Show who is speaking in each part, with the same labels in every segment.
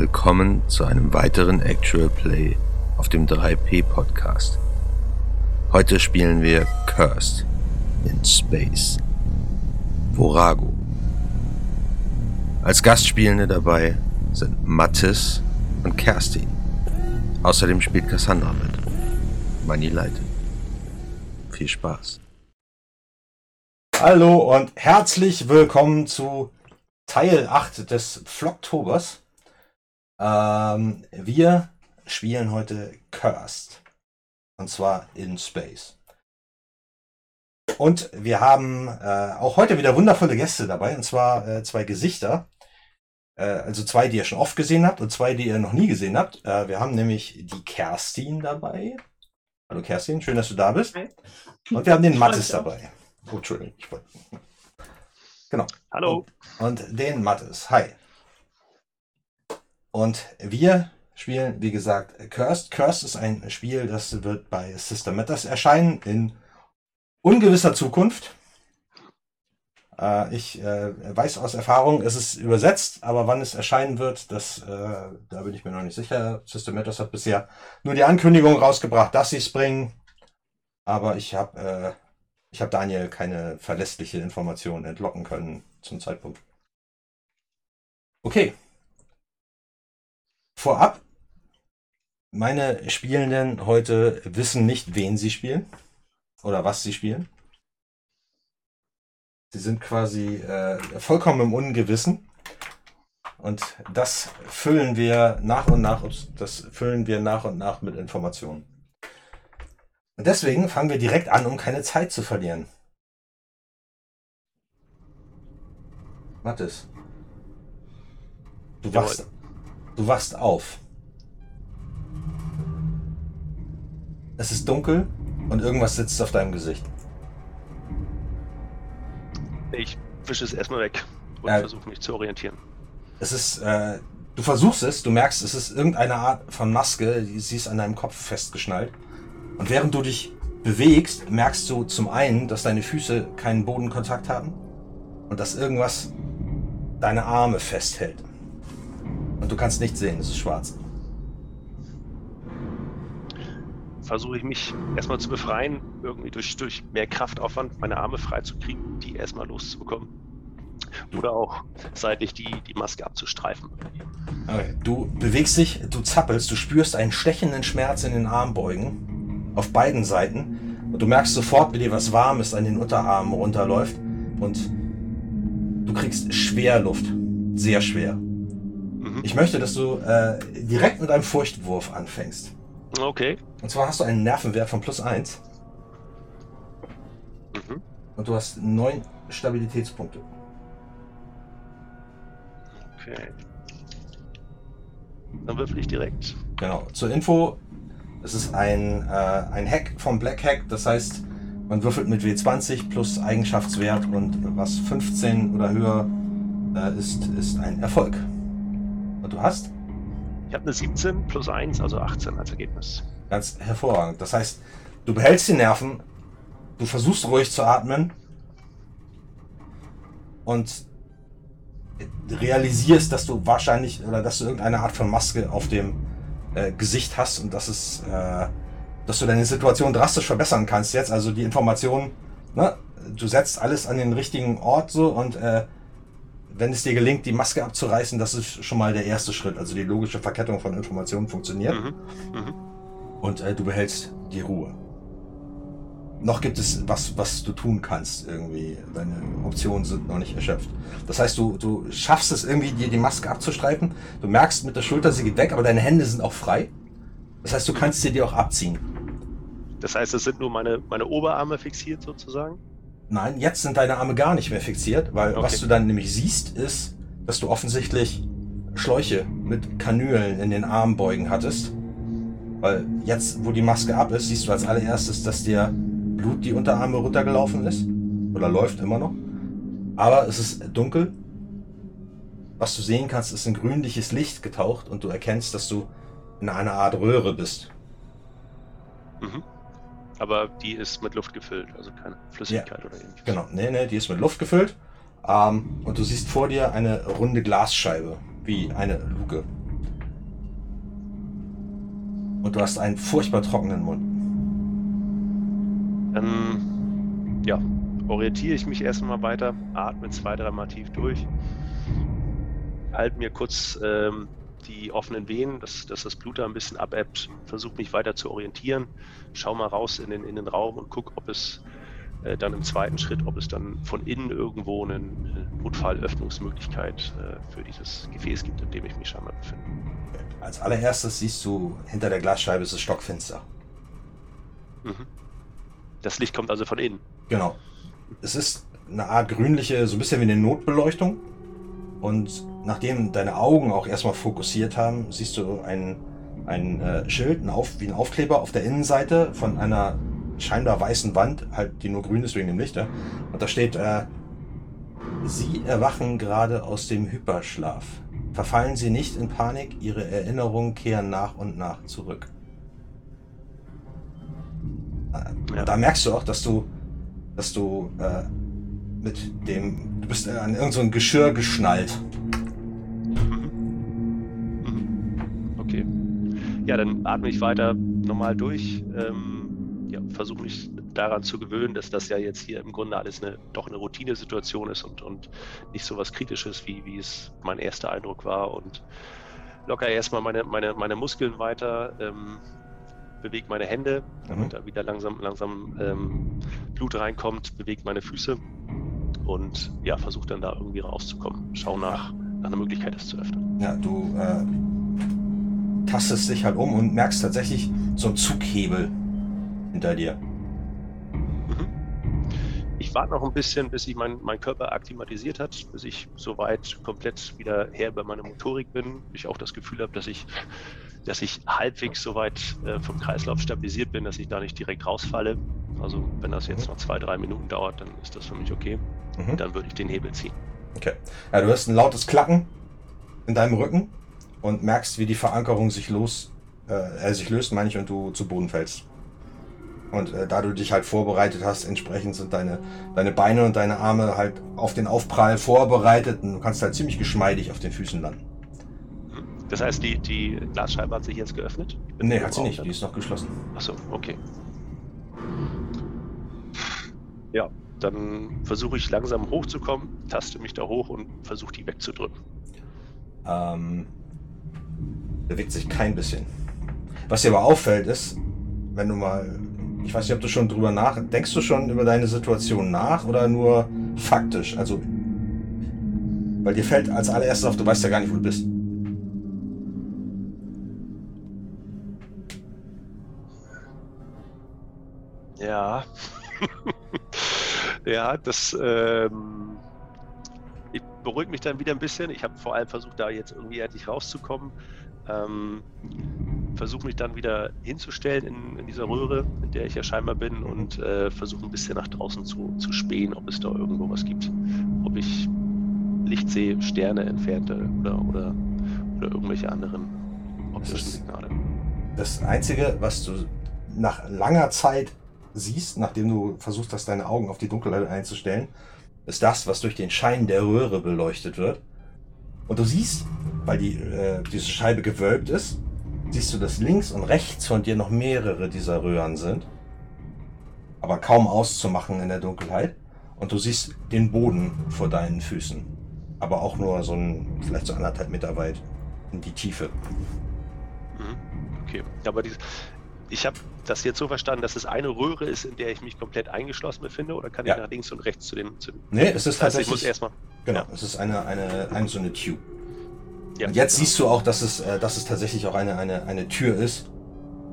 Speaker 1: Willkommen zu einem weiteren Actual Play auf dem 3P Podcast. Heute spielen wir Cursed in Space. Vorago. Als Gastspielende dabei sind Mattis und Kerstin. Außerdem spielt Cassandra mit. Mani leitet. Viel Spaß.
Speaker 2: Hallo und herzlich willkommen zu Teil 8 des Vlogtobers. Ähm, wir spielen heute Cursed. Und zwar in Space. Und wir haben äh, auch heute wieder wundervolle Gäste dabei. Und zwar äh, zwei Gesichter. Äh, also zwei, die ihr schon oft gesehen habt und zwei, die ihr noch nie gesehen habt. Äh, wir haben nämlich die Kerstin dabei. Hallo Kerstin, schön, dass du da bist.
Speaker 3: Hi.
Speaker 2: Und wir haben den Mattes dabei. Oh, Entschuldigung. Ich wollte. Genau.
Speaker 3: Hallo.
Speaker 2: Und den Mattes. Hi. Und wir spielen, wie gesagt, Cursed. Cursed ist ein Spiel, das wird bei System Matters erscheinen in ungewisser Zukunft. Äh, ich äh, weiß aus Erfahrung, es ist übersetzt, aber wann es erscheinen wird, das, äh, da bin ich mir noch nicht sicher. System Matters hat bisher nur die Ankündigung rausgebracht, dass sie es bringen. Aber ich habe äh, ich habe Daniel keine verlässliche Information entlocken können zum Zeitpunkt. Okay. Vorab, meine Spielenden heute wissen nicht, wen sie spielen oder was sie spielen. Sie sind quasi äh, vollkommen im Ungewissen. Und das füllen wir nach und nach, das füllen wir nach und nach mit Informationen. Und deswegen fangen wir direkt an, um keine Zeit zu verlieren. Mathis. Du wachst, du wachst auf. Es ist dunkel und irgendwas sitzt auf deinem Gesicht.
Speaker 3: Ich wische es erstmal weg und
Speaker 2: Ja.
Speaker 3: versuche mich zu orientieren.
Speaker 2: Es ist, äh, du versuchst es, du merkst, es ist irgendeine Art von Maske, sie ist an deinem Kopf festgeschnallt. Und während du dich bewegst, merkst du zum einen, dass deine Füße keinen Bodenkontakt haben und dass irgendwas deine Arme festhält. Und du kannst nichts sehen, es ist schwarz.
Speaker 3: Versuche ich mich erstmal zu befreien, irgendwie durch, durch mehr Kraftaufwand meine Arme frei zu kriegen, die erstmal loszubekommen. Oder auch seitlich die, die Maske abzustreifen.
Speaker 2: Okay. Du bewegst dich, du zappelst, du spürst einen stechenden Schmerz in den Armbeugen auf beiden Seiten und du merkst sofort, wie dir was Warmes an den Unterarmen runterläuft und du kriegst schwer Luft, sehr schwer.
Speaker 3: Mhm.
Speaker 2: Ich möchte, dass du äh, direkt mit einem Furchtwurf anfängst.
Speaker 3: Okay.
Speaker 2: Und zwar hast du einen Nervenwert von plus 1
Speaker 3: Mhm.
Speaker 2: und du hast 9 Stabilitätspunkte.
Speaker 3: Okay. Dann würfel ich direkt.
Speaker 2: Genau. Zur Info, es ist ein, äh, ein Hack vom Black Hack, das heißt, man würfelt mit W20 plus Eigenschaftswert und was 15 oder höher äh, ist, ist ein Erfolg. Und du hast
Speaker 3: Ich habe eine 17 plus 1, also 18 als Ergebnis.
Speaker 2: ganz hervorragend. Das heißt, du behältst die Nerven, du versuchst ruhig zu atmen und realisierst, dass du wahrscheinlich oder dass du irgendeine Art von Maske auf dem äh, Gesicht hast und dass es, äh, dass du deine Situation drastisch verbessern kannst jetzt. Also die Information, ne, du setzt alles an den richtigen Ort so und äh, wenn es dir gelingt, die Maske abzureißen, das ist schon mal der erste Schritt. Also die logische Verkettung von Informationen funktioniert
Speaker 3: Mhm. Mhm.
Speaker 2: und äh, du behältst die Ruhe. Noch gibt es was, was du tun kannst irgendwie. Deine Optionen sind noch nicht erschöpft. Das heißt, du, du schaffst es irgendwie, dir die Maske abzustreifen. Du merkst mit der Schulter, sie geht weg, aber deine Hände sind auch frei. Das heißt, du kannst sie dir auch abziehen.
Speaker 3: Das heißt, es sind nur meine, meine Oberarme fixiert sozusagen.
Speaker 2: Nein, jetzt sind deine Arme gar nicht mehr fixiert, weil
Speaker 3: Okay.
Speaker 2: was du dann nämlich siehst, ist, dass du offensichtlich Schläuche mit Kanülen in den Armbeugen hattest. Weil jetzt, wo die Maske ab ist, siehst du als allererstes, dass dir Blut die Unterarme runtergelaufen ist. Oder läuft immer noch. Aber es ist dunkel. Was du sehen kannst, ist ein grünliches Licht getaucht und du erkennst, dass du in einer Art Röhre bist.
Speaker 3: Mhm. Aber die ist mit Luft gefüllt, also keine Flüssigkeit oder ähnliches.
Speaker 2: Genau, nee, nee, die ist mit Luft gefüllt. Ähm, und du siehst vor dir eine runde Glasscheibe, wie eine Luke. Und du hast einen furchtbar trockenen Mund.
Speaker 3: Dann, ja, orientiere ich mich erstmal weiter, atme zwei, dreimal tief durch, halte mir kurz ähm, die offenen Venen, dass, dass, das Blut da ein bisschen abebbt, versuche mich weiter zu orientieren, schau mal raus in den, in den Raum und guck, ob es äh, dann im zweiten Schritt, ob es dann von innen irgendwo eine Notfallöffnungsmöglichkeit äh, für dieses Gefäß gibt, in dem ich mich scheinbar befinde.
Speaker 2: Als allererstes siehst du, hinter der Glasscheibe ist es stockfinster.
Speaker 3: Mhm. Das Licht kommt also von innen.
Speaker 2: Genau. Es ist eine Art grünliche, so ein bisschen wie eine Notbeleuchtung. Und nachdem deine Augen auch erstmal fokussiert haben, siehst du ein, ein äh, Schild, ein Auf, wie ein Aufkleber auf der Innenseite von einer scheinbar weißen Wand, halt die nur grün ist wegen dem Licht. Ja? Und da steht, äh, Sie erwachen gerade aus dem Hyperschlaf. Verfallen Sie nicht in Panik, Ihre Erinnerungen kehren nach und nach zurück. Äh, ja. Da merkst du auch, dass du, dass du äh, mit dem, du bist an irgendein so Geschirr geschnallt.
Speaker 3: Ja, dann atme ich weiter normal durch. Ähm, ja, versuche mich daran zu gewöhnen, dass das ja jetzt hier im Grunde alles eine, doch eine Routinesituation ist und, und nicht so was Kritisches, wie, wie es mein erster Eindruck war. Und locker erstmal meine, meine, meine Muskeln weiter, ähm, bewege meine Hände, damit mhm. da wieder langsam, langsam ähm, Blut reinkommt, bewege meine Füße und ja, versuche dann da irgendwie rauszukommen. Schau nach, nach einer Möglichkeit, das zu öffnen.
Speaker 2: Ja, du äh, tastest dich halt um und merkst tatsächlich so einen Zughebel hinter dir
Speaker 3: ich warte noch ein bisschen, bis sich mein, mein Körper akklimatisiert hat, bis ich soweit komplett wieder her bei meiner Motorik bin. Ich auch das Gefühl habe, dass ich, dass ich halbwegs soweit äh, vom Kreislauf stabilisiert bin, dass ich da nicht direkt rausfalle. Also wenn das jetzt mhm. noch zwei, drei Minuten dauert, dann ist das für mich okay. Mhm. Dann würde ich den Hebel ziehen.
Speaker 2: Okay. Ja, du hörst ein lautes Klacken in deinem Rücken und merkst, wie die Verankerung sich los, äh, äh sich löst, meine ich, und du zu Boden fällst. Und äh, da du dich halt vorbereitet hast, entsprechend sind deine, deine Beine und deine Arme halt auf den Aufprall vorbereitet und du kannst halt ziemlich geschmeidig auf den Füßen landen.
Speaker 3: Das heißt, die, die Glasscheibe hat sich jetzt geöffnet?
Speaker 2: Nee, hat sie nicht, die ist noch geschlossen.
Speaker 3: Achso, okay. Ja, dann versuche ich langsam hochzukommen, taste mich da hoch und versuche die wegzudrücken.
Speaker 2: Ähm, bewegt sich kein bisschen. Was dir aber auffällt ist, wenn du mal ich weiß nicht, ob du schon drüber nach. Denkst du schon über deine Situation nach oder nur faktisch? Also. Weil dir fällt als allererstes auf, du weißt ja gar nicht, wo du bist.
Speaker 3: Ja. ja, das ähm, beruhigt mich dann wieder ein bisschen. Ich habe vor allem versucht, da jetzt irgendwie endlich rauszukommen. Ähm, versuche mich dann wieder hinzustellen in, in, dieser Röhre, in der ich ja scheinbar bin und äh, versuche ein bisschen nach draußen zu, zu spähen, ob es da irgendwo was gibt. Ob ich Licht sehe, Sterne entfernte oder, oder, oder irgendwelche anderen optischen Signale.
Speaker 2: Das Einzige, was du nach langer Zeit siehst, nachdem du versucht hast, deine Augen auf die Dunkelheit einzustellen, ist das, was durch den Schein der Röhre beleuchtet wird. Und du siehst, weil die, äh, diese Scheibe gewölbt ist, siehst du, dass links und rechts von dir noch mehrere dieser Röhren sind, aber kaum auszumachen in der Dunkelheit. Und du siehst den Boden vor deinen Füßen, aber auch nur so ein, vielleicht so anderthalb Meter weit in die Tiefe.
Speaker 3: Mhm. Okay, aber dieses, ich habe das jetzt so verstanden, dass es eine Röhre ist, in der ich mich komplett eingeschlossen befinde, oder kann ja. ich nach links und rechts zu den? Zu
Speaker 2: nee, es ist tatsächlich.
Speaker 3: Ich muss erstmal.
Speaker 2: Genau, ja. es ist eine, eine, eine so eine Tube. Ja, und jetzt genau. siehst du auch, dass es, äh, dass es tatsächlich auch eine, eine, eine Tür ist.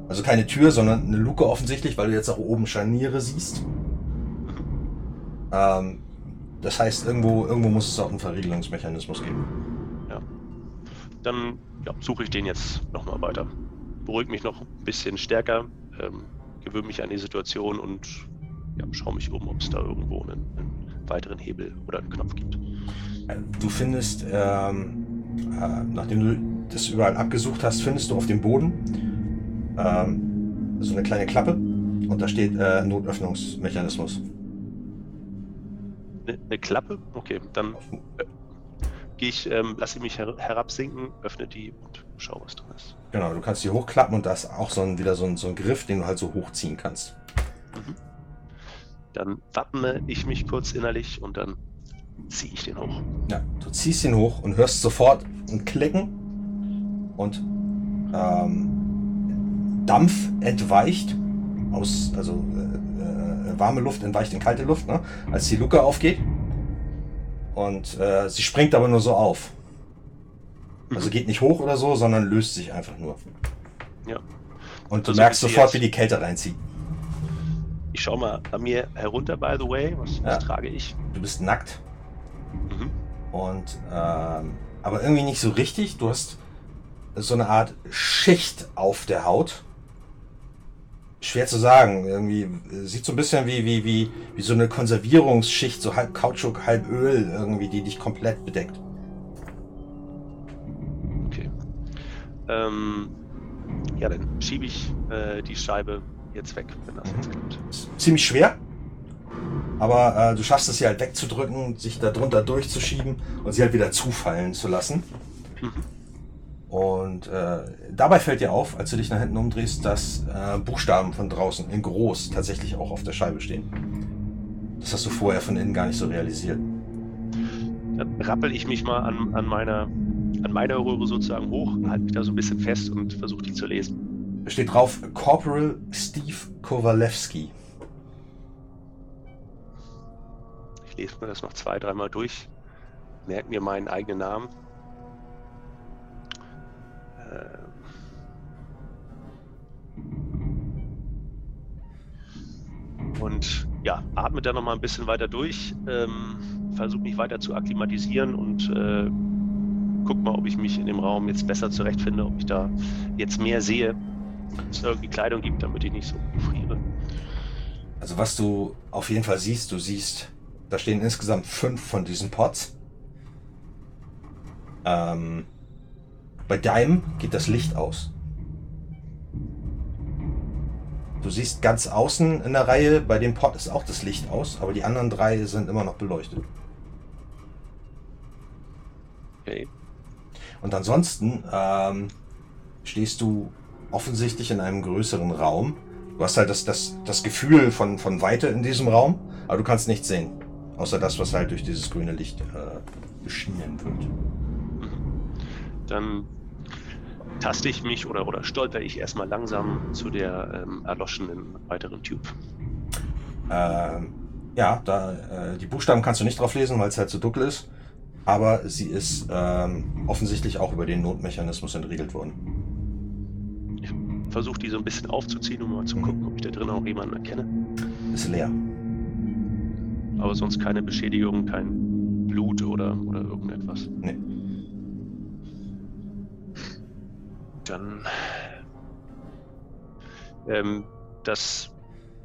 Speaker 2: Also keine Tür, sondern eine Luke offensichtlich, weil du jetzt auch oben Scharniere siehst. Ähm, das heißt, irgendwo, irgendwo muss es auch einen Verriegelungsmechanismus geben.
Speaker 3: Ja. Dann ja, suche ich den jetzt nochmal weiter. Beruhige mich noch ein bisschen stärker, ähm, gewöhne mich an die Situation und ja, schaue mich um, ob es da irgendwo einen, einen, weiteren Hebel oder einen Knopf gibt.
Speaker 2: Du findest ähm, äh, nachdem du das überall abgesucht hast, findest du auf dem Boden ähm, so eine kleine Klappe und da steht äh, Notöffnungsmechanismus.
Speaker 3: Eine, eine Klappe? Okay, dann gehe ich, ähm, lasse mich her herabsinken, öffne die und schaue, was drin ist.
Speaker 2: Genau, du kannst die hochklappen und da ist auch so ein, wieder so ein, so ein Griff, den du halt so hochziehen kannst.
Speaker 3: Mhm. Dann wappne ich mich kurz innerlich und dann ziehe ich den hoch.
Speaker 2: Ja, du ziehst ihn hoch und hörst sofort ein Klicken und ähm, Dampf entweicht aus, also äh, äh, warme Luft entweicht in kalte Luft, ne? als die Luke aufgeht. Und äh, sie springt aber nur so auf. Also geht nicht hoch oder so, sondern löst sich einfach nur.
Speaker 3: Ja.
Speaker 2: Und du
Speaker 3: Also
Speaker 2: merkst sofort, wie die Kälte reinzieht.
Speaker 3: Ich schaue mal an mir herunter, by the way. Was, was
Speaker 2: Ja.
Speaker 3: trage ich?
Speaker 2: Du bist nackt
Speaker 3: Mhm.
Speaker 2: und ähm, aber irgendwie nicht so richtig. Du hast so eine Art Schicht auf der Haut. Schwer zu sagen. Irgendwie äh, sieht so ein bisschen wie, wie, wie, wie so eine Konservierungsschicht, so halb Kautschuk, halb Öl, irgendwie, die dich komplett bedeckt.
Speaker 3: Ähm, ja, dann schiebe ich äh, die Scheibe jetzt weg, wenn das jetzt klappt.
Speaker 2: Ist ziemlich schwer. Aber äh, du schaffst es sie halt wegzudrücken, sich da drunter durchzuschieben und sie halt wieder zufallen zu lassen.
Speaker 3: Mhm.
Speaker 2: Und äh, dabei fällt dir auf, als du dich nach hinten umdrehst, dass äh, Buchstaben von draußen in groß tatsächlich auch auf der Scheibe stehen. Das hast du vorher von innen gar nicht so realisiert.
Speaker 3: Dann rappel ich mich mal an, an, meiner, an meiner Röhre sozusagen hoch, halte mich da so ein bisschen fest und versuche die zu lesen.
Speaker 2: Steht drauf Corporal Steve Kowalewski.
Speaker 3: Ich lese mir das noch zwei, dreimal durch, merke mir meinen eigenen Namen. Ähm. Und ja, atme dann noch mal ein bisschen weiter durch, ähm, versuche mich weiter zu akklimatisieren und äh, guck mal, ob ich mich in dem Raum jetzt besser zurechtfinde, ob ich da jetzt mehr sehe, ob es irgendwie Kleidung gibt, damit ich nicht so friere.
Speaker 2: Also was du auf jeden Fall siehst, du siehst, da stehen insgesamt fünf von diesen Pots. Ähm, bei deinem geht das Licht aus. Du siehst ganz außen in der Reihe, bei dem Pot ist auch das Licht aus, aber die anderen drei sind immer noch beleuchtet.
Speaker 3: Okay.
Speaker 2: Und ansonsten ähm, stehst du offensichtlich in einem größeren Raum. Du hast halt das, das, das Gefühl von, von Weite in diesem Raum, aber du kannst nichts sehen. Außer das, was halt durch dieses grüne Licht äh, beschienen wird.
Speaker 3: Dann taste ich mich oder, oder stolper ich erstmal langsam zu der ähm, erloschenen weiteren Tube.
Speaker 2: Ähm, ja, da, äh, die Buchstaben kannst du nicht drauf lesen, weil es halt so dunkel ist. Aber sie ist ähm, offensichtlich auch über den Notmechanismus entriegelt worden.
Speaker 3: Ich versuche die so ein bisschen aufzuziehen, um mal zu
Speaker 2: Mhm.
Speaker 3: gucken, ob ich da drin auch jemanden erkenne.
Speaker 2: Ist leer.
Speaker 3: Aber sonst keine Beschädigung, kein Blut oder, oder irgendetwas.
Speaker 2: Nee.
Speaker 3: Dann ähm, das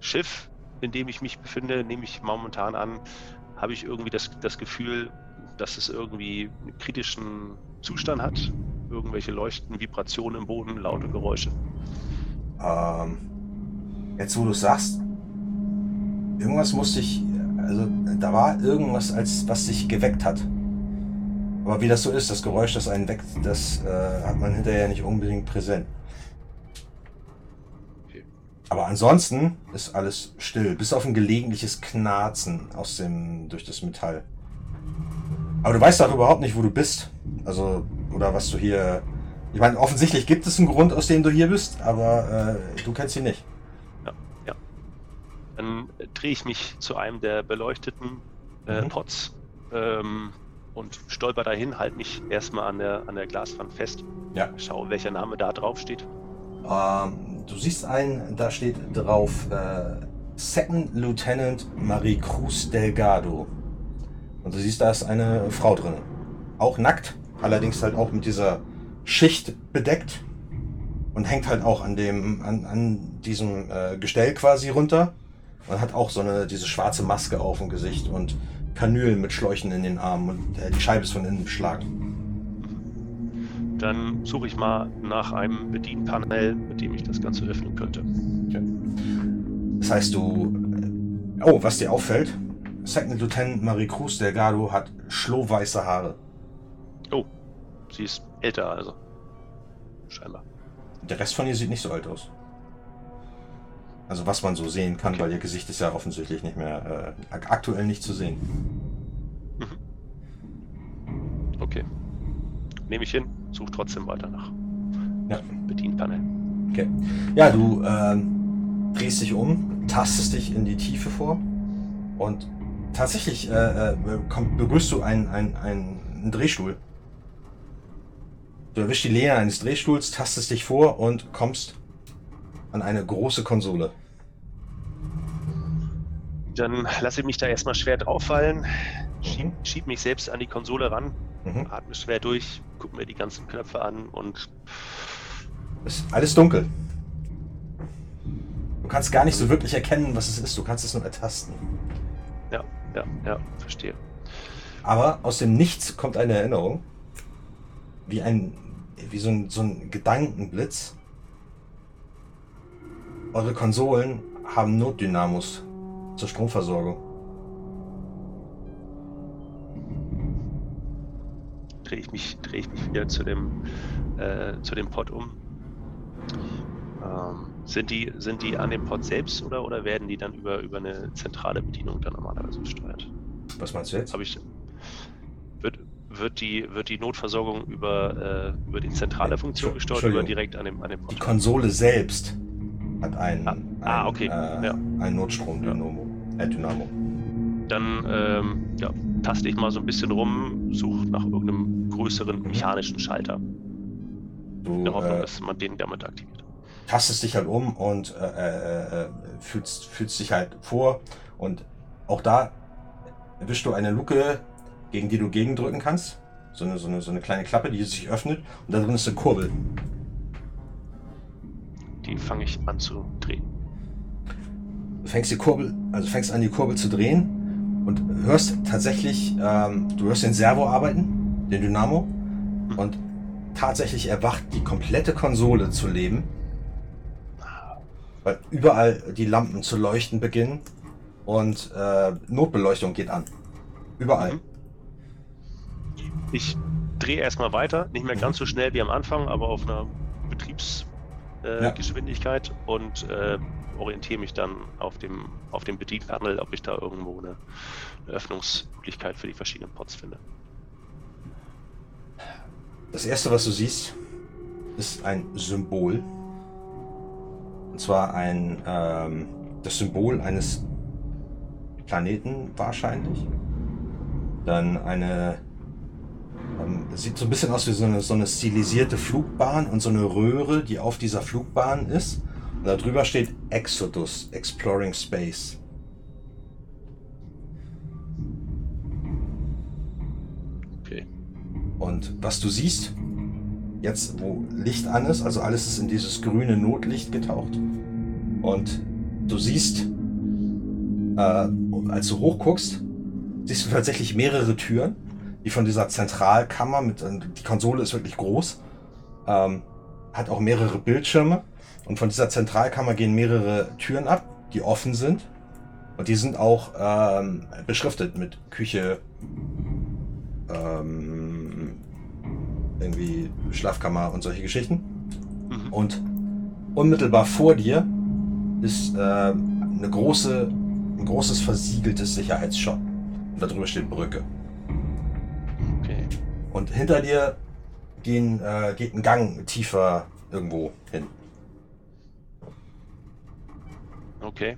Speaker 3: Schiff, in dem ich mich befinde, nehme ich momentan an, habe ich irgendwie das, das Gefühl, dass es irgendwie einen kritischen Zustand hat. Irgendwelche Leuchten, Vibrationen im Boden, laute Geräusche.
Speaker 2: Ähm, jetzt, wo du sagst, irgendwas musste ich, also da war irgendwas, als was sich geweckt hat. Aber wie das so ist, das Geräusch, das einen weckt, das äh, hat man hinterher nicht unbedingt präsent.
Speaker 3: Okay.
Speaker 2: Aber ansonsten ist alles still, bis auf ein gelegentliches Knarzen aus dem, durch das Metall. Aber du weißt auch überhaupt nicht, wo du bist. Also, oder was du hier. Ich meine, offensichtlich gibt es einen Grund, aus dem du hier bist, aber äh, du kennst ihn nicht.
Speaker 3: Dann äh, drehe ich mich zu einem der beleuchteten äh,
Speaker 2: Mhm.
Speaker 3: Pots ähm, und stolper dahin, halte mich erstmal an der, an der Glaswand fest.
Speaker 2: Ja.
Speaker 3: Schaue, welcher Name da drauf steht.
Speaker 2: Ähm, du siehst einen, da steht drauf äh, Second Lieutenant Marie Cruz Delgado. Und du siehst, da ist eine Frau drin. Auch nackt, allerdings halt auch mit dieser Schicht bedeckt. Und hängt halt auch an dem, an, an diesem äh, Gestell quasi runter. Und hat auch so eine, diese schwarze Maske auf dem Gesicht und Kanülen mit Schläuchen in den Armen und äh, die Scheibe ist von innen beschlagen.
Speaker 3: Dann suche ich mal nach einem Bedienpanel, mit dem ich das Ganze öffnen könnte.
Speaker 2: Das heißt, du. äh, Oh, was dir auffällt, Second Lieutenant Marie Cruz Delgado hat schlohweiße Haare.
Speaker 3: sie ist älter, also. Scheinbar.
Speaker 2: Der Rest von ihr sieht nicht so alt aus. Also was man so sehen kann,
Speaker 3: Okay.
Speaker 2: weil ihr Gesicht ist ja offensichtlich nicht mehr äh, ak- aktuell nicht zu sehen.
Speaker 3: Okay. Nehme ich hin, suche trotzdem weiter nach
Speaker 2: Ja.
Speaker 3: Bedienpanel.
Speaker 2: Okay. Ja, du ähm, drehst dich um, tastest dich in die Tiefe vor und tatsächlich äh, äh, kommt, begrüßt du einen, einen, einen Drehstuhl. Du erwischst die Nähe eines Drehstuhls, tastest dich vor und kommst an eine große Konsole.
Speaker 3: Dann lasse ich mich da erstmal schwer drauffallen, schieb,
Speaker 2: Mhm.
Speaker 3: schieb mich selbst an die Konsole ran,
Speaker 2: Mhm.
Speaker 3: atme schwer durch, gucke mir die ganzen Knöpfe an und
Speaker 2: Ist alles dunkel. Du kannst gar nicht so wirklich erkennen, was es ist. Du kannst es nur ertasten.
Speaker 3: ja, ja, ja, verstehe.
Speaker 2: Aber aus dem Nichts kommt eine Erinnerung. Wie ein, wie so ein, so ein Gedankenblitz. Eure Konsolen haben Notdynamos zur Stromversorgung.
Speaker 3: Drehe ich mich, drehe ich mich wieder zu dem, äh, zu dem Pod um. Ähm, sind die, sind die an dem Pod selbst oder, oder werden die dann über, über eine zentrale Bedienung dann normalerweise gesteuert?
Speaker 2: Was meinst du jetzt?
Speaker 3: Habe ich. Wird, wird, die, wird die Notversorgung über, äh, über die zentrale Funktion gesteuert oder direkt an dem, an dem
Speaker 2: Die
Speaker 3: Pod?
Speaker 2: Konsole selbst hat einen,
Speaker 3: Ah,
Speaker 2: einen,
Speaker 3: ah, okay,
Speaker 2: äh,
Speaker 3: ja.
Speaker 2: einen Notstromdynamo. Äh, Dynamo.
Speaker 3: Dann ähm, ja, taste ich mal so ein bisschen rum, suche nach irgendeinem größeren mechanischen Schalter.
Speaker 2: Du
Speaker 3: In der Hoffnung,
Speaker 2: äh,
Speaker 3: dass man den damit aktiviert.
Speaker 2: Tastest dich halt um und äh, äh, äh, fühlst, fühlst dich halt vor. Und auch da erwischst du eine Luke, gegen die du gegendrücken kannst. So eine, so, eine, so eine kleine Klappe, die sich öffnet. Und da drin ist eine Kurbel.
Speaker 3: Die fange ich an zu drehen.
Speaker 2: Du fängst die Kurbel, also fängst an die Kurbel zu drehen und hörst tatsächlich, ähm, du hörst den Servo arbeiten, den Dynamo. Und tatsächlich erwacht die komplette Konsole zu leben. Weil überall die Lampen zu leuchten beginnen und äh, Notbeleuchtung geht an. Überall.
Speaker 3: Mhm. Ich drehe erstmal weiter, nicht mehr ganz so schnell wie am Anfang, aber auf einer Betriebsgeschwindigkeit äh,
Speaker 2: Ja.
Speaker 3: Und äh, orientiere mich dann auf dem, auf dem Bedienpanel, ob ich da irgendwo eine, eine Öffnungsmöglichkeit für die verschiedenen Pods finde.
Speaker 2: Das erste, was du siehst, ist ein Symbol. Und zwar ein ähm, das Symbol eines Planeten wahrscheinlich. Dann eine ähm, sieht so ein bisschen aus wie so eine, so eine stilisierte Flugbahn und so eine Röhre, die auf dieser Flugbahn ist. Und da drüber steht Exodus, Exploring Space.
Speaker 3: Okay.
Speaker 2: Und was du siehst, jetzt wo Licht an ist, also alles ist in dieses grüne Notlicht getaucht. Und du siehst, äh, als du hochguckst, siehst du tatsächlich mehrere Türen, die von dieser Zentralkammer mit, äh, die Konsole ist wirklich groß, ähm, hat auch mehrere Bildschirme. Und von dieser Zentralkammer gehen mehrere Türen ab, die offen sind. Und die sind auch ähm, beschriftet mit Küche, ähm, irgendwie Schlafkammer und solche Geschichten.
Speaker 3: Mhm.
Speaker 2: Und unmittelbar vor dir ist äh, eine große, ein großes versiegeltes Sicherheitsshop. Und darüber steht Brücke.
Speaker 3: Okay.
Speaker 2: Und hinter dir gehen, äh, geht ein Gang tiefer irgendwo hin.
Speaker 3: Okay.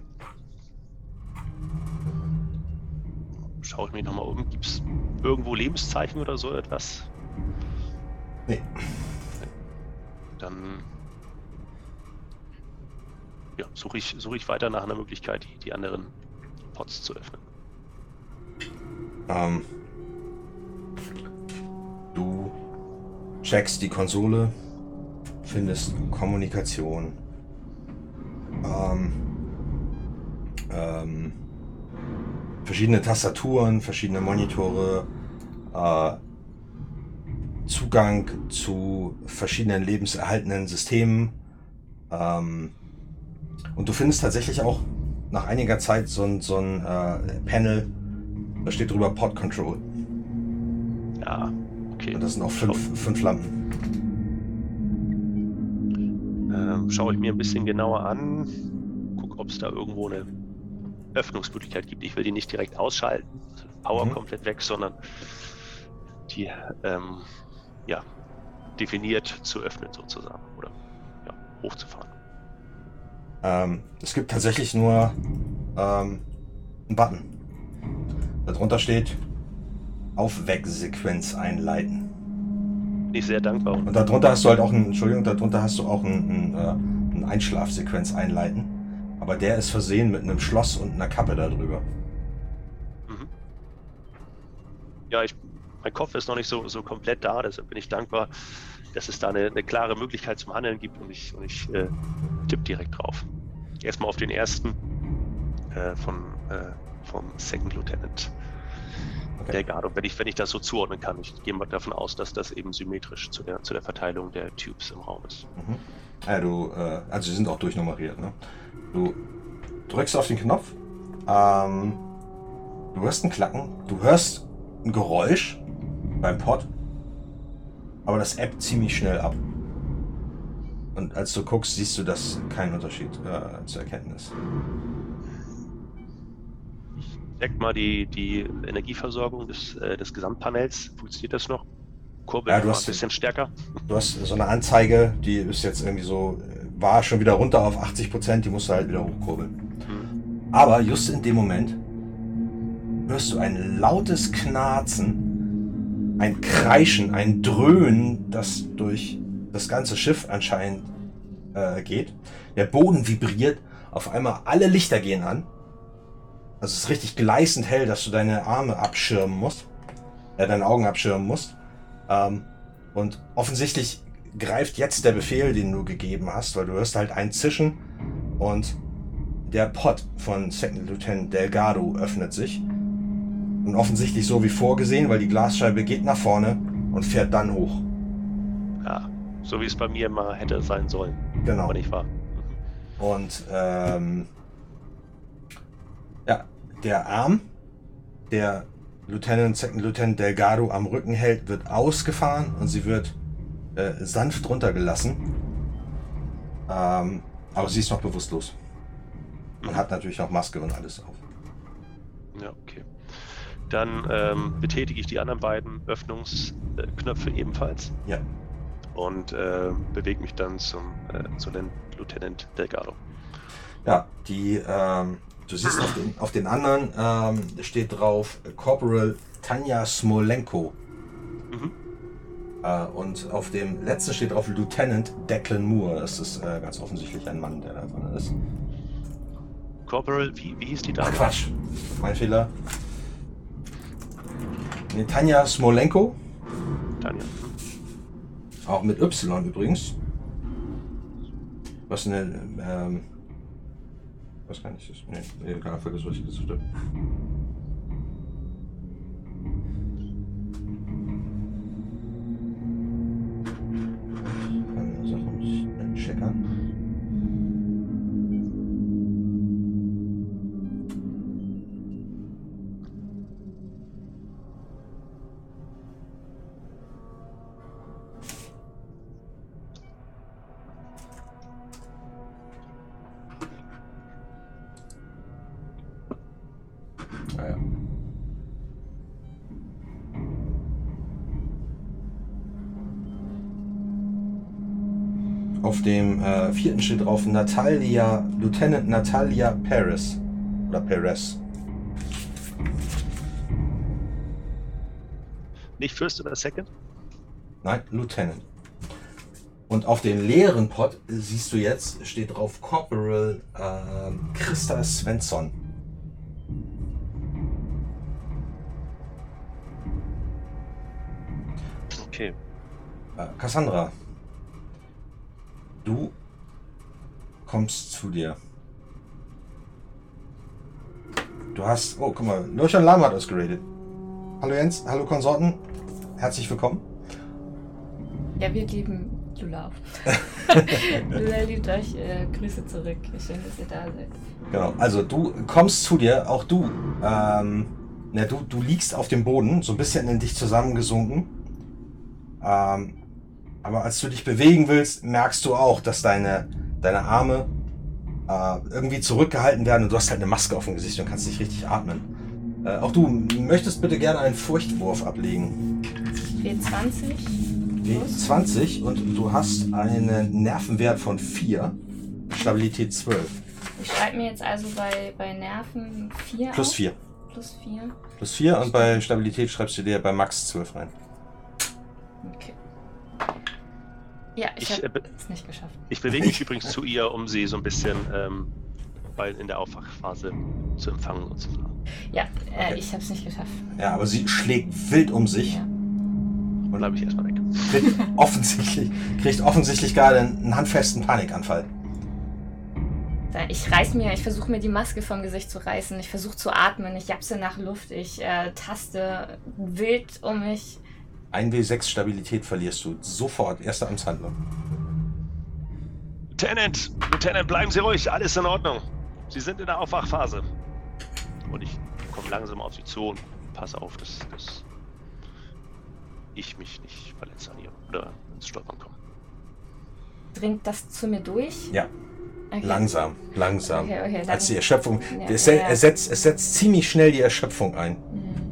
Speaker 3: Schaue ich mich nochmal um. Gibt es irgendwo Lebenszeichen oder so etwas?
Speaker 2: Nee.
Speaker 3: Dann ja, suche ich, suche ich weiter nach einer Möglichkeit, die, die anderen Pots zu öffnen.
Speaker 2: Ähm, du checkst die Konsole, findest Kommunikation. Ähm, ähm, verschiedene Tastaturen, verschiedene Monitore, äh, Zugang zu verschiedenen lebenserhaltenden Systemen. Ähm, und du findest tatsächlich auch nach einiger Zeit so ein, so ein äh, Panel, da steht drüber Pod Control.
Speaker 3: Ja, Okay.
Speaker 2: Und das sind auch fünf, fünf Lampen.
Speaker 3: Ähm, schaue ich mir ein bisschen genauer an, guck, ob es da irgendwo eine Öffnungsmöglichkeit gibt. Ich will die nicht direkt ausschalten, Power
Speaker 2: Mhm.
Speaker 3: komplett weg, sondern die ähm, ja, definiert zu öffnen sozusagen oder ja, hochzufahren.
Speaker 2: Ähm, es gibt tatsächlich nur ähm, einen Button. Darunter steht Aufwecksequenz einleiten.
Speaker 3: Bin ich sehr dankbar und
Speaker 2: Und darunter hast du halt auch einen, Entschuldigung, darunter hast du auch einen, einen, äh, einen Einschlafsequenz einleiten. Aber der ist versehen mit einem Schloss und einer Kappe darüber.
Speaker 3: Mhm. Ja, ich, mein Kopf ist noch nicht so, so komplett da, deshalb bin ich dankbar, dass es da eine, eine klare Möglichkeit zum Handeln gibt und ich, und ich äh, tippe direkt drauf. Erstmal auf den ersten äh, von, äh, vom Second Lieutenant
Speaker 2: Okay.
Speaker 3: Delgado, wenn ich, wenn ich das so zuordnen kann. Ich gehe mal davon aus, dass das eben symmetrisch zu der, zu der Verteilung der Tubes im Raum ist.
Speaker 2: Mhm. Ja, du, äh, also sie sind auch durchnummeriert, ne? Du drückst auf den Knopf, ähm, du hörst ein Klacken, du hörst ein Geräusch beim Pod, aber das ebbt ziemlich schnell ab. Und als du guckst, siehst du, dass kein Unterschied äh, zu erkennen ist.
Speaker 3: Check mal die, die Energieversorgung des, äh, des Gesamtpanels. Funktioniert das noch? Kurbel
Speaker 2: Ja, du
Speaker 3: mal ein
Speaker 2: hast-
Speaker 3: bisschen stärker.
Speaker 2: Du hast so eine Anzeige, die ist jetzt irgendwie so, war schon wieder runter auf 80 Prozent, die musst du halt wieder hochkurbeln.
Speaker 3: Hm.
Speaker 2: Aber just in dem Moment hörst du ein lautes Knarzen, ein Kreischen, ein Dröhnen, das durch das ganze Schiff anscheinend äh, geht. Der Boden vibriert, auf einmal alle Lichter gehen an. Also es ist richtig gleißend hell, dass du deine Arme abschirmen musst, äh, deine Augen abschirmen musst. Ähm, und offensichtlich greift jetzt der Befehl, den du gegeben hast, weil du hörst halt ein Zischen und der Pod von Second Lieutenant Delgado öffnet sich. Und offensichtlich so wie vorgesehen, weil die Glasscheibe geht nach vorne und fährt dann hoch.
Speaker 3: Ja, so wie es bei mir mal hätte sein sollen,
Speaker 2: Genau.
Speaker 3: aber nicht wahr.
Speaker 2: Und ähm, ja, der Arm, der Lieutenant, Second Lieutenant Delgado am Rücken hält, wird ausgefahren und sie wird äh, sanft runtergelassen. Ähm, aber sie ist noch bewusstlos. Man hat natürlich auch Maske und alles auf.
Speaker 3: Ja, okay. Dann ähm, betätige ich die anderen beiden Öffnungsknöpfe ebenfalls
Speaker 2: Ja.
Speaker 3: und äh, bewege mich dann zum, äh, zu Lieutenant Delgado.
Speaker 2: Ja, die, ähm, du siehst auf den, auf den anderen ähm, steht drauf Corporal Tanja Smolenko.
Speaker 3: Mhm.
Speaker 2: Äh, und auf dem letzten steht drauf Lieutenant Declan Moore. Das ist äh, ganz offensichtlich ein Mann, der da drin ist.
Speaker 3: Corporal, wie, wie hieß die
Speaker 2: Ach
Speaker 3: Dame?
Speaker 2: Quatsch, mein Fehler. Nee, Tanja Smolenko,
Speaker 3: Tanja.
Speaker 2: Auch mit Y übrigens. Was eine, ähm, was kann ich das? Nee, egal, vergiss, was ich gesagt habe. Eine Sache muss ich checkern. Äh, vierten steht drauf Natalia, Lieutenant Natalia Paris. Oder Perez.
Speaker 3: Nicht First oder Second?
Speaker 2: Nein, Lieutenant. Und auf den leeren Pod siehst du jetzt, steht drauf Corporal ähm, Christa Svensson.
Speaker 3: Okay.
Speaker 2: Äh, Cassandra, du kommst zu dir. Du hast, oh, guck mal, Lurchan Lam hat ausgeradet. Hallo Jens, hallo Konsorten, herzlich willkommen.
Speaker 4: Ja, wir geben Jula auf. Jula liebt euch. Äh, Grüße zurück. Schön, dass ihr da seid.
Speaker 2: Genau, also du kommst zu dir, auch du, ähm, na, du, du liegst auf dem Boden, so ein bisschen in dich zusammengesunken. Ähm, aber als du dich bewegen willst, merkst du auch, dass deine, deine Arme äh, irgendwie zurückgehalten werden und du hast halt eine Maske auf dem Gesicht und kannst nicht richtig atmen. Äh, auch du möchtest bitte gerne einen Furchtwurf ablegen.
Speaker 4: W20.
Speaker 2: W20 und du hast einen Nervenwert von 4, Stabilität 12.
Speaker 4: Ich schreibe mir jetzt also bei, bei Nerven 4
Speaker 2: Plus
Speaker 4: auf.
Speaker 2: 4.
Speaker 4: Plus 4.
Speaker 2: Plus 4 und bei Stabilität schreibst du dir bei Max 12 rein.
Speaker 4: Okay. Ja, ich,
Speaker 3: Ich,
Speaker 4: habe
Speaker 3: äh,
Speaker 4: es nicht geschafft.
Speaker 3: Ich bewege mich übrigens zu ihr, um sie so ein bisschen ähm, bei, in der Aufwachphase zu empfangen und zu fragen.
Speaker 4: Ja, äh,
Speaker 2: Okay.
Speaker 4: ich habe es nicht geschafft.
Speaker 2: Ja, aber sie schlägt wild um sich
Speaker 4: Ja.
Speaker 2: und
Speaker 3: Bleibe ich erstmal weg.
Speaker 2: kriegt offensichtlich, kriegt offensichtlich gerade einen handfesten Panikanfall.
Speaker 4: Ich reiß mir, ich versuche mir die Maske vom Gesicht zu reißen. Ich versuche zu atmen. Ich japse nach Luft. Ich äh, taste wild um mich.
Speaker 2: 1W6 Stabilität verlierst du sofort. Erste Amtshandlung.
Speaker 3: Lieutenant, Lieutenant, bleiben Sie ruhig, alles in Ordnung. Sie sind in der Aufwachphase. Und ich komme langsam auf Sie zu und passe auf, dass, dass ich mich nicht verletze an ihr oder ins Stolpern komme.
Speaker 4: Dringt das zu mir durch?
Speaker 2: Ja.
Speaker 4: Okay.
Speaker 2: Langsam, langsam.
Speaker 4: Okay, okay,
Speaker 2: Als die Erschöpfung.
Speaker 4: Ja,
Speaker 2: es,
Speaker 4: ja, ja.
Speaker 2: es, setzt, es setzt ziemlich schnell die Erschöpfung ein.
Speaker 4: Mhm.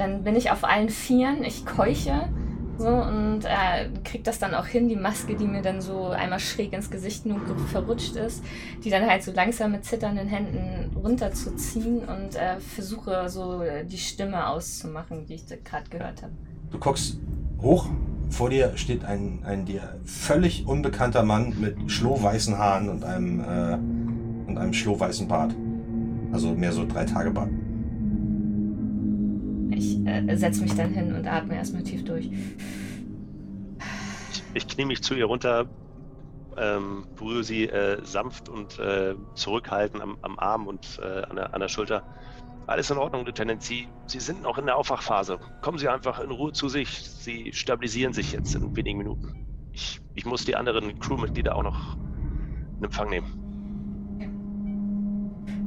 Speaker 4: Dann bin ich auf allen Vieren, ich keuche so und äh, krieg das dann auch hin, die Maske, die mir dann so einmal schräg ins Gesicht nur verrutscht ist, die dann halt so langsam mit zitternden Händen runterzuziehen und äh, versuche so äh, die Stimme auszumachen, die ich gerade gehört habe.
Speaker 2: Du guckst hoch. Vor dir steht ein, ein dir völlig unbekannter Mann mit schlohweißen Haaren und einem, äh, und einem schlohweißen Bart. Also mehr so drei Tage Bart.
Speaker 4: Ich äh, setze mich dann hin und atme erstmal tief durch.
Speaker 3: Ich, ich knie mich zu ihr runter, ähm, berühre sie äh, sanft und äh, zurückhaltend am, am Arm und äh, an, der, an der Schulter. Alles in Ordnung, Lieutenant. Sie, Sie sind noch in der Aufwachphase. Kommen Sie einfach in Ruhe zu sich. Sie stabilisieren sich jetzt in wenigen Minuten. Ich, ich muss die anderen Crewmitglieder auch noch in Empfang nehmen.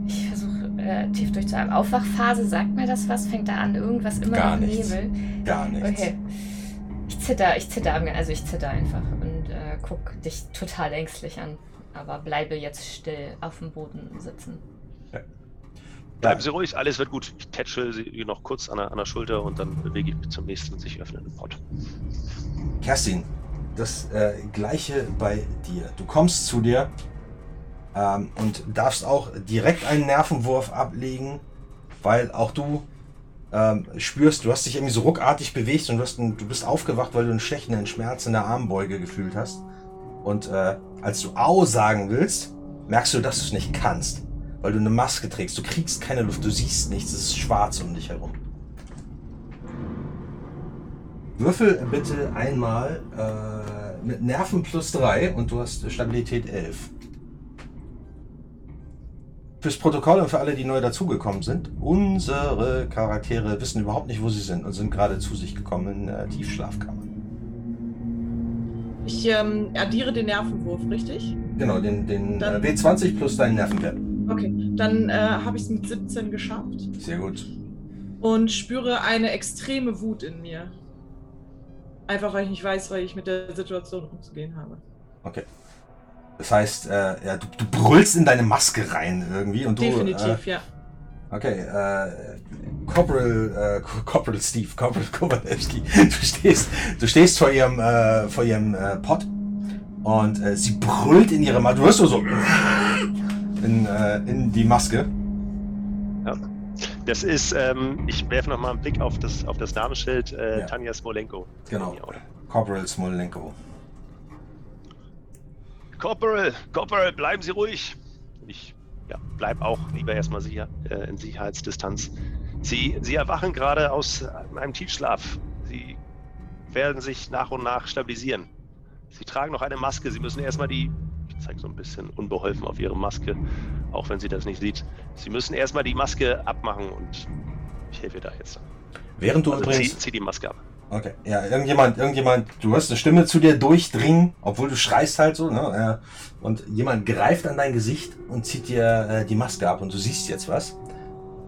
Speaker 4: Ich versuche äh, tief durchzuatmen. Aufwachphase, sagt mir das was? Fängt da an? Irgendwas immer
Speaker 2: Gar
Speaker 4: noch
Speaker 2: nichts.
Speaker 4: Nebel?
Speaker 2: Gar nichts.
Speaker 4: Okay. Ich zitter, ich zitter, also ich zitter einfach und äh, guck dich total ängstlich an, aber bleibe jetzt still auf dem Boden sitzen.
Speaker 3: Bleiben Sie ruhig, alles wird gut. Ich tätschel Sie noch kurz an der, an der Schulter und dann bewege ich mich zum nächsten sich öffnenden Pott.
Speaker 2: Kerstin, das äh, gleiche bei dir. Du kommst zu dir ähm, und darfst auch direkt einen Nervenwurf ablegen, weil auch du ähm, spürst, du hast dich irgendwie so ruckartig bewegt und du, einen, du bist aufgewacht, weil du einen stechenden Schmerz in der Armbeuge gefühlt hast. Und äh, als du Au sagen willst, merkst du, dass du es nicht kannst, weil du eine Maske trägst. Du kriegst keine Luft, du siehst nichts, es ist schwarz um dich herum. Würfel bitte einmal äh, mit Nerven plus 3 und du hast Stabilität 11. Fürs Protokoll und für alle, die neu dazugekommen sind, unsere Charaktere wissen überhaupt nicht, wo sie sind und sind gerade zu sich gekommen in der Tiefschlafkammer.
Speaker 5: Ich ähm, addiere den Nervenwurf, richtig?
Speaker 2: Genau, den, den äh,
Speaker 5: Dann-
Speaker 2: W20 plus deinen Nervenwert.
Speaker 5: Okay, dann äh, habe ich es mit 17 geschafft
Speaker 2: Sehr gut.
Speaker 5: und spüre eine extreme Wut in mir. Einfach weil ich nicht weiß, weil ich mit der Situation umzugehen habe.
Speaker 2: Okay. Das heißt, äh, ja, du, du brüllst in deine Maske rein irgendwie und du.
Speaker 5: Definitiv, ja.
Speaker 2: Äh, okay, äh, Corporal, äh, Corporal Steve, Corporal Kowalewski, du stehst, du stehst vor ihrem, äh, vor ihrem äh, Pott und äh, sie brüllt in ihre Maske. Du hörst nur so in, äh, in die Maske.
Speaker 3: Das ist, ähm, ich werfe nochmal einen Blick auf das, auf das Namensschild äh,
Speaker 2: Ja.
Speaker 3: Tanja Smolenko.
Speaker 2: Genau.
Speaker 3: Ja?
Speaker 2: Corporal Smolenko.
Speaker 3: Corporal, Corporal, bleiben Sie ruhig. Ich ja, bleib auch lieber erstmal sicher, äh, in Sicherheitsdistanz. Sie, Sie erwachen gerade aus einem Tiefschlaf. Sie werden sich nach und nach stabilisieren. Sie tragen noch eine Maske. Sie müssen erstmal die, ich zeige so ein bisschen unbeholfen auf Ihre Maske, auch wenn sie das nicht sieht. Sie müssen erstmal die Maske abmachen und ich helfe ihr da jetzt.
Speaker 2: Während du
Speaker 3: Also zieh,
Speaker 2: übrigens.
Speaker 3: zieh die Maske ab.
Speaker 2: Okay, ja, irgendjemand, irgendjemand, du hörst eine Stimme zu dir durchdringen, obwohl du schreist halt so, ne? Und jemand greift an dein Gesicht und zieht dir äh, die Maske ab und du siehst jetzt was.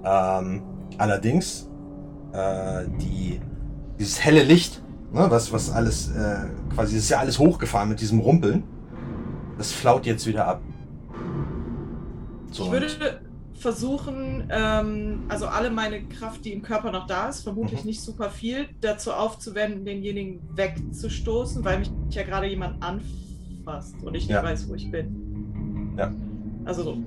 Speaker 2: Ähm, allerdings, äh, die, dieses helle Licht ne, was, was alles, äh, quasi, ist ja alles hochgefahren mit diesem Rumpeln. Das flaut jetzt wieder ab. So,
Speaker 5: Ich würde versuchen, ähm, also alle meine Kraft, die im Körper noch da ist, vermutlich
Speaker 2: Mhm.
Speaker 5: nicht super viel, dazu aufzuwenden, denjenigen wegzustoßen, weil mich ja gerade jemand anfasst und ich nicht
Speaker 2: Ja.
Speaker 5: weiß, wo ich bin.
Speaker 2: Ja.
Speaker 5: Also so.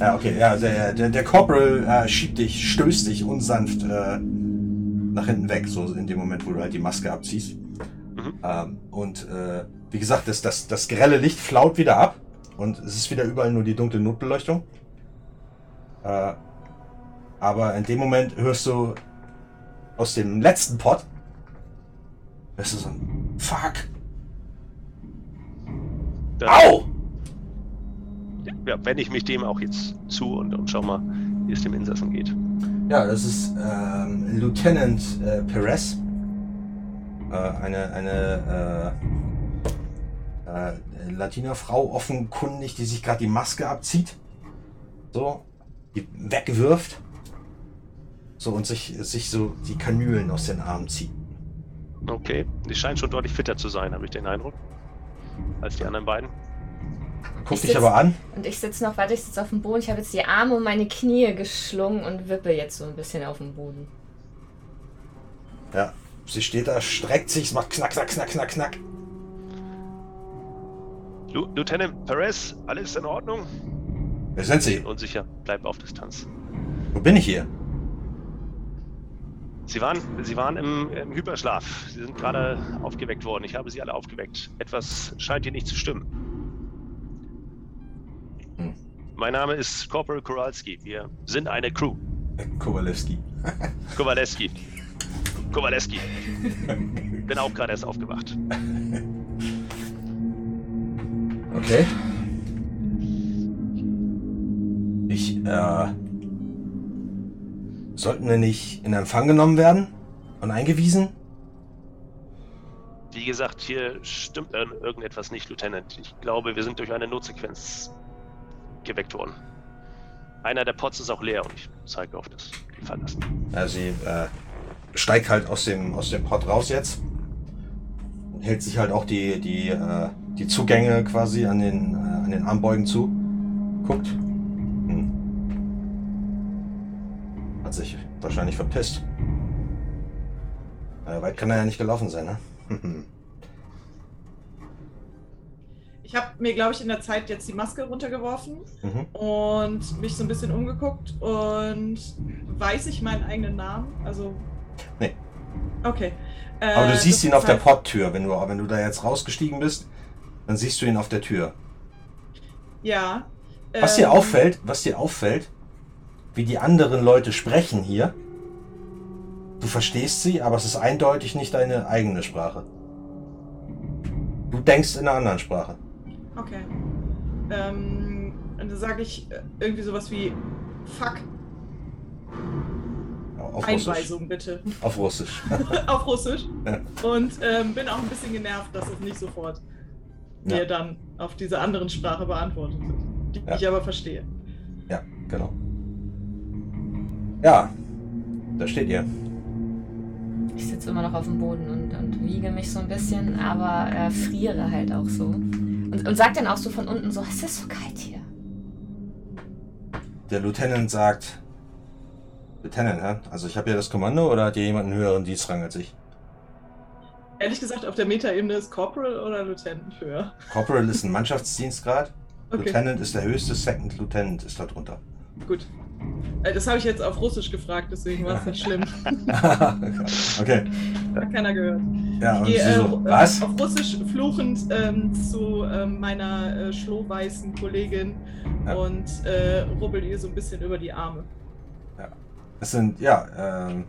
Speaker 2: Ja, okay, ja, der, der, der Corporal äh, schiebt dich, stößt dich unsanft äh, nach hinten weg, so in dem Moment, wo du halt die Maske abziehst.
Speaker 3: Mhm.
Speaker 2: Ähm, und äh, wie gesagt, das, das, das grelle Licht flaut wieder ab und es ist wieder überall nur die dunkle Notbeleuchtung. Äh, aber in dem Moment hörst du aus dem letzten Pot, hörst du so ein Fuck.
Speaker 3: Dann,
Speaker 2: Au!
Speaker 3: Ja, wende ich mich dem auch jetzt zu und, und schau mal, wie es dem Insassen geht.
Speaker 2: Ja, das ist ähm, Lieutenant äh, Perez. Äh, eine eine äh, Latina-Frau, offenkundig, die sich gerade die Maske abzieht. So, die wegwirft. So, und sich, sich so die Kanülen aus den Armen zieht.
Speaker 3: Okay, die scheint schon deutlich fitter zu sein, habe ich den Eindruck, als die anderen beiden.
Speaker 2: Guckt
Speaker 4: Ich
Speaker 2: dich
Speaker 4: sitz-
Speaker 2: aber an.
Speaker 4: Und ich sitze noch weiter, ich sitze auf dem Boden. Ich habe jetzt die Arme um meine Knie geschlungen und wippe jetzt so ein bisschen auf dem Boden.
Speaker 2: Ja, sie steht da, streckt sich, es macht knack, knack, knack, knack, knack.
Speaker 3: Lu Lieutenant Perez, alles in Ordnung?
Speaker 2: Wer sind Sie?
Speaker 3: Unsicher, bleib auf Distanz.
Speaker 2: Wo bin ich hier?
Speaker 3: Sie waren, Sie waren im, im Hyperschlaf. Sie sind gerade aufgeweckt worden. Ich habe Sie alle aufgeweckt. Etwas scheint hier nicht zu stimmen.
Speaker 2: Hm.
Speaker 3: Mein Name ist Corporal Kowalski. Wir sind eine Crew.
Speaker 2: Kowalewski.
Speaker 3: Kowaleski. Kowaleski. Bin auch gerade erst aufgewacht.
Speaker 2: Okay. Ich, äh. Sollten wir nicht in Empfang genommen werden und eingewiesen?
Speaker 3: Wie gesagt, hier stimmt ir- irgendetwas nicht, Lieutenant. Ich glaube, wir sind durch eine Notsequenz geweckt worden. Einer der Pots ist auch leer und ich zeige auf das verlassen.
Speaker 2: Ja, sie äh, steigt halt aus dem, aus dem Pott raus jetzt. Und hält sich halt auch die, die, äh, die Zugänge quasi an den, äh, an den Armbeugen zu. Guckt. Hm. Hat sich wahrscheinlich verpisst. Äh, weit kann er ja nicht gelaufen sein, ne?
Speaker 5: Ich habe mir, glaube ich, in der Zeit jetzt die Maske runtergeworfen
Speaker 2: mhm.
Speaker 5: und mich so ein bisschen umgeguckt und weiß ich meinen eigenen Namen? Also.
Speaker 2: Nee.
Speaker 5: Okay. Äh,
Speaker 2: Aber du siehst
Speaker 5: das
Speaker 2: ihn auf der
Speaker 5: heißt-
Speaker 2: Potttür. Wenn du, wenn du da jetzt rausgestiegen bist, dann siehst du ihn auf der Tür.
Speaker 5: Ja.
Speaker 2: Was dir
Speaker 5: ähm,
Speaker 2: auffällt, was dir auffällt, wie die anderen Leute sprechen hier. Du verstehst sie, aber es ist eindeutig nicht deine eigene Sprache. Du denkst in einer anderen Sprache.
Speaker 5: Okay. Ähm, und dann sage ich äh, irgendwie sowas wie Fuck,
Speaker 2: Auf Russisch.
Speaker 5: Einweisung bitte.
Speaker 2: Auf Russisch.
Speaker 5: Auf Russisch. Und ähm, bin auch ein bisschen genervt, dass es nicht sofort
Speaker 2: Ja.
Speaker 5: mir dann auf diese anderen Sprache beantwortet wird, die
Speaker 2: Ja.
Speaker 5: ich aber verstehe.
Speaker 2: Ja, genau. Ja, da steht ihr.
Speaker 4: Ich sitze immer noch auf dem Boden und, und wiege mich so ein bisschen, aber äh, friere halt auch so. Und, und sag dann auch so von unten so, es ist so kalt hier.
Speaker 2: Der Lieutenant sagt, Lieutenant, hä? Also ich habe ja das Kommando oder hat ihr jemand einen höheren Dienstrang als ich?
Speaker 5: Ehrlich gesagt, auf der Metaebene ist Corporal oder Lieutenant höher.
Speaker 2: Corporal ist ein Mannschaftsdienstgrad.
Speaker 5: Okay,
Speaker 2: Lieutenant ist der höchste, Second Lieutenant ist da drunter.
Speaker 5: gut. Äh, Das habe ich jetzt auf Russisch gefragt, deswegen war es nicht schlimm.
Speaker 2: okay.
Speaker 5: Hat keiner gehört.
Speaker 2: Ja, und
Speaker 5: Ich gehe äh,
Speaker 2: so,
Speaker 5: äh,
Speaker 2: was?
Speaker 5: auf Russisch fluchend ähm, zu ähm, meiner äh, schlohweißen Kollegin
Speaker 2: Ja.
Speaker 5: und äh, rubbel ihr so ein bisschen über die Arme.
Speaker 2: Es sind, ja, ähm,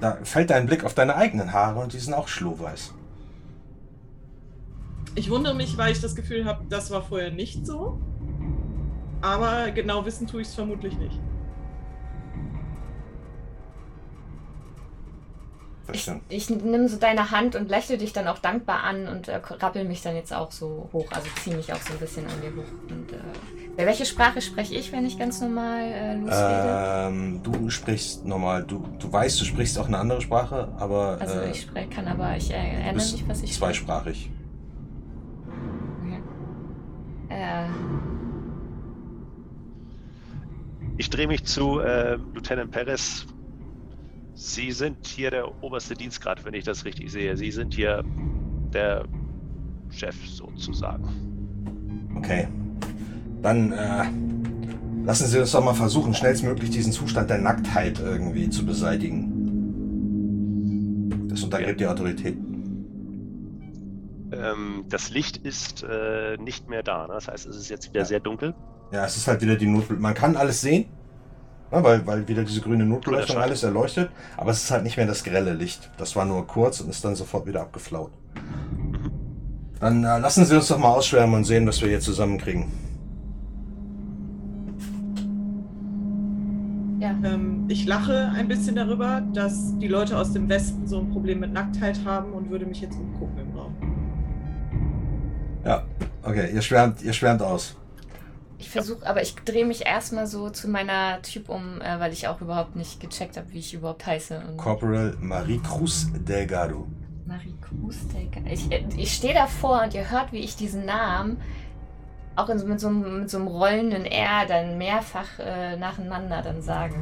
Speaker 2: da fällt dein Blick auf deine eigenen Haare und die sind auch schlohweiß.
Speaker 5: Ich wundere mich, weil ich das Gefühl habe, das war vorher nicht so. Aber genau wissen tue ich es vermutlich nicht.
Speaker 4: Ich,
Speaker 2: stimmt.
Speaker 4: ich nehme so deine Hand und lächle dich dann auch dankbar an und äh, rappel mich dann jetzt auch so hoch. Also ziehe mich auch so ein bisschen an dir hoch und äh, Welche Sprache spreche ich, wenn ich ganz normal äh, losrede?
Speaker 2: Ähm, du sprichst normal, du, du weißt, du sprichst auch eine andere Sprache, aber
Speaker 4: also
Speaker 2: äh,
Speaker 4: ich spreche, kann aber, ich äh, erinnere mich, was ich
Speaker 2: zweisprachig.
Speaker 4: Okay. Äh,
Speaker 3: Ich drehe mich zu äh, Lieutenant Perez. Sie sind hier der oberste Dienstgrad, wenn ich das richtig sehe. Sie sind hier der Chef sozusagen.
Speaker 2: Okay. Dann äh, lassen Sie uns doch mal versuchen, schnellstmöglich diesen Zustand der Nacktheit irgendwie zu beseitigen. Das untergräbt die Autorität.
Speaker 3: Ähm, das Licht ist äh, nicht mehr da. Ne? Das heißt, es ist jetzt wieder
Speaker 2: Ja.
Speaker 3: sehr dunkel.
Speaker 2: Ja, es ist halt wieder die Notbeleuchtung. Man kann alles sehen, ne, weil, weil wieder diese grüne Notbeleuchtung
Speaker 3: Grüner
Speaker 2: alles erleuchtet, aber es ist halt nicht mehr das grelle Licht. Das war nur kurz und ist dann sofort wieder abgeflaut. Dann äh, lassen Sie uns doch mal ausschwärmen und sehen, was wir hier zusammenkriegen.
Speaker 4: ja.
Speaker 5: Ähm, ich lache ein bisschen darüber, dass die Leute aus dem Westen so ein Problem mit Nacktheit haben und würde mich jetzt umgucken im Raum.
Speaker 2: Ja, okay, ihr schwärmt, ihr schwärmt aus.
Speaker 4: Ich versuche, aber ich drehe mich erstmal so zu meiner Typ um, äh, weil ich auch überhaupt nicht gecheckt habe, wie ich überhaupt heiße. Und
Speaker 2: Corporal Marie Cruz Delgado.
Speaker 4: Marie Cruz, Delga- Ich, äh, ich stehe davor und ihr hört, wie ich diesen Namen auch in, mit, so, einem- mit so einem rollenden R dann mehrfach äh, nacheinander dann sagen.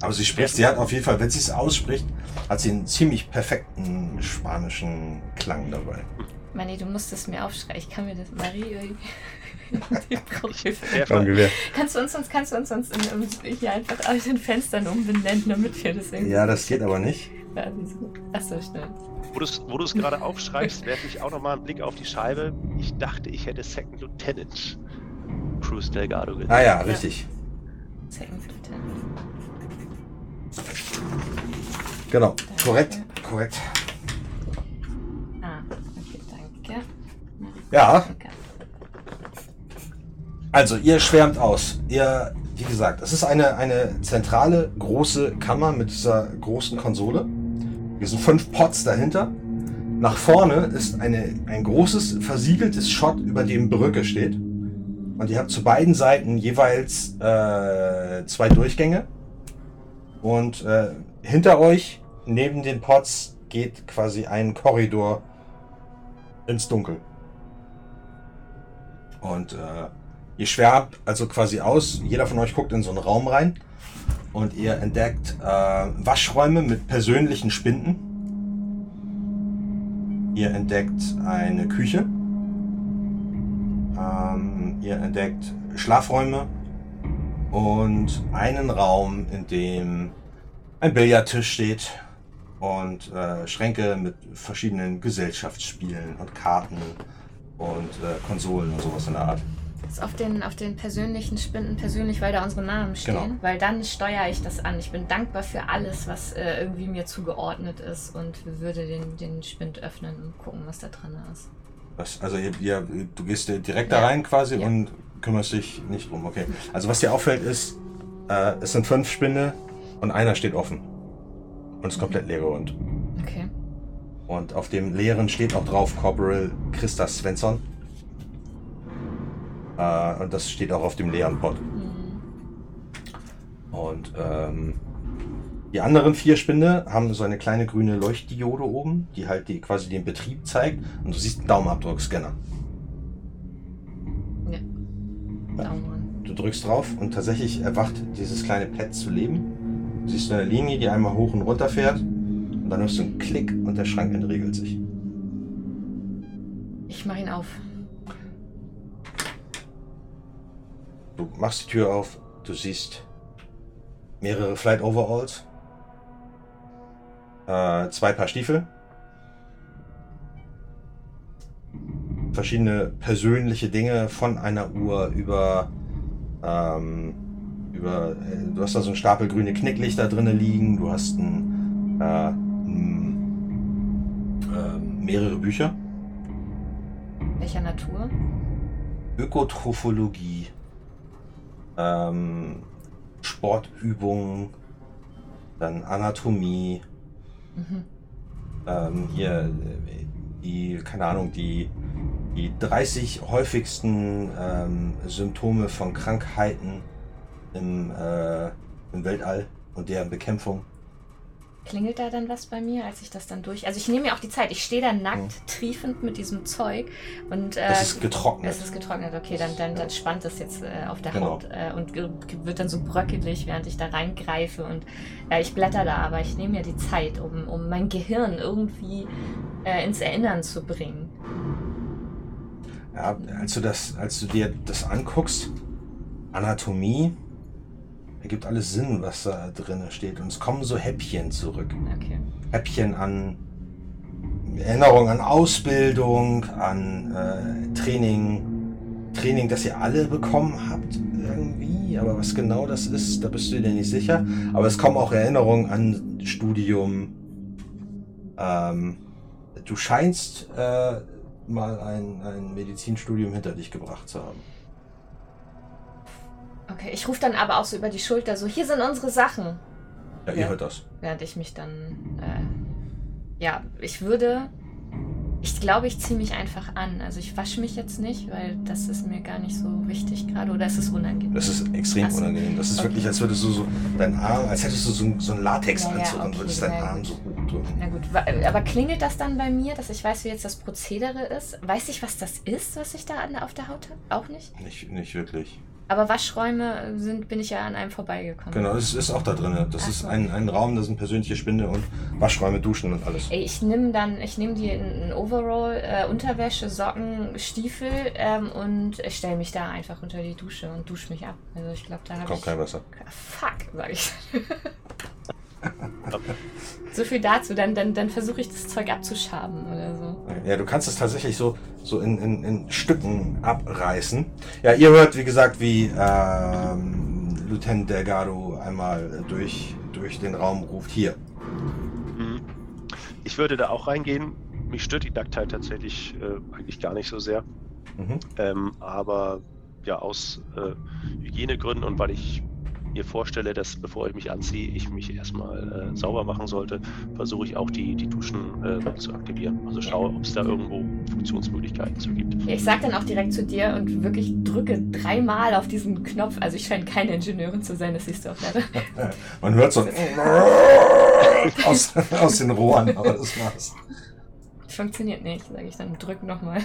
Speaker 2: Aber sie spricht, sie hat auf jeden Fall, wenn sie es ausspricht, hat sie einen ziemlich perfekten spanischen Klang dabei.
Speaker 4: Manni, du musst es mir aufschreiben. Ich kann mir das. Marie. Kannst du uns sonst, kannst du uns sonst in, hier einfach aus den Fenstern umbenennen, damit wir das irgendwie.
Speaker 2: Ja, das geht aber nicht.
Speaker 4: Achso, schnell.
Speaker 3: wo du es gerade aufschreibst, werfe ich auch nochmal einen Blick auf die Scheibe. Ich dachte, ich hätte Second Lieutenant Cruz Delgado genannt.
Speaker 2: Ah ja, richtig.
Speaker 4: Second Lieutenant.
Speaker 2: Genau. Korrekt, korrekt.
Speaker 4: Ah, okay, danke.
Speaker 2: Ja,
Speaker 4: Danke.
Speaker 2: Also ihr schwärmt aus. Ihr, wie gesagt, es ist eine, eine zentrale große Kammer mit dieser großen Konsole. Hier sind fünf Pots dahinter. Nach vorne ist eine, ein großes versiegeltes Shot, über dem Brücke steht. Und ihr habt zu beiden Seiten jeweils äh, zwei Durchgänge. Und äh, hinter euch, neben den Pots, geht quasi ein Korridor ins Dunkel. Und äh, ihr schwärmt also quasi aus. Jeder von euch guckt in so einen Raum rein. Und ihr entdeckt äh, Waschräume mit persönlichen Spinden. Ihr entdeckt eine Küche. Ähm, ihr entdeckt Schlafräume. Und einen Raum, in dem ein Billardtisch steht. Und äh, Schränke mit verschiedenen Gesellschaftsspielen und Karten und äh, Konsolen und sowas in der Art.
Speaker 4: Auf den, auf den persönlichen Spinden persönlich, weil da unsere Namen stehen.
Speaker 2: Genau.
Speaker 4: Weil dann steuere ich das an. Ich bin dankbar für alles, was äh, irgendwie mir zugeordnet ist und würde den, den Spind öffnen und gucken, was da drin ist.
Speaker 2: Was, also ihr, ihr, du gehst direkt da
Speaker 4: Ja.
Speaker 2: rein quasi
Speaker 4: Ja.
Speaker 2: und kümmerst dich nicht drum. Okay. Also was dir auffällt ist, äh, es sind fünf Spinde und einer steht offen. Und ist komplett leer und
Speaker 4: Okay.
Speaker 2: Und auf dem leeren steht auch drauf Corporal Christa Svensson. Äh, und das steht auch auf dem leeren Pot.
Speaker 4: Hm.
Speaker 2: Und ähm, die anderen vier Spinde haben so eine kleine grüne Leuchtdiode oben, die halt die, quasi den Betrieb zeigt. Und du siehst einen Daumenabdruckscanner.
Speaker 4: Ja. Daumen.
Speaker 2: Du drückst drauf und tatsächlich erwacht dieses kleine Pad zu leben. Du siehst eine Linie, die einmal hoch und runter fährt. Und dann hörst du einen Klick und der Schrank entriegelt sich.
Speaker 4: Ich mache ihn auf.
Speaker 2: Du machst die Tür auf, du siehst mehrere Flight Overalls, äh, zwei Paar Stiefel, verschiedene persönliche Dinge von einer Uhr über, ähm, über, äh, du hast da so einen Stapel grüne Knicklichter drinne liegen, du hast ein, äh, ein, äh, mehrere Bücher,
Speaker 4: Welcher Natur?
Speaker 2: Ökotrophologie, ähm, Sportübungen, dann Anatomie,
Speaker 4: Mhm.
Speaker 2: ähm, hier die, keine Ahnung, die die 30 häufigsten ähm, Symptome von Krankheiten im, äh, im Weltall und deren Bekämpfung.
Speaker 4: Klingelt da dann was bei mir, als ich das dann durch. Also ich nehme mir auch die Zeit. Ich stehe da nackt, triefend mit diesem Zeug und äh,
Speaker 2: Es ist getrocknet.
Speaker 4: Es ist getrocknet, okay, dann, dann, dann spannt es jetzt äh, auf der
Speaker 2: Genau.
Speaker 4: Haut äh, und wird dann so bröckelig, während ich da reingreife. Und ja, ich blätter da, aber ich nehme mir die Zeit, um, um mein Gehirn irgendwie äh, ins Erinnern zu bringen.
Speaker 2: Ja, als du das, als du dir das anguckst, Anatomie, ergibt alles Sinn, was da drin steht. Und es kommen so Häppchen zurück.
Speaker 4: Okay.
Speaker 2: Häppchen an Erinnerung an Ausbildung, an äh, Training. Training, das ihr alle bekommen habt, irgendwie. Aber was genau das ist, da bist du dir nicht sicher. Aber es kommen auch Erinnerungen an Studium. Ähm, du scheinst äh, mal ein, ein Medizinstudium hinter dich gebracht zu haben.
Speaker 4: Okay, ich rufe dann aber auch so über die Schulter so, hier sind unsere Sachen.
Speaker 2: Ja, ihr
Speaker 4: Ja.
Speaker 2: hört das.
Speaker 4: Während ich mich dann, äh, ja, ich würde, ich glaube, ich ziehe mich einfach an. Also ich wasche mich jetzt nicht, weil das ist mir gar nicht so wichtig gerade oder ist es unangenehm?
Speaker 2: Das ist extrem
Speaker 4: Ach so.
Speaker 2: unangenehm. Das ist
Speaker 4: Okay.
Speaker 2: wirklich, als würdest du so deinen Arm, als hättest du so, ein- so einen Latexanzug
Speaker 4: Ja, ja,
Speaker 2: und
Speaker 4: okay,
Speaker 2: würdest deinen Arm
Speaker 4: gut.
Speaker 2: so hochdrücken.
Speaker 4: Na gut, aber klingelt das dann bei mir, dass ich weiß, wie jetzt das Prozedere ist? Weiß ich, was das ist, was ich da an, auf der Haut habe? Auch nicht.
Speaker 2: Nicht, nicht wirklich.
Speaker 4: Aber Waschräume sind, bin ich ja an einem vorbeigekommen.
Speaker 2: Genau, das ist auch da drin. Das
Speaker 4: Ach
Speaker 2: ist
Speaker 4: so.
Speaker 2: ein, ein Raum, da sind persönliche Spinde und Waschräume, Duschen und alles.
Speaker 4: Ey, ich nehme dann, ich nehme die in, Overall, äh, Unterwäsche, Socken, Stiefel ähm, und stelle mich da einfach unter die Dusche und dusche mich ab. Also ich glaube, da habe
Speaker 2: Kommt
Speaker 4: ich...
Speaker 2: kein Wasser.
Speaker 4: Fuck, sag ich. so viel dazu, dann, dann, dann versuche ich das Zeug abzuschaben oder so.
Speaker 2: Ja, du kannst es tatsächlich so, so in, in, in Stücken abreißen. Ja, ihr hört, wie gesagt, wie ähm, Lieutenant Delgado einmal durch, durch den Raum ruft. Hier.
Speaker 3: Mhm. Ich würde da auch reingehen. Mich stört die Nacktheit tatsächlich äh, eigentlich gar nicht so sehr.
Speaker 2: Mhm.
Speaker 3: Ähm, aber ja, aus äh, Hygienegründen und weil ich mir vorstelle, dass bevor ich mich anziehe, ich mich erstmal äh, sauber machen sollte, versuche ich auch die, die Duschen äh, zu aktivieren. Also schaue, ob es da irgendwo Funktionsmöglichkeiten zu gibt.
Speaker 4: Ja, ich sag dann auch direkt zu dir und wirklich drücke dreimal auf diesen Knopf. Also ich scheine keine Ingenieurin zu sein, das siehst du auch leider.
Speaker 2: Man hört so aus, aus den Rohren, aber das war's.
Speaker 4: Funktioniert nicht, sage ich dann. Drück nochmal.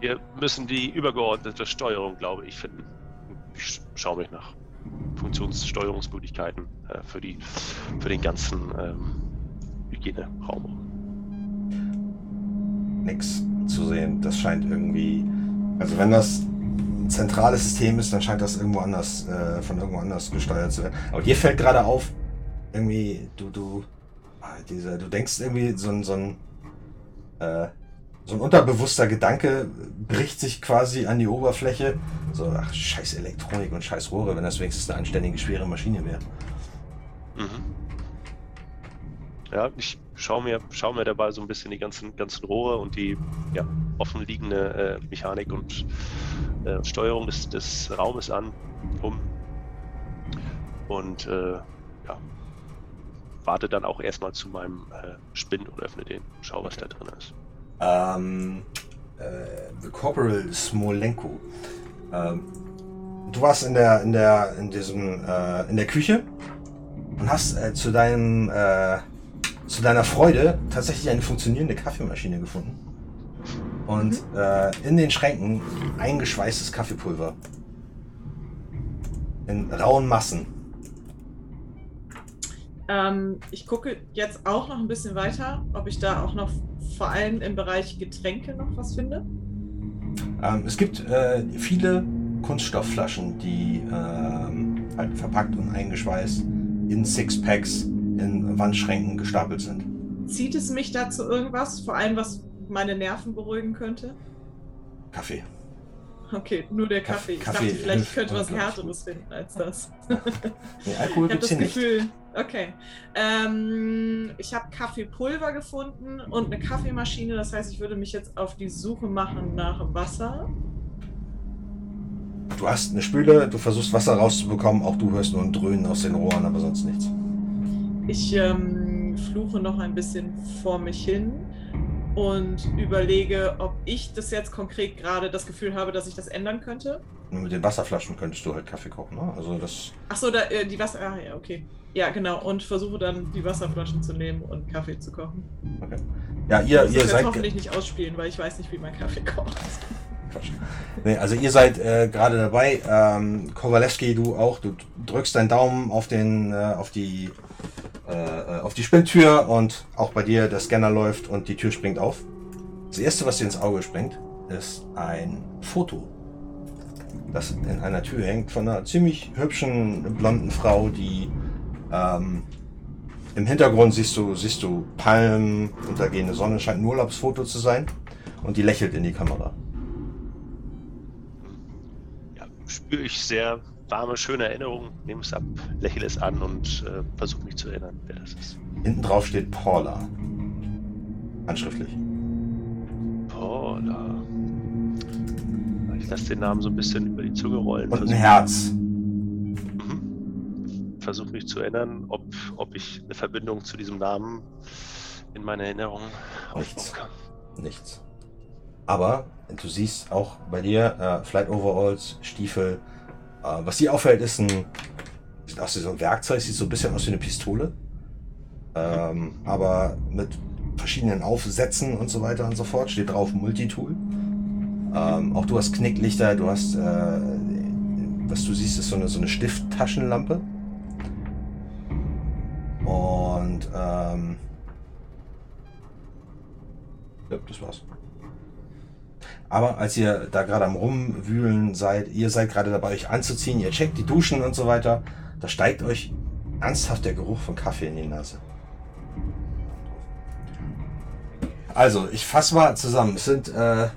Speaker 3: Wir müssen die übergeordnete Steuerung, glaube ich, finden. Ich sch- schaue mich nach Funktionssteuerungsmöglichkeiten äh, für, die, für den ganzen ähm, Hygieneraum.
Speaker 2: Nix zu sehen. Das scheint irgendwie. Also wenn das ein zentrales System ist, dann scheint das irgendwo anders, äh, von irgendwo anders gesteuert zu werden. Aber dir fällt gerade auf, irgendwie, du, du, ah, diese, du denkst irgendwie so ein, so ein, äh, so ein unterbewusster Gedanke bricht sich quasi an die Oberfläche. So, ach, scheiß Elektronik und scheiß Rohre, wenn das wenigstens eine anständige, schwere Maschine wäre.
Speaker 3: Mhm. Ja, ich schaue mir, schau mir dabei so ein bisschen die ganzen, ganzen Rohre und die ja, offenliegende äh, Mechanik und äh, Steuerung des, des Raumes an, um. Und äh, ja, warte dann auch erstmal zu meinem äh, Spind und öffne den, schau, was da drin ist.
Speaker 2: Ähm, äh, Corporal Smolenko. Ähm, du warst in der, in der, in diesem, äh, in der Küche und hast äh, zu deinem, äh, zu deiner Freude tatsächlich eine funktionierende Kaffeemaschine gefunden. Und äh, in den Schränken eingeschweißtes Kaffeepulver. In rauen Massen.
Speaker 5: Ähm, ich gucke jetzt auch noch ein bisschen weiter, ob ich da auch noch vor allem im Bereich Getränke noch was finde.
Speaker 2: Ähm, es gibt äh, viele Kunststoffflaschen, die ähm, halt verpackt und eingeschweißt in Sixpacks in Wandschränken gestapelt sind.
Speaker 5: Zieht es mich dazu irgendwas? Vor allem, was meine Nerven beruhigen könnte?
Speaker 2: Kaffee.
Speaker 5: Okay, nur der
Speaker 2: Kaff-
Speaker 5: Kaffee. Ich
Speaker 2: Kaffee
Speaker 5: dachte, vielleicht könnte was Härteres finden als das.
Speaker 2: Nee, Alkohol
Speaker 5: Ich habe
Speaker 2: gibt's
Speaker 5: das
Speaker 2: hier nicht.
Speaker 5: Gefühl, okay. Ähm, ich habe Kaffeepulver gefunden und eine Kaffeemaschine. Das heißt, ich würde mich jetzt auf die Suche machen nach Wasser.
Speaker 2: Du hast eine Spüle, du versuchst Wasser rauszubekommen, auch du hörst nur ein Dröhnen aus den Rohren, aber sonst nichts.
Speaker 5: Ich ähm, fluche noch ein bisschen vor mich hin und überlege, ob ich das jetzt konkret gerade das Gefühl habe, dass ich das ändern könnte.
Speaker 2: Nur mit den Wasserflaschen könntest du halt Kaffee kochen, ne? Also das.
Speaker 5: Achso, da, äh, die Wasser. Ah, ja, okay. Ja, genau. Und versuche dann die Wasserflaschen zu nehmen und Kaffee zu kochen.
Speaker 2: Okay. Ja, ihr,
Speaker 5: ich
Speaker 2: ihr seid.
Speaker 5: hoffentlich nicht ausspielen, weil ich weiß nicht, wie man Kaffee kocht.
Speaker 2: Quatsch. Nee, also ihr seid äh, gerade dabei. Ähm, Kowalewski, du auch. Du drückst deinen Daumen auf den, äh, auf die, äh, auf die Spinntür und auch bei dir der Scanner läuft und die Tür springt auf. Das erste, was dir ins Auge springt, ist ein Foto, das in einer Tür hängt von einer ziemlich hübschen blonden Frau, die ähm, im Hintergrund siehst du, siehst du Palmen, untergehende Sonne, scheint ein Urlaubsfoto zu sein und die lächelt in die Kamera.
Speaker 3: Ja, spüre ich sehr warme, schöne Erinnerungen, nehme es ab, lächle es an und äh, versuche mich zu erinnern, wer das ist.
Speaker 2: Hinten drauf steht Paula. Handschriftlich.
Speaker 3: Paula. Ich lasse den Namen so ein bisschen über die Zunge rollen.
Speaker 2: Und ein Herz.
Speaker 3: Mhm. Versuche mich zu erinnern, ob, ob ich eine Verbindung zu diesem Namen in meiner Erinnerung aufbauen
Speaker 2: Nichts.
Speaker 3: kann.
Speaker 2: Nichts. Aber du siehst auch bei dir äh, Flight Overalls, Stiefel. Äh, was dir auffällt, ist ein. Sieht aus wie so ein Werkzeug, sieht so ein bisschen aus wie eine Pistole. Ähm, aber mit verschiedenen Aufsätzen und so weiter und so fort. Steht drauf Multitool. Ähm, auch du hast Knicklichter, du hast. Äh, was du siehst, ist so eine, so eine Stifttaschenlampe. Und. Ähm, ja, das war's. Aber als ihr da gerade am Rumwühlen seid, ihr seid gerade dabei, euch anzuziehen, ihr checkt die Duschen und so weiter, da steigt euch ernsthaft der Geruch von Kaffee in die Nase. Also, ich fasse mal zusammen. Es sind äh,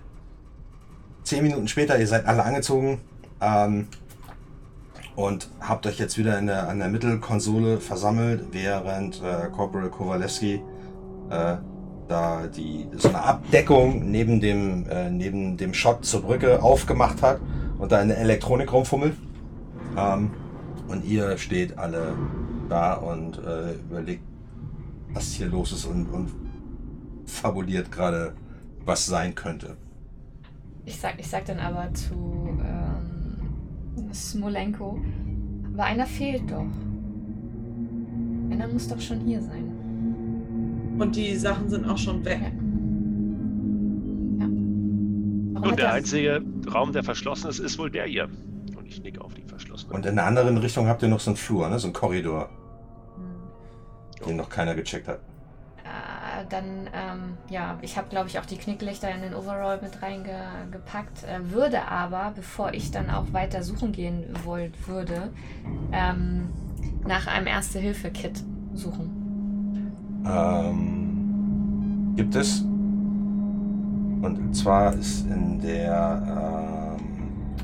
Speaker 2: zehn Minuten später, ihr seid alle angezogen ähm, und habt euch jetzt wieder in der, an der Mittelkonsole versammelt, während äh, Corporal Kowalewski äh, da die so eine Abdeckung neben dem äh, neben dem Shot zur Brücke aufgemacht hat und da in der Elektronik rumfummelt. Ähm, und ihr steht alle da und äh, überlegt, was hier los ist und, und fabuliert gerade, was sein könnte.
Speaker 4: Ich sag, ich sag dann aber zu ähm, Smolenko, aber einer fehlt doch. Einer muss doch schon hier sein.
Speaker 5: Und die Sachen sind auch schon weg.
Speaker 4: Ja. Ja.
Speaker 3: Und der
Speaker 4: er-
Speaker 3: einzige Raum, der verschlossen ist, ist wohl der hier. Und ich nicke auf die verschlossene.
Speaker 2: Und in der anderen Richtung habt ihr noch so einen Flur, ne? so einen Korridor,
Speaker 5: Hm.
Speaker 2: den noch keiner gecheckt hat.
Speaker 4: Äh, dann, ähm, ja, ich habe, glaube ich, auch die Knicklichter in den Overall mit reingepackt, äh, würde aber, bevor ich dann auch weiter suchen gehen wollt, würde, ähm, nach einem Erste-Hilfe-Kit suchen.
Speaker 2: Ähm, gibt es. Und zwar ist in der, ähm,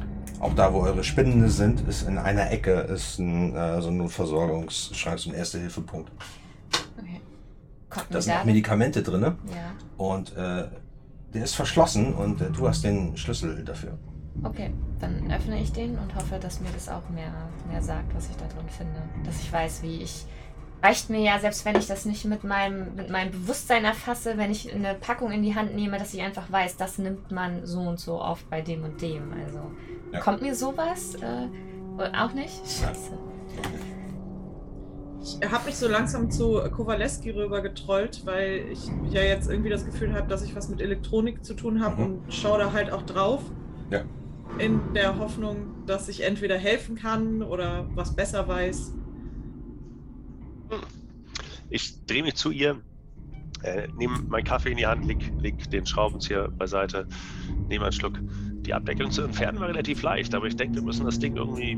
Speaker 2: auch da, wo eure Spinnen sind, ist in einer Ecke ist ein, äh, so ein Notversorgungsschrank, so ein Erste-Hilfe-Punkt.
Speaker 4: Okay. Kommt
Speaker 2: Da sind auch Medikamente drin
Speaker 4: Ja,
Speaker 2: und äh, der ist verschlossen und äh, du hast den Schlüssel dafür.
Speaker 4: okay. Dann öffne ich den und hoffe, dass mir das auch mehr, mehr sagt, was ich da drin finde. Dass ich weiß, wie ich. Reicht mir ja, selbst wenn ich das nicht mit meinem, mit meinem Bewusstsein erfasse, wenn ich eine Packung in die Hand nehme, dass ich einfach weiß, das nimmt man so und so oft bei dem und dem. Also
Speaker 2: Ja.
Speaker 4: kommt mir sowas äh, auch nicht? Scheiße.
Speaker 5: Ich habe mich so langsam zu Kowaleski rüber getrollt, weil ich ja jetzt irgendwie das Gefühl habe, dass ich was mit Elektronik zu tun habe
Speaker 2: Mhm.
Speaker 5: und schaue da halt auch drauf.
Speaker 2: Ja.
Speaker 5: In der Hoffnung, dass ich entweder helfen kann oder was besser weiß.
Speaker 3: Ich drehe mich zu ihr, äh, nehme meinen Kaffee in die Hand, leg, leg den Schraubenzieher beiseite, nehme einen Schluck. Die Abdeckung zu entfernen war relativ leicht, aber ich denke, wir müssen das Ding irgendwie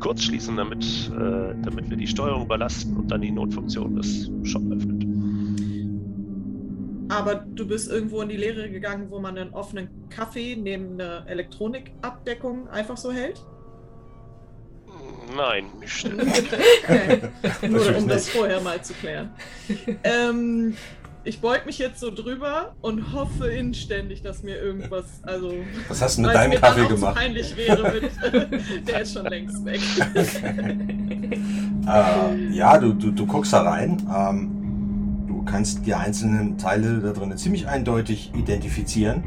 Speaker 3: kurz schließen, damit, äh, damit wir die Steuerung überlasten und dann die Notfunktion des Shop öffnet.
Speaker 5: Aber du bist irgendwo in die Lehre gegangen, wo man einen offenen Kaffee neben einer Elektronikabdeckung einfach so hält?
Speaker 3: Nein, nicht.
Speaker 5: Nur um das vorher mal zu klären. ähm, ich beug mich jetzt so drüber und hoffe inständig, dass mir irgendwas, also
Speaker 2: Was hast du mit deinem Kaffee gemacht?
Speaker 5: so peinlich wäre, mit, der ist schon längst weg.
Speaker 2: Äh, ja, du, du, du guckst da rein. Ähm, du kannst die einzelnen Teile da drin ziemlich eindeutig identifizieren.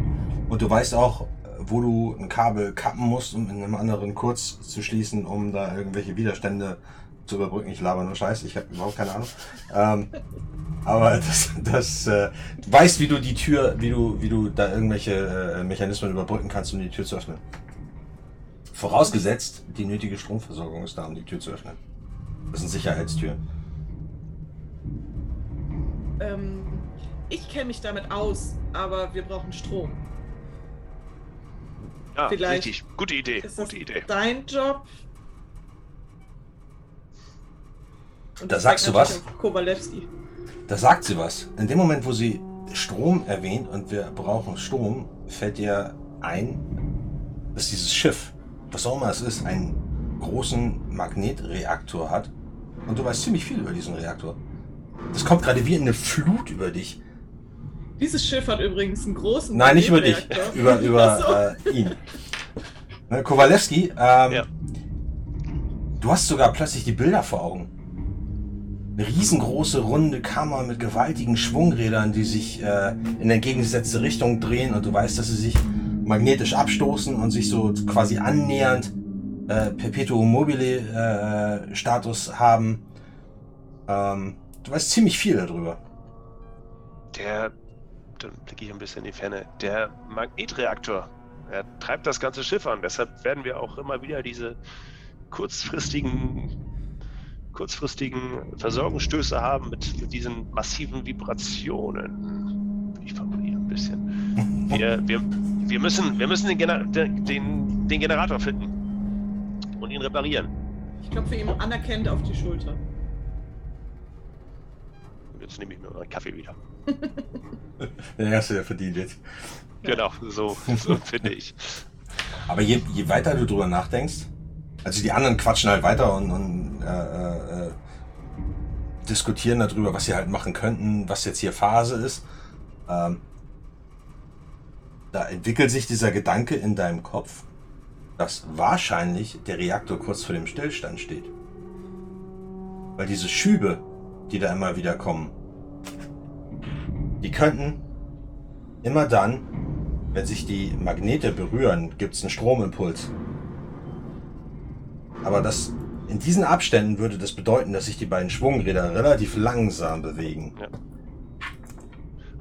Speaker 2: Und du weißt auch, wo du ein Kabel kappen musst, um in einem anderen kurz zu schließen, um da irgendwelche Widerstände zu überbrücken. Ich laber nur Scheiß, ich habe überhaupt keine Ahnung. Ähm, aber das, das äh, weißt, wie du die Tür, wie du, wie du da irgendwelche äh, Mechanismen überbrücken kannst, um die Tür zu öffnen. Vorausgesetzt, die nötige Stromversorgung ist da, um die Tür zu öffnen. Das sind Sicherheitstüren.
Speaker 5: Ähm, ich kenne mich damit aus, aber wir brauchen Strom.
Speaker 3: Ja,
Speaker 5: Vielleicht
Speaker 3: richtig. Gute Idee.
Speaker 5: Ist das
Speaker 3: Gute Idee.
Speaker 5: dein Job? Und
Speaker 2: Da sagst
Speaker 5: sag
Speaker 2: du was?
Speaker 5: Kowalewski.
Speaker 2: Da sagt sie was. In dem Moment, wo sie Strom erwähnt und wir brauchen Strom, fällt dir ein, dass dieses Schiff, was auch immer es ist, einen großen Magnetreaktor hat. Und du weißt ziemlich viel über diesen Reaktor. Das kommt gerade wie in eine Flut über dich.
Speaker 5: Dieses Schiff hat übrigens einen großen.
Speaker 2: Nein, nicht über dich, über, über
Speaker 5: so.
Speaker 2: äh, ihn. Ne, Kowalewski, ähm,
Speaker 3: Ja.
Speaker 2: du hast sogar plötzlich die Bilder vor Augen. Eine riesengroße runde Kammer mit gewaltigen Schwungrädern, die sich äh, in entgegengesetzte Richtung drehen und du weißt, dass sie sich magnetisch abstoßen und sich so quasi annähernd äh, Perpetuum mobile äh, Status haben. Ähm, du weißt ziemlich viel darüber.
Speaker 3: Der, dann blicke ich ein bisschen in die Ferne, der Magnetreaktor, er treibt das ganze Schiff an. Deshalb werden wir auch immer wieder diese kurzfristigen, kurzfristigen Versorgungsstöße haben mit, mit diesen massiven Vibrationen. Ich formuliere ein bisschen. Wir, wir, wir müssen, wir müssen den, Gener den, den, Generator finden und ihn reparieren.
Speaker 5: Ich klopfe ihm anerkennend auf die Schulter.
Speaker 3: Und jetzt nehme ich mir meinen Kaffee wieder.
Speaker 2: Den hast du ja verdient jetzt.
Speaker 3: Genau, so, so finde ich.
Speaker 2: Aber je, je weiter du drüber nachdenkst, also die anderen quatschen halt weiter und, und äh, äh, äh, diskutieren darüber, was sie halt machen könnten, was jetzt hier Phase ist. Ähm, da entwickelt sich dieser Gedanke in deinem Kopf, dass wahrscheinlich der Reaktor kurz vor dem Stillstand steht. Weil diese Schübe, die da immer wieder kommen, die könnten immer dann, wenn sich die Magnete berühren, gibt es einen Stromimpuls. Aber das, in diesen Abständen würde das bedeuten, dass sich die beiden Schwungräder relativ langsam bewegen.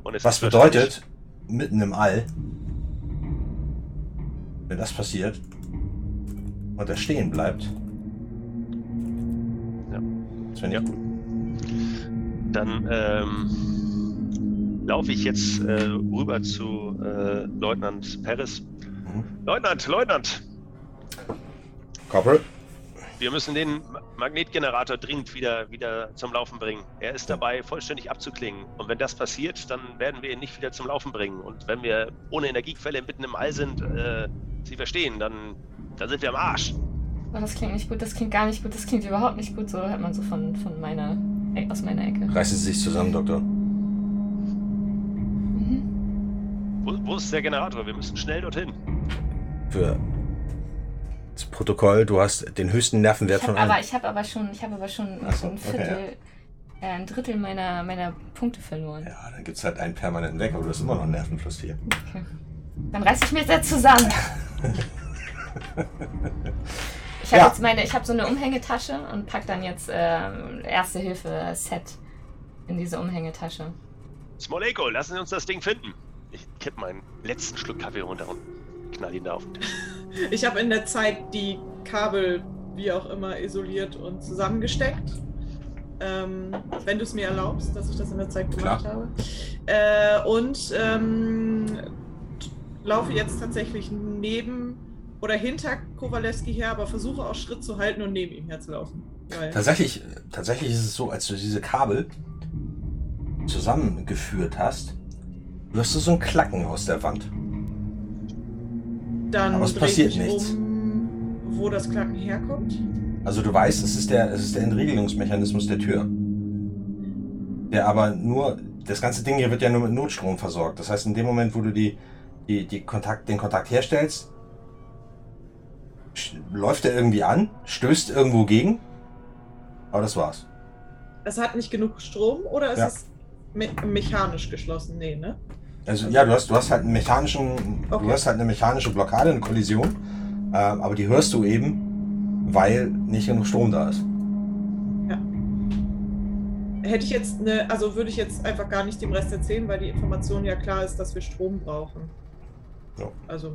Speaker 3: Und es
Speaker 2: Was bedeutet, mitten im All, wenn das passiert und er stehen bleibt,
Speaker 3: Ja.
Speaker 2: das wäre nicht
Speaker 3: Ja.
Speaker 2: gut.
Speaker 3: Dann ähm, laufe ich jetzt äh, rüber zu äh, Leutnant Peres.
Speaker 2: Mhm.
Speaker 3: Leutnant, Leutnant,
Speaker 2: Corporal,
Speaker 3: wir müssen den Ma- Magnetgenerator dringend wieder, wieder zum Laufen bringen. Er ist dabei, vollständig abzuklingen. Und wenn das passiert, dann werden wir ihn nicht wieder zum Laufen bringen. Und wenn wir ohne Energiequelle mitten im All sind, äh, Sie verstehen, dann, dann sind wir am Arsch.
Speaker 4: Oh, das klingt nicht gut, das klingt gar nicht gut, das klingt überhaupt nicht gut. So hört man so von, von meiner, aus meiner Ecke.
Speaker 2: reißen Sie sich zusammen, Doktor.
Speaker 4: Mhm.
Speaker 3: Wo, wo ist der Generator? Wir müssen schnell dorthin.
Speaker 2: Für das Protokoll, du hast den höchsten Nervenwert
Speaker 4: Ich
Speaker 2: von
Speaker 4: habe aber,
Speaker 2: allen.
Speaker 4: ich hab aber schon, ich habe aber schon
Speaker 2: so,
Speaker 4: ein
Speaker 2: okay,
Speaker 4: Viertel, äh, ein Drittel meiner, meiner Punkte verloren.
Speaker 2: Ja, dann gibt es halt einen permanenten weg, aber du hast immer noch einen Nervenfluss hier.
Speaker 4: Okay. Dann reiß ich mich jetzt zusammen. Ich habe
Speaker 2: Ja.
Speaker 4: jetzt meine, ich habe so eine Umhängetasche und pack dann jetzt äh, Erste Hilfe Set in diese Umhängetasche.
Speaker 3: Smoleko, lassen Sie uns das Ding finden. Ich kipp meinen letzten Schluck Kaffee runter und knall ihn da auf den Tisch.
Speaker 5: Ich habe in der Zeit die Kabel, wie auch immer, isoliert und zusammengesteckt. Ähm, wenn du es mir erlaubst, dass ich das in der Zeit gemacht
Speaker 2: Klar.
Speaker 5: habe. Äh, und ähm, laufe jetzt tatsächlich neben oder hinter Kowalewski her, aber versuche auch Schritt zu halten und neben ihm herzulaufen.
Speaker 2: Tatsächlich, tatsächlich ist es so, als du diese Kabel zusammengeführt hast, hörst du so ein Klacken aus der Wand.
Speaker 5: dann
Speaker 2: aber es passiert
Speaker 5: ich
Speaker 2: nichts.
Speaker 5: um, wo das Klacken herkommt.
Speaker 2: Also du weißt, es ist der, es ist der Entriegelungsmechanismus der Tür. Der aber nur, das ganze Ding hier wird ja nur mit Notstrom versorgt. Das heißt, in dem Moment, wo du die, die, die Kontakt, den Kontakt herstellst, läuft er irgendwie an, stößt irgendwo gegen. Aber das war's.
Speaker 5: Es hat nicht genug Strom oder ist
Speaker 2: Ja.
Speaker 5: es Me mechanisch geschlossen, nee, ne?
Speaker 2: Also ja, du hast, du hast halt einen mechanischen,
Speaker 5: Okay.
Speaker 2: du hast halt eine mechanische Blockade, eine Kollision, ähm, aber die hörst du eben, weil nicht genug Strom da ist.
Speaker 5: Hätte ich jetzt eine, also würde ich jetzt einfach gar nicht dem Rest erzählen, weil die Information ja klar ist, dass wir Strom brauchen.
Speaker 2: Ja.
Speaker 5: Also,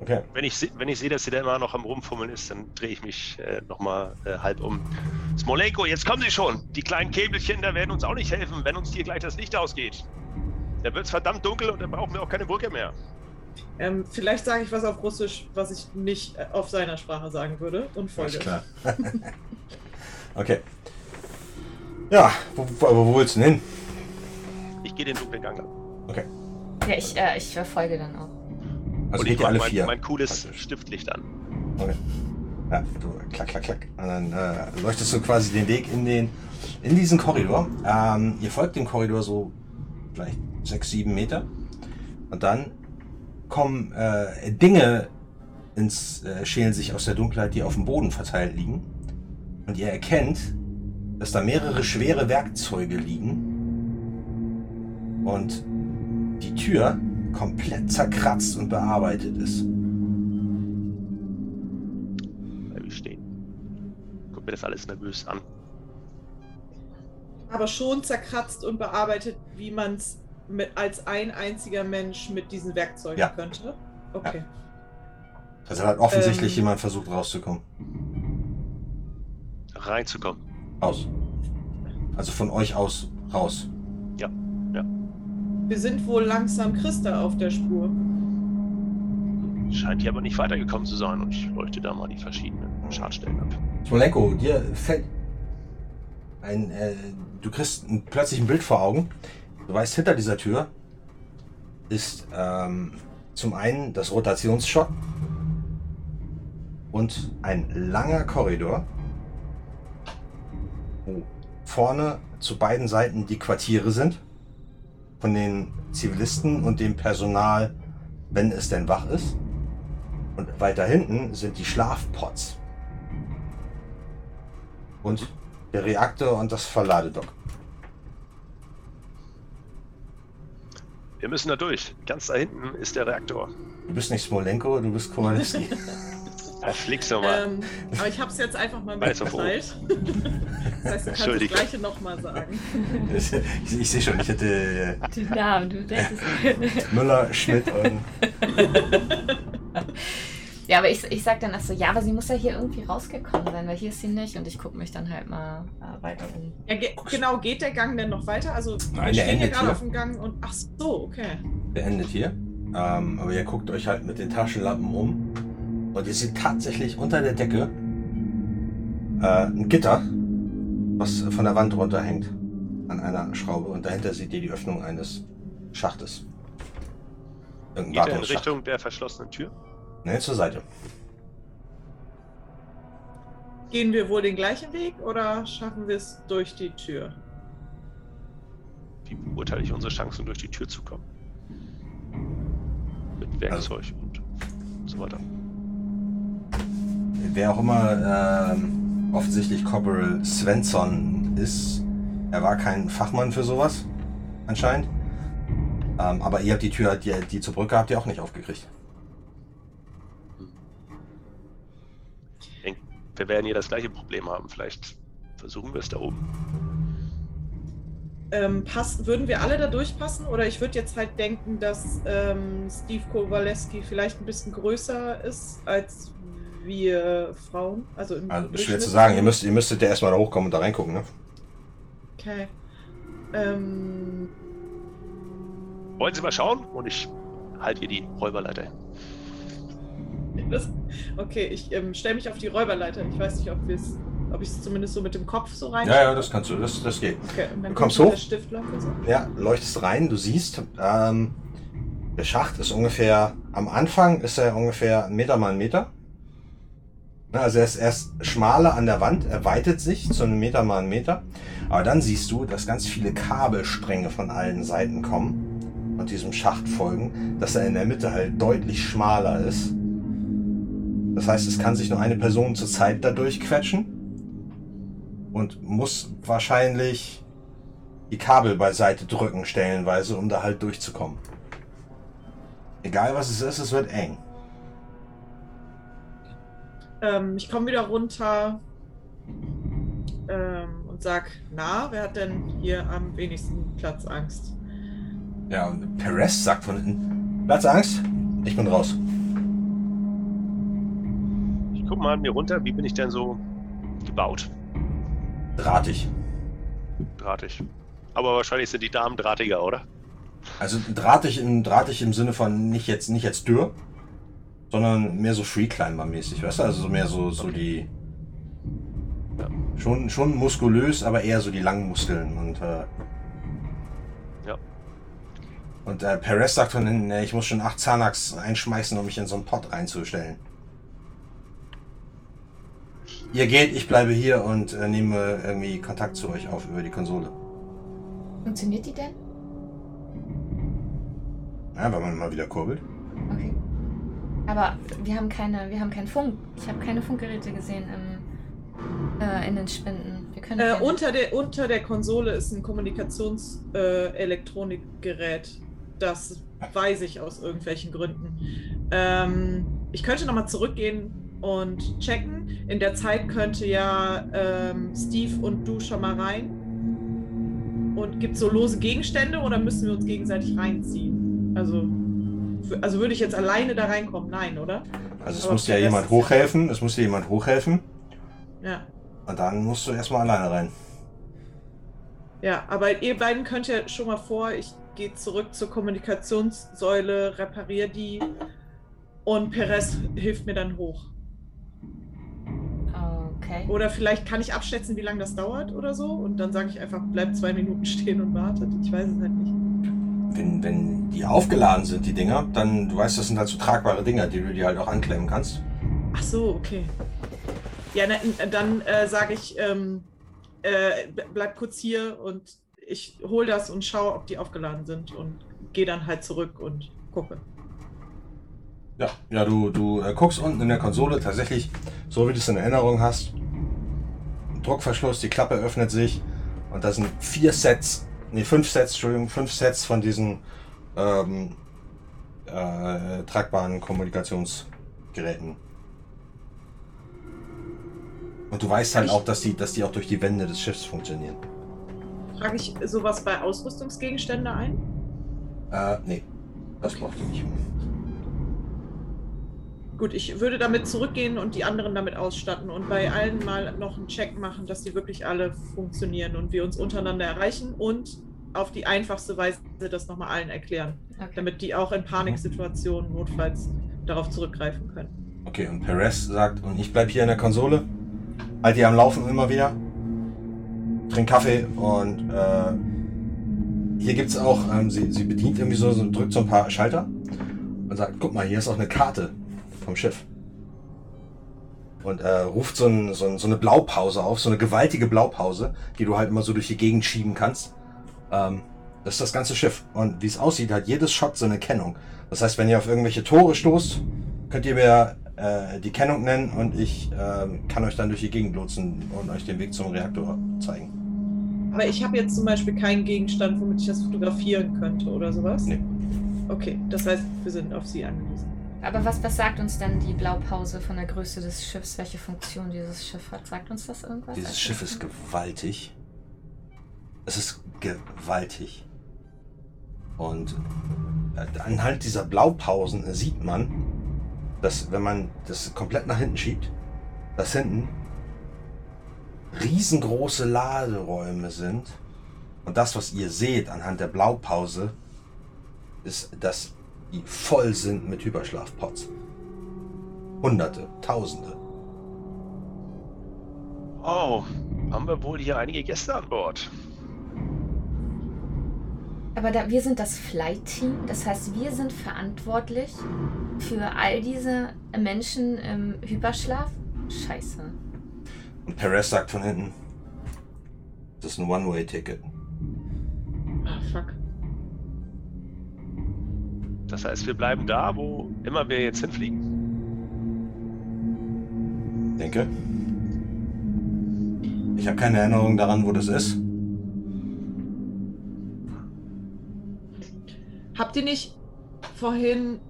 Speaker 2: Okay.
Speaker 3: Wenn ich, wenn ich sehe, dass sie da immer noch am Rumfummeln ist, dann drehe ich mich äh, nochmal äh, halb um. Smolenko, jetzt kommen Sie schon. Die kleinen Käbelchen, da werden uns auch nicht helfen, wenn uns hier gleich das Licht ausgeht. Da wird es verdammt dunkel und dann brauchen wir auch keine Brücke mehr.
Speaker 5: ähm, vielleicht sage ich was auf Russisch, was ich nicht äh, auf seiner Sprache sagen würde und folge.
Speaker 2: Alles klar. okay. Ja, wo, wo, wo willst du denn hin?
Speaker 3: Ich gehe den dunklen Gang lang.
Speaker 2: Okay.
Speaker 4: Ja, ich, äh, ich verfolge dann auch.
Speaker 2: Also
Speaker 3: und
Speaker 2: geht
Speaker 3: ich
Speaker 2: ihr alle
Speaker 3: mein,
Speaker 2: vier.
Speaker 3: mein cooles
Speaker 2: Praktisch.
Speaker 3: Stiftlicht an.
Speaker 2: Okay. Ja, du klack, klack, klack. Und dann äh, leuchtest du quasi den Weg in den in diesen Korridor. Ähm, ihr folgt dem Korridor so vielleicht sechs, sieben Meter. Und dann kommen äh, Dinge ins äh, schälen sich aus der Dunkelheit, die auf dem Boden verteilt liegen. Und ihr erkennt, dass da mehrere schwere Werkzeuge liegen. Und die Tür komplett zerkratzt und bearbeitet ist.
Speaker 3: Bleib ich stehen. Guck mir das alles nervös an.
Speaker 5: Aber schon zerkratzt und bearbeitet, wie man es als ein einziger Mensch mit diesen Werkzeugen
Speaker 2: Ja.
Speaker 5: könnte. Okay.
Speaker 2: Also hat offensichtlich
Speaker 5: Ähm.
Speaker 2: jemand versucht rauszukommen.
Speaker 3: Reinzukommen.
Speaker 2: Aus. Also von euch aus raus.
Speaker 5: Wir sind wohl langsam Christa auf der Spur.
Speaker 3: Scheint hier aber nicht weitergekommen zu sein und ich leuchte da mal die verschiedenen Schadstellen ab.
Speaker 2: Smolenko, dir fällt ein, äh, du kriegst ein, plötzlich ein Bild vor Augen. Du weißt, hinter dieser Tür ist ähm, zum einen das Rotationsschott und ein langer Korridor, wo vorne zu beiden Seiten die Quartiere sind von den Zivilisten und dem Personal, wenn es denn wach ist. Und weiter hinten sind die Schlafpots und der Reaktor und das Verladedock.
Speaker 3: Wir müssen da durch. Ganz da hinten ist der Reaktor.
Speaker 2: Du bist nicht Smolenko, du bist Kowalski.
Speaker 3: Verflixt nochmal.
Speaker 5: Ähm, aber ich habe es jetzt einfach mal mitgeteilt. Das heißt, du kannst das. Gleiche nochmal sagen.
Speaker 2: ich ich sehe schon, ich hätte äh,
Speaker 4: Die Namen, du hättest.
Speaker 2: Müller, Schmidt und.
Speaker 4: ja, aber ich, ich sag dann auch so, ja, aber sie muss ja hier irgendwie rausgekommen sein, weil hier ist sie nicht und ich gucke mich dann halt mal äh, weiter um.
Speaker 5: Ja, ge genau, geht der Gang denn noch weiter? Also,
Speaker 2: Nein,
Speaker 5: wir stehen hier gerade auf dem Gang und. Ach so, okay.
Speaker 2: beendet hier. Ähm, aber ihr guckt euch halt mit den Taschenlampen um. Und ihr seht tatsächlich unter der Decke äh, ein Gitter, was von der Wand runterhängt. An einer Schraube. Und dahinter seht ihr die Öffnung eines Schachtes. Irgendein
Speaker 3: Geht er in. Richtung der verschlossenen Tür?
Speaker 2: Nee, zur Seite.
Speaker 5: Gehen wir wohl den gleichen Weg oder schaffen wir es durch die Tür?
Speaker 3: Wie beurteile ich unsere Chancen, durch die Tür zu kommen? Mit Werkzeug und so weiter.
Speaker 2: Wer auch immer ähm, offensichtlich Corporal Svensson ist, er war kein Fachmann für sowas, anscheinend. Ähm, aber ihr habt die Tür, die, die zur Brücke habt ihr auch nicht aufgekriegt.
Speaker 3: Ich denke, wir werden hier das gleiche Problem haben. Vielleicht versuchen wir es da oben.
Speaker 5: Ähm, pass, würden wir alle da durchpassen? Oder ich würde jetzt halt denken, dass ähm, Steve Kowaleski vielleicht ein bisschen größer ist als wir Frauen. Also, im
Speaker 2: Also schwer zu sagen, ihr, müsst, ihr müsstet ja erstmal da hochkommen und da reingucken, ne?
Speaker 5: Okay. Ähm,
Speaker 3: Wollen Sie mal schauen? Und ich halte ihr die Räuberleiter hin.
Speaker 5: das, okay, ich ähm, stelle mich auf die Räuberleiter. Ich weiß nicht, ob wir es, ob ich es zumindest so mit dem Kopf so rein.
Speaker 2: Ja, ja, das kannst du, das, das geht.
Speaker 5: Okay, und dann
Speaker 2: Du kommst hoch?
Speaker 5: So.
Speaker 2: Ja, leuchtest rein, du siehst, ähm, der Schacht ist ungefähr, am Anfang ist er ungefähr ein Meter mal ein Meter. Ne, Also er ist erst schmaler an der Wand, er weitet sich zu einem Meter mal ein Meter. Aber dann siehst du, dass ganz viele Kabelstränge von allen Seiten kommen und diesem Schacht folgen, dass er in der Mitte halt deutlich schmaler ist. Das heißt, es kann sich nur eine Person zur Zeit da durchquetschen und muss wahrscheinlich die Kabel beiseite drücken, stellenweise, um da halt durchzukommen. Egal was es ist, es wird eng.
Speaker 5: Ähm, ich komme wieder runter ähm, und sag, na, wer hat denn hier am wenigsten Platzangst?
Speaker 2: Ja, und Perez sagt von hinten, Platzangst? Ich bin raus.
Speaker 3: Ich guck mal an mir runter, wie bin ich denn so gebaut?
Speaker 2: Drahtig.
Speaker 3: Drahtig. Aber wahrscheinlich sind die Damen drahtiger, oder?
Speaker 2: Also drahtig im, drahtig im Sinne von nicht jetzt, nicht jetzt dürr, sondern mehr so Free-Climber-mäßig, weißt du? Also so mehr so, so die.
Speaker 3: Ja.
Speaker 2: Schon, schon muskulös, aber eher so die langen Muskeln. Und, äh,
Speaker 3: Ja.
Speaker 2: und äh, Perez sagt von hinten, ich muss schon acht Zanax einschmeißen, um mich in so einen Pot reinzustellen. Ihr geht, ich bleibe hier und äh, nehme irgendwie Kontakt zu euch auf über die Konsole.
Speaker 4: Funktioniert die denn?
Speaker 2: Ja, wenn man mal wieder kurbelt.
Speaker 4: Okay. Aber wir haben keine, wir haben keinen Funk. Ich habe keine Funkgeräte gesehen im, äh, in den Spinden. Wir können
Speaker 5: Äh, unter, der, unter der Konsole ist ein Kommunikations-Elektronikgerät. das weiß ich aus irgendwelchen Gründen. Ähm, ich könnte nochmal zurückgehen und checken. In der Zeit könnte ja ähm, Steve und du schon mal rein. Und gibt es so lose Gegenstände oder müssen wir uns gegenseitig reinziehen? Also, also würde ich jetzt alleine da reinkommen? Nein, oder?
Speaker 2: Also es
Speaker 5: Aber
Speaker 2: muss ja
Speaker 5: der
Speaker 2: jemand
Speaker 5: ja-
Speaker 2: hochhelfen, es muss dir jemand hochhelfen
Speaker 5: Ja.
Speaker 2: und dann musst du erstmal alleine rein.
Speaker 5: Ja, aber ihr beiden könnt ja schon mal vor, ich gehe zurück zur Kommunikationssäule, repariere die und Perez hilft mir dann hoch.
Speaker 4: Okay.
Speaker 5: Oder vielleicht kann ich abschätzen, wie lange das dauert oder so und dann sage ich einfach, bleibt zwei Minuten stehen und wartet. Ich weiß es halt nicht.
Speaker 2: Wenn, wenn die aufgeladen sind, die Dinger, dann, du weißt, das sind halt so tragbare Dinger, die du dir halt auch anklemmen kannst.
Speaker 5: Ach so, okay. Ja, na, dann äh, sage ich, ähm, äh, bleib kurz hier und ich hol das und schaue, ob die aufgeladen sind und gehe dann halt zurück und gucke.
Speaker 2: Ja, ja du, du äh, guckst unten in der Konsole tatsächlich, so wie du es in Erinnerung hast. Druckverschluss, die Klappe öffnet sich und da sind vier Sets, nee, fünf Sets, Entschuldigung, fünf Sets von diesen ähm, äh, tragbaren Kommunikationsgeräten. Und du weißt halt auch, dass die, dass die auch durch die Wände des Schiffs funktionieren.
Speaker 5: Trage ich sowas bei Ausrüstungsgegenstände ein?
Speaker 2: Äh, nee, das braucht ihr nicht.
Speaker 5: Gut, ich würde damit zurückgehen und die anderen damit ausstatten und bei allen mal noch einen Check machen, dass die wirklich alle funktionieren und wir uns untereinander erreichen und auf die einfachste Weise das nochmal allen erklären,
Speaker 4: okay.
Speaker 5: damit die auch in Paniksituationen notfalls darauf zurückgreifen können.
Speaker 2: Okay, und Perez sagt, und ich bleib hier in der Konsole, halt die am Laufen immer wieder, trink Kaffee und äh, hier gibt's auch, ähm, sie, sie bedient irgendwie so, so, drückt so ein paar Schalter und sagt, guck mal, hier ist auch eine Karte vom Schiff. Und äh, ruft so, ein, so, ein, so eine Blaupause auf, so eine gewaltige Blaupause, die du halt immer so durch die Gegend schieben kannst. Ähm, das ist das ganze Schiff. Und wie es aussieht, hat jedes Shot so eine Kennung. Das heißt, wenn ihr auf irgendwelche Tore stoßt, könnt ihr mir äh, die Kennung nennen und ich ähm, kann euch dann durch die Gegend lotsen und euch den Weg zum Reaktor zeigen.
Speaker 5: Aber ich habe jetzt zum Beispiel keinen Gegenstand, womit ich das fotografieren könnte oder sowas?
Speaker 2: Nee.
Speaker 5: Okay, das heißt, wir sind auf sie angewiesen.
Speaker 4: Aber was, was sagt uns denn die Blaupause von der Größe des Schiffs? Welche Funktion dieses Schiff hat? Sagt uns das irgendwas?
Speaker 2: Dieses Schiff ist gewaltig. Es ist gewaltig. Und äh, anhand dieser Blaupausen sieht man, dass wenn man das komplett nach hinten schiebt, dass hinten riesengroße Laderäume sind. Und das, was ihr seht anhand der Blaupause, ist, dass die voll sind mit Hyperschlafpots. Hunderte, Tausende.
Speaker 3: Oh, haben wir wohl hier einige Gäste an Bord.
Speaker 4: Aber da, wir sind das Flight-Team, das heißt, wir sind verantwortlich für all diese Menschen im Hyperschlaf. Scheiße.
Speaker 2: Und Perez sagt von hinten, das ist ein One-Way-Ticket.
Speaker 5: Ah, fuck.
Speaker 3: Das heißt, wir bleiben da, wo immer wir jetzt hinfliegen.
Speaker 2: Denke. Ich habe keine Erinnerung daran, wo das ist.
Speaker 5: Habt ihr nicht vorhin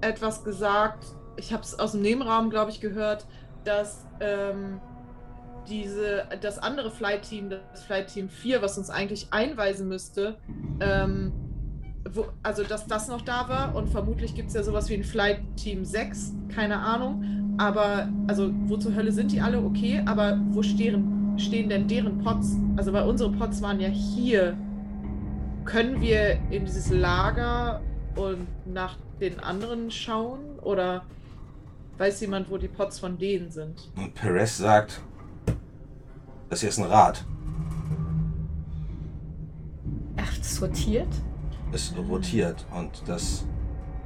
Speaker 5: etwas gesagt? Ich habe es aus dem Nebenraum, glaube ich, gehört, dass ähm, diese, das andere Flight-Team, das Flight-Team 4, was uns eigentlich einweisen müsste, ähm, wo, also dass das noch da war und vermutlich gibt es ja sowas wie ein Flight Team 6, keine Ahnung. Aber, also, wo zur Hölle sind die alle? Okay, aber wo stehen, stehen denn deren Pots? Also, weil unsere Pots waren ja hier. Können wir in dieses Lager und nach den anderen schauen? Oder weiß jemand, wo die Pots von denen sind?
Speaker 2: Und Perez sagt, das hier ist ein Rad.
Speaker 4: Ach, das rotiert?
Speaker 2: Es rotiert und das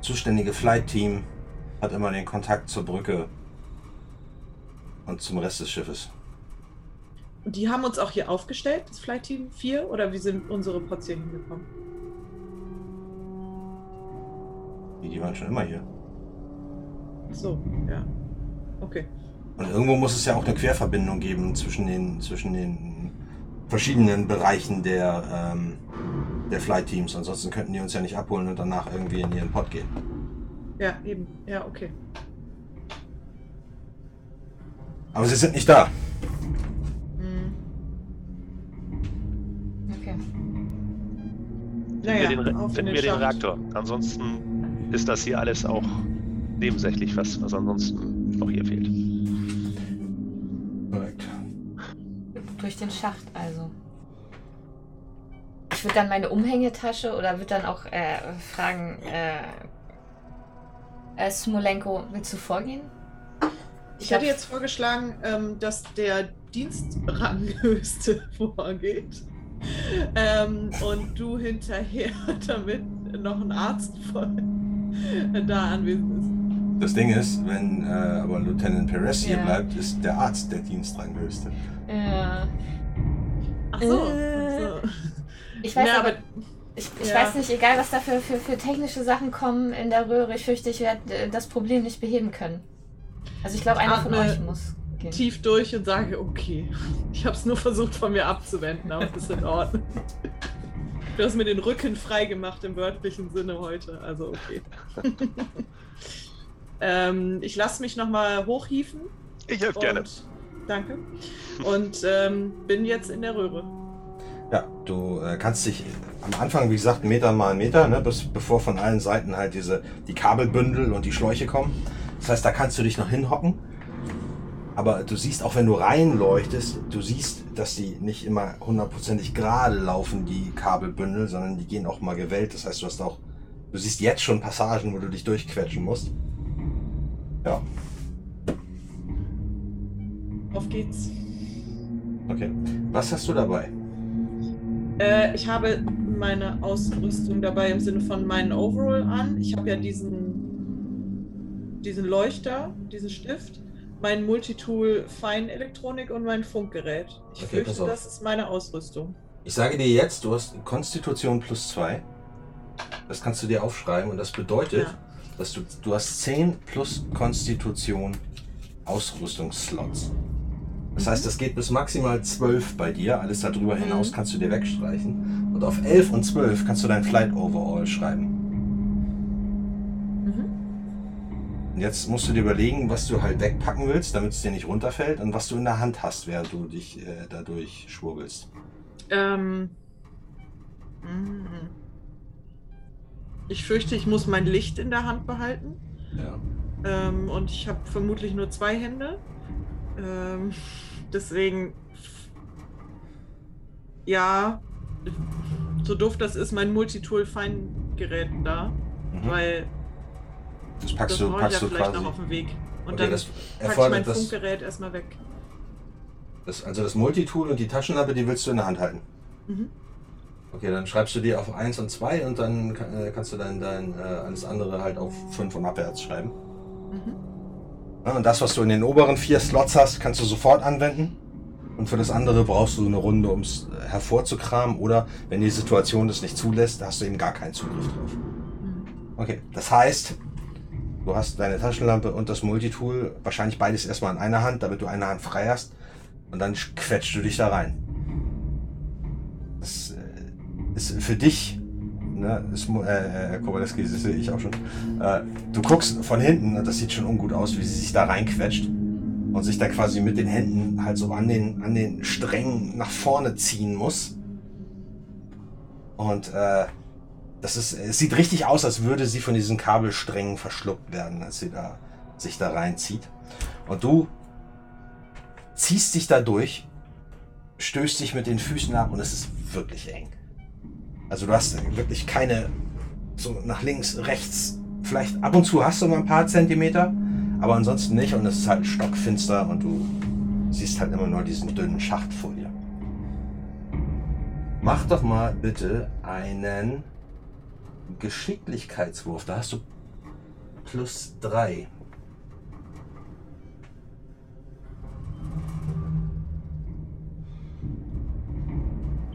Speaker 2: zuständige Flight-Team hat immer den Kontakt zur Brücke und zum Rest des Schiffes.
Speaker 5: Und die haben uns auch hier aufgestellt, das Flight Team 4? Oder wie sind unsere Pots hier hingekommen?
Speaker 2: Die, die waren schon immer hier.
Speaker 5: Ach So, ja. Okay.
Speaker 2: Und irgendwo muss es ja auch eine Querverbindung geben zwischen den, zwischen den verschiedenen Bereichen der, ähm, der Flight Teams. Ansonsten könnten die uns ja nicht abholen und danach irgendwie in ihren Pod gehen.
Speaker 5: Ja, eben. Ja, okay.
Speaker 2: Aber sie sind nicht da.
Speaker 5: Hm.
Speaker 4: Okay.
Speaker 5: Naja,
Speaker 3: finden wir den, finden
Speaker 5: den
Speaker 3: wir den. Reaktor. Ansonsten ist das hier alles auch nebensächlich, was, was ansonsten noch hier fehlt.
Speaker 2: Korrekt.
Speaker 4: Durch den Schacht also. Ich würde dann meine Umhängetasche oder würde dann auch äh, fragen, äh, äh, Smolenko, willst du vorgehen?
Speaker 5: Ich hätte jetzt vorgeschlagen, ähm, dass der Dienstranghöchste vorgeht. Ähm, und du hinterher, damit noch ein Arzt von da anwesend ist.
Speaker 2: Das Ding ist, wenn äh, aber Lieutenant Perez hier
Speaker 4: Ja.
Speaker 2: bleibt, ist der Arzt der Dienstranghöchste.
Speaker 4: Ja.
Speaker 5: Ach so.
Speaker 4: Äh.
Speaker 5: so.
Speaker 4: Ich weiß
Speaker 5: Ja,
Speaker 4: aber,
Speaker 5: aber
Speaker 4: ich, ich
Speaker 5: ja.
Speaker 4: weiß nicht, egal was da für, für, für technische Sachen kommen in der Röhre, ich fürchte, ich werde äh, das Problem nicht beheben können. Also ich glaube, einer von euch muss gehen.
Speaker 5: tief durch und sage, okay. Ich habe es nur versucht von mir abzuwenden, aber es ist in Ordnung. Du hast mir den Rücken frei gemacht im wörtlichen Sinne heute, also okay. ähm, ich lasse mich nochmal hochhieven.
Speaker 3: Ich helfe gerne.
Speaker 5: Danke. Und ähm, bin jetzt in der Röhre.
Speaker 2: Ja, du äh, kannst dich am Anfang, wie gesagt, Meter mal Meter, ne, bis, bevor von allen Seiten halt diese, die Kabelbündel und die Schläuche kommen. Das heißt, da kannst du dich noch hinhocken. Aber du siehst, auch wenn du reinleuchtest, du siehst, dass die nicht immer hundertprozentig gerade laufen, die Kabelbündel, sondern die gehen auch mal gewellt. Das heißt, du hast auch, du siehst jetzt schon Passagen, wo du dich durchquetschen musst. Ja,
Speaker 5: Auf geht's.
Speaker 2: okay. Was hast du dabei?
Speaker 5: Äh, ich habe meine Ausrüstung dabei im Sinne von meinen Overall an. Ich habe ja diesen, diesen Leuchter, diesen Stift, mein Multitool Feinelektronik und mein Funkgerät. Ich
Speaker 2: Okay,
Speaker 5: fürchte, das ist meine Ausrüstung.
Speaker 2: Ich sage dir jetzt, du hast Konstitution plus 2. Das kannst du dir aufschreiben und das bedeutet,
Speaker 5: Ja.
Speaker 2: dass du, du hast 10 plus Konstitution Ausrüstungsslots. Das heißt, das geht bis maximal 12 bei dir. Alles darüber
Speaker 5: Mhm.
Speaker 2: hinaus kannst du dir wegstreichen. Und auf 11 und 12 kannst du dein Flight Overall schreiben.
Speaker 5: Mhm.
Speaker 2: Und jetzt musst du dir überlegen, was du halt wegpacken willst, damit es dir nicht runterfällt und was du in der Hand hast, während du dich äh, dadurch schwurbelst.
Speaker 5: Ähm. mhm. Ich fürchte, ich muss mein Licht in der Hand behalten.
Speaker 2: Ja.
Speaker 5: Ähm, und ich habe vermutlich nur zwei Hände. Ähm, deswegen. Ja. So doof das ist, mein Multitool-Feingerät da.
Speaker 2: Mhm.
Speaker 5: Weil
Speaker 2: Das packst
Speaker 5: das
Speaker 2: du, packst du
Speaker 5: vielleicht
Speaker 2: quasi.
Speaker 5: noch auf dem Weg. Und
Speaker 2: Okay,
Speaker 5: dann
Speaker 2: das
Speaker 5: packe ich mein
Speaker 2: das,
Speaker 5: Funkgerät erstmal weg.
Speaker 2: das, also das Multitool und die Taschenlampe, die willst du in der Hand halten.
Speaker 5: Mhm.
Speaker 2: Okay, dann schreibst du dir auf 1 und 2 und dann kann, äh, kannst du dann dein äh, alles andere halt auf 5 und abwärts schreiben.
Speaker 5: Mhm.
Speaker 2: Ja, und das, was du in den oberen vier Slots hast, kannst du sofort anwenden. Und für das andere brauchst du eine Runde, um es hervorzukramen. Oder wenn die Situation das nicht zulässt, hast du eben gar keinen Zugriff drauf.
Speaker 5: Mhm.
Speaker 2: Okay, das heißt, du hast deine Taschenlampe und das Multitool, wahrscheinlich beides erstmal in einer Hand, damit du eine Hand frei hast. Und dann quetscht du dich da rein. Das äh, ist für dich ne, ist, äh, Kowaleski, das sehe ich auch schon. Äh, du guckst von hinten, das sieht schon ungut aus, wie sie sich da reinquetscht und sich da quasi mit den Händen halt so an den, an den Strängen nach vorne ziehen muss. Und äh, das ist, es sieht richtig aus, als würde sie von diesen Kabelsträngen verschluckt werden, als sie da sich da reinzieht. Und du ziehst dich da durch, stößt dich mit den Füßen ab und es ist wirklich eng. Also du hast wirklich keine so nach links, rechts. Vielleicht ab und zu hast du mal ein paar Zentimeter, aber ansonsten nicht und es ist halt stockfinster und du siehst halt immer nur diesen dünnen Schacht vor dir. Mach doch mal bitte einen Geschicklichkeitswurf. Da hast du plus drei.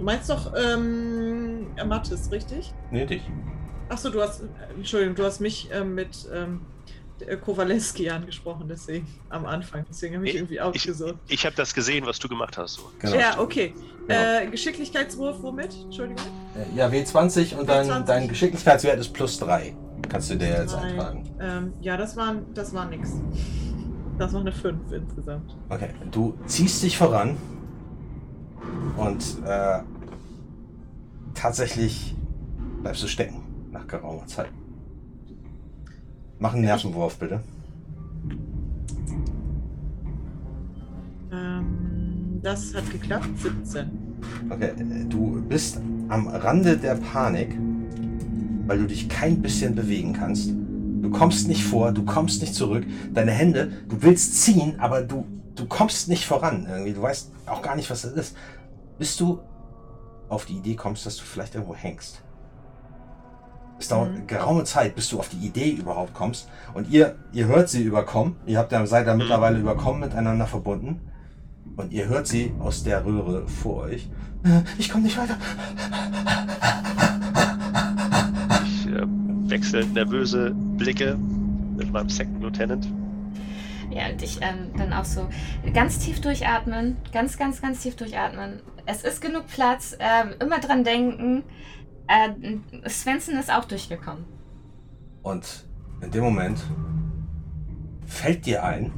Speaker 5: Du meinst doch ähm, Mathis, richtig?
Speaker 2: Nee, dich.
Speaker 5: Achso, du hast, Entschuldigung, du hast mich ähm, mit ähm, Kowaleski angesprochen, deswegen am Anfang. Deswegen habe ich
Speaker 3: Ich-
Speaker 5: irgendwie
Speaker 3: Ich,
Speaker 5: aufgesucht.
Speaker 3: ich habe das gesehen, was du gemacht hast. So.
Speaker 2: Genau.
Speaker 5: Ja, okay.
Speaker 2: Genau.
Speaker 5: Äh, Geschicklichkeitswurf, womit? Entschuldigung.
Speaker 2: Äh, Ja, W20 und dein,
Speaker 5: W20.
Speaker 2: dein Geschicklichkeitswert ist plus drei. Kannst du dir jetzt eintragen.
Speaker 5: Ähm, ja, das war, das war nix. Das war eine 5 insgesamt.
Speaker 2: Okay, du ziehst dich voran und äh, tatsächlich bleibst du stecken nach geraumer Zeit. Mach einen Nervenwurf, bitte.
Speaker 5: Ähm, das hat geklappt. 17.
Speaker 2: Okay, äh, du bist am Rande der Panik, weil du dich kein bisschen bewegen kannst. Du kommst nicht vor, du kommst nicht zurück. Deine Hände, du willst ziehen, aber du, du kommst nicht voran. Irgendwie. Du weißt auch gar nicht, was das ist. Bis du auf die Idee kommst, dass du vielleicht irgendwo hängst. Es dauert
Speaker 5: Mhm.
Speaker 2: geraume Zeit, bis du auf die Idee überhaupt kommst. Und ihr, ihr hört sie überkommen. Ihr habt ja, seid ja mittlerweile überkommen, miteinander verbunden. Und ihr hört sie aus der Röhre vor euch. Ich komme nicht weiter.
Speaker 3: Ich äh, wechsle nervöse Blicke mit meinem Second Lieutenant.
Speaker 4: Ja, und ich ähm, dann auch so ganz tief durchatmen, ganz, ganz, ganz tief durchatmen. Es ist genug Platz, ähm, immer dran denken. Äh, Svensson ist auch durchgekommen.
Speaker 2: Und in dem Moment fällt dir ein,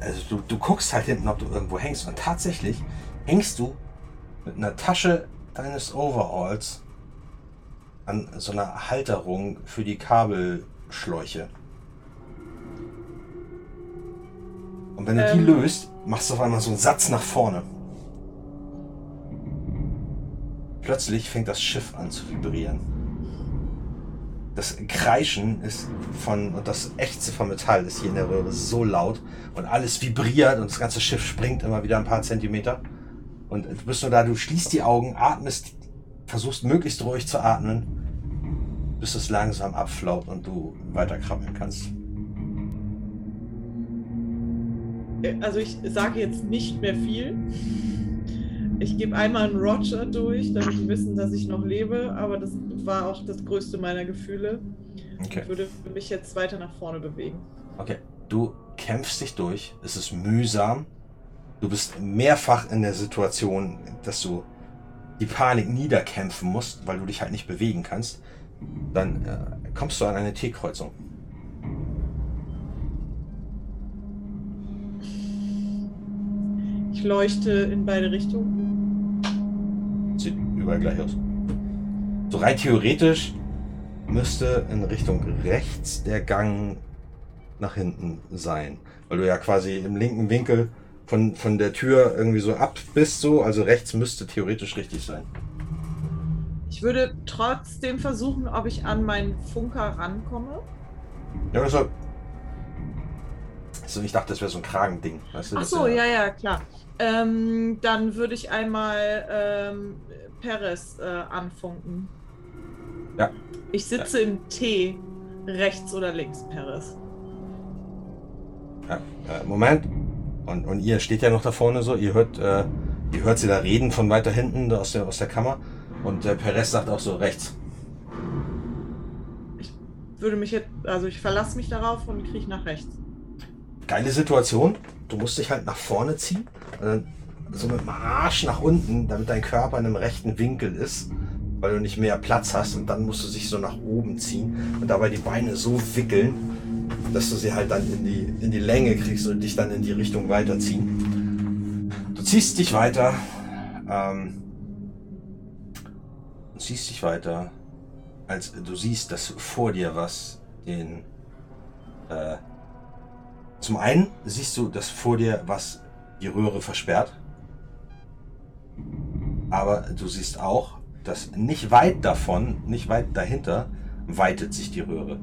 Speaker 2: also du, du guckst halt hinten, ob du irgendwo hängst. Und tatsächlich hängst du mit einer Tasche deines Overalls an so einer Halterung für die Kabelschläuche. Und wenn du die
Speaker 5: Ähm.
Speaker 2: löst, machst du auf einmal so einen Satz nach vorne. Plötzlich fängt das Schiff an zu vibrieren. Das Kreischen ist von und das Ächzen von Metall ist hier in der Röhre so laut und alles vibriert und das ganze Schiff springt immer wieder ein paar Zentimeter. Und du bist nur da, du schließt die Augen, atmest, versuchst möglichst ruhig zu atmen, bis es langsam abflaut und du weiter krabbeln kannst.
Speaker 5: Also ich sage jetzt nicht mehr viel. Ich gebe einmal einen Roger durch, damit die wissen, dass ich noch lebe, aber das war auch das größte meiner Gefühle.
Speaker 2: Okay.
Speaker 5: Ich würde mich jetzt weiter nach vorne bewegen.
Speaker 2: Okay, du kämpfst dich durch. Es ist mühsam. Du bist mehrfach in der Situation, dass du die Panik niederkämpfen musst, weil du dich halt nicht bewegen kannst. Dann äh, kommst du an eine T-Kreuzung.
Speaker 5: Ich leuchte in beide Richtungen.
Speaker 2: Sieht überall gleich aus. So rein theoretisch müsste in Richtung rechts der Gang nach hinten sein. Weil du ja quasi im linken Winkel von, von der Tür irgendwie so ab bist, so. Also rechts müsste theoretisch richtig sein.
Speaker 5: Ich würde trotzdem versuchen, ob ich an meinen Funker rankomme.
Speaker 2: Ja, das war. So, ich dachte, das wäre so ein Kragending. Weißt du,
Speaker 5: Ach so, ja, ja, klar. Ähm, dann würde ich einmal ähm, Perez äh, anfunken.
Speaker 2: Ja.
Speaker 5: Ich sitze im T, rechts oder links, Perez.
Speaker 2: Ja, äh, Moment. Und, und ihr steht ja noch da vorne so. Ihr hört, äh, ihr hört sie da reden von weiter hinten aus der, aus der Kammer. Und der Perez sagt auch so rechts.
Speaker 5: Würde mich jetzt, also ich verlasse mich darauf und kriege nach rechts.
Speaker 2: Geile Situation. Du musst dich halt nach vorne ziehen. Und dann so mit dem Arsch nach unten, damit dein Körper in einem rechten Winkel ist. weil du nicht mehr Platz hast und dann musst du sich so nach oben ziehen und dabei die Beine so wickeln, dass du sie halt dann in die, in die Länge kriegst und dich dann in die Richtung weiterziehen. Du ziehst dich weiter, ähm, du ziehst dich weiter, als du siehst, dass vor dir was den, äh, zum einen siehst du, dass vor dir was die Röhre versperrt. Aber du siehst auch, dass nicht weit davon, nicht weit dahinter, weitet sich die Röhre.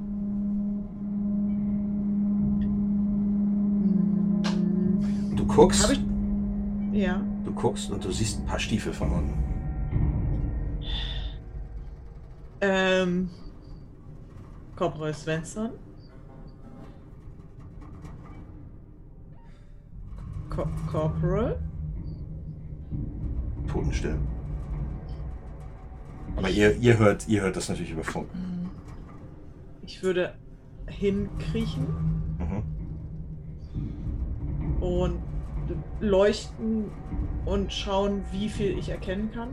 Speaker 2: Du guckst,
Speaker 5: Hab ich. Ja.
Speaker 2: du guckst und du siehst ein paar Stiefel von unten.
Speaker 5: Ähm. Corporal Svensson. Co Corporal?
Speaker 2: Totenstill. Aber ihr, ihr hört, ihr hört das natürlich über Funk.
Speaker 5: Ich würde hinkriechen
Speaker 2: Mhm.
Speaker 5: und leuchten und schauen, wie viel ich erkennen kann.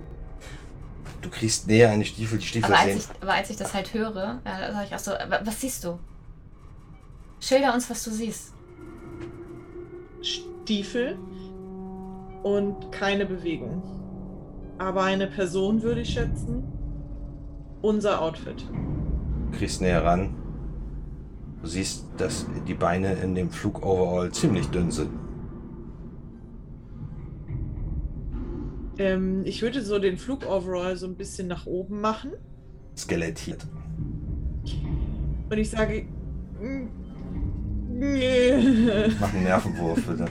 Speaker 2: Du kriegst näher an die Stiefel, die Stiefel
Speaker 4: Aber als,
Speaker 2: sehen.
Speaker 4: ich, aber als ich das halt höre, äh, sag ich auch so, "Wa- was siehst du? Schilder uns, was du siehst.
Speaker 5: Stiefel und keine Bewegung. Aber eine Person würde ich schätzen. Unser Outfit.
Speaker 2: Du kriegst näher ran. Du siehst, dass die Beine in dem Flug-Overall ziemlich dünn sind.
Speaker 5: Ähm, ich würde so den Flug-Overall so ein bisschen nach oben machen.
Speaker 2: Skelettiert.
Speaker 5: Und ich sage. "Mm, Nee.
Speaker 2: Mach einen Nervenwurf, bitte.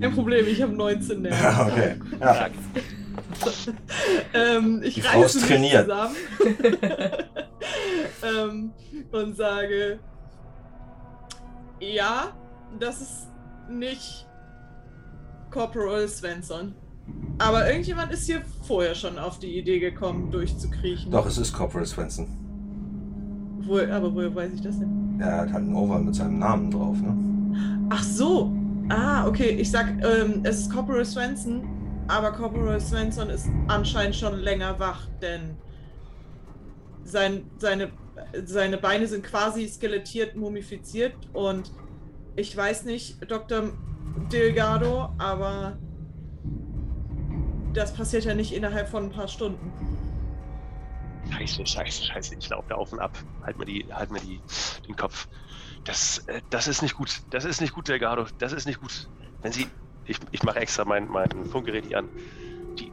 Speaker 5: Kein Problem, ich habe 19 Nerven.
Speaker 2: Ja, okay. Ja.
Speaker 5: ähm, ich
Speaker 2: Die Frau
Speaker 5: reiße mich
Speaker 2: trainiert.
Speaker 5: zusammen ähm, und sage, ja, das ist nicht Corporal Svensson. Aber irgendjemand ist hier vorher schon auf die Idee gekommen, durchzukriechen.
Speaker 2: Doch, es ist Corporal Swenson.
Speaker 5: Wo, aber woher weiß ich das denn?
Speaker 2: Er hat halt einen Over mit seinem Namen drauf, ne?
Speaker 5: Ach so. Ah, okay. Ich sag, ähm, es ist Corporal Svensson, aber Corporal Svensson ist anscheinend schon länger wach, denn sein, seine, seine Beine sind quasi skelettiert, mumifiziert und ich weiß nicht, Dr. Delgado, aber das passiert ja nicht innerhalb von ein paar Stunden.
Speaker 3: Scheiße, scheiße, scheiße. Ich laufe da auf und ab. Halt mir, die, halt mir die, den Kopf. Das, äh, das ist nicht gut. Das ist nicht gut, Delgado. Das ist nicht gut. Wenn sie. Ich, ich mache extra mein, mein Funkgerät hier an. Die,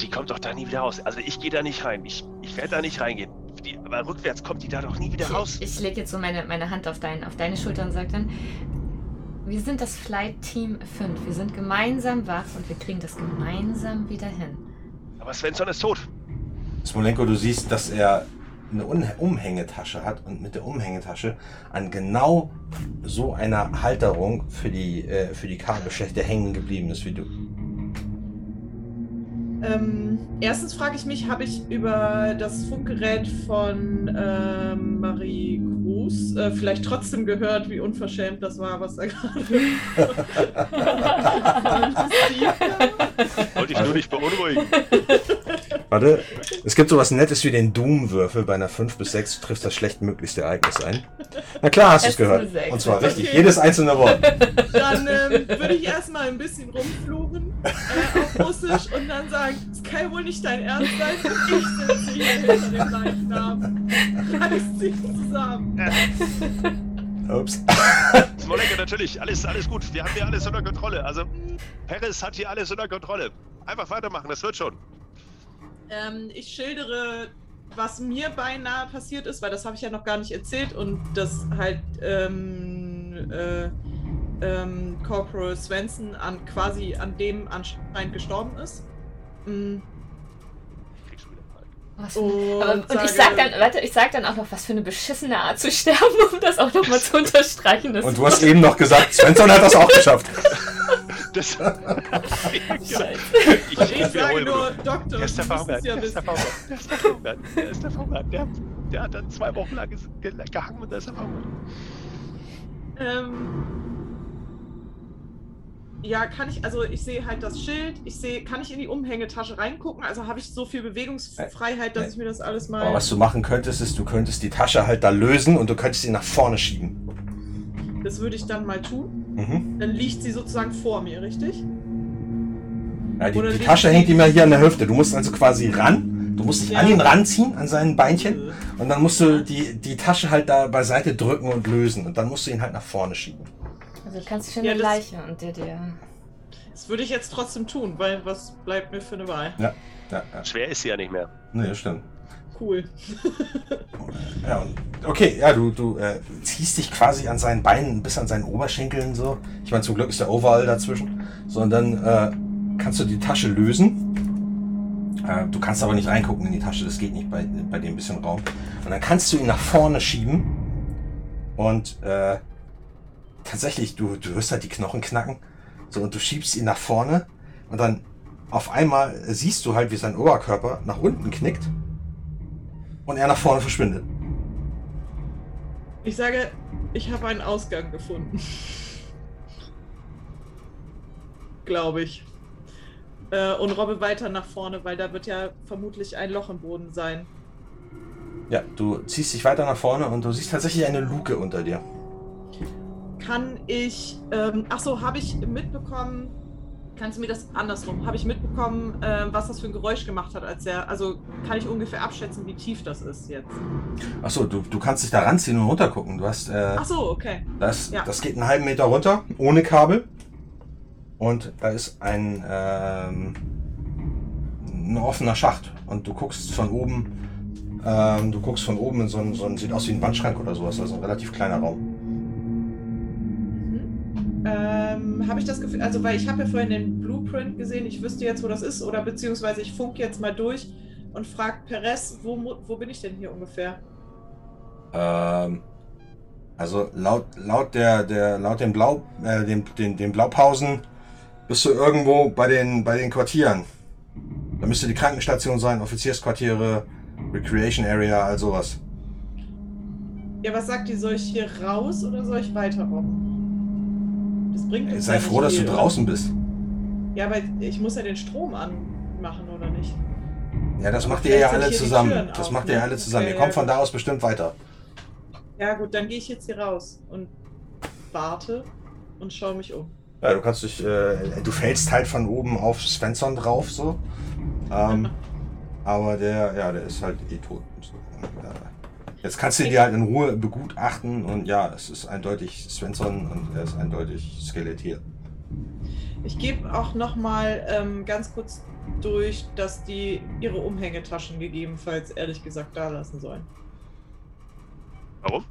Speaker 3: die kommt doch da nie wieder raus. Also ich gehe da nicht rein. Ich, ich werde da nicht reingehen. Die, aber rückwärts kommt die da doch nie wieder raus.
Speaker 4: Ich, ich lege jetzt so meine, meine Hand auf, dein, auf deine Schulter und sage dann, wir sind das Flight Team 5. Wir sind gemeinsam wach und wir kriegen das gemeinsam wieder hin.
Speaker 3: Aber Svensson ist tot.
Speaker 2: Smolenko, du siehst, dass er eine Umhängetasche hat und mit der Umhängetasche an genau so einer Halterung für die, äh, für die Kabelschächte hängen geblieben ist wie du.
Speaker 5: Ähm, erstens frage ich mich, habe ich über das Funkgerät von ähm, Marie Cruz äh, vielleicht trotzdem gehört, wie unverschämt das war, was da gerade
Speaker 3: Wollte ich nur nicht beunruhigen.
Speaker 2: Warte, es gibt sowas Nettes wie den Doom-Würfel. Bei einer 5 bis 6 trifft das schlechtmöglichste Ereignis ein. Na klar hast du es gehört. Und zwar richtig.
Speaker 5: Okay.
Speaker 2: Jedes einzelne Wort.
Speaker 5: Dann ähm, würde ich erstmal ein bisschen rumfluchen äh, auf Russisch und dann sagen, es kann wohl nicht dein Ernst sein, ich sitze hier hinter dem Leichnam. Reiß dich zusammen.
Speaker 2: Ups.
Speaker 3: Smolenko, natürlich. Alles, alles gut. Wir haben hier alles unter Kontrolle. Also, Harris hat hier alles unter Kontrolle. Einfach weitermachen, das wird schon.
Speaker 5: Ähm, ich schildere, was mir beinahe passiert ist, weil das habe ich ja noch gar nicht erzählt und das halt ähm, äh, ähm, Corporal Svensson an quasi an dem anscheinend gestorben ist.
Speaker 3: Ich krieg schon wieder Fall.
Speaker 4: Was
Speaker 5: Und
Speaker 4: aber, und ich
Speaker 5: sage-
Speaker 4: sag dann, warte, ich sag dann auch noch, was für eine beschissene Art zu sterben, um das auch nochmal zu unterstreichen. Das
Speaker 2: Und du hast eben noch gesagt, Svensson hat das auch geschafft.
Speaker 3: Das,
Speaker 4: Scheiße.
Speaker 3: ich,
Speaker 5: Ich
Speaker 3: ich
Speaker 5: sage nur. Doktor,
Speaker 3: Der ist der
Speaker 5: ja
Speaker 3: Der ist der. Fahrrad. Der ist der Fahrrad. Der der hat dann zwei Wochen lang gehangen und der ist der Fahrrad.
Speaker 5: Ähm, ja, kann ich, also ich sehe halt das Schild, ich sehe, kann ich in die Umhängetasche reingucken? Also habe ich so viel Bewegungsfreiheit, dass ich mir das alles mal.
Speaker 2: Aber was du machen könntest, ist, du könntest die Tasche halt da lösen und du könntest sie nach vorne schieben.
Speaker 5: Das würde ich dann mal tun.
Speaker 2: Mhm.
Speaker 5: Dann liegt sie sozusagen vor mir, richtig?
Speaker 2: Ja, die, die Tasche hängt ihm ja hier an der Hüfte. Du musst also quasi ran. Du musst dich
Speaker 5: Ja.
Speaker 2: an ihn ranziehen, an seinen Beinchen.
Speaker 5: Äh,
Speaker 2: Und dann musst du die, die Tasche halt da beiseite drücken und lösen. Und dann musst du ihn halt nach vorne schieben.
Speaker 4: Also du kannst schon
Speaker 5: Ja,
Speaker 4: eine
Speaker 5: das-
Speaker 4: Leiche und dir dir.
Speaker 5: Das würde ich jetzt trotzdem tun, weil was bleibt mir für eine Wahl?
Speaker 2: Ja, ja.
Speaker 3: Schwer ist sie ja nicht mehr.
Speaker 2: Nee, das stimmt.
Speaker 5: Cool.
Speaker 2: Ja, und okay, ja, du, du äh, ziehst dich quasi an seinen Beinen bis an seinen Oberschenkeln so. Ich meine, zum Glück ist der Overall dazwischen. So, und dann äh, kannst du die Tasche lösen. Äh, du kannst aber nicht reingucken in die Tasche, das geht nicht bei, bei dem bisschen Raum. Und dann kannst du ihn nach vorne schieben. Und äh, tatsächlich, du, du hörst halt die Knochen knacken. So, und du schiebst ihn nach vorne. Und dann auf einmal siehst du halt, wie sein Oberkörper nach unten knickt. Und er nach vorne verschwindet.
Speaker 5: Ich sage, ich habe einen Ausgang gefunden. Glaube ich. Äh, und robbe weiter nach vorne, weil da wird ja vermutlich ein Loch im Boden sein.
Speaker 2: Ja, du ziehst dich weiter nach vorne und du siehst tatsächlich eine Luke unter dir.
Speaker 5: Kann ich. Ähm, ach so, habe ich mitbekommen. Kannst du mir das andersrum? Habe ich mitbekommen, ähm, was das für ein Geräusch gemacht hat, als er. Also kann ich ungefähr abschätzen, wie tief das ist jetzt.
Speaker 2: Achso, du, du kannst dich da ranziehen und runtergucken. Du hast, äh,
Speaker 5: Ach so, okay.
Speaker 2: das,
Speaker 5: ja.
Speaker 2: das geht einen halben Meter runter, ohne Kabel. Und da ist ein, ähm, ein offener Schacht. Und du guckst von oben, ähm, du guckst von oben in so einen, so einen, sieht aus wie ein Wandschrank oder sowas, also ein relativ kleiner Raum.
Speaker 5: Ähm, habe ich das Gefühl, also weil ich habe ja vorhin den Blueprint gesehen, ich wüsste jetzt, wo das ist, oder beziehungsweise ich funk jetzt mal durch und frage Perez, wo, wo bin ich denn hier ungefähr?
Speaker 2: Ähm, also laut, laut der, der, laut dem Blau, äh, den, den, den Blaupausen bist du irgendwo bei den, bei den Quartieren. Da müsste die Krankenstation sein, Offiziersquartiere, Recreation Area, all sowas.
Speaker 5: Ja, was sagt die, soll ich hier raus oder soll ich weiter rum? Das bringt uns
Speaker 2: Sei
Speaker 5: ja
Speaker 2: froh, dass du
Speaker 5: oder?
Speaker 2: draußen bist.
Speaker 5: Ja, aber ich muss ja den Strom anmachen, oder nicht?
Speaker 2: Ja, das macht ihr ja alle zusammen. Das
Speaker 5: auf,
Speaker 2: macht ihr
Speaker 5: ne?
Speaker 2: ja alle zusammen.
Speaker 5: Okay,
Speaker 2: ihr kommt
Speaker 5: ja,
Speaker 2: von da aus bestimmt weiter.
Speaker 5: Ja gut, dann gehe ich jetzt hier raus und warte und schaue mich um.
Speaker 2: Ja, du kannst dich, äh, du fällst halt von oben auf Svensson drauf, so. Ähm, aber der, ja, der ist halt eh tot. So. Äh, jetzt kannst du dir halt in Ruhe begutachten und ja, es ist eindeutig Svensson und er ist eindeutig Skelettier.
Speaker 5: Ich gebe auch nochmal ähm, ganz kurz durch, dass die ihre Umhängetaschen gegebenenfalls ehrlich gesagt da lassen sollen.
Speaker 3: Warum?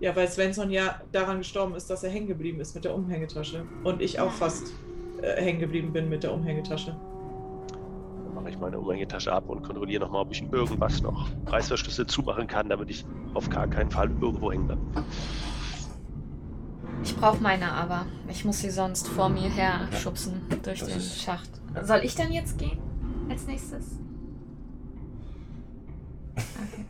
Speaker 5: Ja, weil Svensson ja daran gestorben ist, dass er hängen geblieben ist mit der Umhängetasche. Und ich auch fast äh, hängen geblieben bin mit der Umhängetasche.
Speaker 3: Mache ich meine Umhängetasche ab und kontrolliere nochmal, ob ich irgendwas noch Reißverschlüsse zumachen kann, damit ich auf gar keinen Fall irgendwo hängen bleibe.
Speaker 4: Ich brauche meine aber. Ich muss sie sonst vor mir her schubsen durch
Speaker 2: Das
Speaker 4: den Schacht. Soll ich dann jetzt gehen? Als nächstes? Okay.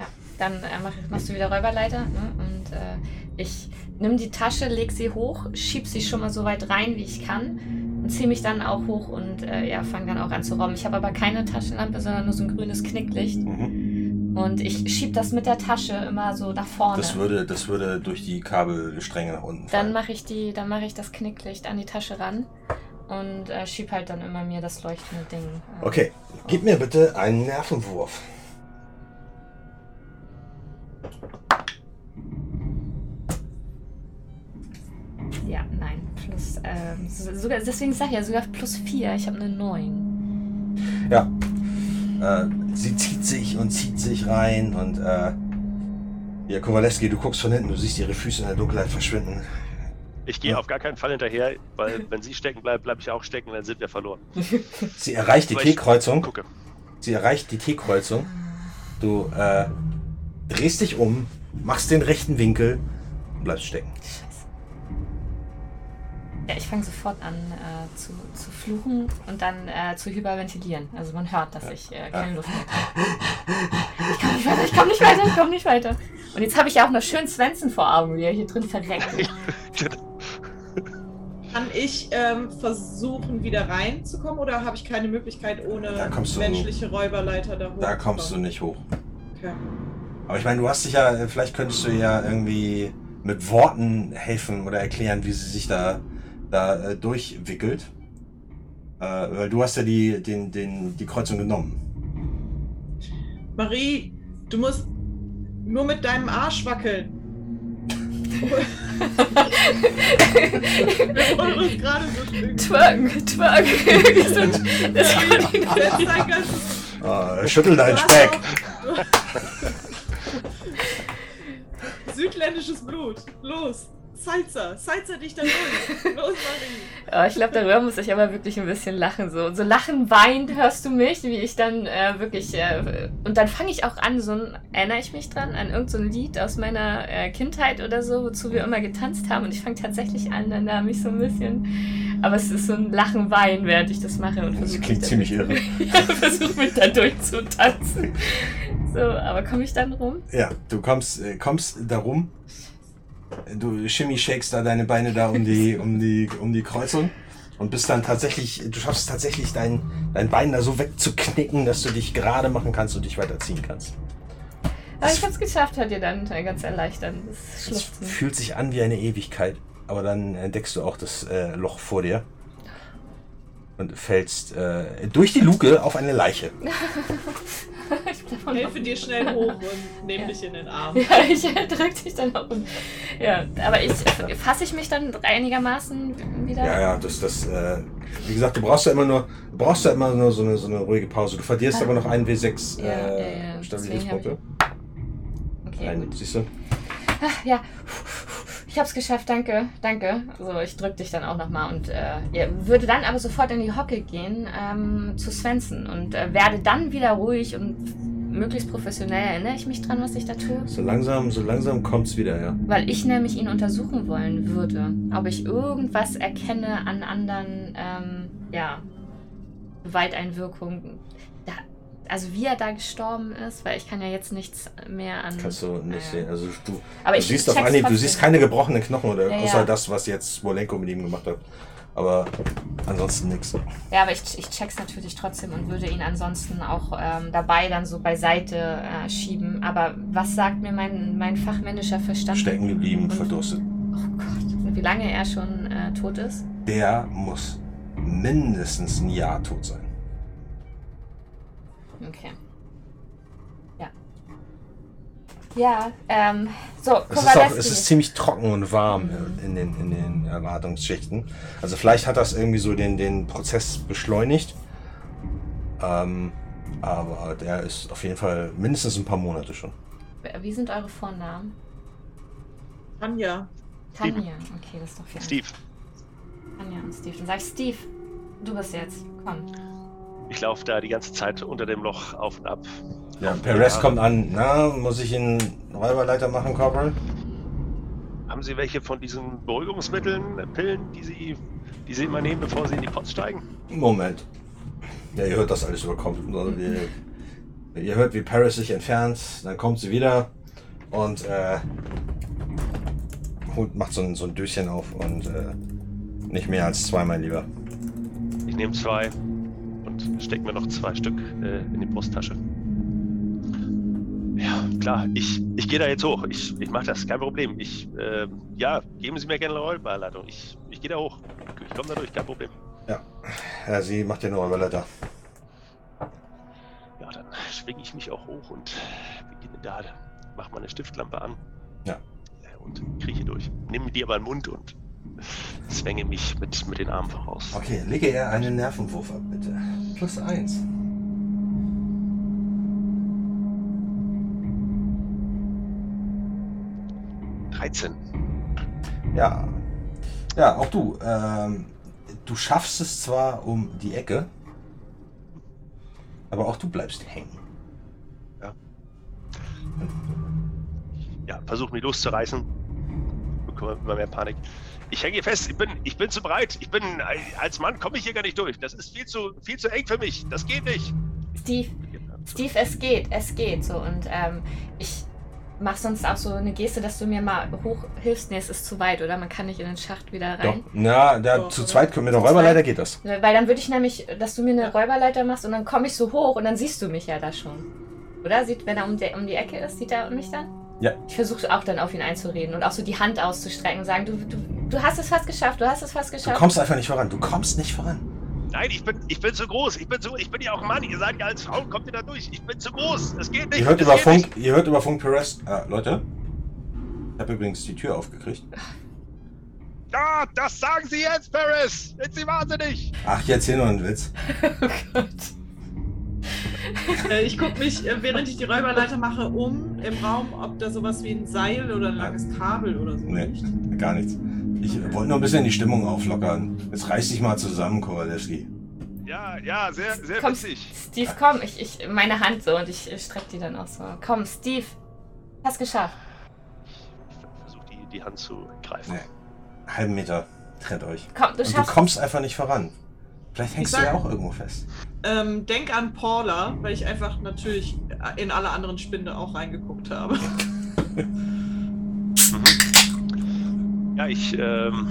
Speaker 4: Ja, dann äh, mach, machst du wieder Räuberleiter ne? und äh, ich nimm die Tasche, leg sie hoch, schieb sie schon mal so weit rein, wie ich kann und ziehe mich dann auch hoch und äh, ja, fange dann auch an zu robben. Ich habe aber keine Taschenlampe, sondern nur so ein grünes Knicklicht
Speaker 2: Mhm.
Speaker 4: und ich schieb das mit der Tasche immer so nach vorne.
Speaker 2: Das würde, das würde durch die Kabelstränge nach unten
Speaker 4: Dann mache ich die, dann mache ich das Knicklicht an die Tasche ran und äh, schieb halt dann immer mir das leuchtende Ding. äh,
Speaker 2: Okay, gib mir bitte einen Nervenwurf.
Speaker 4: Ja, nein, plus, ähm, so- sogar, deswegen sag ich ja sogar plus 4, ich habe eine 9.
Speaker 2: Ja. Äh, sie zieht sich und zieht sich rein und äh, ja, Kowaleski, du guckst von hinten, du siehst ihre Füße in der Dunkelheit verschwinden.
Speaker 3: Ich gehe
Speaker 2: Ja.
Speaker 3: auf gar keinen Fall hinterher, weil wenn sie stecken bleibt, bleibe ich auch stecken, dann sind wir verloren.
Speaker 2: Sie erreicht die T-Kreuzung. Sie erreicht die T-Kreuzung. Du äh, drehst dich um, machst den rechten Winkel und bleibst stecken.
Speaker 4: Ja, ich fange sofort an äh, zu, zu fluchen und dann äh, zu hyperventilieren. Also man hört, dass ich äh, keine Luft mehr habe. Ich komme nicht weiter, ich komme nicht weiter, ich komme nicht weiter. Und jetzt habe ich ja auch noch schön Svensson vor Augen, wie er hier drin verreckt.
Speaker 5: Kann ich ähm, versuchen, wieder reinzukommen oder habe ich keine Möglichkeit, ohne
Speaker 2: du-
Speaker 5: menschliche Räuberleiter da hoch?
Speaker 2: Da kommst du nicht hoch.
Speaker 5: Okay.
Speaker 2: Aber ich meine, du hast dich ja, vielleicht könntest du ja irgendwie mit Worten helfen oder erklären, wie sie sich da, da äh, durchwickelt. Äh, weil du hast ja die, den, den, die Kreuzung genommen.
Speaker 5: Marie, du musst nur mit deinem Arsch wackeln. Wir wollen uns gerade so.
Speaker 4: Twerken, twerken. das
Speaker 5: dein ganzes
Speaker 2: Äh, schüttel deinen Speck.
Speaker 5: Südländisches Blut. Los. Salsa. Salsa dich da durch. Los, Marie.
Speaker 4: Oh, ich glaube, darüber muss ich aber wirklich ein bisschen lachen. So, so lachen, weint hörst du mich, wie ich dann äh, wirklich. Äh, und dann fange ich auch an, so ein, erinnere ich mich dran, an irgendein so Lied aus meiner äh, Kindheit oder so, wozu wir immer getanzt haben. Und ich fange tatsächlich an, dann da mich so ein bisschen. Aber es ist so ein Lachen, Weinen, während ich das mache. Und
Speaker 2: Das
Speaker 4: versuche
Speaker 2: klingt
Speaker 4: mich
Speaker 2: ziemlich
Speaker 4: da
Speaker 2: irre.
Speaker 4: ja, versuche mich da durchzutanzen. So, aber komme ich dann rum?
Speaker 2: Ja, du kommst, äh, kommst darum. Du shimmy shakes da deine Beine da um die, um die, um die Kreuzung und bist dann tatsächlich, du schaffst tatsächlich dein, dein Bein da so wegzuknicken, dass du dich gerade machen kannst und dich weiterziehen kannst.
Speaker 4: Aber ich habe es geschafft, hat dir dann ganz erleichtert. Das
Speaker 2: Es fühlt sich an wie eine Ewigkeit, aber dann entdeckst du auch das äh, Loch vor dir und fällst äh, durch die Luke auf eine Leiche.
Speaker 4: ich
Speaker 5: Helfe dir schnell hoch und nehm
Speaker 4: Ja.
Speaker 5: dich in den Arm.
Speaker 4: Ja, ich äh, drück dich dann auch um. Ja, aber ich fasse ich mich dann einigermaßen wieder.
Speaker 2: Ja, ja, das, das, äh, wie gesagt, du brauchst ja immer nur, brauchst ja immer nur so eine, so eine ruhige Pause. Du verlierst
Speaker 4: Ah.
Speaker 2: aber noch einen W6
Speaker 4: Ja, ja, ja,
Speaker 2: äh,
Speaker 4: deswegen
Speaker 2: Stabilitätspunkte.
Speaker 4: Okay, gut.
Speaker 2: siehst du?
Speaker 4: Ah, ja, ich hab's geschafft, danke, danke. So, ich drück dich dann auch nochmal und äh, ja, würde dann aber sofort in die Hocke gehen ähm, zu Svensson und äh, werde dann wieder ruhig und möglichst professionell. Erinnere ich mich dran, was ich da tue?
Speaker 2: So langsam, so langsam kommt's wieder, ja.
Speaker 4: Weil ich nämlich ihn untersuchen wollen würde, ob ich irgendwas erkenne an anderen, ähm, ja, Gewalteinwirkungen. Also wie er da gestorben ist, weil ich kann ja jetzt nichts mehr an.
Speaker 2: Kannst du nicht
Speaker 4: äh,
Speaker 2: sehen. Also du,
Speaker 4: Aber
Speaker 2: du
Speaker 4: ich
Speaker 2: siehst auf Anhieb, du siehst keine gebrochenen Knochen oder
Speaker 4: Ja,
Speaker 2: außer
Speaker 4: ja.
Speaker 2: das, was jetzt Smolenko mit ihm gemacht hat. Aber ansonsten nichts.
Speaker 4: Ja, aber ich, ich check's natürlich trotzdem und würde ihn ansonsten auch ähm, dabei dann so beiseite äh, schieben. Aber was sagt mir mein, mein fachmännischer Verstand?
Speaker 2: Stecken geblieben, verdurstet.
Speaker 4: Oh Gott. Und wie lange er schon äh, tot ist?
Speaker 2: Der muss mindestens ein Jahr tot sein.
Speaker 4: Okay. Ja. Ja, ähm, so,
Speaker 2: Es ist, auch, es ist ziemlich trocken und warm in den, in den Erwartungsschichten. Also vielleicht hat das irgendwie so den, den Prozess beschleunigt. Ähm, aber der ist auf jeden Fall mindestens ein paar Monate schon.
Speaker 4: Wie sind eure Vornamen?
Speaker 5: Tanja.
Speaker 3: Steve.
Speaker 4: Tanja. Okay, das ist doch viel.
Speaker 3: Steve,
Speaker 4: Tanja und Steve. Dann sag ich, Steve, du bist jetzt. Komm.
Speaker 3: Ich laufe da die ganze Zeit unter dem Loch auf und ab.
Speaker 2: Ja, Perez kommt an. Na, muss ich einen Räuberleiter machen, Corporal?
Speaker 3: Haben Sie welche von diesen Beruhigungsmitteln, Pillen, die Sie, die Sie immer nehmen, bevor Sie in die Pots steigen?
Speaker 2: Moment. Ja, ihr hört das alles überkommt. Also ihr, hört, wie Paris sich entfernt, dann kommt sie wieder und äh, macht so ein, so ein Döschen auf und äh, nicht mehr als zwei, mein Lieber.
Speaker 3: Ich nehme zwei und stecke mir noch zwei Stück äh, in die Brusttasche. Ja, klar, ich, ich gehe da jetzt hoch. Ich, ich mache das, kein Problem. Ich, äh, ja, geben Sie mir gerne eine Rollbeileitung. Ich, ich gehe da hoch. Ich komme da durch, kein Problem.
Speaker 2: Ja, sie macht ja eine Räuberleiter.
Speaker 3: Ja, dann schwinge ich mich auch hoch und beginne da, mach meine Stiftlampe an.
Speaker 2: Ja.
Speaker 3: Äh, Und krieche durch. Nehme die aber in den Mund und zwänge mich mit, mit den Armen voraus.
Speaker 2: Okay, lege er einen Nervenwurf ab, bitte. Plus eins.
Speaker 3: 13.
Speaker 2: Ja. Ja, auch du. Ähm, du schaffst es zwar um die Ecke, aber auch du bleibst hängen.
Speaker 3: Ja, versuche mich loszureißen. Bekomme immer mehr Panik. Ich hänge hier fest. Ich bin, ich bin zu breit. Ich bin, als Mann komme ich hier gar nicht durch. Das ist viel zu, viel zu eng für mich. Das geht nicht.
Speaker 4: Steve, Steve, es geht, es geht. So, und ähm, ich mach sonst auch so eine Geste, dass du mir mal hochhilfst. Nee, es ist zu weit, oder? Man kann nicht in den Schacht wieder
Speaker 2: Doch.
Speaker 4: rein.
Speaker 2: Na, da,
Speaker 5: Doch,
Speaker 2: zu zweit können mit der
Speaker 4: Zu
Speaker 2: Räuberleiter
Speaker 4: zweit?
Speaker 2: geht das.
Speaker 4: Weil dann würde ich nämlich, dass du mir eine Räuberleiter machst und dann komme ich so hoch und dann siehst du mich ja da schon. Oder? Sieht, wenn er um, der, um die Ecke ist, sieht er mich dann?
Speaker 2: Ja.
Speaker 4: Ich versuche auch dann auf ihn einzureden und auch so die Hand auszustrecken und sagen, du, du, du hast es fast geschafft, du hast es fast
Speaker 2: Du
Speaker 4: geschafft.
Speaker 2: kommst einfach nicht voran. Du kommst nicht voran.
Speaker 3: Nein, ich bin, ich bin zu groß. Ich bin so, ich bin ja auch ein Mann. Ihr seid ja als Frau, kommt ihr da durch. Ich bin zu groß. Das geht nicht.
Speaker 2: Ihr hört über Funk, ihr hört über Funk Perez. Äh, Leute. Ich habe übrigens die Tür aufgekriegt.
Speaker 3: Nicht. Ja, das sagen Sie jetzt, Paris. Sind Sie wahnsinnig?
Speaker 2: Ach, jetzt hier nur ein Witz.
Speaker 4: oh Gott.
Speaker 5: Äh, ich gucke mich, äh, während ich die Räuberleiter mache, um im Raum, ob da sowas wie ein Seil oder ein langes Kabel oder so
Speaker 2: Nee,
Speaker 5: liegt.
Speaker 2: gar nichts. Ich wollte nur ein bisschen die Stimmung auflockern. Jetzt reiß dich mal zusammen, Kowalewski.
Speaker 3: Ja, ja, sehr, sehr
Speaker 4: Komm,
Speaker 3: witzig.
Speaker 4: Steve, komm, ich, ich, meine Hand so und ich strecke die dann auch so. Komm, Steve, hast geschafft.
Speaker 3: Ich versuche die, die Hand zu greifen.
Speaker 2: Nee. Halben Meter trennt euch.
Speaker 4: Komm, du
Speaker 2: Und du kommst einfach nicht voran. Vielleicht hängst
Speaker 5: Ich
Speaker 2: du ja
Speaker 5: sag-
Speaker 2: auch irgendwo fest.
Speaker 5: Ähm, denk an Paula, weil ich einfach natürlich in alle anderen Spinde auch reingeguckt habe.
Speaker 3: Mhm. Ja, ich ähm,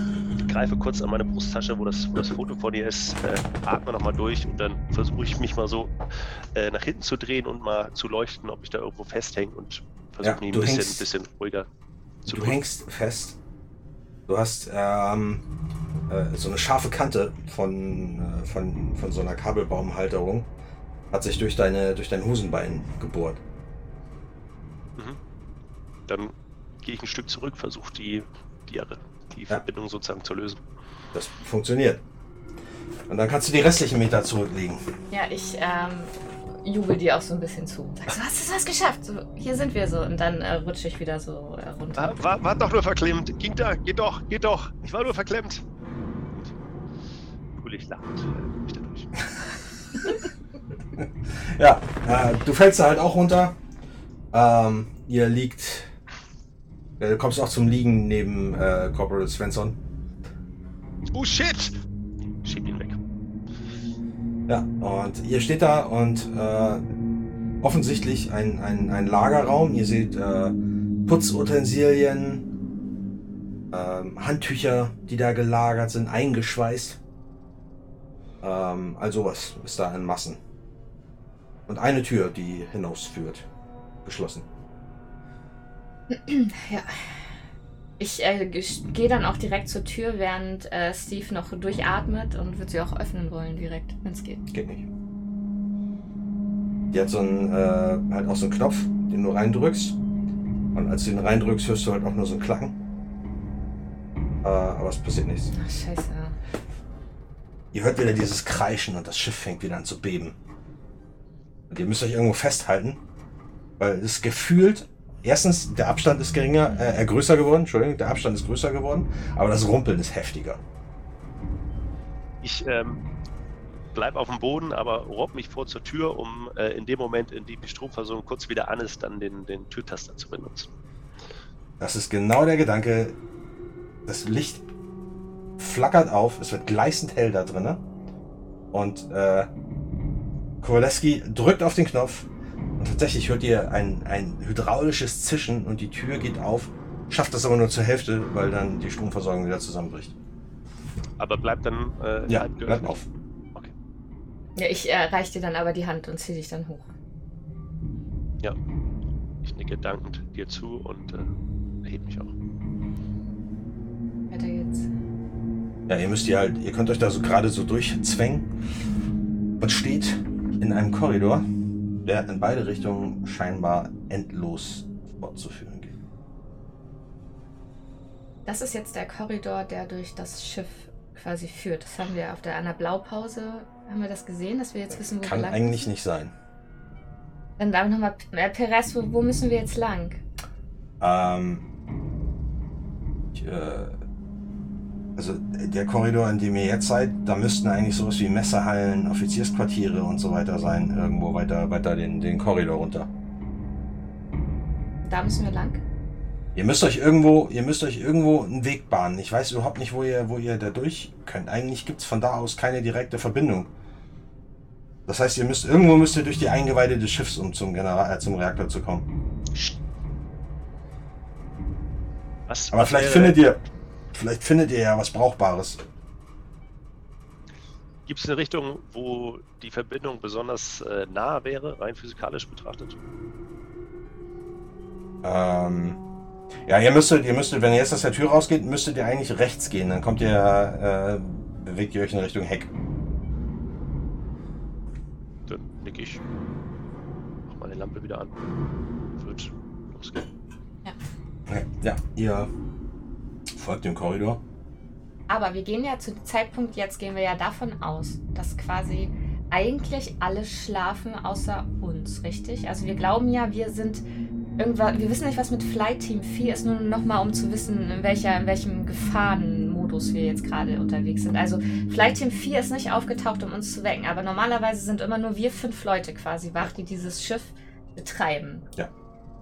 Speaker 3: greife kurz an meine Brusttasche, wo das, wo das Foto von dir ist, äh, atme nochmal durch und dann versuche ich mich mal so äh, nach hinten zu drehen und mal zu leuchten, ob ich da irgendwo festhänge und versuche
Speaker 2: Ja,
Speaker 3: mich ein bisschen,
Speaker 2: hängst-
Speaker 3: bisschen ruhiger zu
Speaker 2: Du
Speaker 3: tun.
Speaker 2: hängst fest. Du hast ähm, äh, so eine scharfe Kante von, äh, von, von so einer Kabelbaumhalterung. Hat sich durch, deine, durch dein Hosenbein gebohrt.
Speaker 3: Mhm. Dann gehe ich ein Stück zurück, versuche die, die, die
Speaker 2: Ja.
Speaker 3: Verbindung sozusagen zu lösen.
Speaker 2: Das funktioniert. Und dann kannst du die restlichen Meter zurücklegen.
Speaker 4: Ja, ich ähm, jubel dir auch so ein bisschen zu. Sag so, hast du was geschafft? So, hier sind wir so. Und dann äh, rutsche ich wieder so äh, runter.
Speaker 3: War, war, war doch nur verklemmt. Ging da, geht doch, geht doch. Ich war nur verklemmt. Äh, bin ich da durch.
Speaker 2: Ja, äh, du fällst da halt auch runter. Ähm, ihr liegt. Äh, du kommst auch zum Liegen neben äh, Corporal Svensson.
Speaker 3: Oh shit! Schieb ihn weg.
Speaker 2: Ja, und ihr steht da und äh, offensichtlich ein, ein, ein Lagerraum. Ihr seht äh, Putzutensilien, ähm, Handtücher, die da gelagert sind, eingeschweißt. Ähm, also was ist da in Massen. Und eine Tür, die hinausführt. Geschlossen.
Speaker 4: Ja. Ich äh, gehe dann auch direkt zur Tür, während äh, Steve noch durchatmet und würde sie auch öffnen wollen direkt, wenn es geht.
Speaker 2: Geht nicht. Die hat so einen, äh, halt auch so einen Knopf, den du reindrückst. Und als du ihn reindrückst, hörst du halt auch nur so einen Klacken. Äh, aber es passiert nichts.
Speaker 4: Ach, scheiße.
Speaker 2: Ihr hört wieder dieses Kreischen und das Schiff fängt wieder an zu beben. Und ihr müsst euch irgendwo festhalten, weil es gefühlt, erstens, der Abstand ist geringer, äh, äh, größer geworden, Entschuldigung, der Abstand ist größer geworden, aber das Rumpeln ist heftiger.
Speaker 3: Ich ähm, bleib auf dem Boden, aber robb mich vor zur Tür, um äh, in dem Moment, in dem die Stromversorgung kurz wieder an ist, dann den, den Türtaster zu benutzen.
Speaker 2: Das ist genau der Gedanke. Das Licht flackert auf, es wird gleißend hell da drinnen. Und äh, Kowaleski drückt auf den Knopf und tatsächlich hört ihr ein, ein hydraulisches Zischen und die Tür geht auf. Schafft das aber nur zur Hälfte, weil dann die Stromversorgung wieder zusammenbricht.
Speaker 3: Aber bleibt dann äh,
Speaker 2: Ja, bleibt auf.
Speaker 3: Okay.
Speaker 4: Ja, ich äh, reich dir dann aber die Hand und zieh dich dann hoch.
Speaker 3: Ja. Ich nicke dankend dir zu und äh, erhebe mich auch.
Speaker 4: Weiter geht's.
Speaker 2: Ja, ihr müsst ihr halt, ihr könnt euch da so gerade so durchzwängen und steht in einem Korridor, der in beide Richtungen scheinbar endlos fortzuführen geht.
Speaker 4: Das ist jetzt der Korridor, der durch das Schiff quasi führt. Das haben wir auf der einer Blaupause, haben wir das gesehen, dass wir jetzt wissen, wo
Speaker 2: Kann
Speaker 4: wir lang
Speaker 2: eigentlich
Speaker 4: müssen?
Speaker 2: nicht sein.
Speaker 4: Dann damit nochmal, äh, Perez, wo, wo müssen wir jetzt lang?
Speaker 2: Ähm, ich, äh, also der Korridor, in dem ihr jetzt seid, da müssten eigentlich sowas wie Messerhallen, Offiziersquartiere und so weiter sein, irgendwo weiter, weiter den, den Korridor runter.
Speaker 4: Da müssen wir lang?
Speaker 2: Ihr müsst euch irgendwo, ihr müsst euch irgendwo einen Weg bahnen. Ich weiß überhaupt nicht, wo ihr, wo ihr da durch könnt. Eigentlich gibt's von da aus keine direkte Verbindung. Das heißt, ihr müsst irgendwo müsst ihr durch die Eingeweide des Schiffs, um zum General, äh, zum Reaktor zu kommen.
Speaker 3: Was,
Speaker 2: Aber
Speaker 3: was
Speaker 2: vielleicht findet ihr, vielleicht findet ihr ja was Brauchbares.
Speaker 3: Gibt es eine Richtung, wo die Verbindung besonders äh, nah wäre, rein physikalisch betrachtet?
Speaker 2: Ähm, ja, ihr müsstet, ihr müsstet, wenn ihr jetzt aus der Tür rausgeht, müsstet ihr eigentlich rechts gehen. Dann kommt ihr, äh, bewegt ihr euch in Richtung Heck.
Speaker 3: Dann nick ich. Mach meine Lampe wieder an. Wird losgehen.
Speaker 2: Okay. Ja, ihr folgt dem Korridor.
Speaker 4: Aber wir gehen ja zu dem Zeitpunkt, jetzt gehen wir ja davon aus, dass quasi eigentlich alle schlafen außer uns, richtig? Also wir glauben ja, wir sind irgendwann, wir wissen nicht, was mit Flight Team 4 ist, nur nochmal, um zu wissen, in, welcher, in welchem Gefahrenmodus wir jetzt gerade unterwegs sind. Also Flight Team 4 ist nicht aufgetaucht, um uns zu wecken, aber normalerweise sind immer nur wir fünf Leute quasi wach, die dieses Schiff betreiben.
Speaker 2: Ja,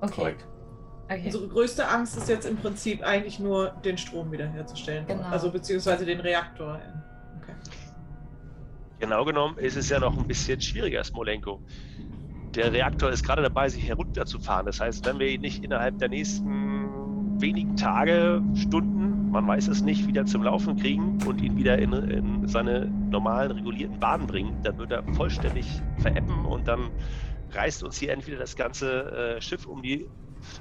Speaker 4: Okay.
Speaker 2: Korrekt.
Speaker 4: Okay.
Speaker 5: Unsere größte Angst ist jetzt im Prinzip eigentlich nur, den Strom wiederherzustellen.
Speaker 4: Genau.
Speaker 5: Also beziehungsweise den Reaktor. Okay.
Speaker 3: Genau genommen ist es ja noch ein bisschen schwieriger, Smolenko. Der Reaktor ist gerade dabei, sich herunterzufahren. Das heißt, wenn wir ihn nicht innerhalb der nächsten wenigen Tage, Stunden, man weiß es nicht, wieder zum Laufen kriegen und ihn wieder in, in seine normalen, regulierten Bahnen bringen, dann wird er vollständig veräppen und dann reißt uns hier entweder das ganze äh, Schiff um die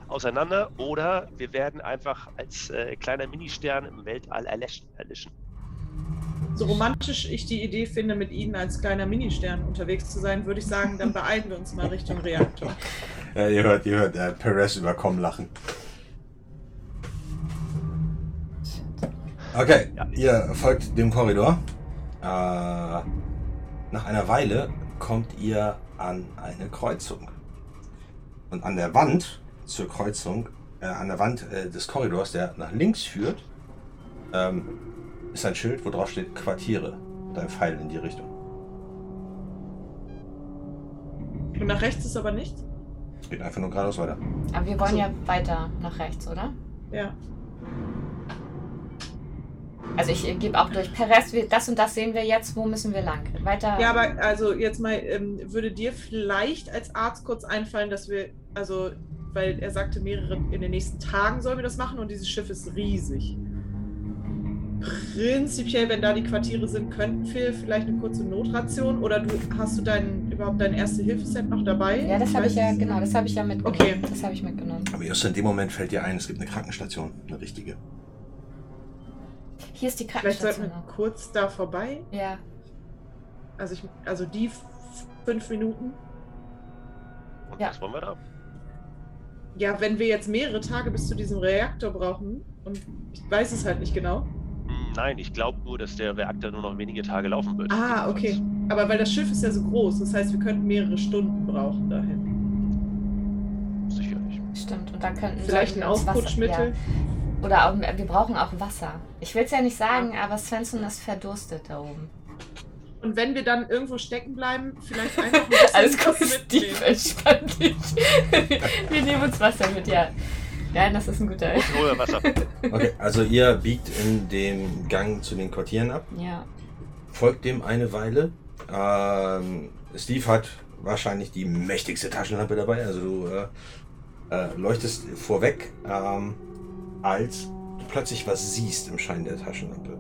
Speaker 3: auseinander oder wir werden einfach als äh, kleiner Ministern im Weltall erlöschen. erlischen.
Speaker 5: So romantisch ich die Idee finde, mit Ihnen als kleiner Ministern unterwegs zu sein, würde ich sagen, dann beeilen wir uns mal Richtung Reaktor.
Speaker 2: Ja, ihr hört, ihr hört äh, Perez überkommen lachen. Okay,
Speaker 3: Ja.
Speaker 2: ihr folgt dem Korridor. Äh, nach einer Weile kommt ihr an eine Kreuzung. Und an der Wand zur Kreuzung, äh, an der Wand äh, des Korridors, der nach links führt, ähm, ist ein Schild, wo drauf steht Quartiere. Und ein Pfeil in die Richtung.
Speaker 5: Und nach rechts ist aber nichts?
Speaker 2: Es geht einfach nur geradeaus weiter.
Speaker 4: Aber wir wollen
Speaker 5: So.
Speaker 4: ja weiter nach rechts, oder?
Speaker 5: Ja.
Speaker 4: Also ich gebe auch durch. Perez, das und das sehen wir jetzt. Wo müssen wir lang? Weiter.
Speaker 5: Ja, aber also jetzt mal, ähm, würde dir vielleicht als Arzt kurz einfallen, dass wir, also, weil er sagte, mehrere in den nächsten Tagen sollen wir das machen und dieses Schiff ist riesig. Prinzipiell, wenn da die Quartiere sind, könnten wir vielleicht eine kurze Notration oder du hast du dein überhaupt dein erste Hilfeset noch dabei?
Speaker 4: Ja, das habe ich ja, genau, das habe ich ja mitgenommen.
Speaker 5: Okay.
Speaker 4: Das habe ich mitgenommen.
Speaker 2: Aber just in dem Moment fällt dir ein, es gibt eine Krankenstation, eine richtige.
Speaker 4: Hier ist die
Speaker 5: Vielleicht sollten
Speaker 4: Krankenstation.
Speaker 5: wir kurz da vorbei.
Speaker 4: Ja.
Speaker 5: Also ich, also die fünf Minuten.
Speaker 3: Und
Speaker 4: Ja.
Speaker 3: was wollen wir da?
Speaker 5: Ja, wenn wir jetzt mehrere Tage bis zu diesem Reaktor brauchen und ich weiß es halt nicht genau.
Speaker 3: Hm, Nein, ich glaube nur, dass der Reaktor nur noch wenige Tage laufen wird.
Speaker 5: Ah, okay. Aber weil das Schiff ist ja so groß, das heißt, wir könnten mehrere Stunden brauchen dahin.
Speaker 3: Sicherlich.
Speaker 4: Stimmt. Und dann könnten
Speaker 5: Vielleicht ein Aufputschmittel.
Speaker 4: Ja. Oder auch, wir brauchen auch Wasser. Ich will es ja nicht sagen, aber Svensson ist verdurstet da oben.
Speaker 5: Und wenn wir dann irgendwo stecken bleiben, vielleicht einfach ein bisschen
Speaker 4: Alles gut, Steve, entspann dich. wir nehmen uns Wasser mit, ja. Ja, das ist ein guter.
Speaker 3: Nur Wasser.
Speaker 2: Okay, also ihr biegt in dem Gang zu den Quartieren ab,
Speaker 4: Ja.
Speaker 2: folgt dem eine Weile. Ähm, Steve hat wahrscheinlich die mächtigste Taschenlampe dabei, also du äh, äh, leuchtest vorweg, ähm, als du plötzlich was siehst im Schein der Taschenlampe.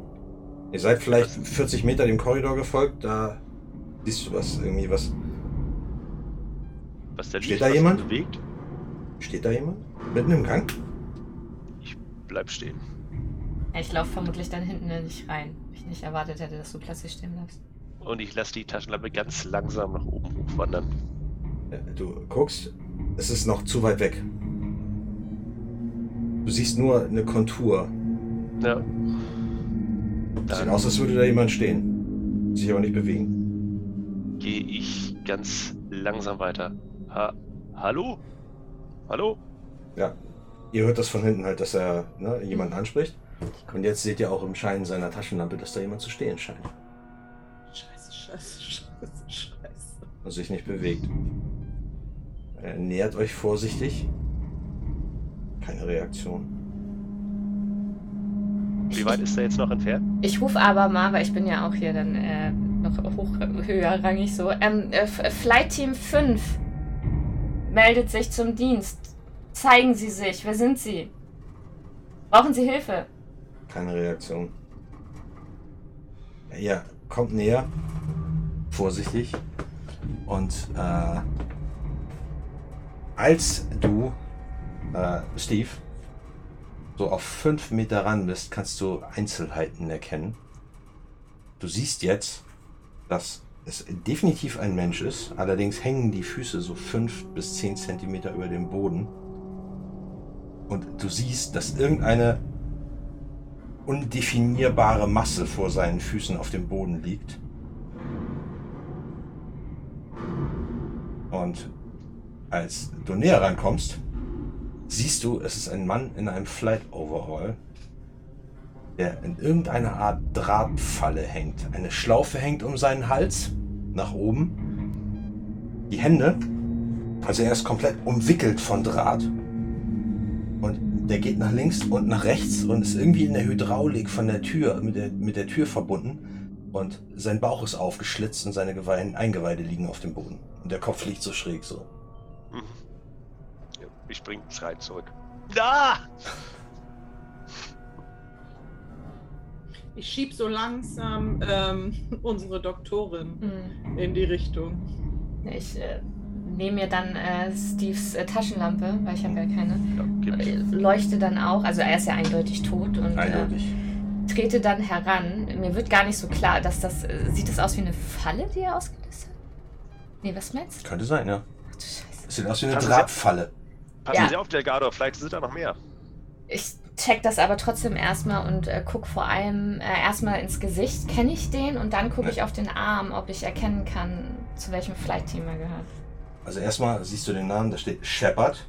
Speaker 2: Ihr seid vielleicht 40 Meter dem Korridor gefolgt, da siehst du was, irgendwie was.
Speaker 3: Was da
Speaker 2: Steht
Speaker 3: liegt,
Speaker 2: da
Speaker 3: was
Speaker 2: jemand?
Speaker 3: bewegt,
Speaker 2: Steht da jemand? Mitten im Gang?
Speaker 3: bleib stehen.
Speaker 4: Ich laufe vermutlich dann hinten nicht rein. Ich nicht erwartet hätte, dass du plötzlich stehen bleibst.
Speaker 3: Und ich lasse die Taschenlampe ganz langsam nach oben hochwandern.
Speaker 2: Äh, Du guckst, es ist noch zu weit weg. Du siehst nur eine Kontur.
Speaker 3: Ja.
Speaker 2: Sieht
Speaker 3: Dann
Speaker 2: aus, als würde da jemand stehen. Sich aber nicht bewegen.
Speaker 3: gehe ich ganz langsam weiter. Ha Hallo? Hallo?
Speaker 2: Ja. Ihr hört das von hinten halt, dass er ne, jemanden anspricht. Und jetzt seht ihr auch im Schein seiner Taschenlampe, dass da jemand zu stehen scheint.
Speaker 5: Scheiße, scheiße, scheiße, scheiße.
Speaker 2: Und sich nicht bewegt. Er nähert euch vorsichtig. Keine Reaktion.
Speaker 3: Wie weit ist er jetzt noch entfernt?
Speaker 4: Ich rufe aber mal, weil ich bin ja auch hier dann äh, noch hoch, höherrangig so. Ähm, äh, F- Flight Team 5 meldet sich zum Dienst. Zeigen Sie sich. Wer sind Sie? Brauchen Sie Hilfe?
Speaker 2: Keine Reaktion. Ja, kommt näher. Vorsichtig. Und äh, als du, äh, Steve, so auf fünf Meter ran bist, kannst du Einzelheiten erkennen. Du siehst jetzt, dass es definitiv ein Mensch ist. Allerdings hängen die Füße so fünf bis zehn Zentimeter über dem Boden. Und du siehst, dass irgendeine undefinierbare Masse vor seinen Füßen auf dem Boden liegt. Und als du näher rankommst, siehst du, es ist ein Mann in einem Flight Overall, der in irgendeiner Art Drahtfalle hängt. Eine Schlaufe hängt um seinen Hals nach oben. Die Hände, also er ist komplett umwickelt von Draht. Und der geht nach links und nach rechts und ist irgendwie in der Hydraulik von der Tür, mit der, mit der Tür verbunden. Und sein Bauch ist aufgeschlitzt und seine Geweih Eingeweide liegen auf dem Boden. Und der Kopf liegt so schräg so.
Speaker 3: Mhm. Ich bring Schrei zurück. Da!
Speaker 5: Ich schieb so langsam ähm, unsere Doktorin
Speaker 4: Hm.
Speaker 5: in die Richtung.
Speaker 4: Ich äh, nehme mir dann äh, Steves äh, Taschenlampe, weil ich habe ja keine.
Speaker 3: Ja,
Speaker 4: Äh. Leuchte dann auch, also er ist ja eindeutig tot und
Speaker 2: Eindeutig.
Speaker 4: Äh, trete dann heran. Mir wird gar nicht so klar, dass das. Äh, sieht das aus wie eine Falle, die er ausgelöst hat? Nee, was meinst du?
Speaker 2: Könnte sein, ja.
Speaker 4: Ach du Scheiße.
Speaker 2: Es sieht aus wie eine Drahtfalle.
Speaker 3: Passen
Speaker 4: Ja.
Speaker 3: Sie auf, Delgado, vielleicht sind da noch mehr.
Speaker 4: Ich check das aber trotzdem erstmal und äh, guck vor allem äh, erstmal ins Gesicht, kenne ich den und dann gucke ich auf den Arm, ob ich erkennen kann, zu welchem Flight-Team er gehört.
Speaker 2: Also erstmal siehst du den Namen, da steht Shepard.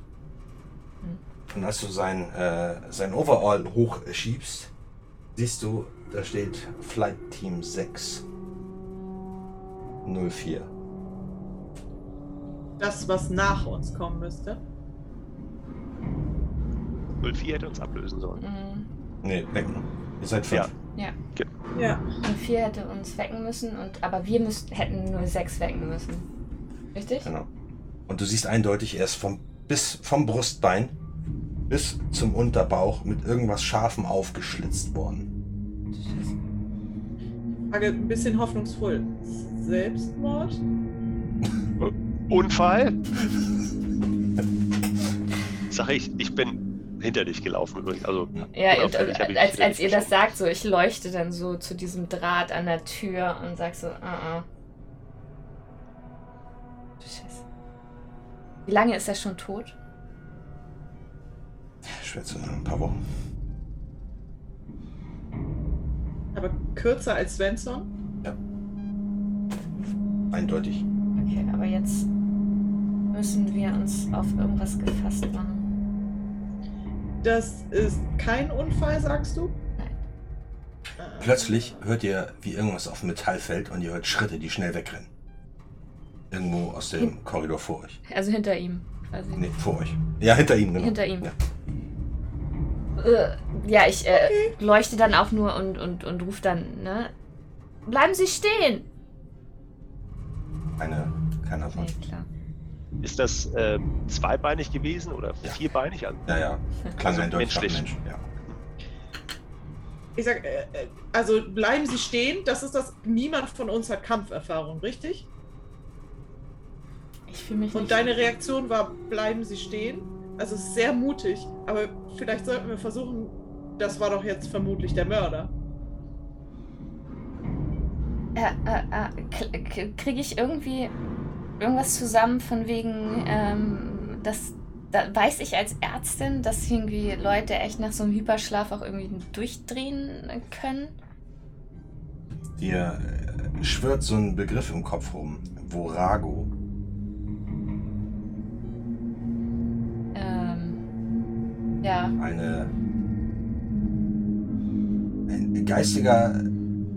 Speaker 4: Hm.
Speaker 2: Und als du sein, äh, sein Overall hochschiebst, siehst du, da steht Flight Team 6. 04.
Speaker 5: Das, was nach uns kommen müsste.
Speaker 3: 04 hätte uns ablösen sollen.
Speaker 4: Mhm.
Speaker 2: Nee, wecken. Ihr seid fünf.
Speaker 3: Ja.
Speaker 5: Ja.
Speaker 4: Und 4 hätte uns wecken müssen, und, aber wir müssten, hätten nur 6 wecken müssen. Richtig?
Speaker 2: Genau. Und du siehst eindeutig, er ist vom, bis vom Brustbein bis zum Unterbauch mit irgendwas Scharfem aufgeschlitzt worden.
Speaker 4: Scheiße.
Speaker 5: Frage ein bisschen hoffnungsvoll. Selbstmord?
Speaker 3: Unfall? Sag ich, ich bin hinter dich gelaufen übrigens. Also,
Speaker 4: Ja,
Speaker 3: ich
Speaker 4: als, als ihr das sagt, so, ich leuchte dann so zu diesem Draht an der Tür und sag so, ah, ah. Du Scheiße. Wie lange ist er schon tot?
Speaker 2: Schwer zu sagen, ein paar Wochen.
Speaker 5: Aber kürzer als Svensson?
Speaker 2: Eindeutig.
Speaker 4: Okay, aber jetzt müssen wir uns auf irgendwas gefasst machen.
Speaker 5: Das ist kein Unfall, sagst du?
Speaker 4: Nein.
Speaker 5: Äh,
Speaker 2: Plötzlich hört ihr, wie irgendwas auf Metall fällt und ihr hört Schritte, die schnell wegrennen. Irgendwo aus dem Korridor vor euch.
Speaker 4: Also hinter ihm, quasi.
Speaker 2: Nee, vor euch. Ja, hinter ihm, genau.
Speaker 4: Hinter ihm.
Speaker 2: Ja.
Speaker 4: Äh, ja, ich äh, leuchte dann auch nur und, und, und rufe dann, ne? Bleiben Sie stehen!
Speaker 2: Keine, keine
Speaker 4: Nee,
Speaker 2: Antwort.
Speaker 4: klar.
Speaker 3: Ist das äh, zweibeinig gewesen oder
Speaker 2: Ja.
Speaker 3: vierbeinig? Also,
Speaker 2: Ja, ja. Klang
Speaker 3: Also menschlich.
Speaker 2: Mensch. Ja.
Speaker 5: Ich sag, äh, äh, also bleiben Sie stehen. Das ist das. Niemand von uns hat Kampferfahrung, richtig?
Speaker 4: Ich fühle mich
Speaker 5: Und
Speaker 4: nicht.
Speaker 5: deine Reaktion war, bleiben Sie stehen. Also es ist sehr mutig. Aber vielleicht sollten wir versuchen, das war doch jetzt vermutlich der Mörder.
Speaker 4: Äh, äh, äh, Kriege ich irgendwie irgendwas zusammen von wegen, ähm, dass da weiß ich als Ärztin, dass irgendwie Leute echt nach so einem Hyperschlaf auch irgendwie durchdrehen können?
Speaker 2: Dir äh, schwirrt so ein Begriff im Kopf rum. Vorago.
Speaker 4: Ähm, ja.
Speaker 2: Eine. Ein geistiger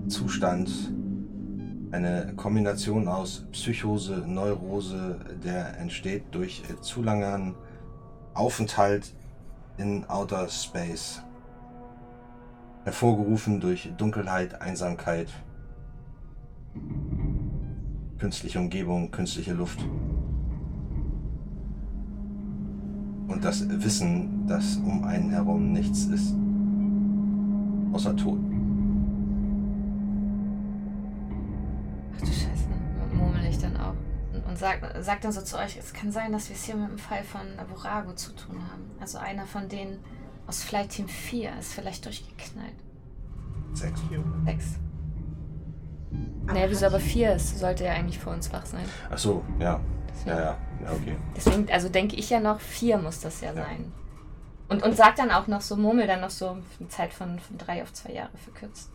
Speaker 2: Zustand. Eine Kombination aus Psychose, Neurose, der entsteht durch äh, zu langen Aufenthalt in Outer Space. Hervorgerufen durch Dunkelheit, Einsamkeit, künstliche Umgebung, künstliche Luft. Und das Wissen, dass um einen herum nichts ist. außer Tod.
Speaker 4: Ach du Scheiße, murmel ich dann auch. Und, und sag, sag dann so zu euch, es kann sein, dass wir es hier mit dem Fall von Avorago zu tun haben. Also einer von denen aus Flight Team 4 ist vielleicht durchgeknallt.
Speaker 2: Sechs.
Speaker 4: Sechs. Naja, wieso aber 4 ist, sollte ja eigentlich vor uns wach sein.
Speaker 2: Ach so, ja.
Speaker 4: Deswegen,
Speaker 2: Ja, ja. Ja, okay.
Speaker 4: deswegen also denke ich ja noch, 4 muss das ja,
Speaker 2: Ja.
Speaker 4: sein. Und, und sag dann auch noch so, murmel dann noch so eine Zeit von, von drei auf zwei Jahre verkürzt.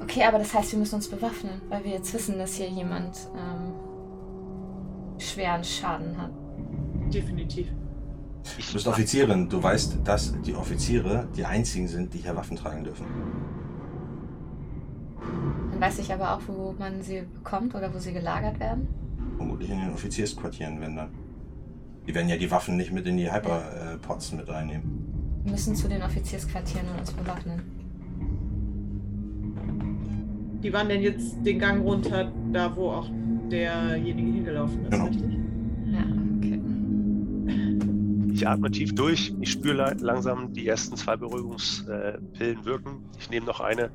Speaker 4: Okay, aber das heißt, wir müssen uns bewaffnen, weil wir jetzt wissen, dass hier jemand ähm, schweren Schaden hat.
Speaker 5: Definitiv.
Speaker 2: Du bist Offizierin. Du weißt, dass die Offiziere die einzigen sind, die hier Waffen tragen dürfen.
Speaker 4: Dann weiß ich aber auch, wo man sie bekommt oder wo sie gelagert werden.
Speaker 2: Vermutlich in den Offiziersquartieren, wenn dann. Die werden ja die Waffen nicht mit in die Hyperpods mit reinnehmen.
Speaker 4: Wir müssen zu den Offiziersquartieren und uns bewaffnen.
Speaker 5: Die waren denn jetzt den Gang runter, da wo auch derjenige hingelaufen ist,
Speaker 2: Genau.
Speaker 5: richtig?
Speaker 4: Ja, okay.
Speaker 3: Ich atme tief durch. Ich spüre langsam die ersten zwei Beruhigungspillen wirken. Ich nehme noch eine,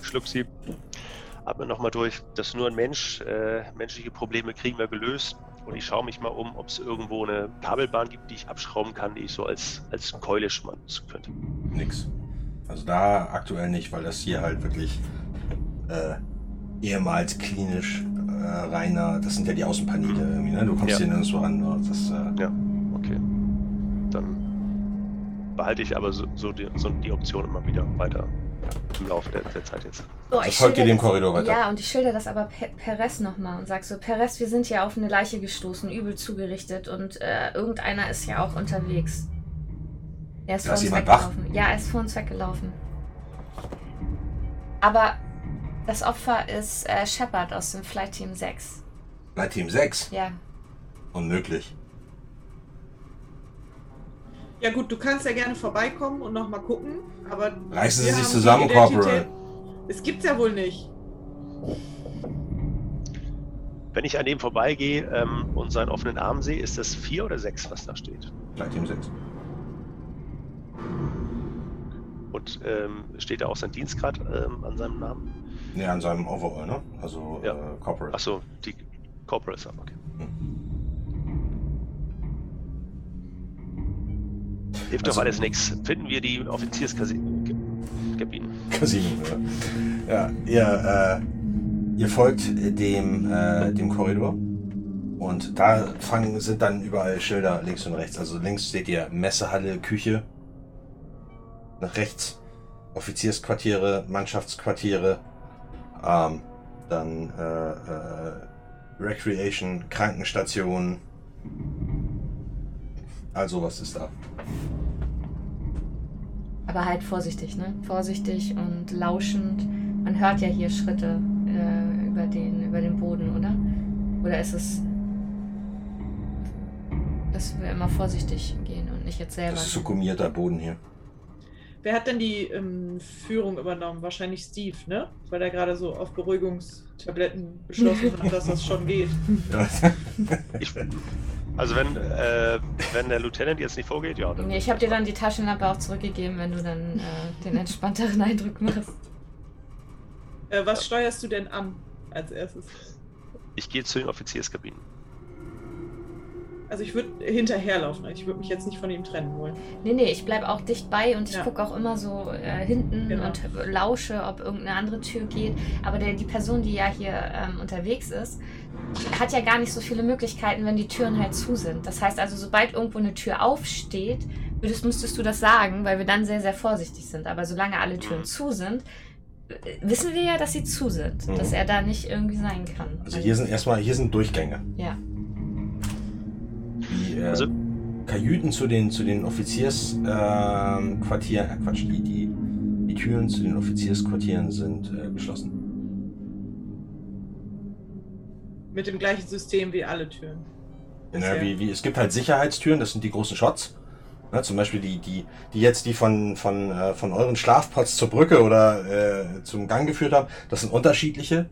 Speaker 3: schluck sie, atme nochmal durch. Das ist nur ein Mensch. Äh, menschliche Probleme kriegen wir gelöst. Und ich schaue mich mal um, ob es irgendwo eine Kabelbahn gibt, die ich abschrauben kann, die ich so als, als Keule schmatzen könnte.
Speaker 2: Nix. Also da aktuell nicht, weil das hier halt wirklich äh, ehemals klinisch äh, reiner, das sind ja die Außenpaneele irgendwie, ne? Du kommst
Speaker 3: Ja.
Speaker 2: hier nirgendwo ran. ne? Das, äh,
Speaker 3: Ja, okay. Dann behalte ich aber so, so, die, so die Option immer wieder weiter im Laufe der, der Zeit jetzt.
Speaker 4: So,
Speaker 2: Also
Speaker 4: ich
Speaker 2: folgt ihr
Speaker 4: schilder
Speaker 2: dem
Speaker 4: das-
Speaker 2: Korridor weiter?
Speaker 4: Ja, und ich schilder das aber Pe Perez nochmal und sag so, Perez, wir sind hier auf eine Leiche gestoßen, übel zugerichtet und äh, irgendeiner ist ja auch unterwegs. Er ist
Speaker 2: Da
Speaker 4: vor
Speaker 2: ist
Speaker 4: uns
Speaker 2: jemand wach?
Speaker 4: weggelaufen. Ja, er ist vor uns weggelaufen. Aber das Opfer ist äh, Shepard aus dem Flight Team 6.
Speaker 2: Bei Team 6.
Speaker 4: Ja.
Speaker 2: Unmöglich.
Speaker 5: Ja gut, du kannst ja gerne vorbeikommen und nochmal gucken, aber...
Speaker 2: Reißen Sie sich zusammen, Corporal.
Speaker 5: Es gibt's ja wohl nicht.
Speaker 3: Wenn ich an dem vorbeigehe ähm, und seinen offenen Arm sehe, ist das vier oder sechs, was da steht?
Speaker 2: Bei Team 6.
Speaker 3: Und ähm, steht da auch sein Dienstgrad ähm, an seinem Namen?
Speaker 2: Ja, an seinem Overall, ne? Also
Speaker 3: Ja.
Speaker 2: äh, Corporal.
Speaker 3: Achso, die Corporal ist okay. Hilft
Speaker 2: Also-
Speaker 3: doch alles nichts. Finden wir die Offizierskabinen.
Speaker 2: Casino, ja. Ja, ihr, äh, ihr folgt dem, äh, dem Korridor und da fangen, sind dann überall Schilder links und rechts. Also links seht ihr Messehalle, Küche. Nach rechts Offiziersquartiere, Mannschaftsquartiere. Ähm, dann äh, äh, Recreation, Krankenstation. Also was ist da?
Speaker 4: Aber halt vorsichtig, ne? Vorsichtig und lauschend. Man hört ja hier Schritte äh, über, den, über den Boden, oder? Oder ist es, dass wir immer vorsichtig gehen und nicht jetzt selber?
Speaker 2: Das ist so gummierter Boden hier.
Speaker 5: Wer hat denn die ähm, Führung übernommen? Wahrscheinlich Steve, ne? Weil er gerade so auf Beruhigungstabletten beschlossen hat, dass das schon geht.
Speaker 3: Ich, also wenn, äh, wenn der Lieutenant jetzt nicht vorgeht, ja. Dann
Speaker 4: Nee, ich habe dir dann die Taschenlampe auch zurückgegeben, wenn du dann äh, den entspannteren Eindruck machst.
Speaker 5: Äh, was steuerst du denn an als erstes?
Speaker 3: ich gehe zu den Offizierskabinen.
Speaker 5: Also ich würde hinterherlaufen. Ich würde mich jetzt nicht von ihm trennen wollen.
Speaker 4: Nee, nee, ich bleib auch dicht bei und ich
Speaker 5: Ja.
Speaker 4: gucke auch immer so äh, hinten
Speaker 5: Genau.
Speaker 4: und lausche, ob irgendeine andere Tür geht. Aber der, die Person, die ja hier ähm, unterwegs ist, hat ja gar nicht so viele Möglichkeiten, wenn die Türen halt zu sind. Das heißt also, sobald irgendwo eine Tür aufsteht, würdest, müsstest du das sagen, weil wir dann sehr, sehr vorsichtig sind. Aber solange alle Türen zu sind, äh, wissen wir ja, dass sie zu sind.
Speaker 2: Mhm.
Speaker 4: Dass er da nicht irgendwie sein kann.
Speaker 2: Also hier sind erstmal, hier sind Durchgänge.
Speaker 4: Ja.
Speaker 2: Die äh,
Speaker 3: Also-
Speaker 2: Kajüten zu den, zu den Offiziersquartieren, ähm, äh, Quatsch, die, die, die Türen zu den Offiziersquartieren sind äh, geschlossen.
Speaker 5: Mit dem gleichen System wie alle Türen.
Speaker 2: Ja,
Speaker 5: Bisher.
Speaker 2: wie, wie, es gibt halt Sicherheitstüren, das sind die großen Shots. Ne, zum Beispiel die, die, die jetzt die von, von, äh, von euren Schlafpots zur Brücke oder äh, zum Gang geführt haben, das sind unterschiedliche,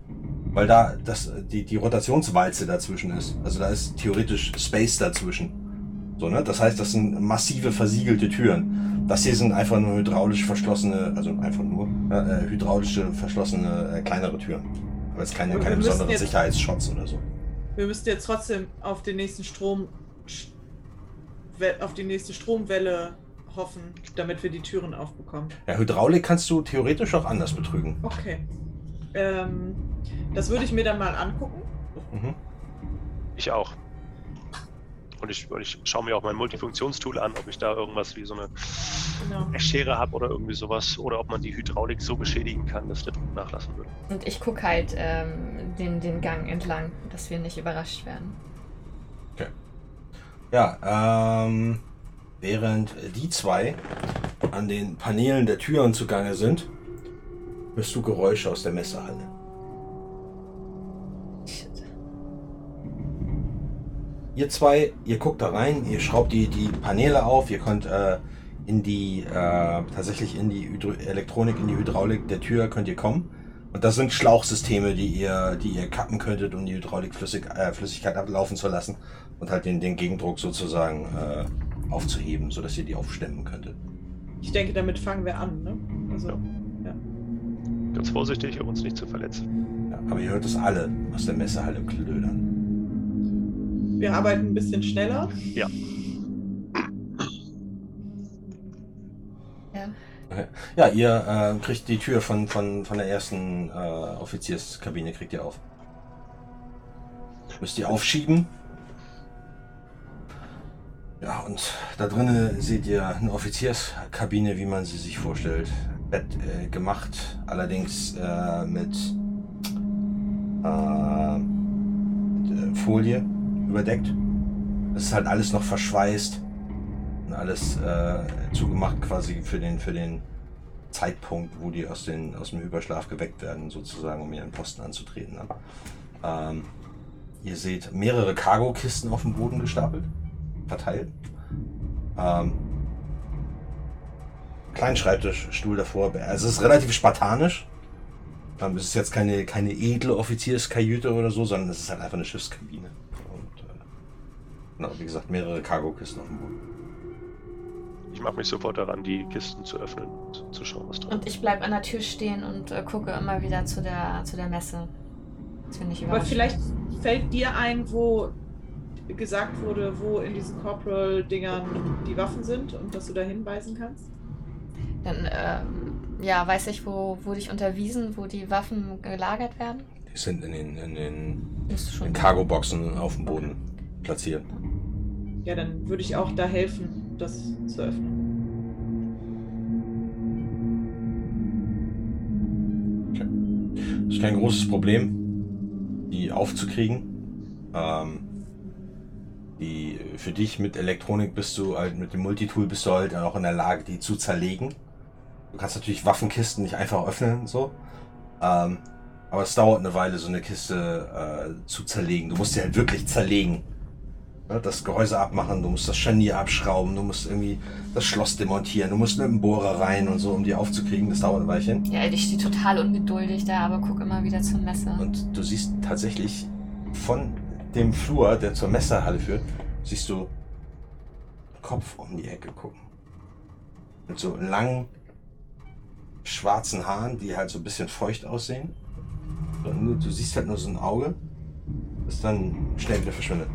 Speaker 2: weil da das, die, die Rotationswalze dazwischen ist. Also da ist theoretisch Space dazwischen. So, ne? Das heißt, das sind massive versiegelte Türen. Das hier sind einfach nur hydraulisch verschlossene, also einfach nur äh, hydraulische verschlossene äh, kleinere Türen. Aber jetzt keine, keine besonderen
Speaker 5: jetzt-
Speaker 2: Sicherheitsschutz oder so.
Speaker 5: Wir müssten jetzt trotzdem auf den nächsten Strom auf die nächste Stromwelle hoffen, damit wir die Türen aufbekommen.
Speaker 2: Ja, Hydraulik kannst du theoretisch auch anders betrügen.
Speaker 5: Okay. Ähm, das würde ich mir dann mal angucken.
Speaker 2: Mhm.
Speaker 3: Ich auch. Und ich, ich schaue mir auch mein Multifunktionstool an, ob ich da irgendwas wie so eine
Speaker 5: Genau.
Speaker 3: Schere habe oder irgendwie sowas. Oder ob man die Hydraulik so beschädigen kann, dass der Druck nachlassen würde.
Speaker 4: Und ich gucke halt ähm, den, den Gang entlang, dass wir nicht überrascht werden.
Speaker 2: Ja, ähm, während die zwei an den Paneelen der Türen zugange sind, hörst du Geräusche aus der Messehalle. Ihr zwei, ihr guckt da rein, ihr schraubt die, die Paneele auf, ihr könnt äh, in die, äh, tatsächlich in die Hydro Elektronik, in die Hydraulik der Tür könnt ihr kommen. Und das sind Schlauchsysteme, die ihr, die ihr kappen könntet, um die Hydraulik flüssig, äh, Flüssigkeit ablaufen zu lassen und halt den, den Gegendruck sozusagen äh, aufzuheben, sodass ihr die aufstemmen könntet.
Speaker 5: Ich denke, damit fangen wir an, ne? Also,
Speaker 3: Ganz vorsichtig, um uns nicht zu verletzen.
Speaker 2: Ja, aber ihr hört es alle aus der Messehalle klödern.
Speaker 5: Wir arbeiten ein bisschen schneller.
Speaker 3: Ja.
Speaker 4: Ja.
Speaker 2: Ja, ihr äh, kriegt die Tür von, von, von der ersten äh, Offizierskabine kriegt ihr auf. Müsst ihr aufschieben. Ja, und da drinnen seht ihr eine Offizierskabine, wie man sie sich vorstellt. Bett äh, gemacht, allerdings äh, mit, äh, mit äh, Folie überdeckt. Es ist halt alles noch verschweißt und alles äh, zugemacht quasi für den, für den Zeitpunkt, wo die aus, den, aus dem Überschlaf geweckt werden, sozusagen, um ihren Posten anzutreten. Ne? Ähm, ihr seht mehrere Cargo-Kisten auf dem Boden gestapelt, verteilt. Ähm, kleinen Schreibtisch, Stuhl davor. Also es ist relativ spartanisch. Ähm, es ist jetzt keine, keine edle Offizierskajüte oder so, sondern es ist halt einfach eine Schiffskabine. Genau, wie gesagt, mehrere Cargo-Kisten auf dem Boden.
Speaker 3: Ich mache mich sofort daran, die Kisten zu öffnen und zu schauen, was drin
Speaker 4: Und ich bleib an der Tür stehen und äh, gucke immer wieder zu der, zu der Messe. Das finde ich
Speaker 5: Aber vielleicht fällt dir ein, wo gesagt wurde, wo in diesen Corporal-Dingern die Waffen sind und dass du da hinweisen kannst.
Speaker 4: Dann, ähm, ja, weiß ich, wo wurde ich unterwiesen, wo die Waffen gelagert werden?
Speaker 2: Die sind in den, in den, in Cargo-Boxen auf dem Boden platziert.
Speaker 5: Ja, dann würde ich auch da helfen, das zu öffnen.
Speaker 2: Das ist kein großes Problem, die aufzukriegen. Ähm, die, für dich mit Elektronik bist du halt, mit dem Multitool bist du halt auch in der Lage, die zu zerlegen. Du kannst natürlich Waffenkisten nicht einfach öffnen, so. Ähm, aber es dauert eine Weile, so eine Kiste äh, zu zerlegen. Du musst sie halt wirklich zerlegen. Ne, Das Gehäuse abmachen, du musst das Scharnier abschrauben, du musst irgendwie das Schloss demontieren, du musst mit dem Bohrer rein und so, um die aufzukriegen. Das dauert ein Weilchen.
Speaker 4: Ja, ich stehe total ungeduldig da, aber guck immer wieder zur Messe.
Speaker 2: Und du siehst tatsächlich von dem Flur, der zur Messerhalle führt, siehst du Kopf um die Ecke gucken. Mit so langen, schwarzen Haaren, die halt so ein bisschen feucht aussehen. Du siehst halt nur so ein Auge, das dann schnell wieder verschwindet.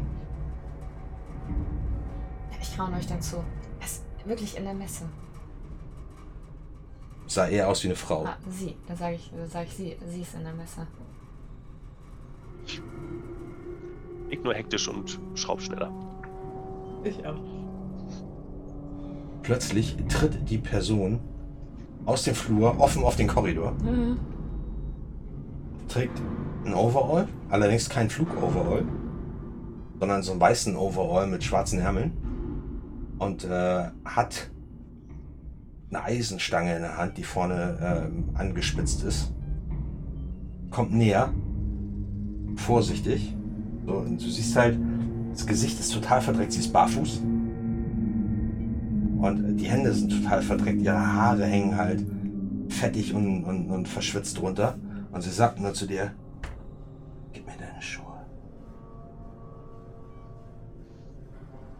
Speaker 4: Ich traue euch dann zu. Er ist wirklich in der Messe.
Speaker 2: Sah eher aus wie eine Frau.
Speaker 4: Ah, sie. Da sage ich, da sag ich sie. Sie ist in der Messe.
Speaker 3: Ich nur hektisch und schraub schneller.
Speaker 5: Ich auch.
Speaker 2: Plötzlich tritt die Person aus dem Flur offen auf den Korridor.
Speaker 4: Mhm.
Speaker 2: trägt ein Overall, allerdings kein Flug-Overall, sondern so einen weißen Overall mit schwarzen Ärmeln und äh, hat eine Eisenstange in der Hand, die vorne ähm, angespitzt ist. Kommt näher, vorsichtig. So, und du siehst halt, das Gesicht ist total verdreckt, sie ist barfuß. Und die Hände sind total verdreckt, ihre Haare hängen halt fettig und, und, und verschwitzt runter. Und sie sagt nur zu dir, gib mir deine Schuhe.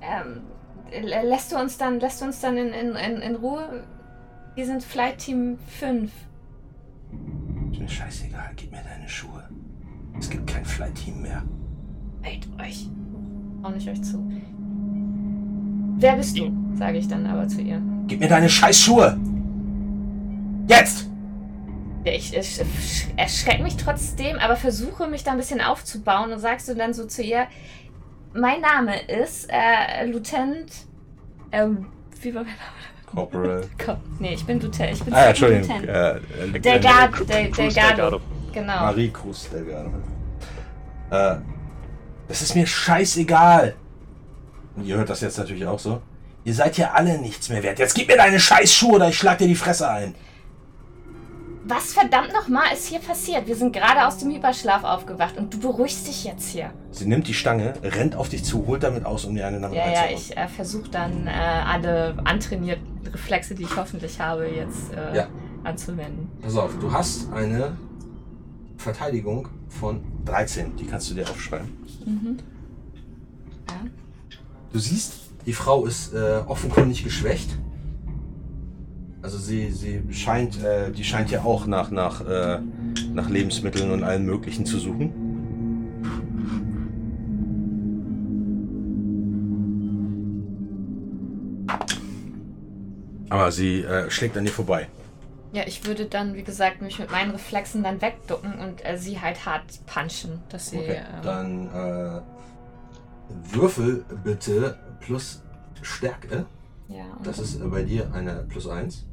Speaker 4: Ähm, lässt du uns dann, lässt du uns dann in, in, in, Ruhe? Wir sind Flight Team 5.
Speaker 2: Ist mir scheißegal, gib mir deine Schuhe. Es gibt kein Flight-Team mehr.
Speaker 4: Hält euch. Auch nicht euch zu. Wer bist du? Sage ich dann aber zu ihr.
Speaker 2: Gib mir deine Scheißschuhe! Jetzt!
Speaker 4: Ja, Ich, ich erschrecke mich trotzdem, aber versuche mich da ein bisschen aufzubauen und sagst du dann so zu ihr, mein Name ist äh, Lieutenant. Ähm, wie war mein Name?
Speaker 2: Corporal.
Speaker 4: Nee, ich bin Lieutenant. Ich bin
Speaker 2: Ah, ja, Entschuldigung.
Speaker 4: Lieutenant.
Speaker 2: Äh, äh,
Speaker 4: Delgado, Del, Delgado.
Speaker 3: Delgado.
Speaker 4: Genau.
Speaker 2: Marie Cruz Delgado. Äh, das ist mir scheißegal. Und ihr hört das jetzt natürlich auch so. Ihr seid hier alle nichts mehr wert. Jetzt gib mir deine Scheißschuhe oder ich schlag dir die Fresse ein.
Speaker 4: Was verdammt nochmal ist hier passiert? Wir sind gerade aus dem Hyperschlaf aufgewacht und du beruhigst dich jetzt hier.
Speaker 2: Sie nimmt die Stange, rennt auf dich zu, holt damit aus, um dir eine nach
Speaker 4: Ja, ja, ich äh, versuche dann äh, alle antrainierten Reflexe, die ich hoffentlich habe, jetzt äh,
Speaker 2: Ja.
Speaker 4: anzuwenden.
Speaker 2: Pass auf, du hast eine Verteidigung von 13. Die kannst du dir aufschreiben.
Speaker 4: Mhm. Ja.
Speaker 2: Du siehst, die Frau ist äh, offenkundig geschwächt. Also sie, sie scheint, äh, die scheint ja auch nach, nach, äh, nach Lebensmitteln und allem Möglichen zu suchen. Aber sie äh, schlägt an dir vorbei.
Speaker 4: Ja, ich würde dann, wie gesagt, mich mit meinen Reflexen dann wegducken und äh, sie halt hart punchen, dass sie.
Speaker 2: Okay,
Speaker 4: ähm,
Speaker 2: dann äh, würfel bitte plus Stärke.
Speaker 4: ja,
Speaker 2: Das ist äh, bei dir eine plus 1.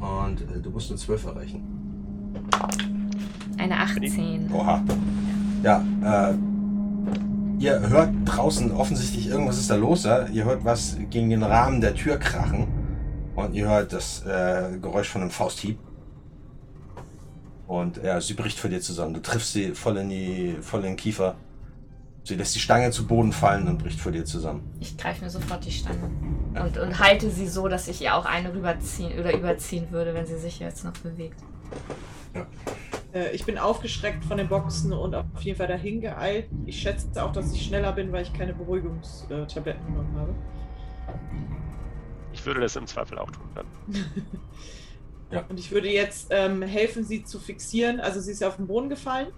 Speaker 2: Und äh, du musst eine 12 erreichen.
Speaker 4: eine 18.
Speaker 2: Oha. Ja, äh, ihr hört draußen offensichtlich irgendwas ist da los. Ja? Ihr hört was gegen den Rahmen der Tür krachen. Und ihr hört das äh, Geräusch von einem Fausthieb. Und ja, sie bricht vor dir zusammen. Du triffst sie voll in, die, voll in den Kiefer. Sie lässt die Stange zu Boden fallen und bricht vor dir zusammen.
Speaker 4: Ich greife mir sofort die Stange und, und halte sie so, dass ich ihr auch eine rüberziehen oder überziehen würde, wenn sie sich jetzt noch bewegt.
Speaker 5: Äh, ich bin aufgeschreckt von den Boxen und auf jeden Fall dahin geeilt. Ich schätze auch, dass ich schneller bin, weil ich keine Beruhigungstabletten genommen habe.
Speaker 3: Ich würde das im Zweifel auch tun dann.
Speaker 2: Ja.
Speaker 5: Und ich würde jetzt ähm, helfen, sie zu fixieren. Also sie ist ja auf den Boden gefallen.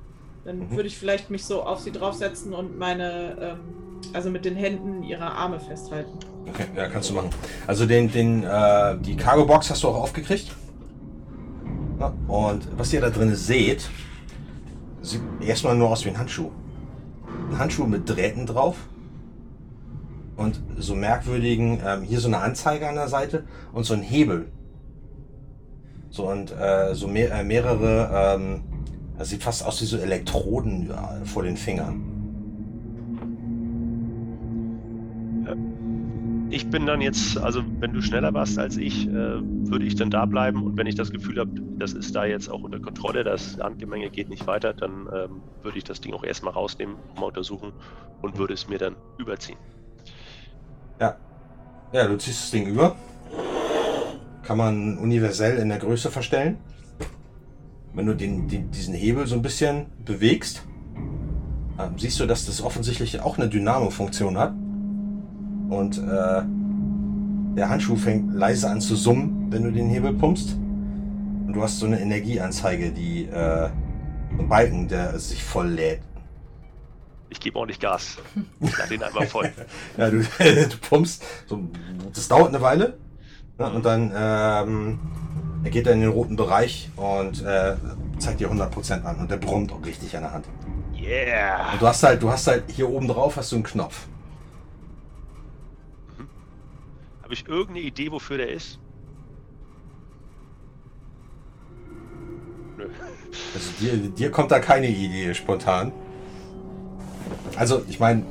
Speaker 5: Dann
Speaker 2: Mhm.
Speaker 5: würde ich vielleicht mich so auf sie draufsetzen und meine, ähm, also mit den Händen ihre Arme festhalten.
Speaker 2: Okay, ja, kannst du machen. Also den, den, äh, die Cargo-Box hast du auch aufgekriegt. Ja, und was ihr da drin seht, sieht erstmal nur aus wie ein Handschuh. Ein Handschuh mit Drähten drauf. Und so merkwürdigen, ähm, hier so eine Anzeige an der Seite und so ein Hebel. So und äh, so mehr, äh, mehrere, ähm, das sieht fast aus wie so Elektroden vor den Fingern.
Speaker 3: Ich bin dann jetzt, also wenn du schneller warst als ich, äh, würde ich dann da bleiben und wenn ich das Gefühl habe, das ist da jetzt auch unter Kontrolle, das Handgemenge geht nicht weiter, dann ähm, würde ich das Ding auch erstmal rausnehmen, mal untersuchen und würde es mir dann überziehen.
Speaker 2: Ja. Ja, du ziehst das Ding über. Kann man universell in der Größe verstellen. Wenn du den, den, diesen Hebel so ein bisschen bewegst, ähm, siehst du, dass das offensichtlich auch eine Dynamo-Funktion hat. Und äh, der Handschuh fängt leise an zu summen, wenn du den Hebel pumpst. Und du hast so eine Energieanzeige, die äh, so ein Balken, der sich voll lädt.
Speaker 3: Ich gebe ordentlich Gas. Ich lade den einmal voll.
Speaker 2: Ja, du, du pumpst, so, das dauert eine Weile. Ne, und dann ähm, er geht er in den roten Bereich und äh, zeigt dir 100% an. Und der brummt auch richtig an der Hand.
Speaker 3: Yeah!
Speaker 2: Und du hast halt, du hast halt hier oben drauf hast du einen Knopf.
Speaker 3: Habe ich irgendeine Idee, wofür der ist? Nö.
Speaker 2: Also dir, dir kommt da keine Idee spontan. Also, ich meine,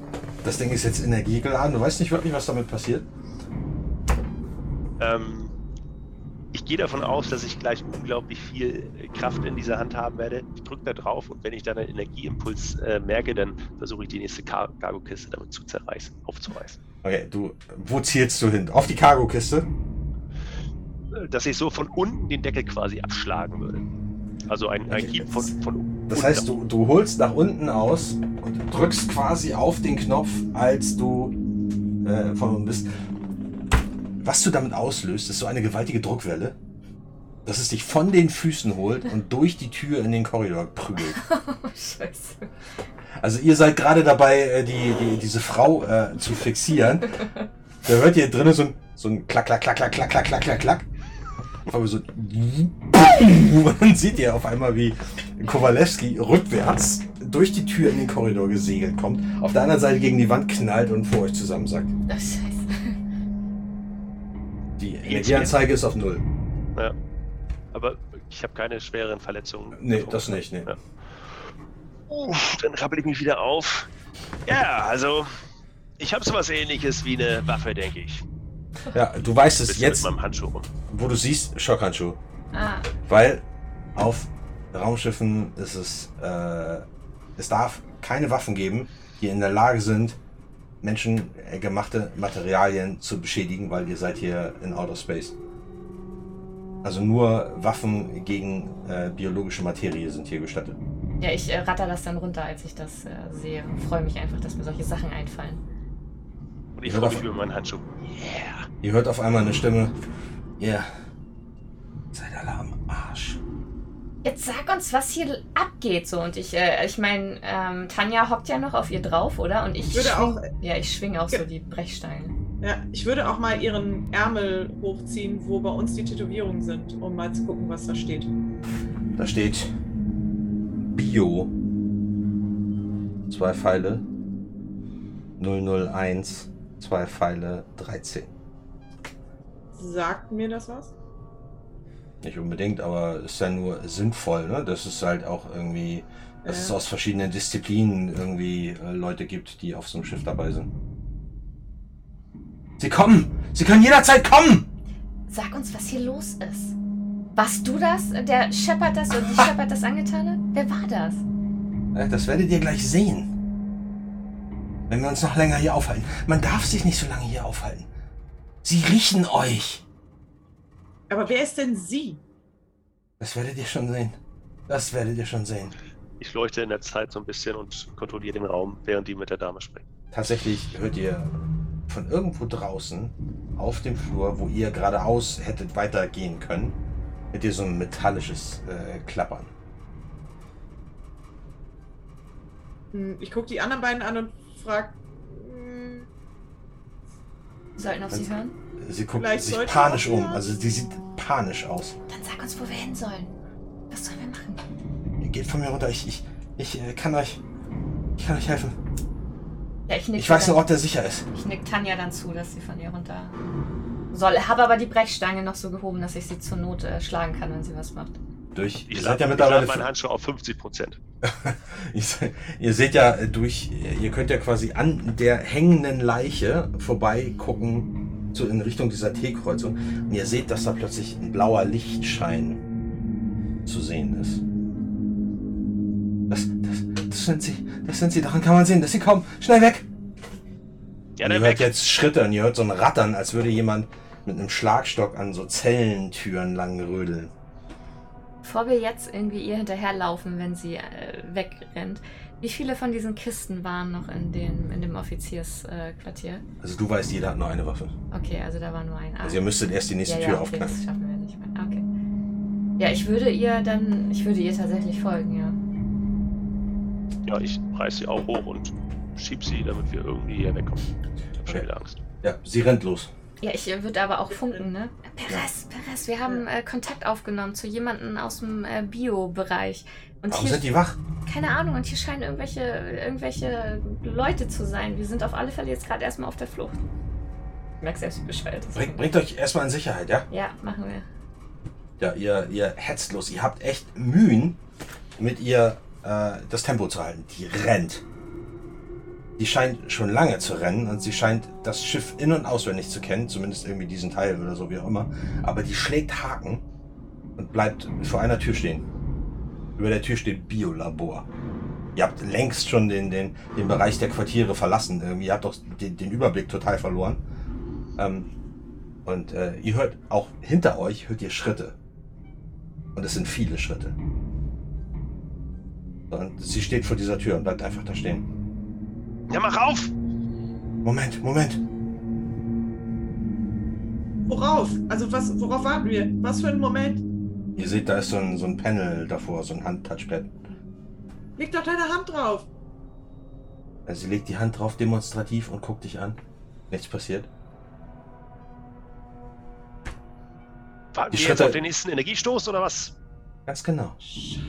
Speaker 2: das Ding ist jetzt energiegeladen. Du weißt nicht wirklich, was damit passiert.
Speaker 3: Ähm, ich gehe davon aus, dass ich gleich unglaublich viel äh, Kraft in dieser Hand haben werde. Ich drücke da drauf und wenn ich dann einen Energieimpuls äh, merke, dann versuche ich die nächste Car Cargo-Kiste damit zu zerreißen, aufzureißen.
Speaker 2: Okay, du, wo zielst du hin? Auf die Cargo-Kiste?
Speaker 3: Äh, Dass ich so von unten den Deckel quasi abschlagen würde. Also ein, ein
Speaker 2: Okay,
Speaker 3: Hieb von, von
Speaker 2: Das
Speaker 3: unten
Speaker 2: heißt, du, du holst nach unten aus und drückst quasi auf den Knopf, als du äh, von unten bist. Was du damit auslöst, ist so eine gewaltige Druckwelle, dass es dich von den Füßen holt und durch die Tür in den Korridor prügelt.
Speaker 4: Oh, scheiße.
Speaker 2: Also ihr seid gerade dabei, äh, die, die, diese Frau äh, zu fixieren. Da hört ihr drinnen so ein, so ein Klack, Klack, Klack, Klack, Klack, Klack, Klack, Klack, Klack. Einmal so dann seht ihr auf einmal, wie Kowalewski rückwärts durch die Tür in den Korridor gesegelt kommt, auf der anderen Seite gegen die Wand knallt und vor euch zusammensackt.
Speaker 4: Oh, scheiße.
Speaker 2: Die Energieanzeige ist auf Null.
Speaker 3: Ja. Aber ich habe keine schweren Verletzungen.
Speaker 2: Nee, das nicht, nee.
Speaker 3: Ja. Uff, dann rappel ich mich wieder auf. Ja, also ich habe sowas ähnliches wie eine Waffe, denke ich.
Speaker 2: Ja, du weißt es jetzt,
Speaker 3: mit meinem Handschuh rum.
Speaker 2: wo du siehst, Schockhandschuh.
Speaker 4: Ah,
Speaker 2: Weil auf Raumschiffen ist es, äh, es darf keine Waffen geben, die in der Lage sind, menschengemachte Materialien zu beschädigen, weil ihr seid hier in Outer Space. Also nur Waffen gegen äh, biologische Materie sind hier gestattet.
Speaker 4: ja, ich äh, ratter das dann runter, als ich das äh, sehe. Freue mich einfach, dass mir solche Sachen einfallen.
Speaker 3: Und ich
Speaker 2: Ja,
Speaker 3: freue mich über meinen Handschuh. Yeah.
Speaker 2: Ihr hört auf einmal eine Stimme. Ihr seid alle am Arsch.
Speaker 4: Jetzt sag uns, was hier abgeht so. Und ich, äh, ich meine, ähm, Tanja hockt ja noch auf ihr drauf, oder? Und ich,
Speaker 5: Ich würde
Speaker 4: schwing,
Speaker 5: auch-
Speaker 4: ja, ich schwing auch so die Brechsteine.
Speaker 5: Ja, ich würde auch mal ihren Ärmel hochziehen, wo bei uns die Tätowierungen sind, um mal zu gucken, was da steht.
Speaker 2: Da steht Bio. Zwei Pfeile. 001. Zwei Pfeile 13.
Speaker 5: Sagt mir das was?
Speaker 2: Nicht unbedingt, aber ist ja nur sinnvoll, ne? Dass es halt auch irgendwie, dass es
Speaker 5: Ja.
Speaker 2: aus verschiedenen Disziplinen irgendwie äh, Leute gibt, die auf so einem Schiff dabei sind. Sie kommen! Sie können jederzeit kommen!
Speaker 4: Sag uns, was hier los ist. Warst du das, der Shepard das oder die Shepard das angetan hat? Wer war das?
Speaker 2: Äh, Das werdet ihr gleich sehen. Wenn wir uns noch länger hier aufhalten. Man darf sich nicht so lange hier aufhalten. Sie riechen euch.
Speaker 5: Aber wer ist denn sie?
Speaker 2: Das werdet ihr schon sehen. Das werdet ihr schon sehen.
Speaker 3: Ich leuchte in der Zeit so ein bisschen und kontrolliere den Raum, während die mit der Dame sprechen.
Speaker 2: Tatsächlich hört ihr von irgendwo draußen auf dem Flur, wo ihr geradeaus hättet weitergehen können, hört ihr so ein metallisches äh, Klappern.
Speaker 5: Hm, Ich gucke die anderen beiden an und frage, hm,
Speaker 4: sollten auf sie hören.
Speaker 2: Sie guckt
Speaker 5: Vielleicht
Speaker 2: sich panisch um. Also die sieht panisch aus.
Speaker 4: Dann sag uns, wo wir hin sollen. Was sollen wir machen?
Speaker 2: Ihr geht von mir runter. Ich, ich, ich äh, kann euch. Ich kann euch helfen.
Speaker 4: Ja, ich
Speaker 2: Ich weiß einen Ort, der sicher ist.
Speaker 4: Ich nick Tanja dann zu, dass sie von ihr runter soll. Habe aber die Brechstange noch so gehoben, dass ich sie zur Not äh, schlagen kann, wenn sie was macht.
Speaker 2: Durch.
Speaker 3: Ich
Speaker 2: Ihr seid ja mittlerweile.
Speaker 3: meinen Handschuh auf 50 Prozent.
Speaker 2: Ihr, se- ihr seht ja durch, ihr könnt ja quasi an der hängenden Leiche vorbei gucken, so in Richtung dieser T-Kreuzung. Und ihr seht, dass da plötzlich ein blauer Lichtschein zu sehen ist. Das, das, das sind sie, das sind sie, daran kann man sehen, dass sie kommen. Schnell weg!
Speaker 3: Ja,
Speaker 2: ihr hört
Speaker 3: weg.
Speaker 2: jetzt Schritte und ihr hört so ein Rattern, als würde jemand mit einem Schlagstock an so Zellentüren lang rödeln.
Speaker 4: Bevor wir jetzt irgendwie ihr hinterherlaufen, wenn sie äh, wegrennt, wie viele von diesen Kisten waren noch in, den, in dem Offiziersquartier? Äh, Quartier?
Speaker 2: Also du weißt, jeder hat nur eine Waffe.
Speaker 4: okay, also da war nur ein. Ah.
Speaker 2: Also ihr müsstet erst die nächste
Speaker 4: ja,
Speaker 2: Tür
Speaker 4: ja, okay,
Speaker 2: aufknacken.
Speaker 4: das schaffen wir nicht mehr. Okay. Ja, ich würde ihr dann, ich würde ihr tatsächlich folgen, ja.
Speaker 3: Ja, ich reiß sie auch hoch und schieb sie, damit wir irgendwie hier wegkommen. Ich hab schon wieder Angst.
Speaker 2: Ja, sie rennt los.
Speaker 4: Ja, ich würde aber auch funken, ne? Perez, Perez, wir haben äh, Kontakt aufgenommen zu jemandem aus dem äh, Bio-Bereich. Und
Speaker 2: Warum
Speaker 4: hier,
Speaker 2: sind die wach?
Speaker 4: keine Ahnung, und hier scheinen irgendwelche, irgendwelche Leute zu sein. Wir sind auf alle Fälle jetzt gerade erstmal auf der Flucht. Ich merke selbst, wie bescheuert das
Speaker 2: Bring,
Speaker 4: ist.
Speaker 2: bringt euch erstmal in Sicherheit, ja?
Speaker 4: Ja, machen wir.
Speaker 2: Ja, ihr, ihr hetzt los. Ihr habt echt Mühen, mit ihr äh, das Tempo zu halten. Die rennt. Die scheint schon lange zu rennen und sie scheint das Schiff in- und auswendig zu kennen, zumindest irgendwie diesen Teil oder so, wie auch immer. Aber die schlägt Haken und bleibt vor einer Tür stehen. Über der Tür steht Biolabor. Ihr habt längst schon den, den, den Bereich der Quartiere verlassen. Irgendwie. Ihr habt doch den, den Überblick total verloren. Ähm, und äh, ihr hört auch hinter euch hört ihr Schritte. Und es sind viele Schritte. Und sie steht vor dieser Tür und bleibt einfach da stehen.
Speaker 3: Ja, mach auf!
Speaker 2: Moment, Moment.
Speaker 5: Worauf? Also was, worauf warten wir? Was für ein Moment?
Speaker 2: Ihr seht, da ist so ein, so ein Panel davor, so ein Hand-Touchpad.
Speaker 5: Leg doch deine Hand drauf.
Speaker 2: Also sie legt die Hand drauf demonstrativ und guckt dich an. Nichts passiert.
Speaker 3: Warten
Speaker 2: Die
Speaker 3: wir jetzt
Speaker 2: Schritte-
Speaker 3: auf den nächsten Energiestoß oder was?
Speaker 2: Ganz genau.
Speaker 5: Scheiße.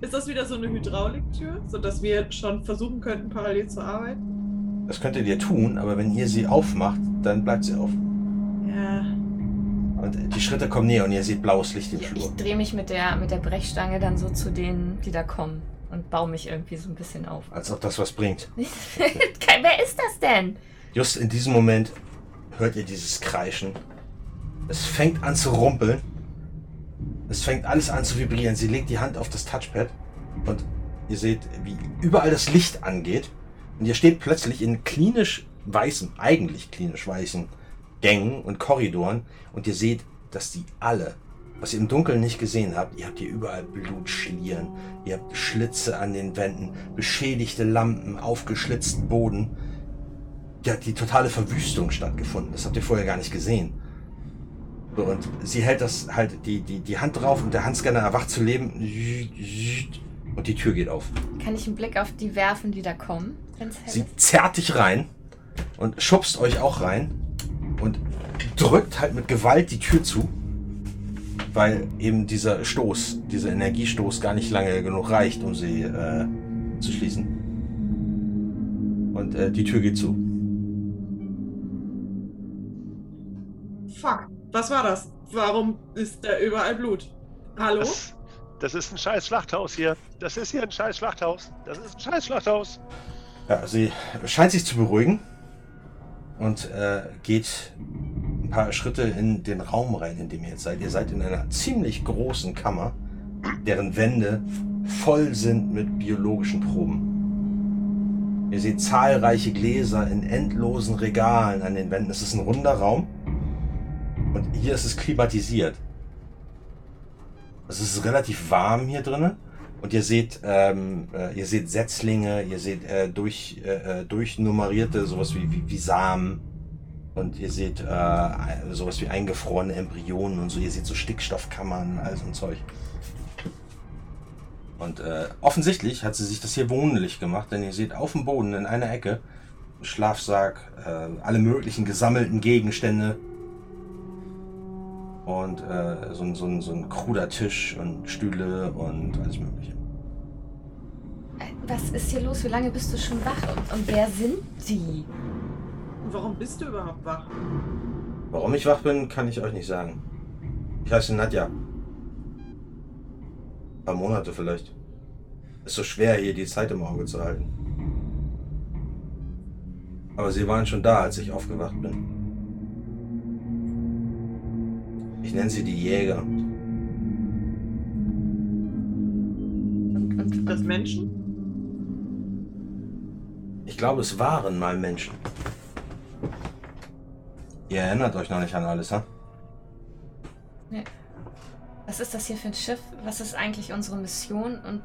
Speaker 5: Ist das wieder so eine Hydrauliktür, sodass wir schon versuchen könnten, parallel zu arbeiten?
Speaker 2: Das könntet ihr tun, aber wenn ihr sie aufmacht, dann bleibt sie auf.
Speaker 5: Ja.
Speaker 2: Und die Schritte kommen näher und ihr seht blaues Licht im
Speaker 4: Ich
Speaker 2: Flur.
Speaker 4: drehe mich mit der, mit der Brechstange dann so zu denen, die da kommen und baue mich irgendwie so ein bisschen auf.
Speaker 2: Als ob das was bringt.
Speaker 4: Wer ist das denn?
Speaker 2: Just in diesem Moment hört ihr dieses Kreischen. Es fängt an zu rumpeln. Es fängt alles an zu vibrieren. Sie legt die Hand auf das Touchpad und ihr seht, wie überall das Licht angeht. Und ihr steht plötzlich in klinisch weißen, eigentlich klinisch weißen Gängen und Korridoren und ihr seht, dass die alle, was ihr im Dunkeln nicht gesehen habt, ihr habt hier überall Blutschlieren, ihr habt Schlitze an den Wänden, beschädigte Lampen, aufgeschlitzten Boden. Ja, die totale Verwüstung stattgefunden. Das habt ihr vorher gar nicht gesehen. So, und sie hält das halt die, die, die Hand drauf und der Handscanner erwacht zu leben. Und die Tür geht auf.
Speaker 4: Kann ich einen Blick auf die werfen, die da kommen?
Speaker 2: Sie zerrt dich rein und schubst euch auch rein und drückt halt mit Gewalt die Tür zu, weil eben dieser Stoß, dieser Energiestoß gar nicht lange genug reicht, um sie äh, zu schließen. Und äh, die Tür geht zu.
Speaker 5: Fuck. Was war das? Warum ist da überall Blut? Hallo?
Speaker 3: Das, das ist ein scheiß Schlachthaus hier. Das ist hier ein scheiß Schlachthaus. Das ist ein scheiß Schlachthaus.
Speaker 2: Ja, sie scheint sich zu beruhigen und äh, geht ein paar Schritte in den Raum rein, in dem ihr jetzt seid. Ihr seid in einer ziemlich großen Kammer, deren Wände voll sind mit biologischen Proben. Ihr seht zahlreiche Gläser in endlosen Regalen an den Wänden. Es ist ein runder Raum und hier ist es klimatisiert. Es ist relativ warm hier drinnen. Und ihr seht, ähm, äh, ihr seht Setzlinge, ihr seht äh, durch, äh, äh, durchnummerierte, sowas wie, wie, wie Samen. Und ihr seht äh, sowas wie eingefrorene Embryonen und so. Ihr seht so Stickstoffkammern, all so ein Zeug. Und äh, offensichtlich hat sie sich das hier wohnlich gemacht, denn ihr seht auf dem Boden in einer Ecke Schlafsack, äh, alle möglichen gesammelten Gegenstände und äh, so, ein- so, so ein kruder Tisch und Stühle und alles Mögliche.
Speaker 4: Äh, Was ist hier los? Wie lange bist du schon wach? Und, und wer sind die?
Speaker 5: Und warum bist du überhaupt wach?
Speaker 2: Warum ich wach bin, kann ich euch nicht sagen. Ich heiße Nadja. Ein paar Monate vielleicht. Ist so schwer, hier die Zeit im Auge zu halten. Aber sie waren schon da, als ich aufgewacht bin. Ich nenne sie die Jäger.
Speaker 4: Und,
Speaker 5: Sind das Menschen?
Speaker 2: Ich glaube, es waren mal Menschen. Ihr erinnert euch noch nicht an alles, ha?
Speaker 4: was ist das hier für ein Schiff? Was ist eigentlich unsere Mission? Und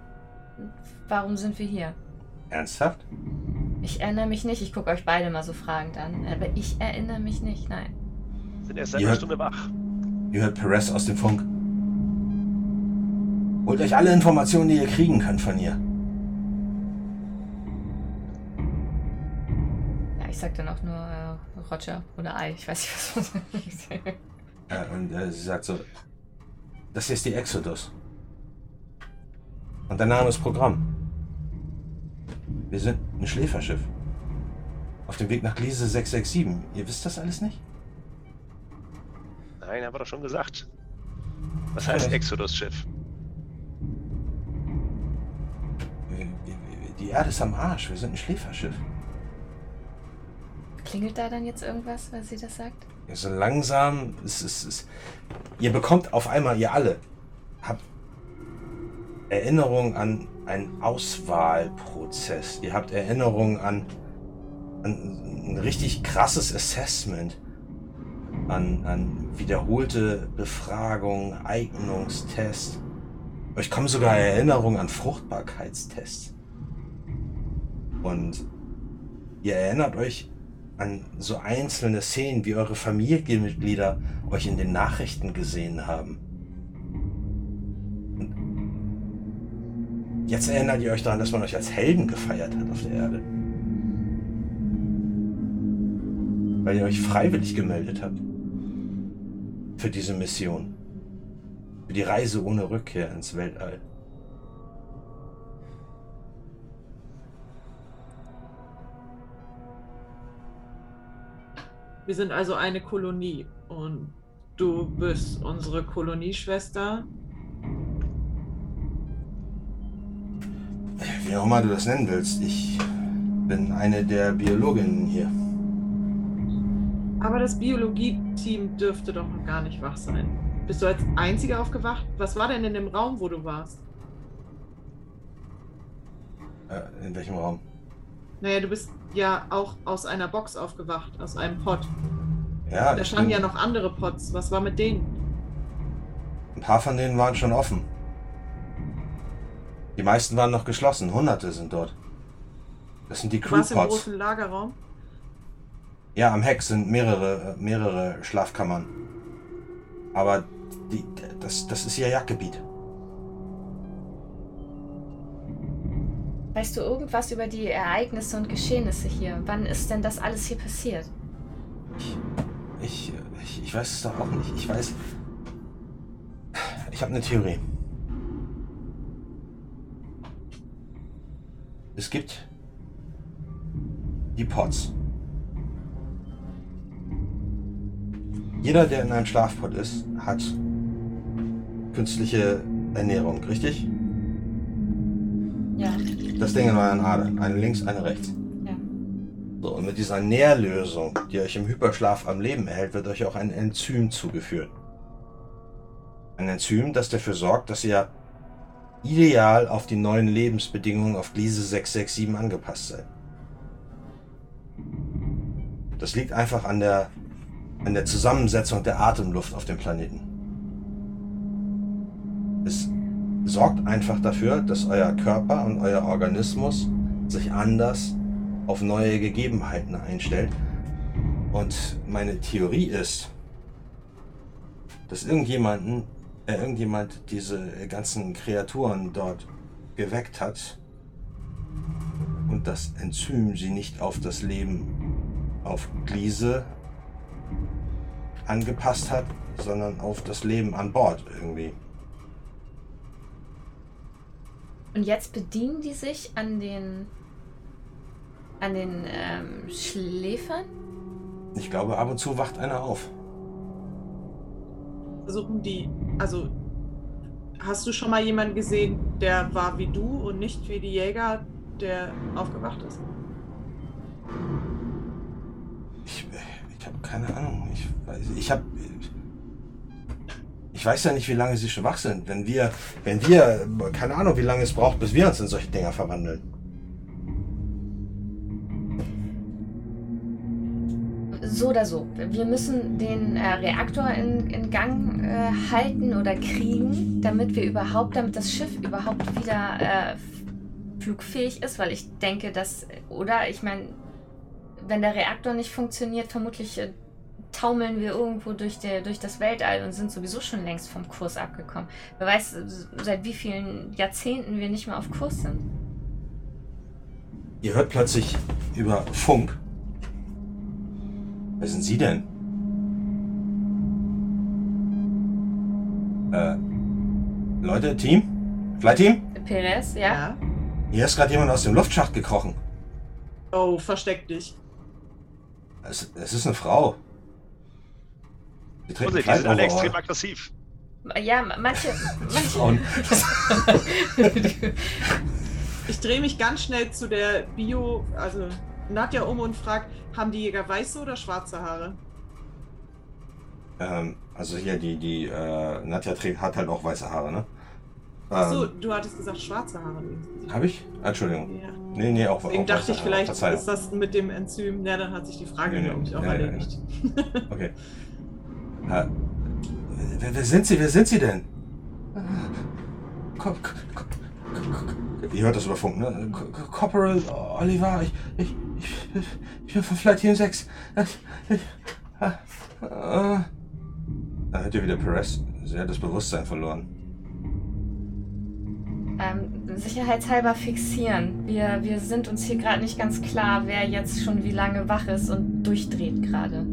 Speaker 4: warum sind wir hier?
Speaker 2: Ernsthaft?
Speaker 4: Ich erinnere mich nicht. Ich gucke euch beide mal so fragend an. Aber ich erinnere mich nicht. Nein.
Speaker 3: Sind erst seit einer Stunde wach.
Speaker 2: Ihr hört Perez aus dem Funk. Holt euch alle Informationen, die ihr kriegen könnt von ihr.
Speaker 4: Ja, ich sag dann auch nur äh, Roger oder Ei. Ich weiß nicht, was was
Speaker 2: Äh, und äh, sie sagt so, das hier ist die Exodus. Und der Name ist Programm. Wir sind ein Schläferschiff. Auf dem Weg nach Gliese 667. Ihr wisst das alles nicht?
Speaker 3: Nein, haben wir doch schon gesagt. Was heißt Exodus-Schiff?
Speaker 2: Die Erde ist am Arsch. Wir sind ein Schläferschiff.
Speaker 4: Klingelt da dann jetzt irgendwas, weil sie das sagt?
Speaker 2: Ja, So langsam, es ist, es, ihr bekommt auf einmal, ihr alle, habt Erinnerung an einen Auswahlprozess. Ihr habt Erinnerung an, an ein richtig krasses Assessment. An, an wiederholte Befragung, Eignungstest. Euch kommen sogar Erinnerungen an Fruchtbarkeitstests. Und ihr erinnert euch an so einzelne Szenen, wie eure Familienmitglieder euch in den Nachrichten gesehen haben. Und jetzt erinnert ihr euch daran, dass man euch als Helden gefeiert hat auf der Erde. Weil ihr euch freiwillig gemeldet habt. Für diese Mission. Für die Reise ohne Rückkehr ins Weltall.
Speaker 5: Wir sind also eine Kolonie und du bist unsere Kolonieschwester.
Speaker 2: Wie auch immer du das nennen willst, ich bin eine der Biologinnen hier.
Speaker 5: Aber das Biologie-Team dürfte doch noch gar nicht wach sein. Bist du als Einziger aufgewacht? Was war denn in dem Raum, wo du warst?
Speaker 2: Äh, in welchem Raum?
Speaker 5: Naja, du bist ja auch aus einer Box aufgewacht, aus einem Pod.
Speaker 2: Ja,
Speaker 5: Da standen ja noch andere Pods. Was war mit denen?
Speaker 2: Ein paar von denen waren schon offen. Die meisten waren noch geschlossen. Hunderte sind dort. Das sind die
Speaker 5: Du warst im großen Lagerraum.
Speaker 2: Ja, am Heck sind mehrere, mehrere Schlafkammern. Aber die, das, das ist ihr Jagdgebiet.
Speaker 4: Weißt du irgendwas über die Ereignisse und Geschehnisse hier? Wann ist denn das alles hier passiert?
Speaker 2: Ich, ich, ich weiß es doch auch nicht. Ich weiß. Ich habe eine Theorie. Es gibt die Pots. Jeder, der in einem Schlafpot ist, hat künstliche Ernährung, richtig?
Speaker 4: Ja,
Speaker 2: Das Ding in euren Adern. Eine links, eine rechts.
Speaker 4: ja.
Speaker 2: So, und mit dieser Nährlösung, die euch im Hyperschlaf am Leben erhält, wird euch auch ein Enzym zugeführt. Ein Enzym, das dafür sorgt, dass ihr ideal auf die neuen Lebensbedingungen auf Gliese 667 angepasst seid. Das liegt einfach an der, an der Zusammensetzung der Atemluft auf dem Planeten. Es sorgt einfach dafür, dass euer Körper und euer Organismus sich anders auf neue Gegebenheiten einstellt. Und meine Theorie ist, dass irgendjemanden, äh, irgendjemand diese ganzen Kreaturen dort geweckt hat und das Enzym sie nicht auf das Leben auf Gliese angepasst hat, sondern auf das Leben an Bord irgendwie.
Speaker 4: Und jetzt bedienen die sich an den an den ähm, Schläfern?
Speaker 2: Ich glaube, ab und zu wacht einer auf.
Speaker 5: Versuchen die. Also, hast du schon mal jemanden gesehen, der war wie du und nicht wie die Jäger, der aufgewacht ist?
Speaker 2: Ich, ich habe keine Ahnung. Ich ich habe, ich weiß ja nicht, wie lange sie schon wach sind. Wenn wir, wenn wir, keine Ahnung, wie lange es braucht, bis wir uns in solche Dinger verwandeln.
Speaker 4: So oder so. Wir müssen den äh, Reaktor in, in Gang äh, halten oder kriegen, damit wir überhaupt, damit das Schiff überhaupt wieder äh, flugfähig ist, weil ich denke, dass, oder ich meine, wenn der Reaktor nicht funktioniert, vermutlich äh, taumeln wir irgendwo durch, der, durch das Weltall und sind sowieso schon längst vom Kurs abgekommen. Wer weiß, seit wie vielen Jahrzehnten wir nicht mehr auf Kurs sind.
Speaker 2: Ihr hört plötzlich über Funk. Wer sind Sie denn? Äh, Leute, Team? Flight Team?
Speaker 4: Perez, ja?
Speaker 2: Hier ist gerade jemand aus dem Luftschacht gekrochen.
Speaker 5: Oh, versteck dich.
Speaker 2: Es, es ist eine Frau. Ein
Speaker 3: die sind alle extrem aggressiv.
Speaker 4: Ja, manche. manche
Speaker 2: Frauen.
Speaker 5: Ich drehe mich ganz schnell zu der Bio, also Nadja um und frage, haben die Jäger weiße oder schwarze Haare?
Speaker 2: Ähm, also hier, die, die, äh, Nadja trägt, hat halt auch weiße Haare, ne?
Speaker 5: Achso,
Speaker 2: Ähm,
Speaker 5: du hattest gesagt schwarze Haare.
Speaker 2: Hab ich? Entschuldigung.
Speaker 5: Ja.
Speaker 2: Nee, nee, auch,
Speaker 5: Deswegen
Speaker 2: auch
Speaker 5: dachte ich, vielleicht
Speaker 2: Verzeihung.
Speaker 5: ist das mit dem Enzym. Ja, dann hat sich die Frage,
Speaker 2: Nee, nee,
Speaker 5: glaube ich, auch
Speaker 2: ja, ja, ja.
Speaker 5: erledigt.
Speaker 2: Okay. Äh, wer, wer sind Sie? Wer sind Sie denn? Komm, komm, komm, komm, komm. ihr hört das über Funk, ne? Co- Co- Corporal Oliver, ich, ich, ich, ich bin von Flight Team 6. Ich, ich, äh, äh. Da hört ihr wieder Perez. Sie hat das Bewusstsein verloren.
Speaker 4: Ähm, sicherheitshalber fixieren. Wir, wir sind uns hier gerade nicht ganz klar, wer jetzt schon wie lange wach ist und durchdreht gerade.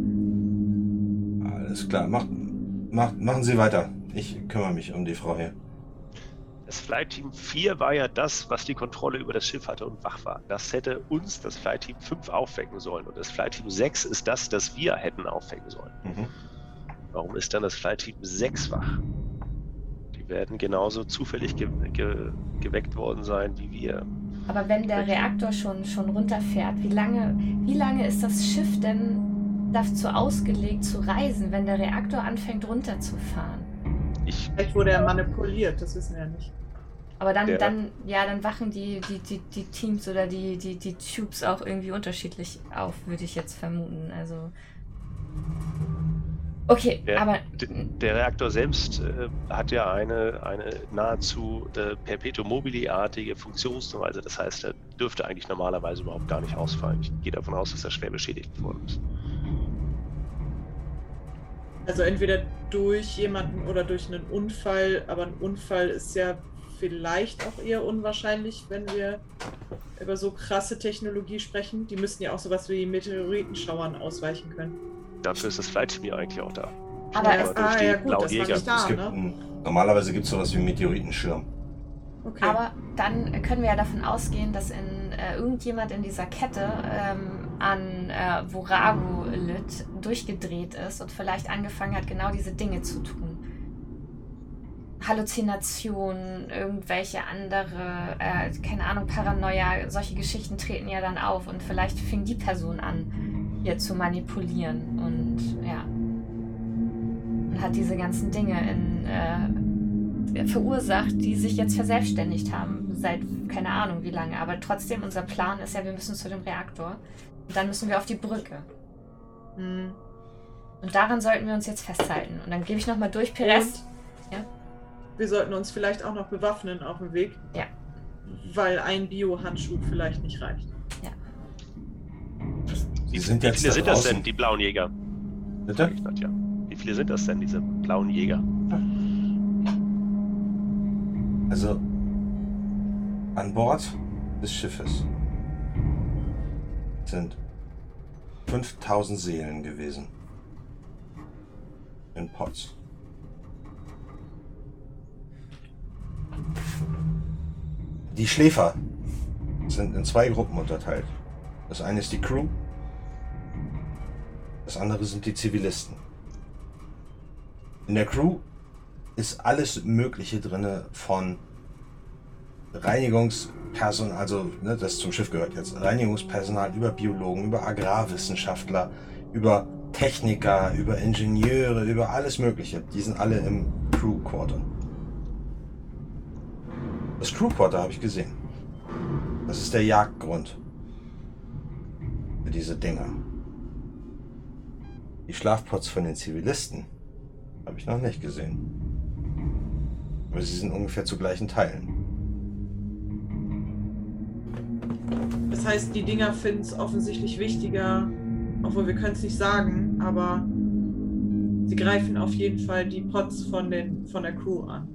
Speaker 2: Alles klar, macht, macht, machen Sie weiter. Ich kümmere mich um die Frau hier.
Speaker 3: Das Flight Team 4 war ja das, was die Kontrolle über das Schiff hatte und wach war. Das hätte uns das Flight Team 5 aufwecken sollen. Und das Flight Team 6 ist das, das wir hätten aufwecken sollen.
Speaker 2: Mhm.
Speaker 3: Warum ist dann das Flight Team 6 wach? Die werden genauso zufällig ge ge geweckt worden sein wie wir.
Speaker 4: Aber wenn der Reaktor schon, schon runterfährt, wie lange, wie lange ist das Schiff denn dazu ausgelegt zu reisen, wenn der Reaktor anfängt runterzufahren?
Speaker 3: Ich,
Speaker 5: Vielleicht wurde er manipuliert, das wissen wir ja nicht.
Speaker 4: Aber dann,
Speaker 3: Ja.
Speaker 4: dann, ja, dann wachen die, die, die, die Teams oder die, die, die Tubes auch irgendwie unterschiedlich auf, würde ich jetzt vermuten. Also. Okay,
Speaker 3: Ja,
Speaker 4: aber.
Speaker 3: der Reaktor selbst äh, hat ja eine, eine nahezu äh, Perpetuum mobile-artige Funktionsweise. Das heißt, er dürfte eigentlich normalerweise überhaupt gar nicht ausfallen. Ich gehe davon aus, dass er schwer beschädigt worden ist.
Speaker 5: Also entweder durch jemanden oder durch einen Unfall, aber ein Unfall ist ja vielleicht auch eher unwahrscheinlich, wenn wir über so krasse Technologie sprechen. Die müssten ja auch sowas wie Meteoritenschauern ausweichen können.
Speaker 3: Dafür ist das Flight Team ja eigentlich auch da.
Speaker 4: Aber es,
Speaker 5: ah, ja gut, das war
Speaker 3: Jäger.
Speaker 5: nicht da,
Speaker 2: es gibt
Speaker 5: ne?
Speaker 2: ein, normalerweise gibt es sowas wie einen Meteoritenschirm.
Speaker 5: Okay.
Speaker 4: aber dann können wir ja davon ausgehen, dass in, äh, irgendjemand in dieser Kette ähm, an äh, Vorago litt, durchgedreht ist und vielleicht angefangen hat, genau diese Dinge zu tun. Halluzinationen, irgendwelche andere, äh, keine Ahnung, Paranoia, solche Geschichten treten ja dann auf und vielleicht fing die Person an, hier zu manipulieren und ja. Und hat diese ganzen Dinge in, äh, verursacht, die sich jetzt verselbstständigt haben, seit keine Ahnung wie lange. Aber trotzdem, unser Plan ist ja, wir müssen zu dem Reaktor. Und dann müssen wir auf die Brücke.
Speaker 5: Hm.
Speaker 4: Und daran sollten wir uns jetzt festhalten. Und dann gebe ich nochmal durch, Perez. Ja.
Speaker 5: Wir sollten uns vielleicht auch noch bewaffnen auf dem Weg.
Speaker 4: Ja.
Speaker 5: Weil ein Bio-Handschuh vielleicht nicht reicht.
Speaker 2: Sie
Speaker 3: Wie,
Speaker 2: sind
Speaker 3: wie viele sind das
Speaker 2: draußen.
Speaker 3: denn, die blauen Jäger?
Speaker 2: Bitte?
Speaker 3: Sag ich Nadja. Wie viele sind das denn, diese blauen Jäger?
Speaker 2: Also an Bord des Schiffes sind 5000 Seelen gewesen. In Pots. Die Schläfer sind in zwei Gruppen unterteilt. Das eine ist die Crew, das andere sind die Zivilisten. In der Crew ist alles Mögliche drinne von Reinigungspersonal, also ne, das zum Schiff gehört jetzt, Reinigungspersonal über Biologen, über Agrarwissenschaftler, über Techniker, über Ingenieure, über alles Mögliche. Die sind alle im Crew Quarter. Das Crew Quarter habe ich gesehen. Das ist der Jagdgrund diese Dinger. Die Schlafpots von den Zivilisten habe ich noch nicht gesehen. Aber sie sind ungefähr zu gleichen Teilen.
Speaker 5: Das heißt, die Dinger finden es offensichtlich wichtiger, obwohl wir können es nicht sagen, aber sie greifen auf jeden Fall die Pots von, den, von der Crew an.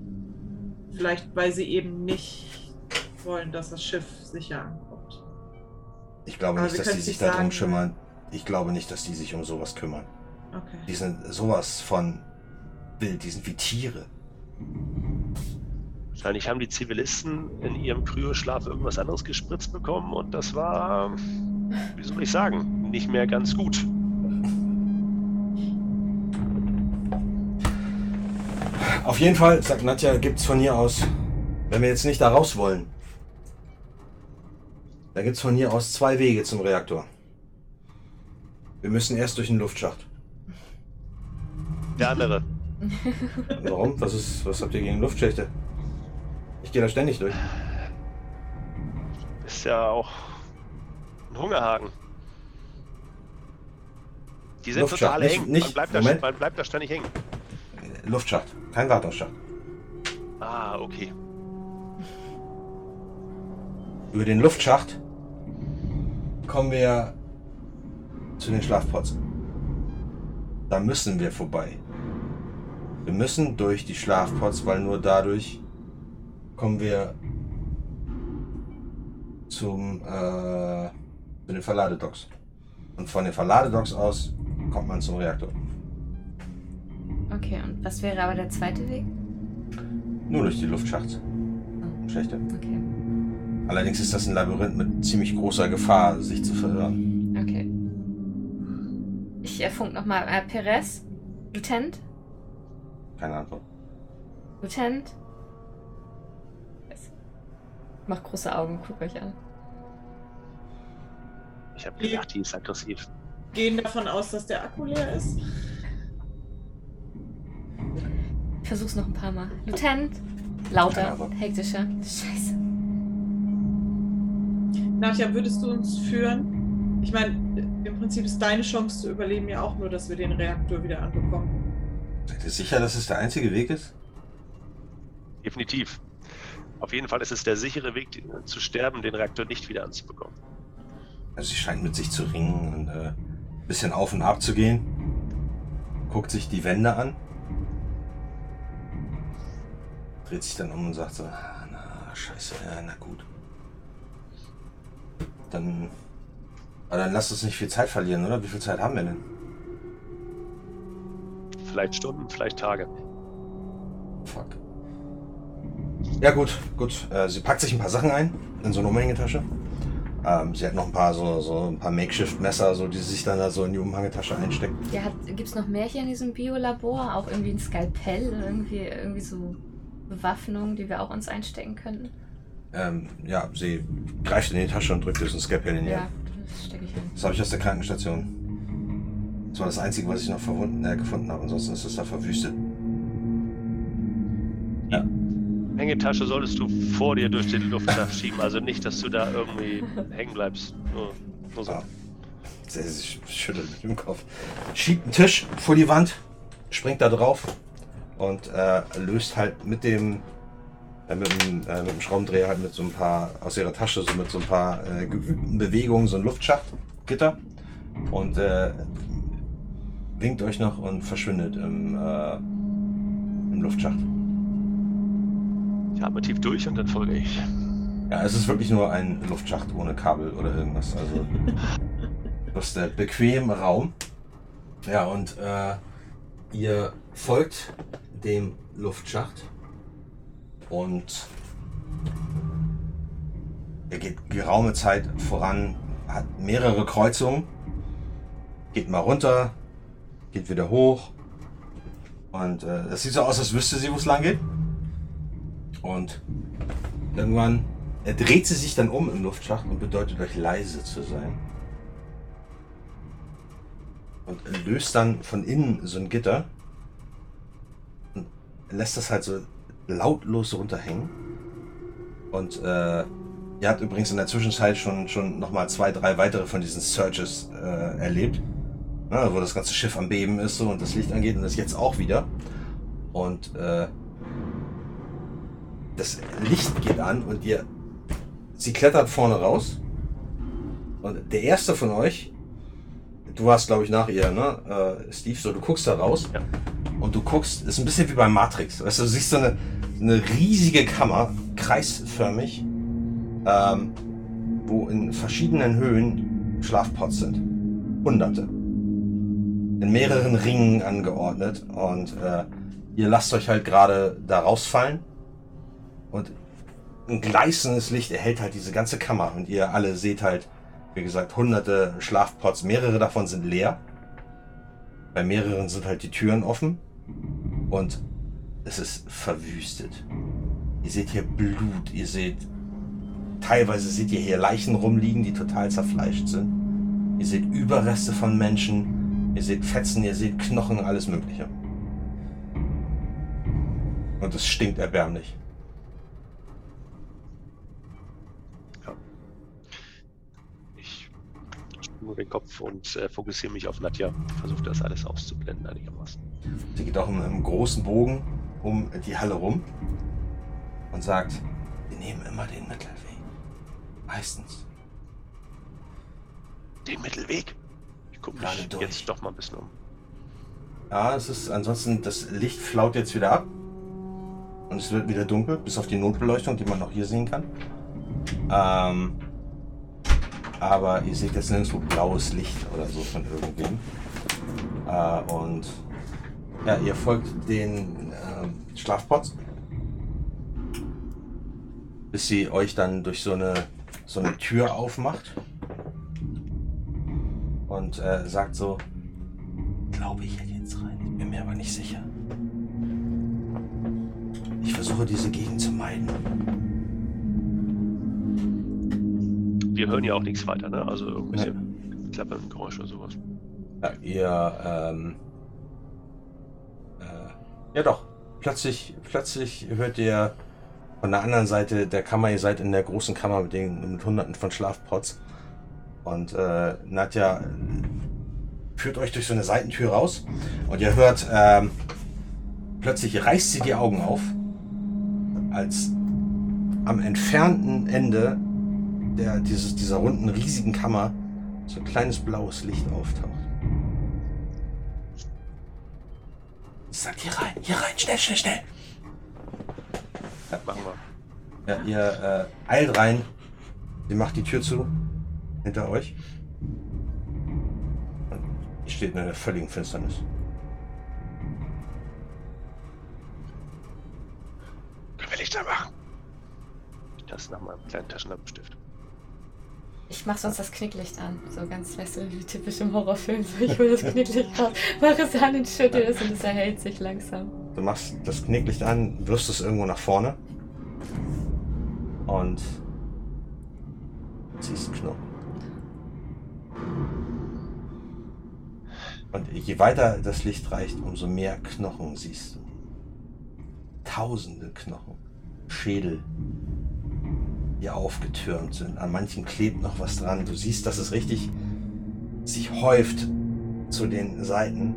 Speaker 5: Vielleicht, weil sie eben nicht wollen, dass das Schiff sicher ankommt.
Speaker 2: Ich glaube
Speaker 5: Aber
Speaker 2: nicht, dass die sich darum
Speaker 5: sagen,
Speaker 2: kümmern. Ich glaube nicht, dass die sich um sowas kümmern.
Speaker 5: Okay.
Speaker 2: Die sind sowas von wild, die sind wie Tiere.
Speaker 3: Wahrscheinlich haben die Zivilisten in ihrem Kryoschlaf irgendwas anderes gespritzt bekommen und das war, wie soll ich sagen, nicht mehr ganz gut.
Speaker 2: Auf jeden Fall, sagt Nadja, gibt's von hier aus, wenn wir jetzt nicht da raus wollen, da gibt's von hier aus zwei Wege zum Reaktor. Wir müssen erst durch den Luftschacht.
Speaker 3: Der andere.
Speaker 2: Warum? Was, ist, was habt ihr gegen Luftschächte? Ich gehe da ständig durch.
Speaker 3: Ist ja auch ein Hungerhaken. Die sind
Speaker 2: Luftschacht,
Speaker 3: total
Speaker 2: nicht-
Speaker 3: eng.
Speaker 2: nicht-
Speaker 3: man, bleibt da, man bleibt da ständig hängen.
Speaker 2: Luftschacht, kein Wartungsschacht.
Speaker 3: Ah, okay.
Speaker 2: Über den Luftschacht kommen wir zu den Schlafpots. Da müssen wir vorbei. Wir müssen durch die Schlafpots, weil nur dadurch kommen wir zum äh, zu den Verladedocks. Und von den Verladedocks aus kommt man zum Reaktor.
Speaker 4: Okay, und was wäre aber der zweite Weg?
Speaker 2: Nur durch die Luftschacht. Schlechte.
Speaker 4: Okay.
Speaker 2: Allerdings ist das ein Labyrinth mit ziemlich großer Gefahr, sich zu verirren.
Speaker 4: Okay. Ich äh, funk nochmal. Äh, Perez? Lieutenant?
Speaker 2: Keine Antwort.
Speaker 4: Lieutenant? Macht große Augen, guckt euch an.
Speaker 3: Ich habe gedacht, die ist aggressiv.
Speaker 5: Gehen davon aus, dass der Akku leer ist.
Speaker 4: Ich versuch's noch ein paar Mal. Lieutenant? Lauter, hektischer. Scheiße.
Speaker 5: Nadja, würdest du uns führen? Ich meine, im Prinzip ist deine Chance zu überleben ja auch nur, dass wir den Reaktor wieder anbekommen.
Speaker 2: Seid ihr sicher, dass es der einzige Weg ist?
Speaker 3: Definitiv. Auf jeden Fall ist es der sichere Weg zu sterben, den Reaktor nicht wieder anzubekommen.
Speaker 2: Also sie scheint mit sich zu ringen und äh, ein bisschen auf und ab zu gehen. Guckt sich die Wände an. Dreht sich dann um und sagt so, "Ah, na, scheiße, ja, na gut. Dann, aber dann lasst uns nicht viel Zeit verlieren, oder? Wie viel Zeit haben wir denn?
Speaker 3: Vielleicht Stunden, vielleicht Tage.
Speaker 2: Fuck. Ja gut, gut. Äh, sie packt sich ein paar Sachen ein in so eine Umhängetasche. Ähm, sie hat noch ein paar so, so ein paar Makeshift-Messer, so, die sie sich dann da so in die Umhängetasche einsteckt.
Speaker 4: Ja, hat, gibt's noch mehr hier in diesem Biolabor? Auch irgendwie ein Skalpell irgendwie, irgendwie so Bewaffnung, die wir auch uns einstecken könnten?
Speaker 2: Ähm, ja, sie greift in die Tasche und drückt diesen Skalpell in die
Speaker 4: Ja,
Speaker 2: Hand.
Speaker 4: das stecke ich ein.
Speaker 2: Das habe ich aus der Krankenstation. Das war das Einzige, was ich noch verwunden, äh, gefunden habe. Ansonsten ist es da verwüstet.
Speaker 3: Hängetasche solltest du vor dir durch den Luftschacht schieben, also nicht, dass du da irgendwie hängen bleibst. Nur, nur so.
Speaker 2: Ja. Sie schüttelt mit dem Kopf. Schiebt einen Tisch vor die Wand, springt da drauf und äh, löst halt mit dem, äh, mit, dem äh, mit dem Schraubendreher halt mit so ein paar aus ihrer Tasche, so mit so ein paar äh, geübten Bewegungen, so ein Luftschachtgitter und äh, winkt euch noch und verschwindet im, äh, im Luftschacht.
Speaker 3: Ich atme tief durch und dann folge ich.
Speaker 2: Ja, es ist wirklich nur ein Luftschacht ohne Kabel oder irgendwas. Also das ist der bequeme Raum. Ja, und äh, ihr folgt dem Luftschacht und er geht geraume Zeit voran, hat mehrere Kreuzungen, geht mal runter, geht wieder hoch und äh, das sieht so aus, als wüsste sie, wo es lang geht. Und irgendwann er dreht sie sich dann um im Luftschacht und bedeutet euch leise zu sein. Und löst dann von innen so ein Gitter und lässt das halt so lautlos runterhängen. Und äh, ihr habt übrigens in der Zwischenzeit schon, schon nochmal zwei, drei weitere von diesen Searches äh, erlebt. Ne, wo das ganze Schiff am Beben ist so und das Licht angeht und das jetzt auch wieder. Und äh, das Licht geht an und ihr. Sie klettert vorne raus. Und der erste von euch, du warst glaube ich nach ihr, ne? Äh, Steve, so du guckst da raus
Speaker 3: Ja.
Speaker 2: und du guckst, ist ein bisschen wie bei Matrix. Weißt du, du siehst so eine, eine riesige Kammer, kreisförmig, ähm, wo in verschiedenen Höhen Schlafpots sind. Hunderte. In mehreren Ringen angeordnet und äh, ihr lasst euch halt gerade da rausfallen und ein gleißendes Licht erhält halt diese ganze Kammer und ihr alle seht halt, wie gesagt, hunderte Schlafpots. Mehrere davon sind leer. Bei mehreren sind halt die Türen offen und es ist verwüstet. Ihr seht hier Blut, ihr seht, teilweise seht ihr hier Leichen rumliegen, die total zerfleischt sind. Ihr seht Überreste von Menschen, ihr seht Fetzen, ihr seht Knochen, alles Mögliche. Und es stinkt erbärmlich.
Speaker 3: Ich nur den Kopf und äh, fokussiere mich auf Nadja. Versuche das alles auszublenden einigermaßen.
Speaker 2: Sie geht auch in einem großen Bogen um die Halle rum und sagt, wir nehmen immer den Mittelweg. Meistens.
Speaker 3: Den Mittelweg. Ich gucke mich
Speaker 2: durch.
Speaker 3: jetzt doch mal ein bisschen um.
Speaker 2: Ja, es ist ansonsten, das Licht flaut jetzt wieder ab. Und es wird wieder dunkel, bis auf die Notbeleuchtung, die man auch hier sehen kann. Ähm, aber ihr seht jetzt nirgendwo blaues Licht oder so von irgendwem. Äh, und ja, ihr folgt den ähm, Schlafpots. Bis sie euch dann durch so eine, so eine Tür aufmacht. Und äh, sagt so, glaube ich hier jetzt rein. Ich bin mir aber nicht sicher. Ich versuche diese Gegend zu meiden.
Speaker 3: Wir hören ja auch nichts weiter, ne? Also irgendwelche klappernden Geräusche oder sowas.
Speaker 2: Ja, ihr, ähm, äh, ja doch. Plötzlich, plötzlich hört ihr von der anderen Seite der Kammer, ihr seid in der großen Kammer mit den mit hunderten von Schlafpots. Und äh, Nadja führt euch durch so eine Seitentür raus und ihr hört, ähm, plötzlich reißt sie die Augen auf, als am entfernten Ende der, dieses, dieser runden, riesigen Kammer so ein kleines blaues Licht auftaucht. Sie sagt, hier rein, hier rein, schnell, schnell, schnell.
Speaker 3: Machen wir.
Speaker 2: Ja, ihr äh, eilt rein. Sie macht die Tür zu. Hinter euch. Und ihr steht in einer völligen Finsternis.
Speaker 3: Können wir Lichter machen? Ich taste nach meinem kleinen Taschenlampenstift.
Speaker 4: Ich mach sonst das Knicklicht an. So ganz, weißt du, wie typisch im Horrorfilm. So, ich hol das Knicklicht raus, mach es an und schüttel es und es erhält sich langsam.
Speaker 2: Du machst das Knicklicht an, wirfst es irgendwo nach vorne. Und ziehst Knochen. Und je weiter das Licht reicht, umso mehr Knochen siehst du. Tausende Knochen. Schädel, die aufgetürmt sind. An manchen klebt noch was dran. Du siehst, dass es richtig sich häuft zu den Seiten.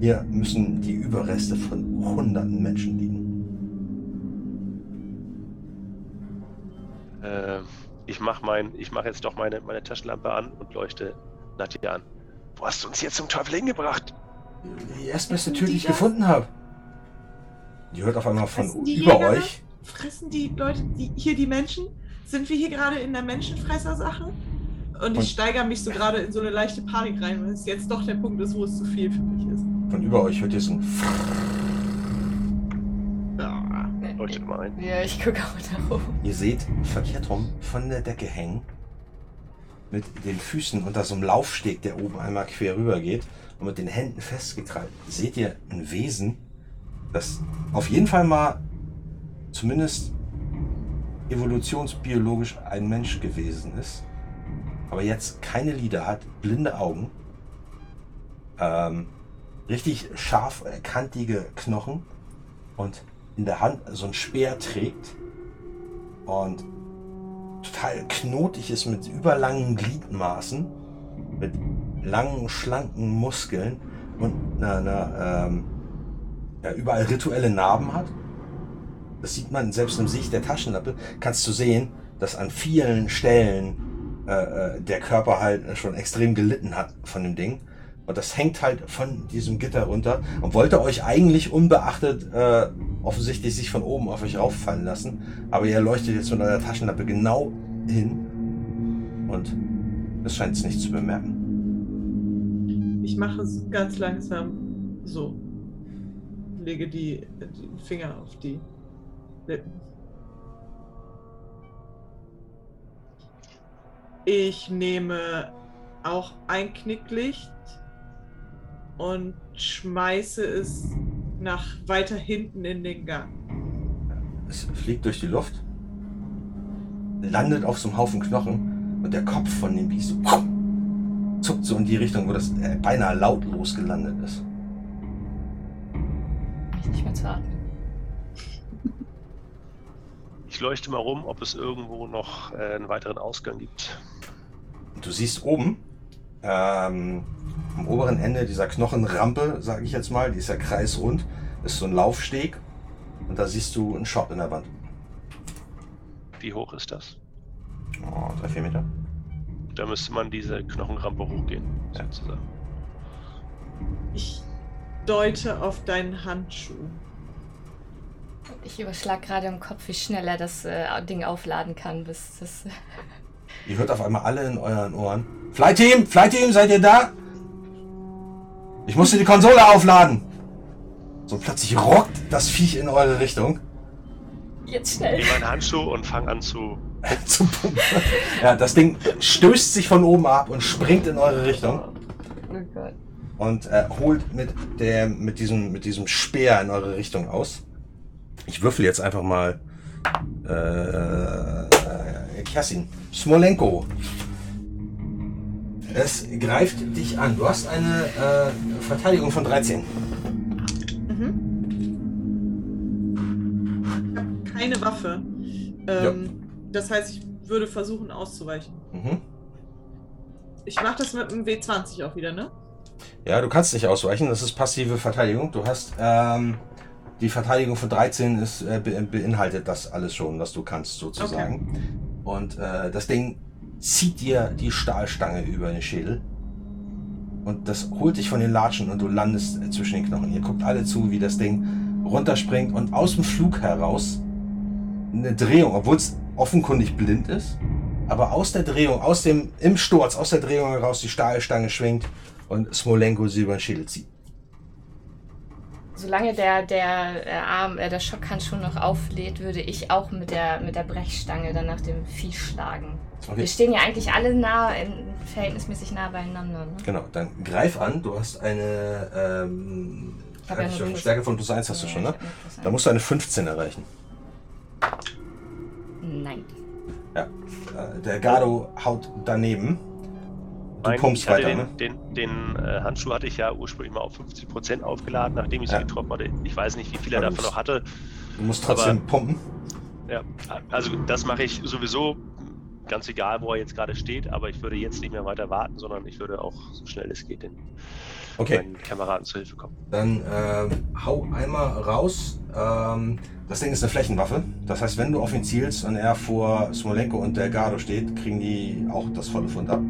Speaker 2: Hier müssen die Überreste von hunderten Menschen liegen.
Speaker 3: Äh, ich mach mein, ich mach jetzt doch meine, meine Taschenlampe an und leuchte Nadja an. Wo hast du uns jetzt zum Teufel hingebracht?
Speaker 2: Die erstbeste Tür, die ich gefunden habe. Die hört auf einmal von über
Speaker 5: Jäger
Speaker 2: euch.
Speaker 5: Fressen die Leute die, hier die Menschen? Sind wir hier gerade in der Menschenfresser-Sache? Und ich steigere mich so gerade in so eine leichte Panik rein, weil es jetzt doch der Punkt ist, wo es zu viel für mich ist.
Speaker 2: Von über euch hört ihr so ein
Speaker 5: Ja.
Speaker 4: Ja, ich gucke auch nach oben.
Speaker 2: Ihr seht verkehrt rum von der Decke hängen. Mit den Füßen unter so einem Laufsteg, der oben einmal quer rüber geht. Und mit den Händen festgekrallt. Seht ihr ein Wesen, das auf jeden Fall mal zumindest evolutionsbiologisch ein Mensch gewesen ist. Aber jetzt keine Lider hat, blinde Augen. Ähm, richtig scharf kantige Knochen. Und in der Hand so ein Speer trägt und total knotig ist mit überlangen Gliedmaßen, mit langen, schlanken Muskeln und einer, einer, ähm, ja, überall rituelle Narben hat. Das sieht man selbst im Sicht der Taschenlampe, kannst du sehen, dass an vielen Stellen äh, äh, der Körper halt schon extrem gelitten hat von dem Ding. Und das hängt halt von diesem Gitter runter und wollte euch eigentlich unbeachtet äh, offensichtlich sich von oben auf euch rauffallen lassen. Aber ihr leuchtet jetzt mit eurer Taschenlampe genau hin und es scheint es nicht zu bemerken.
Speaker 5: Ich mache es ganz langsam so. Lege die, die Finger auf die. Ich nehme auch ein Knicklicht und schmeiße es nach weiter hinten in den Gang.
Speaker 2: Es fliegt durch die Luft, landet auf so einem Haufen Knochen und der Kopf von dem Biest so, zuckt so in die Richtung, wo das äh, beinahe lautlos gelandet ist.
Speaker 4: Ich nicht mehr zu atmen.
Speaker 3: Ich leuchte mal rum, ob es irgendwo noch äh, einen weiteren Ausgang gibt.
Speaker 2: Du siehst oben, ähm, am oberen Ende dieser Knochenrampe, sage ich jetzt mal, die ist ja kreisrund, ist so ein Laufsteg und da siehst du einen Shop in der Wand.
Speaker 3: Wie hoch ist das?
Speaker 2: Oh, drei, vier Meter.
Speaker 3: Da müsste man diese Knochenrampe hochgehen,
Speaker 2: Ja.
Speaker 3: sozusagen.
Speaker 5: Ich deute auf deinen Handschuh.
Speaker 4: Ich überschlag gerade im Kopf, wie schnell er das äh, Ding aufladen kann, bis das.
Speaker 2: Ihr hört auf einmal alle in euren Ohren. Flyteam, Flyteam, seid ihr da? Ich musste die Konsole aufladen. So plötzlich rockt das Viech in eure Richtung.
Speaker 4: Jetzt
Speaker 3: Ich nehme
Speaker 4: schnell.
Speaker 3: meinen Handschuh und fange an zu.
Speaker 2: Zum Pumpen. Ja, das Ding stößt sich von oben ab und springt in eure Richtung
Speaker 4: Oh Gott.
Speaker 2: und äh, holt mit, der, mit, diesem, mit diesem Speer in eure Richtung aus. Ich würfel jetzt einfach mal. Äh, Kerstin. Smolenko. Es greift dich an. Du hast eine äh, Verteidigung von 13.
Speaker 5: Mhm. Ich habe keine Waffe. Ähm, Das heißt, ich würde versuchen auszuweichen.
Speaker 2: Mhm.
Speaker 5: Ich mache das mit dem W20 auch wieder, ne?
Speaker 2: Ja, du kannst nicht ausweichen. Das ist passive Verteidigung. Du hast ähm, die Verteidigung von 13 ist, äh, be beinhaltet das alles schon, was du kannst sozusagen. Und äh, das Ding zieht dir die Stahlstange über den Schädel. Und das holt dich von den Latschen und du landest äh, zwischen den Knochen. Ihr guckt alle zu, wie das Ding runterspringt und aus dem Flug heraus eine Drehung, obwohl es offenkundig blind ist, aber aus der Drehung, aus dem, im Sturz, aus der Drehung heraus die Stahlstange schwingt und Smolenko sie über den Schädel zieht.
Speaker 4: Solange der, der äh, Arm, äh, der Schockhandschuh noch auflädt, würde ich auch mit der, mit der Brechstange dann nach dem Vieh schlagen. Wir
Speaker 2: Okay.
Speaker 4: stehen ja eigentlich alle nah, verhältnismäßig nah beieinander. Ne?
Speaker 2: Genau, dann greif an. Du hast eine ähm,
Speaker 4: ja
Speaker 2: eine
Speaker 4: plus-
Speaker 2: Stärke von plus 1 hast du
Speaker 4: Ja,
Speaker 2: schon,
Speaker 4: ich
Speaker 2: ne? Da musst du eine 15 erreichen.
Speaker 4: Nein.
Speaker 2: Ja. Äh, Der Gado haut daneben.
Speaker 3: Mein, ich hatte
Speaker 2: weiter,
Speaker 3: den,
Speaker 2: ne?
Speaker 3: den, den äh, Handschuh hatte ich ja ursprünglich mal auf 50% aufgeladen, nachdem ich sie
Speaker 2: Ja.
Speaker 3: getroffen hatte. Ich weiß nicht, wie viel er davon noch hatte.
Speaker 2: Du musst trotzdem
Speaker 3: aber-
Speaker 2: pumpen.
Speaker 3: Ja, also das mache ich sowieso, ganz egal, wo er jetzt gerade steht, aber ich würde jetzt nicht mehr weiter warten, sondern ich würde auch so schnell es geht den
Speaker 2: Okay,
Speaker 3: meinen Kameraden zur Hilfe kommen.
Speaker 2: dann ähm, hau einmal raus. Ähm, das Ding ist eine Flächenwaffe. Das heißt, wenn du auf ihn zielst und er vor Smolenko und der Gado steht, kriegen die auch das volle Fund ab.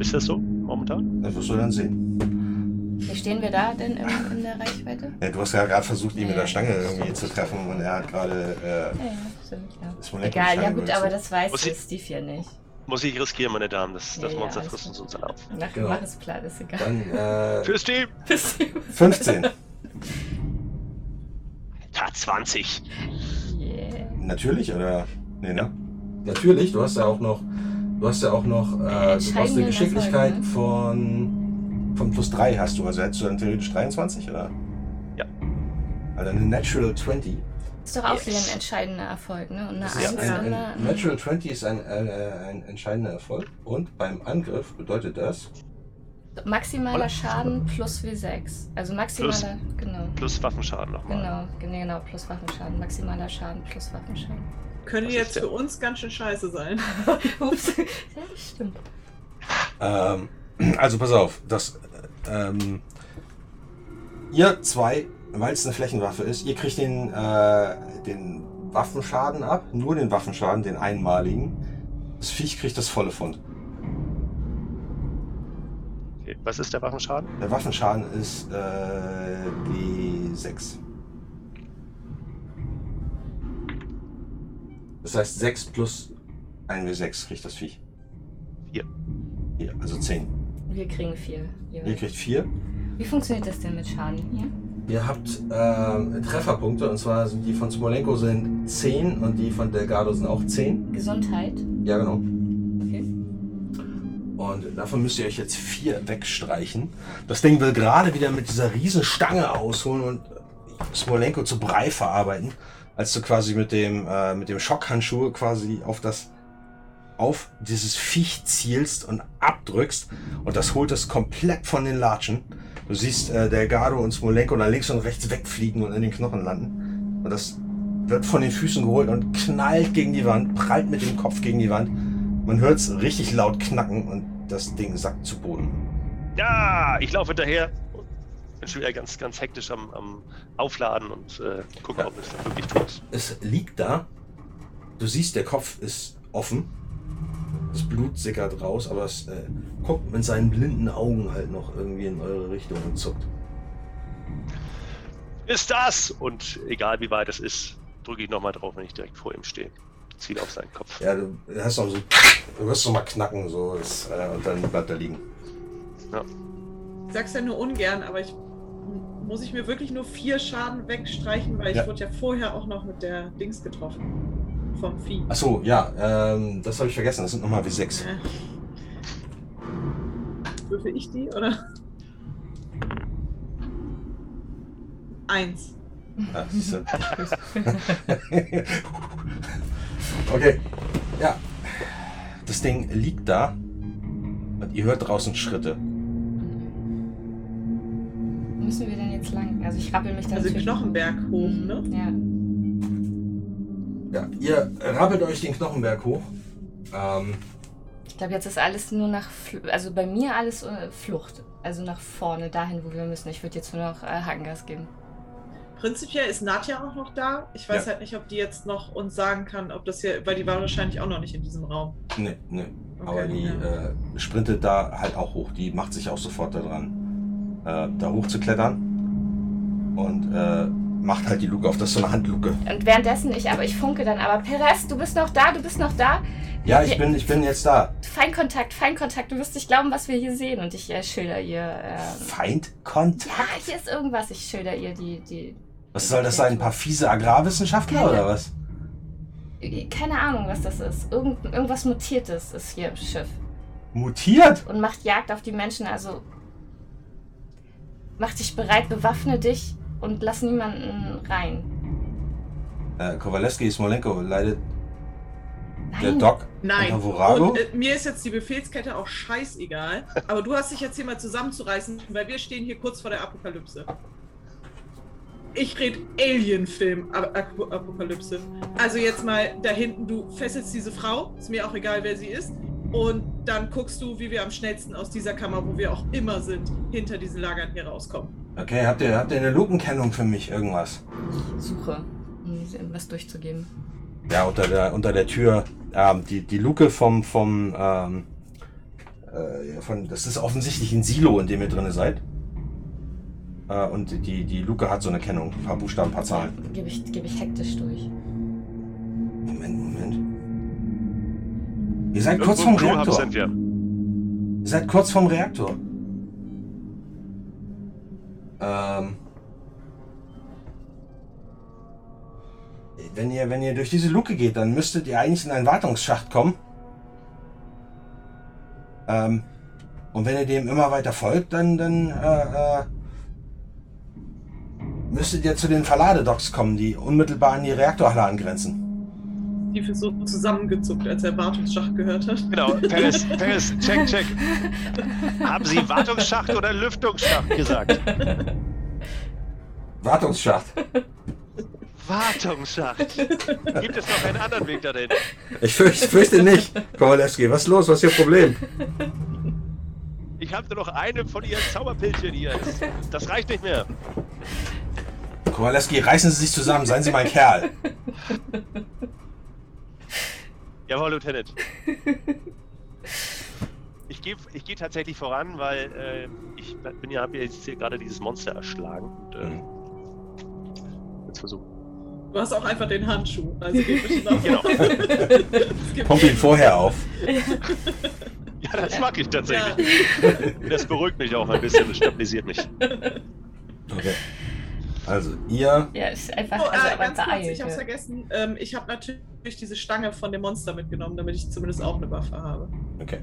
Speaker 3: Ist das so momentan?
Speaker 2: Das wirst du dann sehen.
Speaker 4: Wie stehen wir da denn in, in der Reichweite?
Speaker 2: Ja, du hast ja gerade versucht, ihn mit der
Speaker 4: Ja.
Speaker 2: Stange irgendwie zu treffen und er hat gerade. Äh,
Speaker 4: Ja, ja, stimmt, ja. Egal,
Speaker 2: die
Speaker 4: ja gut, aber das weiß
Speaker 3: Muss ich-
Speaker 4: Steve ja nicht.
Speaker 3: Muss ich riskieren, meine Damen, das, das
Speaker 4: Ja,
Speaker 3: Monster frisst uns uns auf.
Speaker 4: Mach,
Speaker 2: Genau.
Speaker 4: mach es platt, ist egal.
Speaker 2: Dann äh,
Speaker 3: Fürs Team!
Speaker 2: 15.
Speaker 3: Tat 20.
Speaker 4: yeah.
Speaker 2: Natürlich, oder? Nee, ne? Natürlich, du hast ja auch noch. Du hast ja auch noch. Äh, du hast eine Geschicklichkeit
Speaker 4: Erfolg, ne?
Speaker 2: von. Von plus 3 hast du. Also hättest du dann theoretisch 23, oder?
Speaker 3: Ja.
Speaker 2: Also eine Natural 20.
Speaker 4: Ist doch auch
Speaker 3: Yes.
Speaker 4: wieder ein entscheidender Erfolg, ne? Und eine
Speaker 2: Das
Speaker 4: Eins
Speaker 2: ist ein, ein,
Speaker 4: eine.
Speaker 2: Natural 20 ist ein, ein, ein entscheidender Erfolg. Und beim Angriff bedeutet das.
Speaker 4: Maximaler Schaden plus W6. Also maximaler, genau.
Speaker 3: Plus Waffenschaden nochmal.
Speaker 4: Genau, genau, genau, plus Waffenschaden. Maximaler Schaden plus Waffenschaden.
Speaker 5: Könnte
Speaker 3: Was
Speaker 5: jetzt für uns ganz schön scheiße sein.
Speaker 4: Ups. Ja, stimmt.
Speaker 2: Ähm, also pass auf, das. Ähm, ihr zwei, weil es eine Flächenwaffe ist, ihr kriegt den, äh, den Waffenschaden ab, nur den Waffenschaden, den einmaligen. Das Viech kriegt das volle Fund.
Speaker 3: Okay. Was ist der Waffenschaden?
Speaker 2: Der Waffenschaden ist äh, die 6. Das heißt 6 plus 1 W6 kriegt das Viech.
Speaker 3: Vier.
Speaker 2: Hier, also 10.
Speaker 4: Wir kriegen vier.
Speaker 2: Ihr
Speaker 4: jeweils.
Speaker 2: kriegt 4.
Speaker 4: Wie funktioniert das denn mit Schaden hier?
Speaker 2: Ihr habt ähm, Trefferpunkte und zwar sind die von Smolenko sind 10 und die von Delgado sind auch 10.
Speaker 4: Gesundheit.
Speaker 2: Ja, genau.
Speaker 4: Okay.
Speaker 2: Und davon müsst ihr euch jetzt 4 wegstreichen. Das Ding will gerade wieder mit dieser riesen Stange ausholen und Smolenko zu Brei verarbeiten, als du quasi mit dem, äh, mit dem Schockhandschuh quasi auf das auf dieses Viech zielst und abdrückst und das holt es komplett von den Latschen. Du siehst äh, Delgado und Smolenko da links und rechts wegfliegen und in den Knochen landen. Und das wird von den Füßen geholt und knallt gegen die Wand, prallt mit dem Kopf gegen die Wand. Man hört es richtig laut knacken und das Ding sackt zu Boden.
Speaker 3: Ja, ich laufe hinterher. Bin schon wieder ganz, ganz hektisch am, am Aufladen und äh, gucke,
Speaker 2: Ja.
Speaker 3: ob es da wirklich tot ist.
Speaker 2: Es liegt da du siehst, der Kopf ist offen. Das Blut sickert raus, aber es äh, guckt mit seinen blinden Augen halt noch irgendwie in eure Richtung und zuckt.
Speaker 3: Ist das? Und egal wie weit es ist, drücke ich nochmal drauf, wenn ich direkt vor ihm stehe. Ziele auf seinen Kopf.
Speaker 2: Ja, du hast noch so, du wirst noch mal knacken, so, das, äh, und dann bleibt er liegen.
Speaker 5: Ich sag's ja nur ungern, aber ich muss ich mir wirklich nur vier Schaden wegstreichen, weil
Speaker 2: Ja.
Speaker 5: ich wurde ja vorher auch noch mit der Dings getroffen. Vom Vieh.
Speaker 2: Ach so, ja, ähm, das habe ich vergessen, das sind nochmal wie sechs.
Speaker 5: Äh. Würfel ich die, oder? Eins.
Speaker 2: Ah, siehst du. okay, ja. Das Ding liegt da und ihr hört draußen Schritte.
Speaker 4: Wo müssen wir denn jetzt lang? Also ich rappel mich dann
Speaker 5: Also Knochenberg hoch, ne?
Speaker 4: Ja.
Speaker 2: Ja, ihr rappelt euch den Knochenberg hoch. Ähm,
Speaker 4: Ich glaube, jetzt ist alles nur nach, Fl also bei mir alles äh, Flucht. Also nach vorne, dahin, wo wir müssen. Ich würde jetzt nur noch äh, Hakengas geben.
Speaker 5: Prinzipiell ist Nadja auch noch da. Ich weiß
Speaker 2: Ja.
Speaker 5: halt nicht, ob die jetzt noch uns sagen kann, ob das hier, weil die war wahrscheinlich auch noch nicht in diesem Raum.
Speaker 2: ne, ne. Aber
Speaker 5: Okay,
Speaker 2: die
Speaker 5: ja.
Speaker 2: äh, sprintet da halt auch hoch. Die macht sich auch sofort daran, äh, da hoch zu klettern. Und äh, macht halt die Luke auf. Das ist so eine Handluke.
Speaker 4: Und währenddessen ich aber, ich funke dann aber, Perez, du bist noch da, du bist noch da.
Speaker 2: Ja, ich bin, ich bin jetzt da.
Speaker 4: Feinkontakt, Feinkontakt, du wirst nicht glauben, was wir hier sehen. Und ich äh, schilder ihr. Äh,
Speaker 2: Feindkontakt?
Speaker 4: ja, hier ist irgendwas. Ich schilder ihr die. die
Speaker 2: Was soll das sein? Ein paar fiese Agrarwissenschaftler
Speaker 4: Keine-
Speaker 2: oder was?
Speaker 4: keine Ahnung, was das ist. Irgend, irgendwas Mutiertes ist hier im Schiff.
Speaker 2: Mutiert?
Speaker 4: Und macht Jagd auf die Menschen. Also mach dich bereit, bewaffne dich und lass niemanden rein.
Speaker 2: Äh, Kowaleski, Smolenko, leidet der
Speaker 4: Nein,
Speaker 2: Doc
Speaker 5: Nein. Und äh, mir ist jetzt die Befehlskette auch scheißegal. Aber du hast dich jetzt hier mal zusammenzureißen, weil wir stehen hier kurz vor der Apokalypse. Ich rede Alien-Film-Apokalypse. Also jetzt mal da hinten, du fesselst diese Frau, ist mir auch egal, wer sie ist. Und dann guckst du, wie wir am schnellsten aus dieser Kammer, wo wir auch immer sind, hinter diesen Lagern hier rauskommen.
Speaker 2: Okay, habt ihr, habt ihr eine Lukenkennung für mich? Irgendwas?
Speaker 4: suche, um was durchzugeben.
Speaker 2: Ja, unter der, unter der Tür. Ähm, die, die Luke vom, vom, ähm, äh, von, das ist offensichtlich ein Silo, in dem ihr drin seid. Äh, und die, die Luke hat so eine Kennung. Ein paar Buchstaben, ein paar Zahlen.
Speaker 4: Gebe ich, gebe ich hektisch durch.
Speaker 2: Moment, Moment. Ihr seid kurz
Speaker 3: Crewhub
Speaker 2: Reaktor.
Speaker 3: sind wir.
Speaker 2: Ihr seid kurz vom Reaktor. Ähm. Wenn ihr, wenn ihr durch diese Luke geht, dann müsstet ihr eigentlich in einen Wartungsschacht kommen. Ähm. Und wenn ihr dem immer weiter folgt, dann, dann äh, äh, müsstet ihr zu den Verladedocks kommen, die unmittelbar an die Reaktorhalle angrenzen.
Speaker 5: Die ist so zusammengezuckt, als er Wartungsschacht gehört hat.
Speaker 3: Genau, Paris, Paris, check, check. Haben Sie Wartungsschacht oder Lüftungsschacht gesagt?
Speaker 2: Wartungsschacht.
Speaker 3: Wartungsschacht. Gibt es noch einen anderen Weg dahin?
Speaker 2: Ich fürchte, fürchte nicht. Kowalewski, was ist los? Was ist Ihr Problem?
Speaker 3: Ich habe nur noch eine von Ihren Zauberpilzchen hier. Das, das reicht nicht mehr.
Speaker 2: Kowalewski, reißen Sie sich zusammen, seien Sie mein Kerl.
Speaker 3: Jawohl, Lieutenant. Ich gehe ich geh tatsächlich voran, weil äh, ich bin ja, habe ja jetzt hier gerade dieses Monster erschlagen. Und, äh,
Speaker 2: Mhm.
Speaker 3: jetzt versuchen.
Speaker 5: Du hast auch einfach den Handschuh. Also geh bitte nach
Speaker 3: Genau.
Speaker 2: Pump ihn vorher auf.
Speaker 3: Ja, das mag ich tatsächlich. Das beruhigt mich auch ein bisschen, das stabilisiert mich.
Speaker 2: Okay. Also, ihr.
Speaker 4: Ja, ist einfach,
Speaker 5: Oh,
Speaker 4: also
Speaker 5: äh, ganz kurz, ich hab's vergessen. Ähm, ich habe natürlich diese Stange von dem Monster mitgenommen, damit ich zumindest auch eine Waffe habe.
Speaker 2: Okay.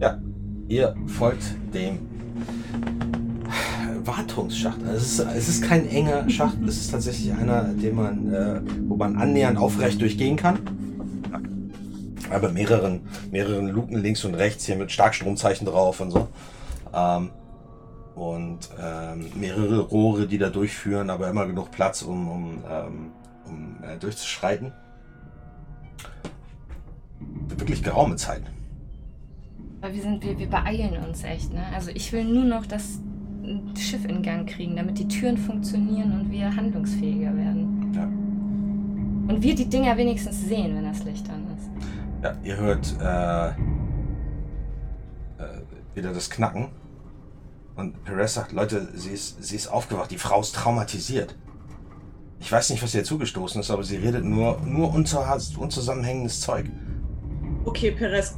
Speaker 2: Ja, ihr folgt dem Wartungsschacht. Also es, ist, es ist kein enger Schacht, es ist tatsächlich einer, den man, äh, wo man annähernd aufrecht durchgehen kann. Aber mehreren, mehreren Luken links und rechts hier mit Starkstromzeichen drauf und so. Ähm, und ähm, mehrere Rohre, die da durchführen, aber immer genug Platz, um, um, ähm, um äh, durchzuschreiten. Wirklich geraume Zeit.
Speaker 4: Aber wir, sind, wir, wir beeilen uns echt, ne? Also ich will nur noch das Schiff in Gang kriegen, damit die Türen funktionieren und wir handlungsfähiger werden. Und wir die Dinger wenigstens sehen, wenn das Licht an ist.
Speaker 2: Ja, ihr hört äh, äh, wieder das Knacken. Und Perez sagt, Leute, sie ist, sie ist aufgewacht. Die Frau ist traumatisiert. Ich weiß nicht, was ihr zugestoßen ist, aber sie redet nur, nur unzusammenhängendes Zeug.
Speaker 5: Okay, Perez.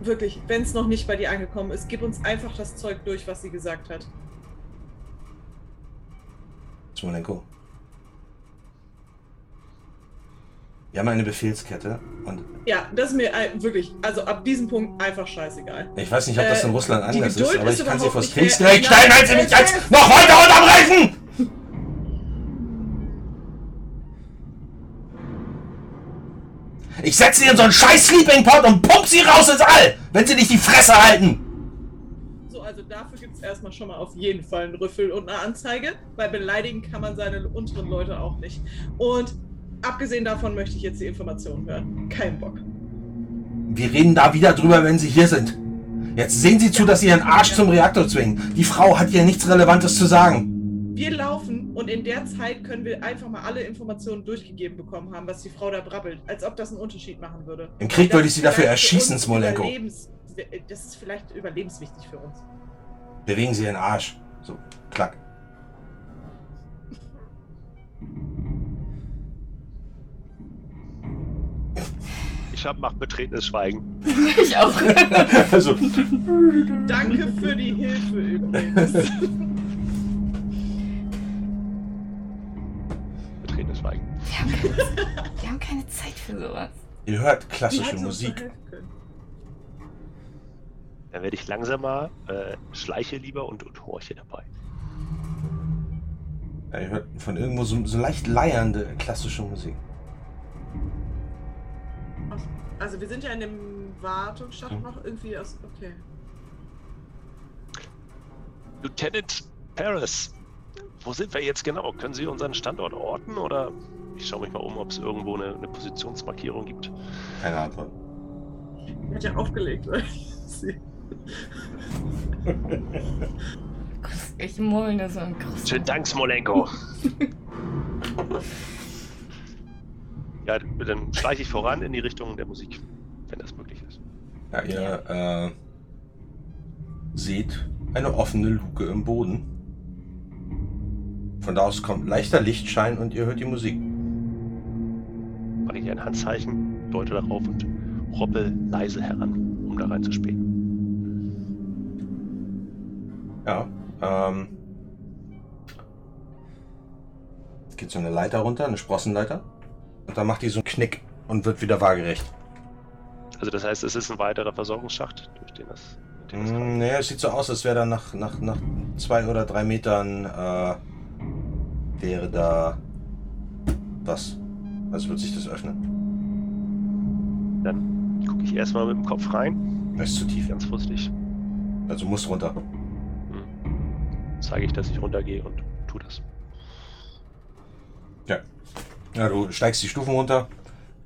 Speaker 5: Wirklich, wenn es noch nicht bei dir angekommen ist, gib uns einfach das Zeug durch, was sie gesagt hat.
Speaker 2: Smolenko. Wir haben eine Befehlskette und
Speaker 5: Ja, das ist mir wirklich, also ab diesem Punkt einfach scheißegal.
Speaker 2: ich weiß nicht, ob das in
Speaker 5: Äh,
Speaker 2: Russland anders ist, aber
Speaker 5: ist
Speaker 2: ich kann sie vors Kriegsgericht stellen, wenn sie mich jetzt noch weiter unterbrechen! Ich setze sie in so einen scheiß Sleeping Pod und pump sie raus ins All, wenn sie nicht die Fresse halten!
Speaker 5: So, also dafür gibt es erstmal schon mal auf jeden Fall einen Rüffel und eine Anzeige, weil beleidigen kann man seine unteren Leute auch nicht. Und abgesehen davon möchte ich jetzt die Informationen hören. Kein Bock.
Speaker 2: Wir reden da wieder drüber, wenn sie hier sind. Jetzt sehen Sie zu, dass Sie Ihren Arsch zum Reaktor zwingen. Die Frau hat hier nichts Relevantes zu sagen.
Speaker 5: Wir laufen und in der Zeit können wir einfach mal alle Informationen durchgegeben bekommen haben, was die Frau da brabbelt, als ob das einen Unterschied machen würde.
Speaker 2: Im Krieg würde ich Sie dafür erschießen, Smolenko.
Speaker 5: Das ist vielleicht überlebenswichtig für uns.
Speaker 2: Bewegen Sie Ihren Arsch. So, klack.
Speaker 3: Ich hab mach betretenes Schweigen.
Speaker 4: Ich auch.
Speaker 2: Also,
Speaker 5: Danke für die Hilfe übrigens.
Speaker 3: Betretenes Schweigen.
Speaker 4: Wir haben, keine, wir haben keine Zeit für sowas.
Speaker 2: ihr hört klassische Musik.
Speaker 3: Dann werde ich langsamer, äh, schleiche lieber und, und horche dabei.
Speaker 2: Ja, ihr hört von irgendwo so, so leicht leiernde klassische Musik.
Speaker 5: Also wir sind ja in dem Wartungsschacht
Speaker 2: Mhm.
Speaker 5: noch irgendwie aus. Okay.
Speaker 3: Lieutenant Paris, wo sind wir jetzt genau? Können Sie unseren Standort orten oder ich schaue mich mal um, ob es irgendwo eine, eine Positionsmarkierung gibt.
Speaker 2: Keine Antwort.
Speaker 5: Hat ja aufgelegt.
Speaker 4: Ich murmel nur so ein.
Speaker 3: Schönen Dank, Smolenko. ja, dann schleiche ich voran in die Richtung der Musik, wenn das möglich ist.
Speaker 2: Ja, ihr äh, seht eine offene Luke im Boden. Von da aus kommt leichter Lichtschein und ihr hört die Musik.
Speaker 3: Mache ich ein Handzeichen, deute darauf und hoppel leise heran, um da reinzuspähen.
Speaker 2: Ja, ähm. Geht so eine Leiter runter, eine Sprossenleiter. Und dann macht die so einen Knick und wird wieder waagerecht.
Speaker 3: Also das heißt, es ist ein weiterer Versorgungsschacht, durch den das... durch den das
Speaker 2: Mm, nee, es sieht so aus, als wäre da nach, nach, nach zwei oder drei Metern äh, wäre da was. Also wird sich das öffnen.
Speaker 3: Dann gucke ich erstmal mit dem Kopf rein,
Speaker 2: Das ist zu tief.
Speaker 3: ganz vorsichtig.
Speaker 2: Also muss runter.
Speaker 3: Hm. Zeige ich, dass ich runtergehe und tu das.
Speaker 2: Ja, du steigst die Stufen runter,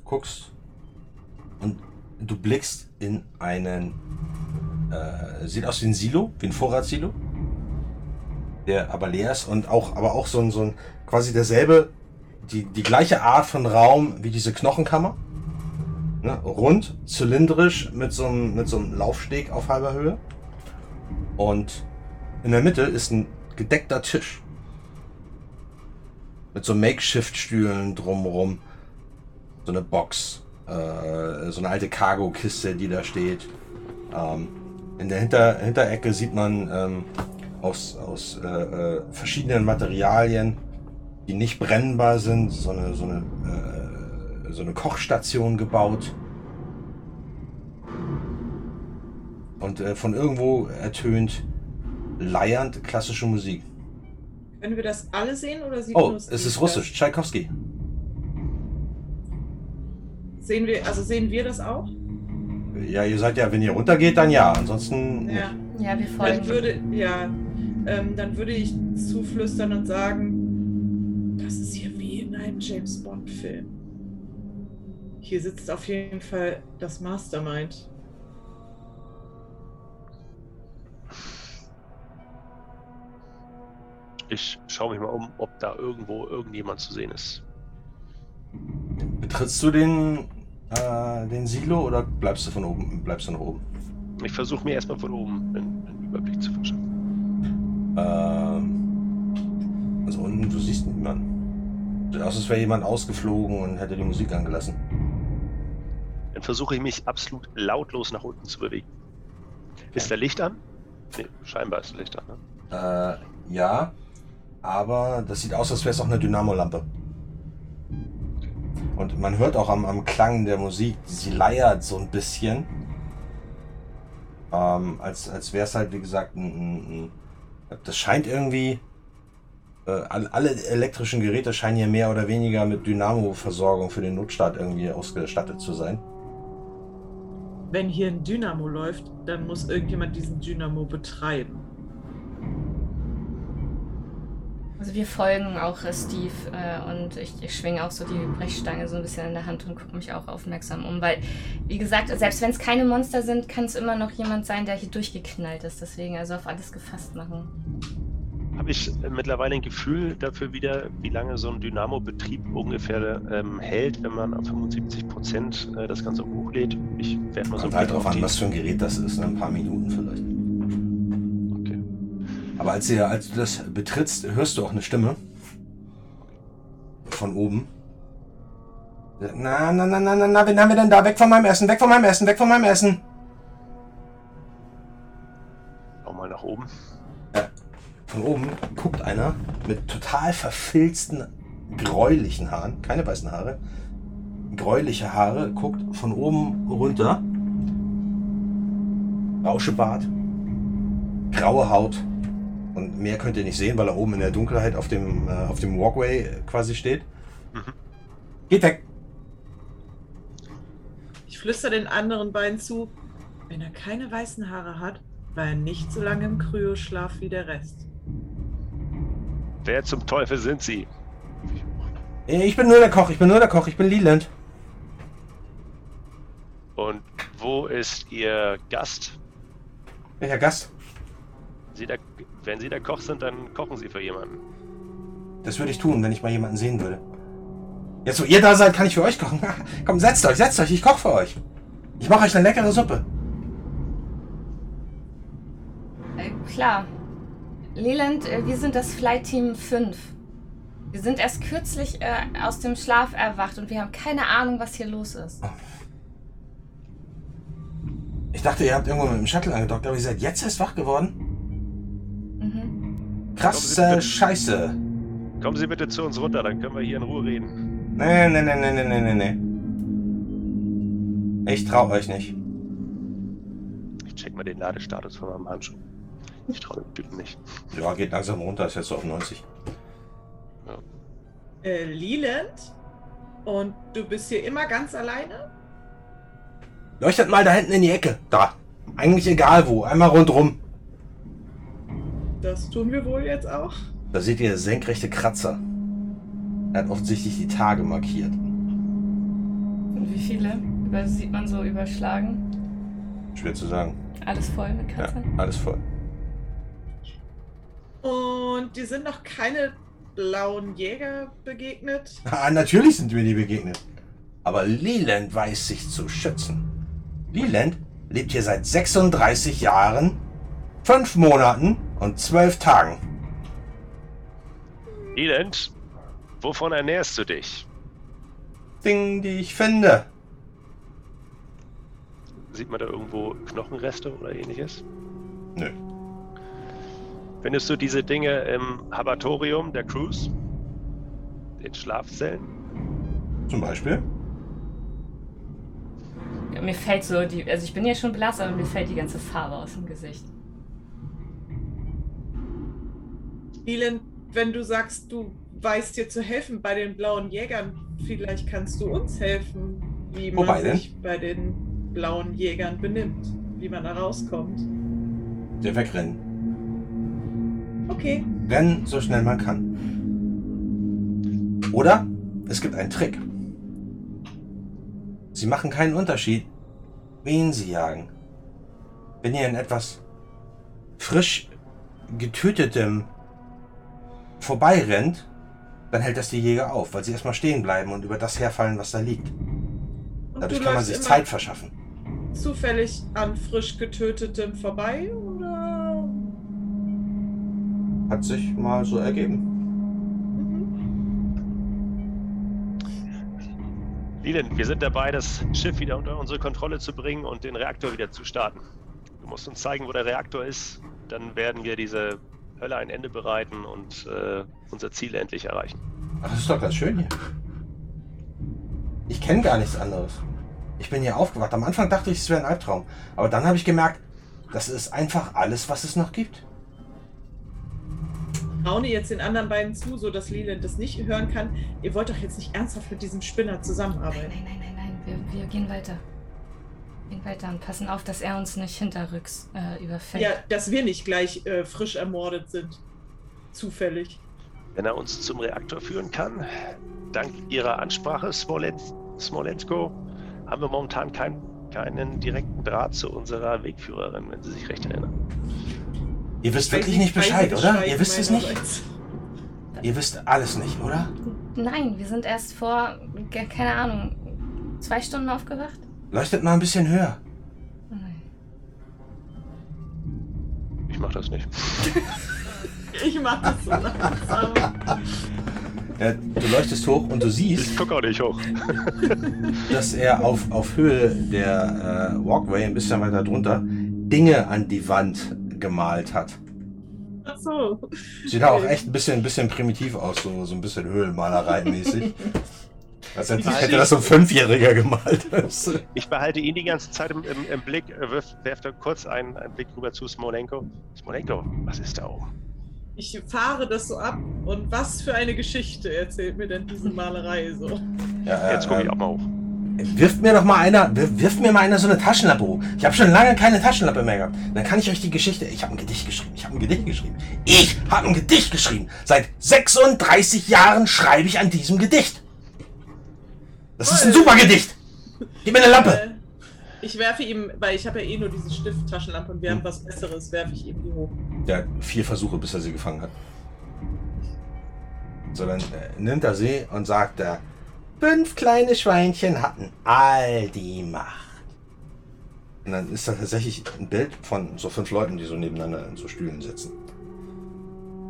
Speaker 2: guckst und du blickst in einen. Äh, sieht aus wie ein Silo, wie ein Vorratssilo. Der aber leer ist und auch, aber auch so ein, so ein quasi derselbe, die, die gleiche Art von Raum wie diese Knochenkammer. Ne? Rund, zylindrisch, mit so, einem, mit so einem Laufsteg auf halber Höhe. Und in der Mitte ist ein gedeckter Tisch. Mit so Makeshift-Stühlen drumrum. So eine Box. Äh, so eine alte Cargo-Kiste, die da steht. Ähm, in der Hinter Hinterecke sieht man ähm, aus, aus äh, äh, verschiedenen Materialien, die nicht brennbar sind, so eine, so eine, äh, so eine Kochstation gebaut. Und äh, von irgendwo ertönt leiernd klassische Musik.
Speaker 5: Können wir das alle sehen oder sieht
Speaker 2: Oh, es ist russisch.
Speaker 5: das?
Speaker 2: Tschaikowski.
Speaker 5: Sehen wir, also sehen wir das auch?
Speaker 2: Ja, ihr seid ja, wenn ihr runtergeht, dann ja. Ansonsten
Speaker 5: Ja.
Speaker 4: Ja, wir
Speaker 5: Dann
Speaker 4: folgen.
Speaker 5: würde, ja, ähm, dann würde ich zuflüstern und sagen, das ist hier wie in einem James Bond Film. Hier sitzt auf jeden Fall das Mastermind.
Speaker 3: Ich schaue mich mal um, ob da irgendwo irgendjemand zu sehen ist.
Speaker 2: betrittst du den, äh, den Silo oder bleibst du von oben, bleibst du noch oben?
Speaker 3: Ich versuche mir erstmal von oben einen, einen Überblick zu verschaffen.
Speaker 2: Ähm, also unten, du siehst niemanden. Sieht aus, als wäre jemand ausgeflogen und hätte die Musik angelassen.
Speaker 3: Dann versuche ich mich absolut lautlos nach unten zu bewegen. Ist da Licht an? Nee, scheinbar ist Licht an. Ne?
Speaker 2: Äh, ja, aber das sieht aus, als wäre es auch eine Dynamolampe. Und man hört auch am, am Klang der Musik, sie leiert so ein bisschen. Ähm, als als wäre es halt, wie gesagt, ein, ein, ein, das scheint irgendwie. Äh, alle, elektrischen Geräte scheinen hier mehr oder weniger mit Dynamo-Versorgung für den Notstart irgendwie ausgestattet zu sein.
Speaker 5: Wenn hier ein Dynamo läuft, dann muss irgendjemand diesen Dynamo betreiben.
Speaker 4: Also wir folgen auch äh, Steve äh, und ich, ich schwinge auch so die Brechstange so ein bisschen in der Hand und gucke mich auch aufmerksam um, weil, wie gesagt, selbst wenn es keine Monster sind, kann es immer noch jemand sein, der hier durchgeknallt ist. Deswegen also auf alles gefasst machen.
Speaker 3: Habe ich äh, mittlerweile ein Gefühl dafür wieder, wie lange so ein Dynamo-Betrieb ungefähr ähm, hält, wenn man auf 75 Prozent äh, das Ganze hochlädt? Ich werde mal so
Speaker 2: Kommt halt drauf an, was für ein Gerät das ist, ne? ein paar Minuten vielleicht. Aber als, ihr, als du das betrittst, hörst du auch eine Stimme. Von oben. Na, na, na, na, na, na, wen haben wir denn da? Weg von meinem Essen, weg von meinem Essen, weg von meinem Essen.
Speaker 3: Auch mal nach oben.
Speaker 2: Von oben guckt einer mit total verfilzten, gräulichen Haaren, keine weißen Haare, gräuliche Haare, guckt von oben runter. Rauschebart, graue Haut und mehr könnt ihr nicht sehen, weil er oben in der Dunkelheit auf dem, äh, auf dem Walkway quasi steht.
Speaker 3: Mhm.
Speaker 2: Geht weg!
Speaker 5: Ich flüstere den anderen beiden zu. Wenn er keine weißen Haare hat, war er nicht so lange im Kryoschlaf wie der Rest.
Speaker 3: Wer zum Teufel sind Sie?
Speaker 2: Ich bin nur der Koch, ich bin nur der Koch, ich bin Leland.
Speaker 3: Und wo ist Ihr Gast?
Speaker 2: Welcher Gast?
Speaker 3: Sie der, wenn Sie der Koch sind, dann kochen Sie für jemanden.
Speaker 2: Das würde ich tun, wenn ich mal jemanden sehen würde. Jetzt, wo ihr da seid, kann ich für euch kochen. Komm, setzt euch, setzt euch, ich koche für euch. Ich mache euch eine leckere Suppe.
Speaker 4: Äh, klar. Leland, äh, wir sind das Flight Team 5. Wir sind erst kürzlich äh, aus dem Schlaf erwacht und wir haben keine Ahnung, was hier los ist.
Speaker 2: Ich dachte, ihr habt irgendwo mit dem Shuttle angedockt, aber ihr seid jetzt erst wach geworden? Krasse Scheiße.
Speaker 3: Kommen Sie bitte zu uns runter, dann können wir hier in Ruhe reden.
Speaker 2: Nee, nee, nee, nee, nee, nee, nee, nee. Ich trau euch nicht.
Speaker 3: Ich check mal den Ladestatus von meinem Handschuh. Ich traue dem Typen nicht.
Speaker 2: Ja, geht langsam runter, ist jetzt so auf 90.
Speaker 5: Äh, Leland? Und du bist hier immer ganz alleine?
Speaker 2: Leuchtet mal da hinten in die Ecke. Da. Eigentlich egal wo, einmal rundrum.
Speaker 5: Das tun wir wohl jetzt auch.
Speaker 2: Da seht ihr senkrechte Kratzer. Er hat offensichtlich die Tage markiert.
Speaker 4: Und wie viele? Über, sieht man so überschlagen?
Speaker 2: Schwer zu sagen.
Speaker 4: Alles voll mit
Speaker 2: Ja,
Speaker 4: Kratzern?
Speaker 2: alles voll.
Speaker 5: Und dir sind noch keine blauen Jäger begegnet?
Speaker 2: Ah, natürlich sind mir die begegnet. Aber Leland weiß sich zu schützen. Leland lebt hier seit 36 Jahren, 5 Monaten und 12 Tagen.
Speaker 3: Elend, wovon ernährst du dich?
Speaker 2: Dinge, die ich finde.
Speaker 3: Sieht man da irgendwo Knochenreste oder ähnliches?
Speaker 2: Nö.
Speaker 3: Findest du diese Dinge im Habatorium der Crews? Den Schlafzellen?
Speaker 2: Zum Beispiel.
Speaker 4: Ja, mir fällt so die. Also ich bin ja schon blass, aber mir fällt die ganze Farbe aus dem Gesicht.
Speaker 5: Leland, wenn du sagst, du weißt dir zu helfen bei den blauen Jägern, vielleicht kannst du uns helfen, wie
Speaker 2: Wobei
Speaker 5: man
Speaker 2: denn?
Speaker 5: sich bei den blauen Jägern benimmt, wie man da rauskommt.
Speaker 2: Der wegrennen.
Speaker 5: Okay.
Speaker 2: Rennen so schnell man kann. Oder es gibt einen Trick. Sie machen keinen Unterschied, wen sie jagen. Wenn ihr in etwas frisch getötetem vorbeirennt, dann hält das die Jäger auf, weil sie erstmal stehen bleiben und über das herfallen, was da liegt.
Speaker 5: Und
Speaker 2: Dadurch
Speaker 5: du
Speaker 2: kann man sich
Speaker 5: immer
Speaker 2: Zeit verschaffen.
Speaker 5: zufällig an frisch getötetem vorbei oder?
Speaker 2: Hat sich mal so ergeben.
Speaker 5: Mhm.
Speaker 3: Leland, wir sind dabei, das Schiff wieder unter unsere Kontrolle zu bringen und den Reaktor wieder zu starten. Du musst uns zeigen, wo der Reaktor ist. Dann werden wir diese Hölle ein Ende bereiten und äh, unser Ziel endlich erreichen.
Speaker 2: Ach, das ist doch ganz schön hier. Ich kenne gar nichts anderes. Ich bin hier aufgewacht. Am Anfang dachte ich, es wäre ein Albtraum. Aber dann habe ich gemerkt, das ist einfach alles, was es noch gibt.
Speaker 5: Raune jetzt den anderen beiden zu, so dass Leland das nicht hören kann. Ihr wollt doch jetzt nicht ernsthaft mit diesem Spinner
Speaker 4: Nein,
Speaker 5: zusammenarbeiten.
Speaker 4: nein, nein, nein, nein. Wir, wir gehen weiter. Weiter und passen auf, dass er uns nicht hinterrücks äh, überfällt.
Speaker 5: Ja, dass wir nicht gleich äh, frisch ermordet sind. Zufällig.
Speaker 3: Wenn er uns zum Reaktor führen kann, dank Ihrer Ansprache, Smolen Smolensko, haben wir momentan kein, keinen direkten Draht zu unserer Wegführerin, wenn Sie sich recht erinnern.
Speaker 2: Ihr wisst wirklich nicht
Speaker 5: sie
Speaker 2: Bescheid, oder?
Speaker 5: Bescheid
Speaker 2: Ihr wisst es nicht?
Speaker 5: meinerseits.
Speaker 2: Ihr wisst alles nicht, oder?
Speaker 4: Nein, wir sind erst vor, keine Ahnung, zwei Stunden aufgewacht.
Speaker 2: Leuchtet mal ein bisschen höher.
Speaker 4: Nein.
Speaker 3: Ich mache das nicht.
Speaker 5: Ich mach das so langsam.
Speaker 2: Ja, du leuchtest hoch und du siehst,
Speaker 3: Ich gucke auch nicht hoch.
Speaker 2: dass er auf, auf Höhe der äh, Walkway, ein bisschen weiter drunter, Dinge an die Wand gemalt hat.
Speaker 5: Ach so.
Speaker 2: Sieht auch echt ein bisschen, ein bisschen primitiv aus, so, so ein bisschen Höhlenmalerei-mäßig. Als hätte,
Speaker 3: Nein.
Speaker 2: hätte das so ein Fünfjähriger gemalt.
Speaker 3: Ich behalte ihn die ganze Zeit im, im, im Blick, äh, wirf, werft er kurz einen, einen Blick rüber zu Smolenko. Smolenko, was ist da oben?
Speaker 5: Ich fahre das so ab. Und was für eine Geschichte erzählt mir denn diese Malerei so?
Speaker 2: ja,
Speaker 3: Jetzt gucke ich auch mal hoch.
Speaker 2: Wirft mir doch mal einer, wir- wirft mir mal einer so eine Taschenlampe hoch. Ich habe schon lange keine Taschenlampe mehr gehabt. Dann kann ich euch die Geschichte. Ich habe ein Gedicht geschrieben. Ich habe ein Gedicht geschrieben. Ich habe ein Gedicht geschrieben. Seit 36 Jahren schreibe ich an diesem Gedicht. Das ist ein super Gedicht. Gib mir eine Lampe.
Speaker 5: Äh, Ich werfe ihm, weil ich habe ja eh nur diese Stift-Taschenlampe und wir
Speaker 2: Hm.
Speaker 5: haben was Besseres, werfe ich ihm die hoch.
Speaker 2: Hat vier Versuche, bis er sie gefangen hat. So, dann äh, nimmt er sie und sagt er, fünf kleine Schweinchen hatten all die Macht. Und dann ist da tatsächlich ein Bild von so fünf Leuten, die so nebeneinander in so Stühlen sitzen.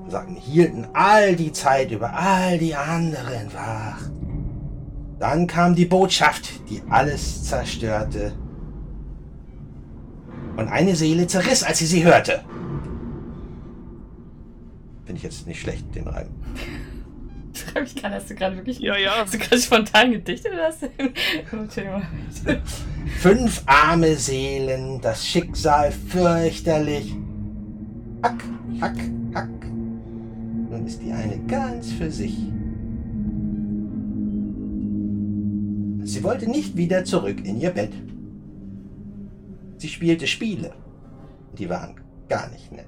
Speaker 2: Und sagten, hielten all die Zeit über all die anderen wach. Dann kam die Botschaft, die alles zerstörte. Und eine Seele zerriss, als sie sie hörte. Finde ich jetzt nicht schlecht, den Reim.
Speaker 4: Schreib ich gerade, hast du gerade wirklich.
Speaker 3: Ja, ja.
Speaker 4: Hast du gerade spontan gedichtet oder hast du.
Speaker 2: Fünf arme Seelen, das Schicksal fürchterlich. Hack, hack, hack. Nun ist die eine ganz für sich. Sie wollte nicht wieder zurück in ihr Bett. Sie spielte Spiele. Die waren gar nicht nett.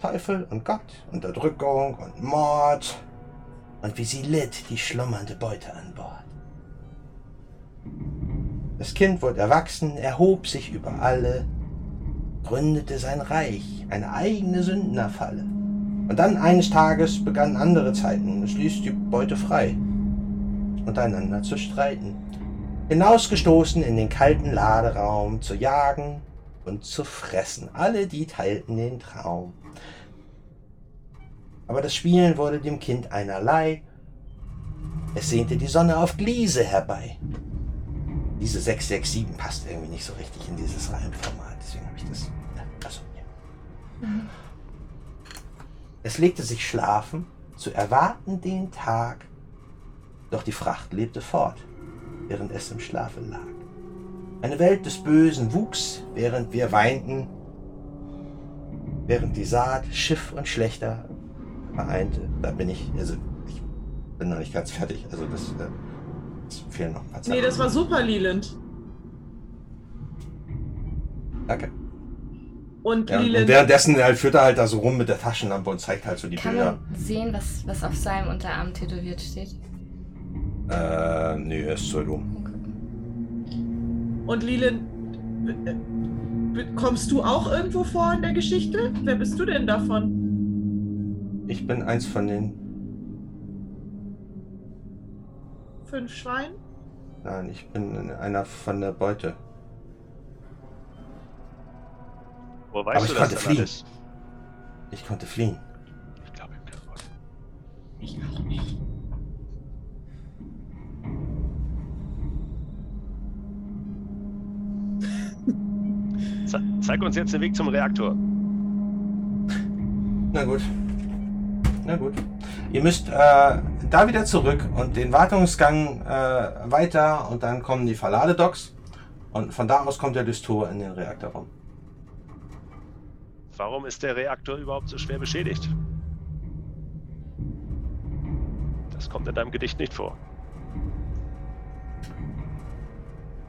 Speaker 2: Teufel und Gott, Unterdrückung und Mord. Und wie sie litt, die schlummernde Beute an Bord. Das Kind wurde erwachsen, erhob sich über alle, gründete sein Reich, eine eigene Sündnerfalle. Und dann eines Tages begannen andere Zeiten, es ließ die Beute frei, untereinander zu streiten. Hinausgestoßen in den kalten Laderaum, zu jagen und zu fressen. Alle die teilten den Traum. Aber das Spielen wurde dem Kind einerlei. Es sehnte die Sonne auf Gliese herbei. Diese 667 passt irgendwie nicht so richtig in dieses Reimformat, deswegen habe ich das. Achso, ja. Es legte sich schlafen, zu erwarten den Tag. Doch die Fracht lebte fort, während es im Schlafe lag. Eine Welt des Bösen wuchs, während wir weinten, während die Saat Schiff und Schlechter vereinte. Da bin ich, also ich bin noch nicht ganz fertig. Also das, äh, es fehlen noch ein paar Zeilen.
Speaker 5: Nee, das war super, Leland.
Speaker 2: Danke.
Speaker 5: Und
Speaker 2: Ja, und
Speaker 5: Leland,
Speaker 2: währenddessen halt führt er halt da so rum mit der Taschenlampe und zeigt halt so die
Speaker 4: Kann
Speaker 2: Bilder.
Speaker 4: man sehen, was, was auf seinem Unterarm tätowiert steht?
Speaker 2: Äh, nee, er ist Pseudo.
Speaker 5: und Leland, äh, äh, kommst du auch irgendwo vor in der Geschichte? Wer bist du denn davon?
Speaker 2: Ich ich bin eins von den.
Speaker 5: Fünf Schwein?
Speaker 2: Nein, ich bin einer von der Beute.
Speaker 3: Wo weißt
Speaker 2: Aber
Speaker 3: du
Speaker 2: ich
Speaker 3: das
Speaker 2: konnte fliehen.
Speaker 3: alles?
Speaker 2: Ich konnte fliehen.
Speaker 3: Ich glaube kein Wort.
Speaker 5: Ich auch nicht.
Speaker 3: Ze zeig uns jetzt den Weg zum Reaktor.
Speaker 2: Na gut. Na gut. Ihr müsst äh, da wieder zurück und den Wartungsgang äh, weiter und dann kommen die Verladedocks. Und von da aus kommt er durchs Tor in den Reaktorraum.
Speaker 3: Warum ist der Reaktor überhaupt so schwer beschädigt? Das kommt in deinem Gedicht nicht vor.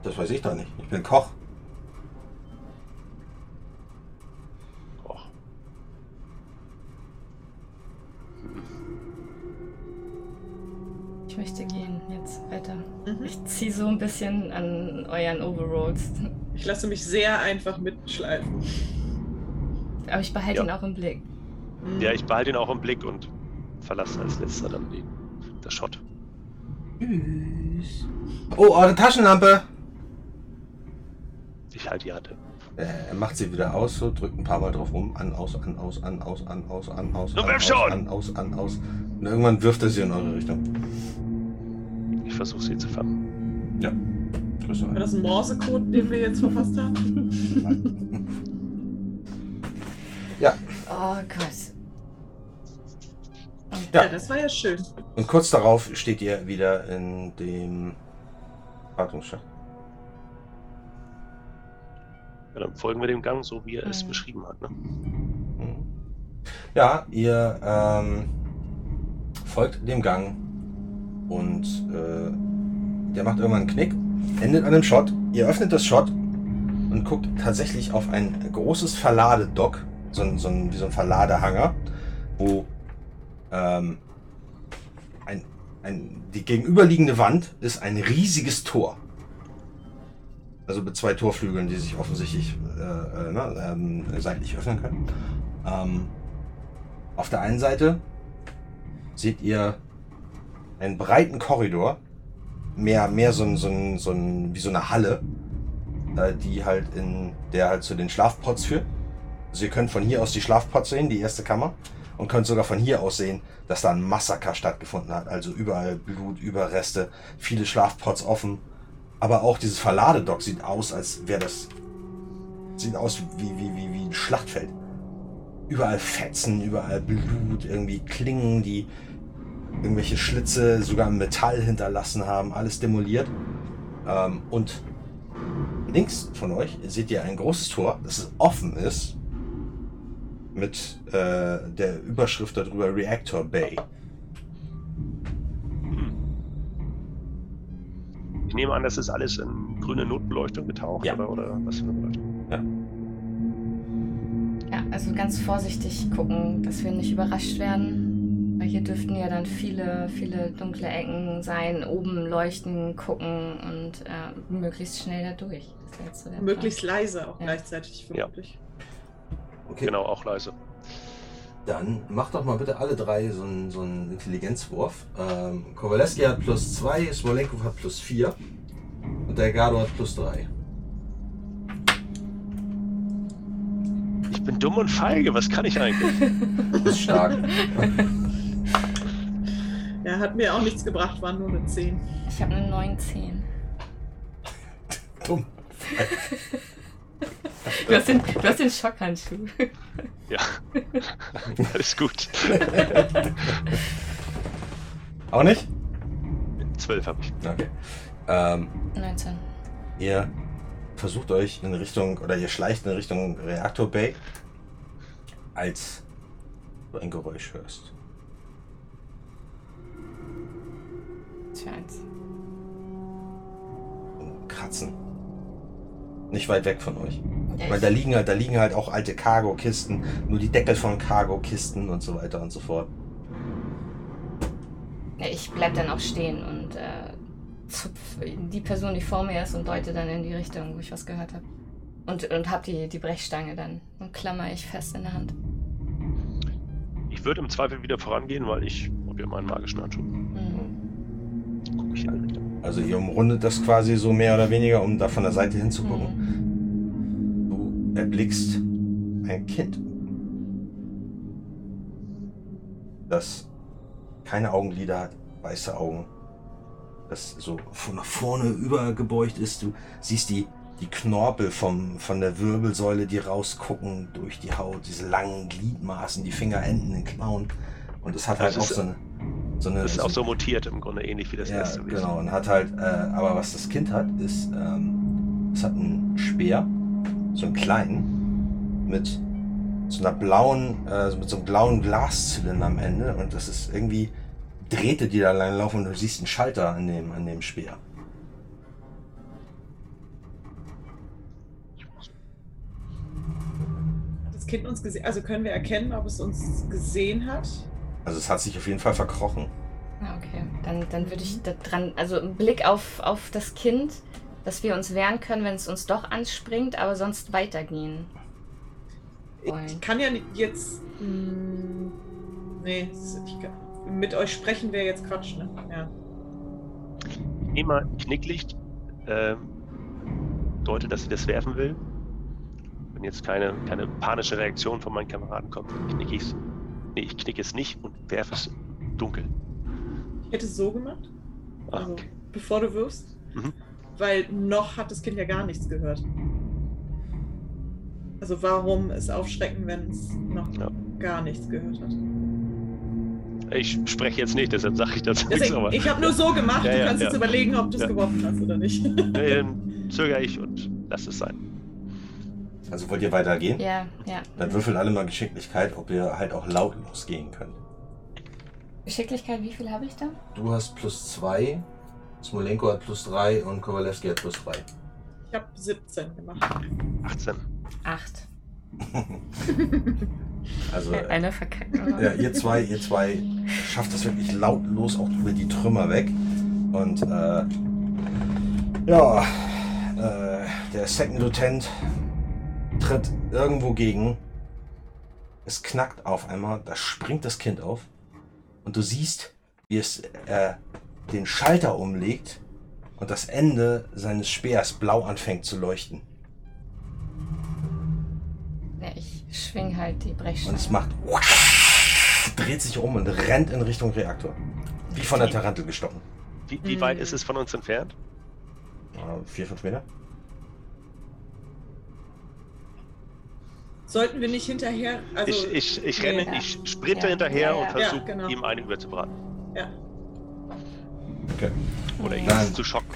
Speaker 2: Das weiß ich doch nicht. Ich bin Koch.
Speaker 4: Ich möchte gehen jetzt weiter.
Speaker 5: Mhm.
Speaker 4: Ich ziehe so ein bisschen an euren Overalls.
Speaker 5: Ich lasse mich sehr einfach mitschleifen.
Speaker 4: Aber ich behalte
Speaker 3: Ja.
Speaker 4: ihn auch im Blick.
Speaker 5: Mhm.
Speaker 3: Ja, ich behalte ihn auch im Blick und verlasse als letzter dann die, das Schott.
Speaker 2: Tschüss. Oh, eure Taschenlampe!
Speaker 3: Ich halte die Hand hin.
Speaker 2: Äh, Er macht sie wieder aus, so drückt ein paar Mal drauf rum. An, aus, an, aus, an, aus, an, aus, an, aus. An, aus,
Speaker 3: schon!
Speaker 2: An, aus, an, aus. Und irgendwann wirft er sie in eure Richtung.
Speaker 3: Ich versuche sie zu fangen.
Speaker 2: Ja. Grüße
Speaker 5: War das ein Morsecode, den wir jetzt verfasst haben?
Speaker 4: Oh Gott. Und
Speaker 2: Ja.
Speaker 5: Ja, das war ja schön.
Speaker 2: Und kurz darauf steht ihr wieder in dem Wartungsschacht.
Speaker 3: Ja, dann folgen wir dem Gang, so wie er es
Speaker 4: Mhm.
Speaker 3: beschrieben hat. Ne?
Speaker 2: Mhm. Ja, ihr ähm, folgt dem Gang und äh, der macht irgendwann einen Knick, endet an einem Shot. Ihr öffnet das Shot und guckt tatsächlich auf ein großes Verladedock, so ein, so ein, wie so ein Verladehanger, wo ähm, ein, ein, die gegenüberliegende Wand ist ein riesiges Tor. Also mit zwei Torflügeln, die sich offensichtlich äh, äh, ne, ähm, seitlich öffnen können. Ähm, auf der einen Seite seht ihr einen breiten Korridor, mehr, mehr so so so wie so eine Halle, äh, die halt in, der halt zu den Schlafpots führt. Also ihr könnt von hier aus die Schlafpots sehen, die erste Kammer, und könnt sogar von hier aus sehen, dass da ein Massaker stattgefunden hat. Also überall Blut, Überreste, viele Schlafpots offen. Aber auch dieses Verladedock sieht aus, als wäre das. Sieht aus wie, wie, wie, wie ein Schlachtfeld. Überall Fetzen, überall Blut, irgendwie Klingen, die irgendwelche Schlitze sogar Metall hinterlassen haben, alles demoliert. Ähm, und links von euch seht ihr ein großes Tor, das offen ist, mit äh, der Überschrift darüber Reactor Bay.
Speaker 3: Ich nehme an, das ist alles in grüne Notbeleuchtung getaucht,
Speaker 2: Ja.
Speaker 3: oder, oder was für eine Beleuchtung?
Speaker 4: ja, also ganz vorsichtig gucken, dass wir nicht überrascht werden. Weil hier dürften ja dann viele, viele dunkle Ecken sein, oben leuchten, gucken und äh, möglichst schnell da durch. Das wäre jetzt so der Plan.
Speaker 5: Möglichst leise auch
Speaker 4: Ja.
Speaker 5: gleichzeitig, vermutlich.
Speaker 2: Okay.
Speaker 3: Genau, auch leise.
Speaker 2: Dann macht doch mal bitte alle drei so einen, so einen Intelligenzwurf. Ähm, Kowaleski hat plus 2, Smolenkov hat plus 4 und Delgado hat plus 3.
Speaker 3: Ich bin dumm und feige, was kann ich eigentlich?
Speaker 2: Das ist stark.
Speaker 5: Ja, hat mir auch nichts gebracht, waren nur eine 10.
Speaker 4: Ich habe eine 19.
Speaker 2: Dumm.
Speaker 4: Du hast den, du hast den Schockhandschuh.
Speaker 3: ja, alles gut.
Speaker 2: Auch nicht?
Speaker 3: Zwölf habe ich.
Speaker 2: Okay. Ähm,
Speaker 4: 19.
Speaker 2: ihr versucht euch in Richtung, oder ihr schleicht in Richtung Reaktor Bay, als du ein Geräusch hörst.
Speaker 4: Tja, eins.
Speaker 2: Ein Kratzen. Nicht weit weg von euch.
Speaker 4: Ja,
Speaker 2: Weil
Speaker 4: ich-
Speaker 2: da liegen halt, da liegen halt auch alte Cargo-Kisten, nur die Deckel von Cargo-Kisten und so weiter und so fort.
Speaker 4: Ja, ich bleib dann auch stehen und äh, zupf die Person, die vor mir ist, und deute dann in die Richtung, wo ich was gehört habe. Und, und hab die, die Brechstange dann und klammer ich fest in der Hand.
Speaker 3: Ich würde im Zweifel wieder vorangehen, weil ich habe ja meinen magischen Handschuh. Richtungen.
Speaker 2: Also ihr umrundet das quasi so mehr oder weniger, um da von der Seite hinzugucken.
Speaker 4: Mhm.
Speaker 2: Du erblickst ein Kind, das keine Augenlider hat, weiße Augen, das so von nach vorne übergebeugt ist. Du siehst die, die Knorpel vom, von der Wirbelsäule, die rausgucken durch die Haut, diese langen Gliedmaßen, die Fingerenden, den Klauen. Und es hat halt
Speaker 3: Das
Speaker 2: auch so eine, so eine.
Speaker 3: Das ist
Speaker 2: so
Speaker 3: auch so mutiert im Grunde, ähnlich wie das
Speaker 2: ja,
Speaker 3: erste.
Speaker 2: genau. Und hat halt, äh, aber was das Kind hat, ist, ähm, es hat einen Speer, so einen kleinen, mit so einer blauen, äh, mit so einem blauen Glaszylinder am Ende. Und das ist irgendwie Drähte, die da lang laufen und du siehst einen Schalter an dem, an dem Speer.
Speaker 5: Hat das Kind uns gesehen? Also können wir erkennen, ob es uns gesehen hat?
Speaker 2: Also es hat sich auf jeden Fall verkrochen.
Speaker 4: Ah, okay. Dann, dann würde ich da dran, also einen Blick auf, auf das Kind, dass wir uns wehren können, wenn es uns doch anspringt, aber sonst weitergehen. Wollen.
Speaker 5: Ich kann ja nicht jetzt. Mh, nee, es- ich mit euch sprechen wäre jetzt Quatsch, ne? Ja.
Speaker 3: Ich nehme mal ein Knicklicht, ähm, deute, dass sie das werfen will. Wenn jetzt keine, keine panische Reaktion von meinen Kameraden kommt, dann knicke ich es. Nee, ich knicke es nicht und werfe es dunkel.
Speaker 5: Ich hätte es so gemacht,
Speaker 3: Ah,
Speaker 5: also
Speaker 3: okay.
Speaker 5: bevor du wirfst.
Speaker 3: Mhm.
Speaker 5: Weil noch hat das Kind ja gar nichts gehört. Also warum es aufschrecken, wenn es noch
Speaker 3: Ja.
Speaker 5: gar nichts gehört hat?
Speaker 3: Ich spreche jetzt nicht, deshalb sage ich dazu nichts. Aber
Speaker 5: ich habe nur so gemacht,
Speaker 3: Ja,
Speaker 5: du kannst jetzt überlegen, ob du es geworfen hast oder nicht.
Speaker 3: nee, dann zögere ich und lass es sein.
Speaker 2: Also wollt ihr weitergehen?
Speaker 4: Ja, ja.
Speaker 2: Dann würfelt alle mal Geschicklichkeit, ob ihr halt auch lautlos gehen könnt.
Speaker 4: Geschicklichkeit, wie viel habe ich da?
Speaker 2: Du hast plus zwei, Smolenko hat plus drei und Kowalewski hat plus drei.
Speaker 5: Ich habe 17 gemacht.
Speaker 3: 18.
Speaker 4: Acht.
Speaker 2: Also
Speaker 4: Äh, Eine verkackt.
Speaker 2: Ja, ihr zwei, ihr zwei schafft das wirklich lautlos auch über die Trümmer weg. Und äh, ja, äh, der Second Lieutenant tritt irgendwo gegen. Es knackt auf einmal, da springt das Kind auf. Und du siehst, wie es äh, den Schalter umlegt und das Ende seines Speers blau anfängt zu leuchten.
Speaker 4: Ja, ich schwing halt die Brechstange.
Speaker 2: Und es macht dreht sich um und rennt in Richtung Reaktor. Wie von der Tarantel gestochen.
Speaker 3: Wie, wie
Speaker 5: Hm.
Speaker 3: weit ist es von uns entfernt?
Speaker 2: Ja, vier, fünf Meter?
Speaker 5: Sollten wir nicht hinterher. Also,
Speaker 3: ich, ich, ich renne,
Speaker 4: Ja.
Speaker 3: ich sprinte
Speaker 4: Ja.
Speaker 3: hinterher
Speaker 4: Ja,
Speaker 3: und versuche,
Speaker 5: Ja, genau.
Speaker 3: ihm eine überzubraten.
Speaker 5: ja.
Speaker 2: Okay.
Speaker 3: Oder ihn
Speaker 2: Nein.
Speaker 3: zu schocken.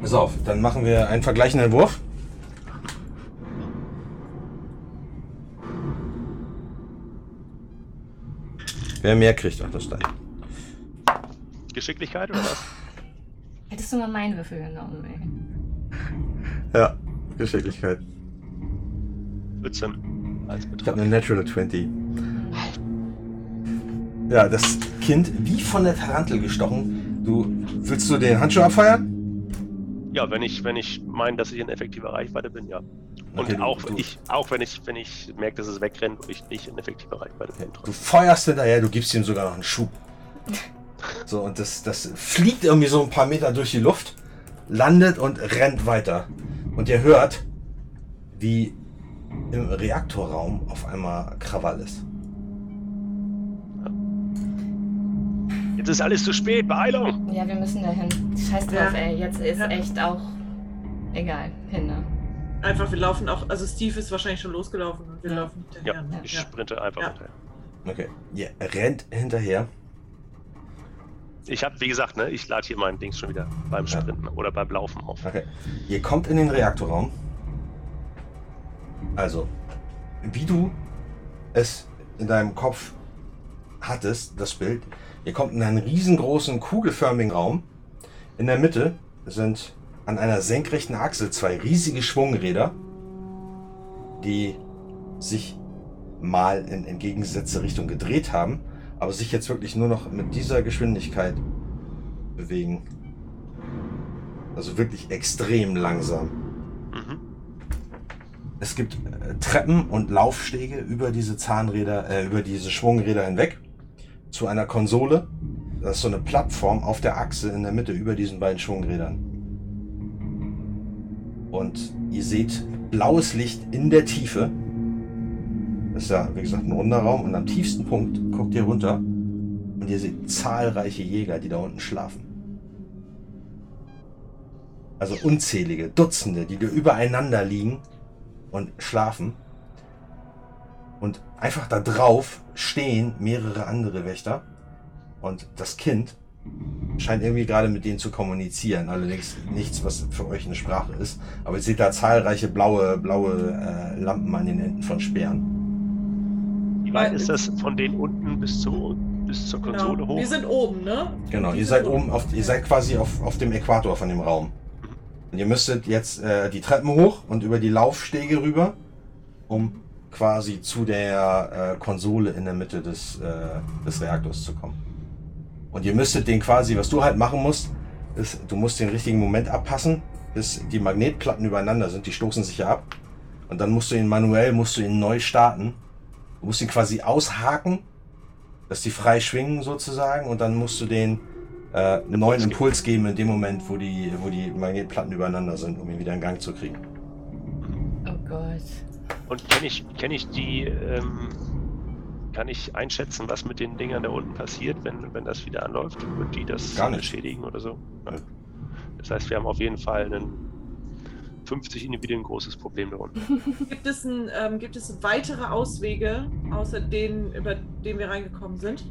Speaker 2: Pass auf, dann machen wir einen vergleichenden Wurf. Wer mehr kriegt, ach das gleich.
Speaker 3: Geschicklichkeit oder was?
Speaker 4: Hättest du mal meinen Würfel genommen, ey.
Speaker 2: Ja, Geschicklichkeit.
Speaker 3: 14 als
Speaker 2: Ich habe
Speaker 3: Betrag.
Speaker 2: eine Natural 20. Ja, das Kind wie von der Tarantel gestochen. Du willst du den Handschuh abfeiern?
Speaker 3: Ja, wenn ich, wenn ich meine, dass ich in effektiver Reichweite bin, ja. Und
Speaker 2: Okay,
Speaker 3: auch,
Speaker 2: du-
Speaker 3: ich, auch wenn ich, wenn ich merke, dass es wegrennt und ich nicht in effektiver Reichweite bin.
Speaker 2: Du feuerst hinterher, du gibst ihm sogar noch einen Schub. So, und das, das fliegt irgendwie so ein paar Meter durch die Luft, landet und rennt weiter. Und ihr hört, wie im Reaktorraum auf einmal Krawall ist.
Speaker 3: Jetzt ist alles zu spät, Beeilung!
Speaker 4: Ja, wir müssen dahin. Scheiß drauf,
Speaker 5: Ja.
Speaker 4: ey. Jetzt ist
Speaker 5: Ja.
Speaker 4: echt auch egal. Hin, ne?
Speaker 5: Einfach, wir laufen auch. Also, Steve ist wahrscheinlich schon losgelaufen und wir
Speaker 4: Ja.
Speaker 5: laufen hinterher.
Speaker 3: Ja,
Speaker 5: ne?
Speaker 3: ich
Speaker 5: Ja.
Speaker 3: sprinte einfach
Speaker 5: Ja.
Speaker 3: hinterher.
Speaker 2: Okay. Ihr rennt hinterher.
Speaker 3: Ich habe, wie gesagt, ne, ich lade hier mein Dings schon wieder beim
Speaker 2: Ja.
Speaker 3: Sprinten oder beim Laufen auf.
Speaker 2: Okay. Ihr kommt in den Reaktorraum. Also, wie du es in deinem Kopf hattest, das Bild. Ihr kommt in einen riesengroßen kugelförmigen Raum. In der Mitte sind an einer senkrechten Achse zwei riesige Schwungräder, die sich mal in entgegengesetzte Richtung gedreht haben, aber sich jetzt wirklich nur noch mit dieser Geschwindigkeit bewegen. Also wirklich extrem langsam. Es gibt äh, Treppen und Laufstege über diese Zahnräder, äh, über diese Schwungräder hinweg zu einer Konsole. Das ist so eine Plattform auf der Achse in der Mitte über diesen beiden Schwungrädern. Und ihr seht blaues Licht in der Tiefe. Das ist ja, wie gesagt, ein runder Raum. Und am tiefsten Punkt guckt ihr runter und ihr seht zahlreiche Jäger, die da unten schlafen. Also unzählige, Dutzende, die da übereinander liegen und schlafen. Und einfach da drauf stehen mehrere andere Wächter. Und das Kind scheint irgendwie gerade mit denen zu kommunizieren. Allerdings nichts, was für euch eine Sprache ist. Aber ihr seht da zahlreiche blaue, blaue äh, Lampen an den Enden von Speeren.
Speaker 3: Wie weit ist das von denen unten bis, zu, bis zur Konsole
Speaker 5: Genau.
Speaker 3: hoch?
Speaker 5: Wir sind oben, ne?
Speaker 2: Genau, ihr seid oben auf, ihr seid quasi auf, auf dem Äquator von dem Raum. Und ihr müsstet jetzt äh, die Treppen hoch und über die Laufstege rüber, um quasi zu der äh, Konsole in der Mitte des, äh, des Reaktors zu kommen. Und ihr müsstet den quasi, was du halt machen musst, ist, du musst den richtigen Moment abpassen, bis die Magnetplatten übereinander sind, die stoßen sich ja ab. Und dann musst du ihn manuell, musst du ihn neu starten. Du musst ihn quasi aushaken, dass die frei schwingen sozusagen und dann musst du den äh, einen neuen
Speaker 3: geben.
Speaker 2: Impuls geben in dem Moment, wo die, wo die Magnetplatten übereinander sind, um ihn wieder in Gang zu kriegen.
Speaker 4: Oh Gott.
Speaker 3: Und kenne ich, kenn ich die, ähm, kann ich einschätzen, was mit den Dingern da unten passiert, wenn, wenn das wieder anläuft? Wird die das
Speaker 2: Gar nicht.
Speaker 3: beschädigen oder so? Ja.
Speaker 2: Nö.
Speaker 3: Das heißt, wir haben auf jeden Fall ein 50 Individuen großes Problem da unten.
Speaker 5: Gibt es, ein, ähm, gibt es weitere Auswege, außer denen, über den wir reingekommen sind?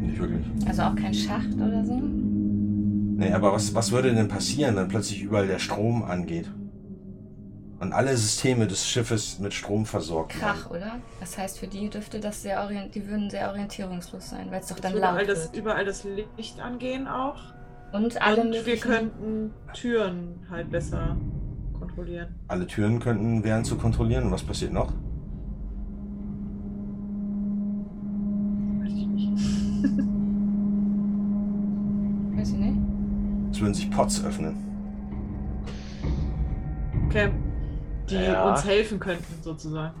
Speaker 2: Nicht wirklich.
Speaker 4: Also auch kein Schacht oder so?
Speaker 2: Nee, aber was, was würde denn passieren, wenn plötzlich überall der Strom angeht? Und alle Systeme des Schiffes mit Strom versorgt
Speaker 4: Krach,
Speaker 2: werden?
Speaker 4: oder? Das heißt, für die dürfte das sehr orient die würden sehr orientierungslos sein, weil es doch dann
Speaker 5: überall,
Speaker 4: laut
Speaker 5: das,
Speaker 4: wird.
Speaker 5: überall das Licht angehen auch.
Speaker 4: Und alle
Speaker 5: Und wir könnten Türen halt besser kontrollieren.
Speaker 2: Alle Türen könnten wären zu kontrollieren. Und was passiert noch?
Speaker 5: Weiß ich nicht.
Speaker 4: Weiß ich nicht.
Speaker 2: Würden sich Pots öffnen.
Speaker 5: Okay. Die
Speaker 3: Ja.
Speaker 5: uns helfen könnten, sozusagen.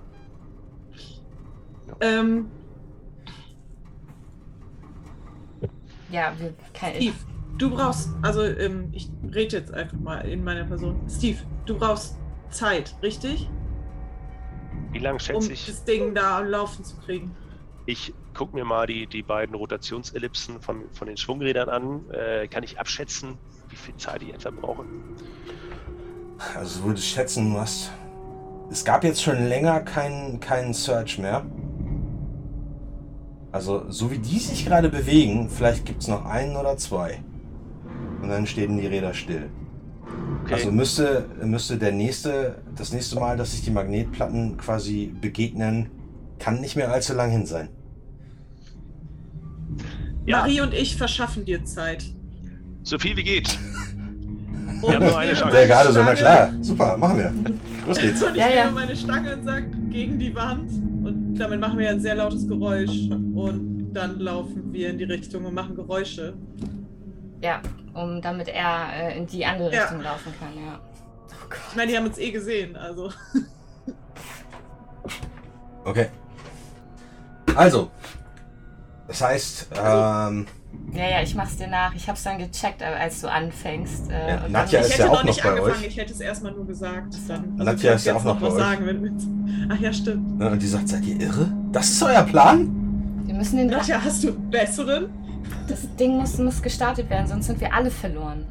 Speaker 3: Ja.
Speaker 5: Ähm,
Speaker 4: Ja, wir kein,
Speaker 5: Steve, du brauchst, also ähm, ich rede jetzt einfach mal in meiner Person. Steve, du brauchst Zeit, richtig?
Speaker 3: Wie lange
Speaker 5: Um
Speaker 3: schätze ich?
Speaker 5: das Ding da am Laufen zu kriegen.
Speaker 3: Ich gucke mir mal die, die beiden Rotationsellipsen von, von den Schwungrädern an. Äh, kann ich abschätzen, wie viel Zeit ich etwa brauche?
Speaker 2: Also würde ich schätzen, du hast. Es gab jetzt schon länger keinen keinen Search mehr. Also, so wie die sich gerade bewegen, vielleicht gibt es noch einen oder zwei. Und dann stehen die Räder still.
Speaker 3: Okay.
Speaker 2: Also müsste, müsste der nächste, das nächste Mal, dass sich die Magnetplatten quasi begegnen, kann nicht mehr allzu lang hin sein.
Speaker 3: ja,
Speaker 5: Marie und ich verschaffen dir Zeit.
Speaker 3: So viel wie geht.
Speaker 5: Und
Speaker 3: haben nur eine
Speaker 5: ich
Speaker 3: Chance.
Speaker 2: Der
Speaker 5: nehme
Speaker 2: gerade so, na klar, super, machen wir. Los geht's.
Speaker 5: Und ich
Speaker 4: Ja, ja.
Speaker 5: nehme meine Stange und sage gegen die Wand. Und damit machen wir ein sehr lautes Geräusch. Und dann laufen wir in die Richtung und machen Geräusche.
Speaker 4: ja, um damit er äh, in die andere
Speaker 5: Ja.
Speaker 4: Richtung laufen kann, ja. Oh
Speaker 5: Ich meine, die haben uns eh gesehen, also.
Speaker 2: Okay. Also, das heißt,
Speaker 5: Also-
Speaker 2: ähm,
Speaker 4: Ja, ja, ich mach's dir nach. Ich hab's dann gecheckt, äh, als du anfängst. Äh,
Speaker 2: Ja,
Speaker 4: und
Speaker 2: Nadja
Speaker 4: dann,
Speaker 2: ist
Speaker 5: ich
Speaker 2: ja
Speaker 5: hätte
Speaker 2: auch
Speaker 5: noch nicht
Speaker 2: noch bei
Speaker 5: angefangen,
Speaker 2: euch.
Speaker 5: ich hätte es erstmal nur gesagt. Dann,
Speaker 2: Nadja
Speaker 5: du kannst
Speaker 2: ist ja
Speaker 5: jetzt
Speaker 2: auch noch
Speaker 5: was
Speaker 2: bei euch.
Speaker 5: sagen, wenn. Ach ja, stimmt.
Speaker 2: ne, und die sagt, seid ihr irre? Das ist euer Plan?
Speaker 4: wir müssen den
Speaker 5: Nadja, hast du besseren?
Speaker 4: Das Ding muss, muss gestartet werden, sonst sind wir alle verloren.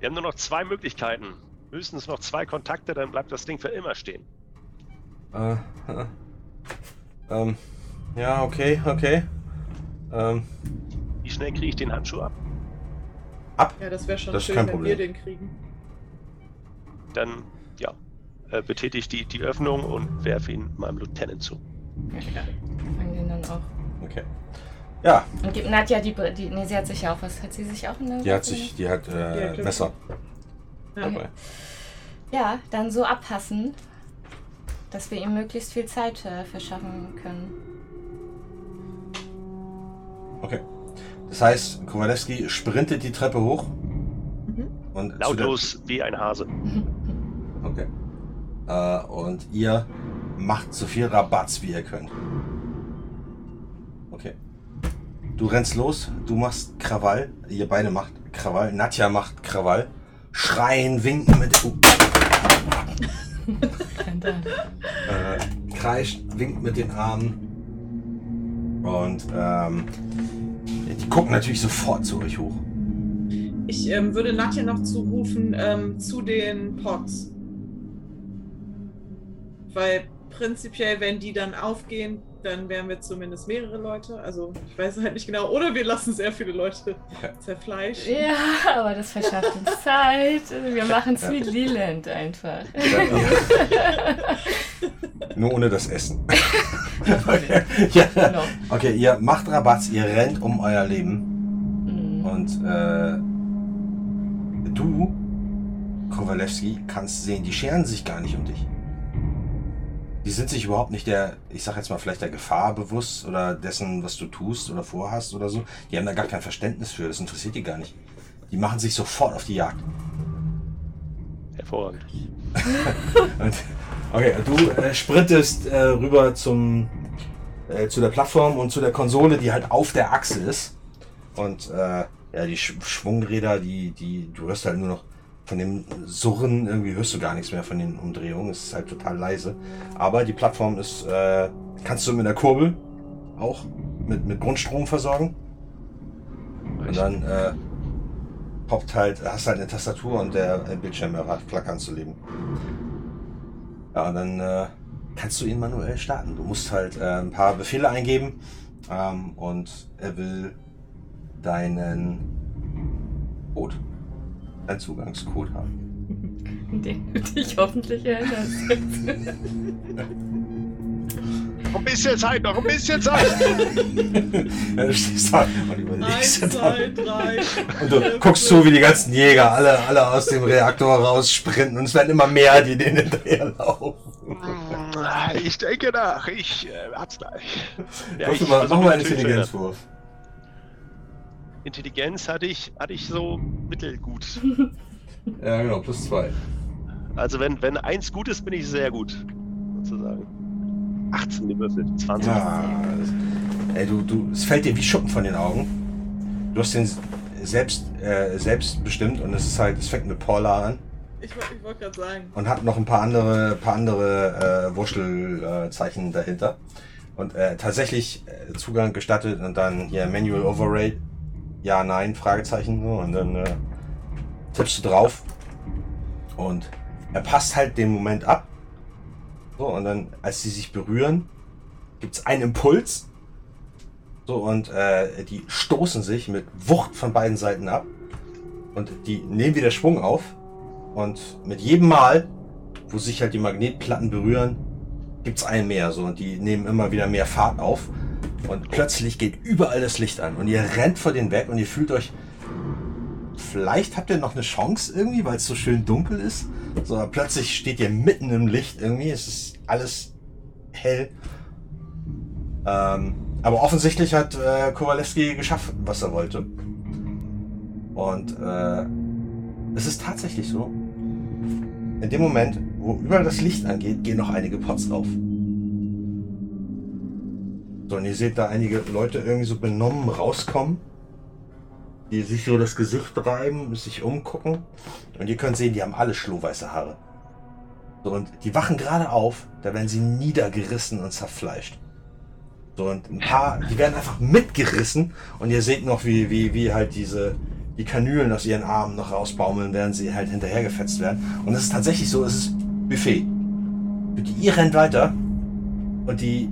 Speaker 3: Wir haben nur noch zwei Möglichkeiten. Höchstens noch zwei Kontakte, dann bleibt das Ding für immer stehen.
Speaker 2: Äh, äh, ähm, ja, okay, okay. Ähm,
Speaker 3: Wie schnell kriege ich den Handschuh ab?
Speaker 2: ab.
Speaker 5: Ja, das wäre schon
Speaker 2: Das
Speaker 5: schön, wenn
Speaker 2: Problem.
Speaker 5: wir den kriegen.
Speaker 3: Dann, ja, äh, betätige ich die, die Öffnung und werfe ihn meinem Lieutenant zu.
Speaker 4: Ja, fangen den dann auch.
Speaker 2: Okay. Ja,
Speaker 4: Und gibt Nadja die, die. Nee, sie hat sich auch was. Hat sie sich auch eine.
Speaker 2: die hat sich, die hat äh,
Speaker 5: Ja,
Speaker 2: Messer
Speaker 5: Ja.
Speaker 2: dabei.
Speaker 4: Ja, dann so abpassen, dass wir ihm möglichst viel Zeit äh, verschaffen können.
Speaker 2: Okay. Das heißt, Kowalewski sprintet die Treppe hoch.
Speaker 5: Mhm.
Speaker 2: Und
Speaker 3: Lautlos wie ein Hase.
Speaker 2: Okay. Äh, und ihr macht so viel Rabatz, wie ihr könnt. Okay. Du rennst los, du machst Krawall. Ihr beide macht Krawall. Nadja macht Krawall. Schreien, winken mit. Oh, äh, kreischt, winkt mit den Armen. Und ähm, die gucken natürlich sofort zu euch hoch.
Speaker 5: Ich ähm, würde Nadja noch zurufen ähm, zu den Pots. Weil prinzipiell, wenn die dann aufgehen, dann wären wir zumindest mehrere Leute. Also ich weiß halt nicht genau. Oder wir lassen sehr viele Leute zerfleischen.
Speaker 4: Ja, aber das verschafft uns Zeit. Wir machen es wie Leland einfach.
Speaker 2: Nur ohne das Essen. okay. Ja.
Speaker 4: Genau.
Speaker 2: okay, ihr macht Rabatz, ihr rennt um euer Leben.
Speaker 4: Mhm.
Speaker 2: Und äh, du, Kowalewski, kannst sehen, die scheren sich gar nicht um dich. Die sind sich überhaupt nicht der, ich sag jetzt mal vielleicht der Gefahr bewusst oder dessen, was du tust oder vorhast oder so. Die haben da gar kein Verständnis für, das interessiert die gar nicht. Die machen sich sofort auf die Jagd.
Speaker 3: Hervorragend.
Speaker 2: Und, okay, du äh, sprintest äh, rüber zum, äh, zu der Plattform und zu der Konsole, die halt auf der Achse ist. Und äh, ja, die Sch Schwungräder, die, die, du hörst halt nur noch von dem Surren, irgendwie hörst du gar nichts mehr von den Umdrehungen. Es ist halt total leise. Aber die Plattform ist, äh, kannst du mit der Kurbel auch mit, mit Grundstrom versorgen. Und dann äh, poppt halt, hast halt eine Tastatur und der Bildschirm hat flackern zu leben. Ja, und dann äh, kannst du ihn manuell starten. Du musst halt äh, ein paar Befehle eingeben ähm, und er will deinen Code, deinen Zugangscode haben.
Speaker 4: Den du dich hoffentlich erinnerst.
Speaker 3: Noch ein bisschen Zeit, noch ein bisschen Zeit.
Speaker 2: ja, du stehst da und überlegst.
Speaker 5: Eins, zwei, drei.
Speaker 2: Und du guckst zu, wie die ganzen Jäger alle, alle aus dem Reaktor raussprinten und es werden immer mehr, die denen hinterherlaufen.
Speaker 3: Ich denke nach, ich äh, hab's gleich. Ja,
Speaker 2: Mach
Speaker 3: ich
Speaker 2: mal, mach mal einen. Intelligenzwurf.
Speaker 3: Intelligenz hatte ich, hatte ich so mittelgut.
Speaker 2: Ja, genau, plus zwei.
Speaker 3: Also wenn, wenn eins gut ist, bin ich sehr gut. Sozusagen. 18 gewürfelt, 20.
Speaker 2: Ja, ey, du, du, es fällt dir wie Schuppen von den Augen. Du hast den selbst, äh, selbst bestimmt und es ist halt, es fängt mit Paula an
Speaker 5: Ich, ich wollte gerade sagen.
Speaker 2: und hat noch ein paar andere, paar andere äh, Wurschtelzeichen dahinter. Und äh, tatsächlich äh, Zugang gestattet und dann hier Manual Override, ja, nein, Fragezeichen, und dann äh, tippst du drauf und er passt halt den Moment ab. So, und dann, als sie sich berühren, gibt's einen Impuls. So, und äh, die stoßen sich mit Wucht von beiden Seiten ab. Und die nehmen wieder Schwung auf. Und mit jedem Mal, wo sich halt die Magnetplatten berühren, gibt's einen mehr. So, und die nehmen immer wieder mehr Fahrt auf. Und plötzlich geht überall das Licht an. Und ihr rennt vor denen weg und ihr fühlt euch. Vielleicht habt ihr noch eine Chance irgendwie, weil es so schön dunkel ist. So, aber plötzlich steht ihr mitten im Licht irgendwie. Es ist alles hell. Ähm, aber offensichtlich hat äh, Kowalewski geschafft, was er wollte. Und äh, es ist tatsächlich so. In dem Moment, wo überall das Licht angeht, gehen noch einige Pots auf. So, und ihr seht da einige Leute irgendwie so benommen rauskommen, die sich so das Gesicht reiben, sich umgucken. Und ihr könnt sehen, die haben alle schlohweiße Haare. So, und die wachen gerade auf, da werden sie niedergerissen und zerfleischt. So, und ein paar, die werden einfach mitgerissen und ihr seht noch, wie, wie, wie halt diese, die Kanülen aus ihren Armen noch rausbaumeln, während sie halt hinterhergefetzt werden. Und es ist tatsächlich so, es ist Buffet. Ihr rennt weiter und die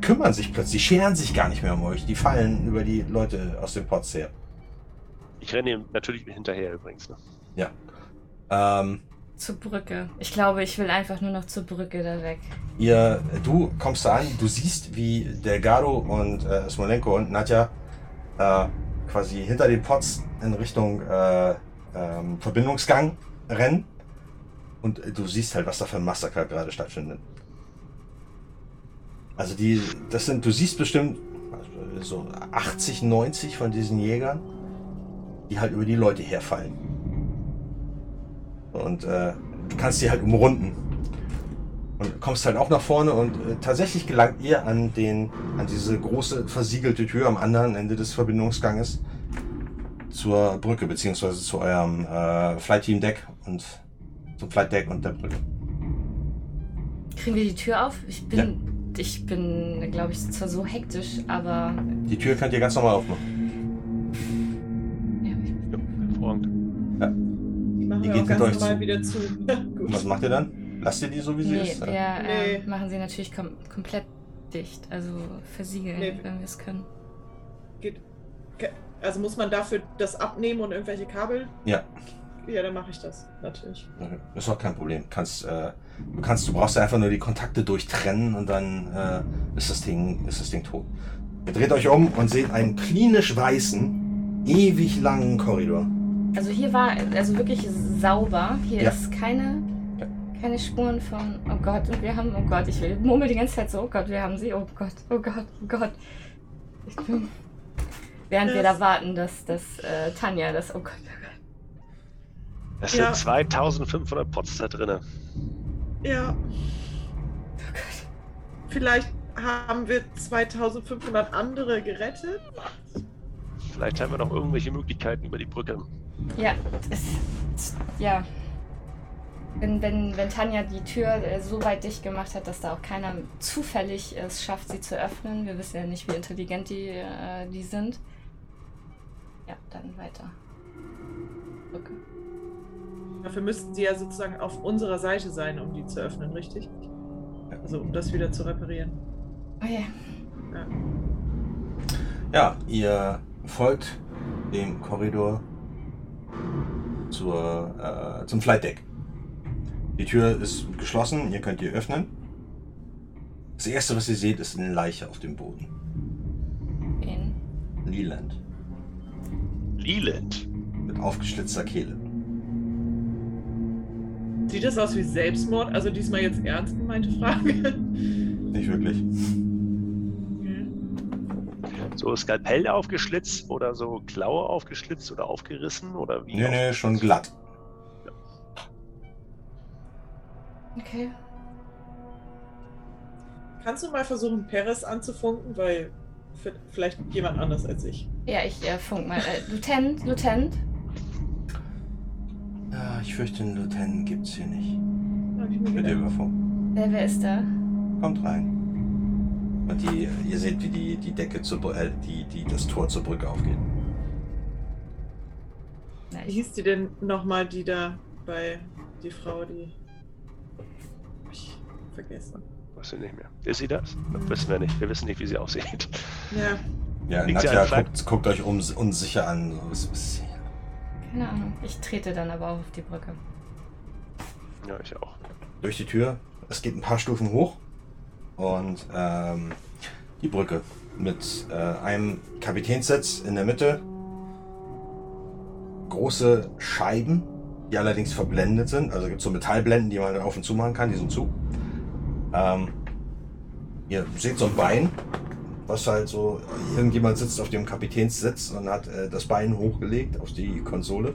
Speaker 2: kümmern sich plötzlich, die scheren sich gar nicht mehr um euch, die fallen über die Leute aus dem Pots her.
Speaker 3: Ich renne ihm natürlich hinterher übrigens. Ne?
Speaker 2: Ähm,
Speaker 4: Zur Brücke. Ich glaube, ich will einfach nur noch zur Brücke da weg.
Speaker 2: Ihr, du kommst da an, du siehst, wie Delgado und äh, Smolenko und Nadja äh, quasi hinter den Pots in Richtung äh, ähm, Verbindungsgang rennen. Und äh, du siehst halt, was da für ein Massaker gerade stattfindet. Also die, das sind, du siehst bestimmt, so 80, 90 von diesen Jägern, die halt über die Leute herfallen. Und äh, du kannst die halt umrunden. Und kommst halt auch nach vorne und äh, tatsächlich gelangt ihr an den, an diese große versiegelte Tür am anderen Ende des Verbindungsganges zur Brücke, beziehungsweise zu eurem äh, Flight Team Deck und zum Flight Deck und der Brücke.
Speaker 4: Kriegen wir die Tür auf? Ich bin, ich bin, glaube ich, zwar so hektisch, aber
Speaker 2: Die Tür könnt ihr ganz normal aufmachen.
Speaker 4: ja, ich,
Speaker 3: Ja, hervorragend.
Speaker 5: Die machen
Speaker 2: Die
Speaker 5: wir
Speaker 2: geht
Speaker 5: auch ganz
Speaker 2: euch
Speaker 5: normal
Speaker 2: zu.
Speaker 5: wieder zu.
Speaker 2: Und
Speaker 5: Gut.
Speaker 2: was macht ihr dann? Lasst ihr die so, wie sie
Speaker 4: nee,
Speaker 2: ist?
Speaker 4: wir
Speaker 2: oder?
Speaker 4: äh,
Speaker 5: Nee.
Speaker 4: machen sie natürlich kom komplett dicht, also versiegeln,
Speaker 5: Nee.
Speaker 4: wenn wir es können.
Speaker 5: Geht. Also muss man dafür das abnehmen und irgendwelche Kabel?
Speaker 2: Ja.
Speaker 5: Ja, dann mache ich das, natürlich.
Speaker 2: Okay. Ist auch kein Problem. Kannst, äh, du kannst, du brauchst einfach nur die Kontakte durchtrennen und dann äh, ist, das Ding, ist das Ding tot. Ihr dreht euch um und seht einen klinisch weißen, ewig langen Korridor.
Speaker 4: Also hier war also wirklich sauber. Hier
Speaker 2: Ja.
Speaker 4: ist keine, keine Spuren von, oh Gott, und wir haben, oh Gott, ich will, murmel die ganze Zeit so, oh Gott, wir haben sie, oh Gott, oh Gott, oh Gott. Ich bin, während wir da warten, dass, dass äh, Tanja das, oh Gott, oh Gott.
Speaker 3: Es
Speaker 5: Ja.
Speaker 3: sind 2500 Pots da drinne.
Speaker 5: Ja,
Speaker 4: Oh
Speaker 5: vielleicht haben wir 2500 andere gerettet.
Speaker 3: Vielleicht haben wir noch irgendwelche Möglichkeiten über die Brücke.
Speaker 4: Ja, es, ja. Wenn, wenn, wenn Tanja die Tür äh, so weit dicht gemacht hat, dass da auch keiner zufällig es schafft, sie zu öffnen, wir wissen ja nicht, wie intelligent die, äh, die sind. Ja, dann weiter. Brücke.
Speaker 5: Dafür müssten sie ja sozusagen auf unserer Seite sein, um die zu öffnen, richtig? Also um das wieder zu reparieren.
Speaker 4: Oh ja.
Speaker 5: Ja.
Speaker 2: Ja, ihr folgt dem Korridor zur, äh, zum Flight Deck. Die Tür ist geschlossen, ihr könnt die öffnen. Das erste, was ihr seht, ist eine Leiche auf dem Boden.
Speaker 4: Wen?
Speaker 2: Leland.
Speaker 3: Leland.
Speaker 2: Mit aufgeschlitzter Kehle.
Speaker 5: Sieht das aus wie Selbstmord? Also diesmal jetzt ernst gemeinte Frage.
Speaker 2: Nicht wirklich.
Speaker 3: So Skalpell aufgeschlitzt oder so Klaue aufgeschlitzt oder aufgerissen oder wie?
Speaker 2: Nee, nee, schon glatt.
Speaker 4: Okay.
Speaker 5: Kannst du mal versuchen, Perez anzufunken, weil vielleicht jemand anders als ich.
Speaker 4: Ja, ich äh, funk mal. Äh, Lieutenant, Lieutenant.
Speaker 2: Ja, ich fürchte, einen Lieutenant gibt's hier nicht.
Speaker 5: Hab ich mir gedacht.
Speaker 2: Überfunk.
Speaker 4: Wer, wer ist da?
Speaker 2: Kommt rein. Und die, ihr seht, wie die, die Decke zur Br- äh, die, die, das Tor zur Brücke aufgeht.
Speaker 4: Na,
Speaker 5: Wie
Speaker 4: ich,
Speaker 5: hieß die denn nochmal, die da bei die Frau, die. Hab ich vergessen.
Speaker 3: Weiß ich nicht mehr. Ist sie das? Das wissen wir nicht. Wir wissen nicht, wie sie aussieht.
Speaker 5: Ja,
Speaker 2: Ja,
Speaker 3: Liegt sie
Speaker 2: Nadja guckt, guckt euch um, unsicher an. So, was, was,
Speaker 4: keine Ahnung. Ich trete dann aber auch auf die Brücke.
Speaker 3: Ja, ich auch.
Speaker 2: durch die Tür. Es geht ein paar Stufen hoch. Und ähm, die Brücke mit äh, einem Kapitänssitz in der Mitte. Große Scheiben, die allerdings verblendet sind. Also gibt es so Metallblenden, die man auf und zu machen kann. Die sind zu. Ähm, ihr seht so ein Bein, was halt so, irgendjemand sitzt auf dem Kapitänssitz und hat äh, das Bein hochgelegt auf die Konsole.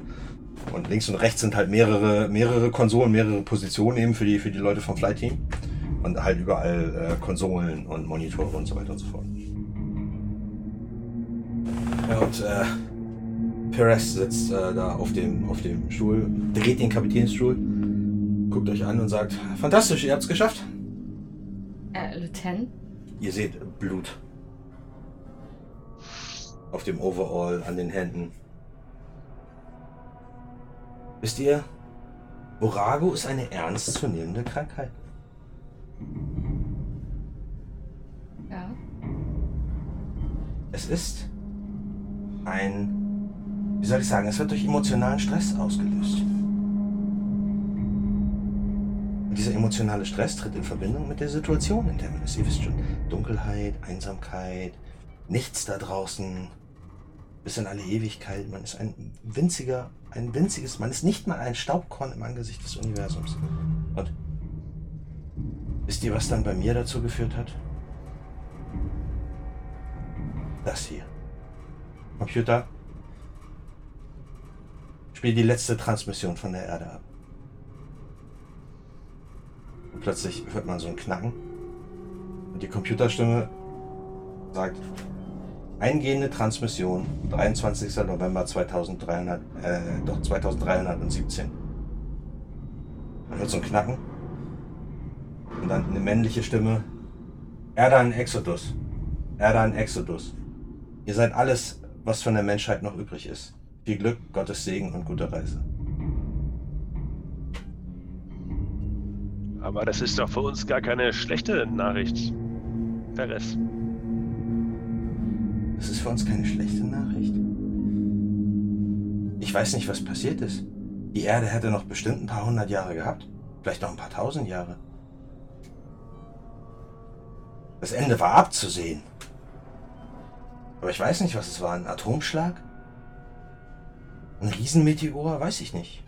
Speaker 2: Und links und rechts sind halt mehrere, mehrere Konsolen, mehrere Positionen eben für die, für die Leute vom Flight Team. Und halt überall äh, Konsolen und Monitore und so weiter und so fort. Ja, und äh, Perez sitzt äh, da auf dem, auf dem Stuhl, dreht den Kapitänsstuhl, guckt euch an und sagt, fantastisch, ihr habt's geschafft.
Speaker 4: Äh, Lieutenant?
Speaker 2: Ihr seht Blut. Auf dem Overall, an den Händen. Wisst ihr, Borago ist eine ernstzunehmende Krankheit.
Speaker 4: Ja.
Speaker 2: Es ist ein, wie soll ich sagen, es wird durch emotionalen Stress ausgelöst. Und dieser emotionale Stress tritt in Verbindung mit der Situation, in der man ist. Ihr wisst schon, Dunkelheit, Einsamkeit, nichts da draußen, bis in alle Ewigkeit. Man ist ein winziger, ein winziges, man ist nicht mal ein Staubkorn im Angesicht des Universums. Und wisst ihr, was dann bei mir dazu geführt hat? Das hier. Computer. Spiel die letzte Transmission von der Erde ab. Und plötzlich hört man so ein Knacken. Und die Computerstimme sagt, eingehende Transmission, 23. November 2300, äh, doch 2317. Man hört so ein Knacken. Und dann eine männliche Stimme. Erdan Exodus. Erdan Exodus. Ihr seid alles, was von der Menschheit noch übrig ist. Viel Glück, Gottes Segen und gute Reise.
Speaker 3: Aber das ist doch für uns gar keine schlechte Nachricht. Perez.
Speaker 2: Das ist für uns keine schlechte Nachricht. Ich weiß nicht, was passiert ist. Die Erde hätte noch bestimmt ein paar hundert Jahre gehabt. Vielleicht noch ein paar tausend Jahre. Das Ende war abzusehen. Aber ich weiß nicht, was es war. Ein Atomschlag? Ein Riesenmeteor? Weiß ich nicht.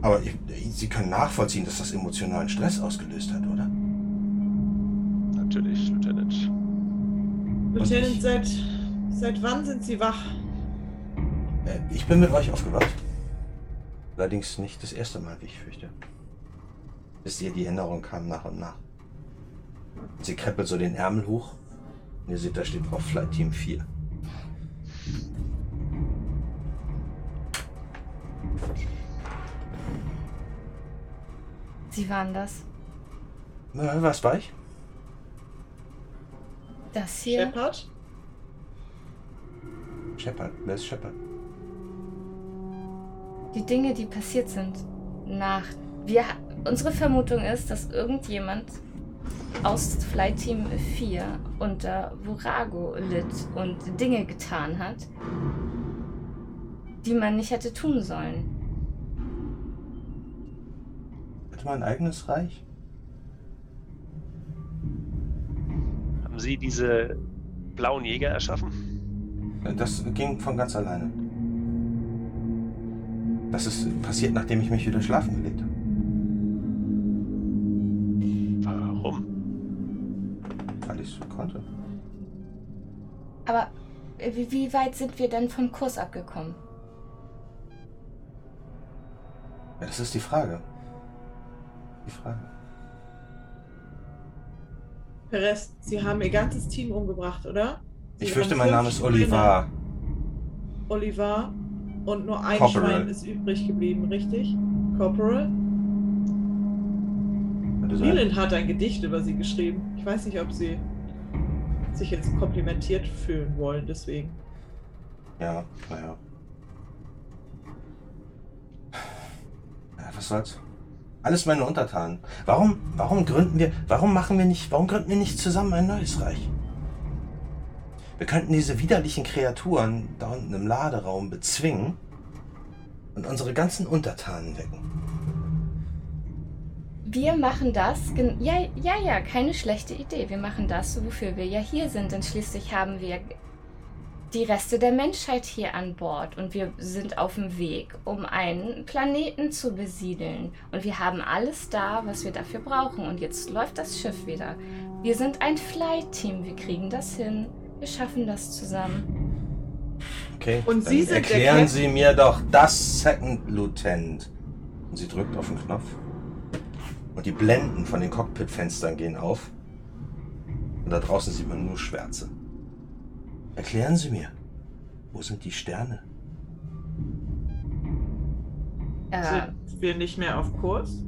Speaker 2: Aber Sie können nachvollziehen, dass das emotionalen Stress ausgelöst hat, oder?
Speaker 3: Natürlich, Lieutenant.
Speaker 5: Lieutenant, seit, seit wann sind Sie wach?
Speaker 2: Äh, Ich bin mit euch aufgewacht. Allerdings nicht das erste Mal, wie ich fürchte. Bis ihr die Erinnerung kam nach und nach. Sie kreppelt so den Ärmel hoch. Und ihr seht, da steht drauf Flight Team 4.
Speaker 4: Sie waren das.
Speaker 2: Äh, was war ich?
Speaker 4: Das hier.
Speaker 5: Shepard?
Speaker 2: Shepard. Wer ist Shepard?
Speaker 4: Die Dinge, die passiert sind nach. Wir, unsere Vermutung ist, dass irgendjemand aus Flight Team 4 unter Vurago litt und Dinge getan hat, die man nicht hätte tun sollen.
Speaker 2: Hatte man ein eigenes Reich?
Speaker 3: Haben Sie diese blauen Jäger erschaffen?
Speaker 2: Das ging von ganz alleine. Das ist passiert, nachdem ich mich wieder schlafen gelegt habe.
Speaker 3: Warum?
Speaker 2: Weil ich so konnte.
Speaker 4: Aber äh, wie, wie weit sind wir denn vom Kurs abgekommen?
Speaker 2: Ja, das ist die Frage. Die Frage.
Speaker 5: Perez, Sie haben Ihr ganzes Team umgebracht, oder? Sie
Speaker 2: Ich fürchte, mein Name ist
Speaker 5: Schweine.
Speaker 2: Oliver.
Speaker 5: Oliver. Und nur ein
Speaker 2: Corporal.
Speaker 5: Schwein ist übrig geblieben, richtig? Corporal? Leland hat ein Gedicht über Sie geschrieben. Ich weiß nicht, ob Sie sich jetzt komplimentiert fühlen wollen, deswegen.
Speaker 2: Ja, naja. Ja, was soll's? Alles meine Untertanen. Warum, warum gründen wir, warum machen wir nicht, warum gründen wir nicht zusammen ein neues Reich? Wir könnten diese widerlichen Kreaturen da unten im Laderaum bezwingen und unsere ganzen Untertanen wecken.
Speaker 4: Wir machen das, ja, ja, ja, keine schlechte Idee. Wir machen das, wofür wir ja hier sind, denn schließlich haben wir die Reste der Menschheit hier an Bord und wir sind auf dem Weg, um einen Planeten zu besiedeln. Und wir haben alles da, was wir dafür brauchen. Und jetzt läuft das Schiff wieder. Wir sind ein Flight-Team, wir kriegen das hin. Wir schaffen das zusammen.
Speaker 2: Okay.
Speaker 5: Und
Speaker 2: dann
Speaker 5: Sie sind
Speaker 2: erklären Sie mir doch das Second Lieutenant. Und sie drückt auf den Knopf. Und die Blenden von den Cockpitfenstern gehen auf. Und da draußen sieht man nur Schwärze. Erklären Sie mir, wo sind die Sterne?
Speaker 4: Äh,
Speaker 5: Sind wir nicht mehr auf Kurs?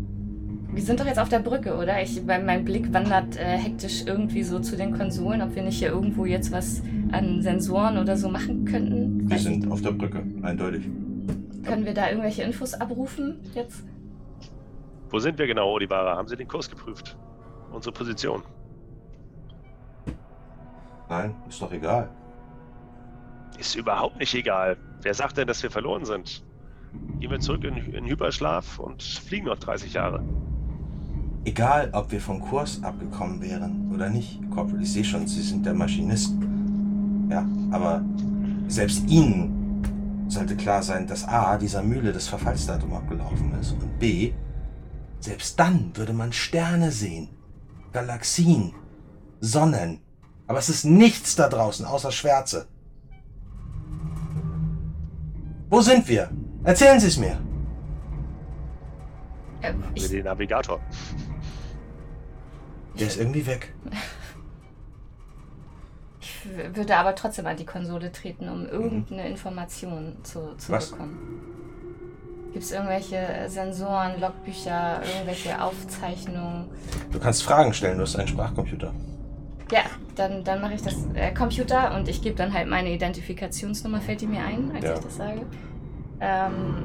Speaker 4: wir sind doch jetzt auf der Brücke, oder? Ich, mein, mein Blick wandert äh, hektisch irgendwie so zu den Konsolen, ob wir nicht hier irgendwo jetzt was an Sensoren oder so machen könnten.
Speaker 2: Wir sind auf der Brücke, eindeutig.
Speaker 4: Können wir da irgendwelche Infos abrufen jetzt?
Speaker 3: Wo sind wir genau, Olivara? Haben Sie den Kurs geprüft? Unsere Position.
Speaker 2: Nein, ist doch egal.
Speaker 3: Ist überhaupt nicht egal. Wer sagt denn, dass wir verloren sind? Gehen wir zurück in, in Hyperschlaf und fliegen noch 30 Jahre.
Speaker 2: Egal, ob wir vom Kurs abgekommen wären oder nicht. Corporal, ich sehe schon, Sie sind der Maschinist. Ja, aber selbst Ihnen sollte klar sein, dass A, dieser Mühle das Verfallsdatum abgelaufen ist und B, selbst dann würde man Sterne sehen, Galaxien, Sonnen. Aber es ist nichts da draußen außer Schwärze. Wo sind wir? Erzählen Sie es mir.
Speaker 4: Äh, ich,
Speaker 3: dem Navigator.
Speaker 2: Der ist irgendwie weg.
Speaker 4: ich würde aber trotzdem an die Konsole treten, um irgendeine Information zu, zu
Speaker 2: Was?
Speaker 4: bekommen. Gibt es irgendwelche Sensoren, Logbücher, irgendwelche Aufzeichnungen?
Speaker 2: Du kannst Fragen stellen, du hast einen Sprachcomputer.
Speaker 4: Ja, dann, dann mache ich das äh, Computer und ich gebe dann halt meine Identifikationsnummer, fällt die mir ein, als
Speaker 2: Ja.
Speaker 4: ich das sage. Ähm,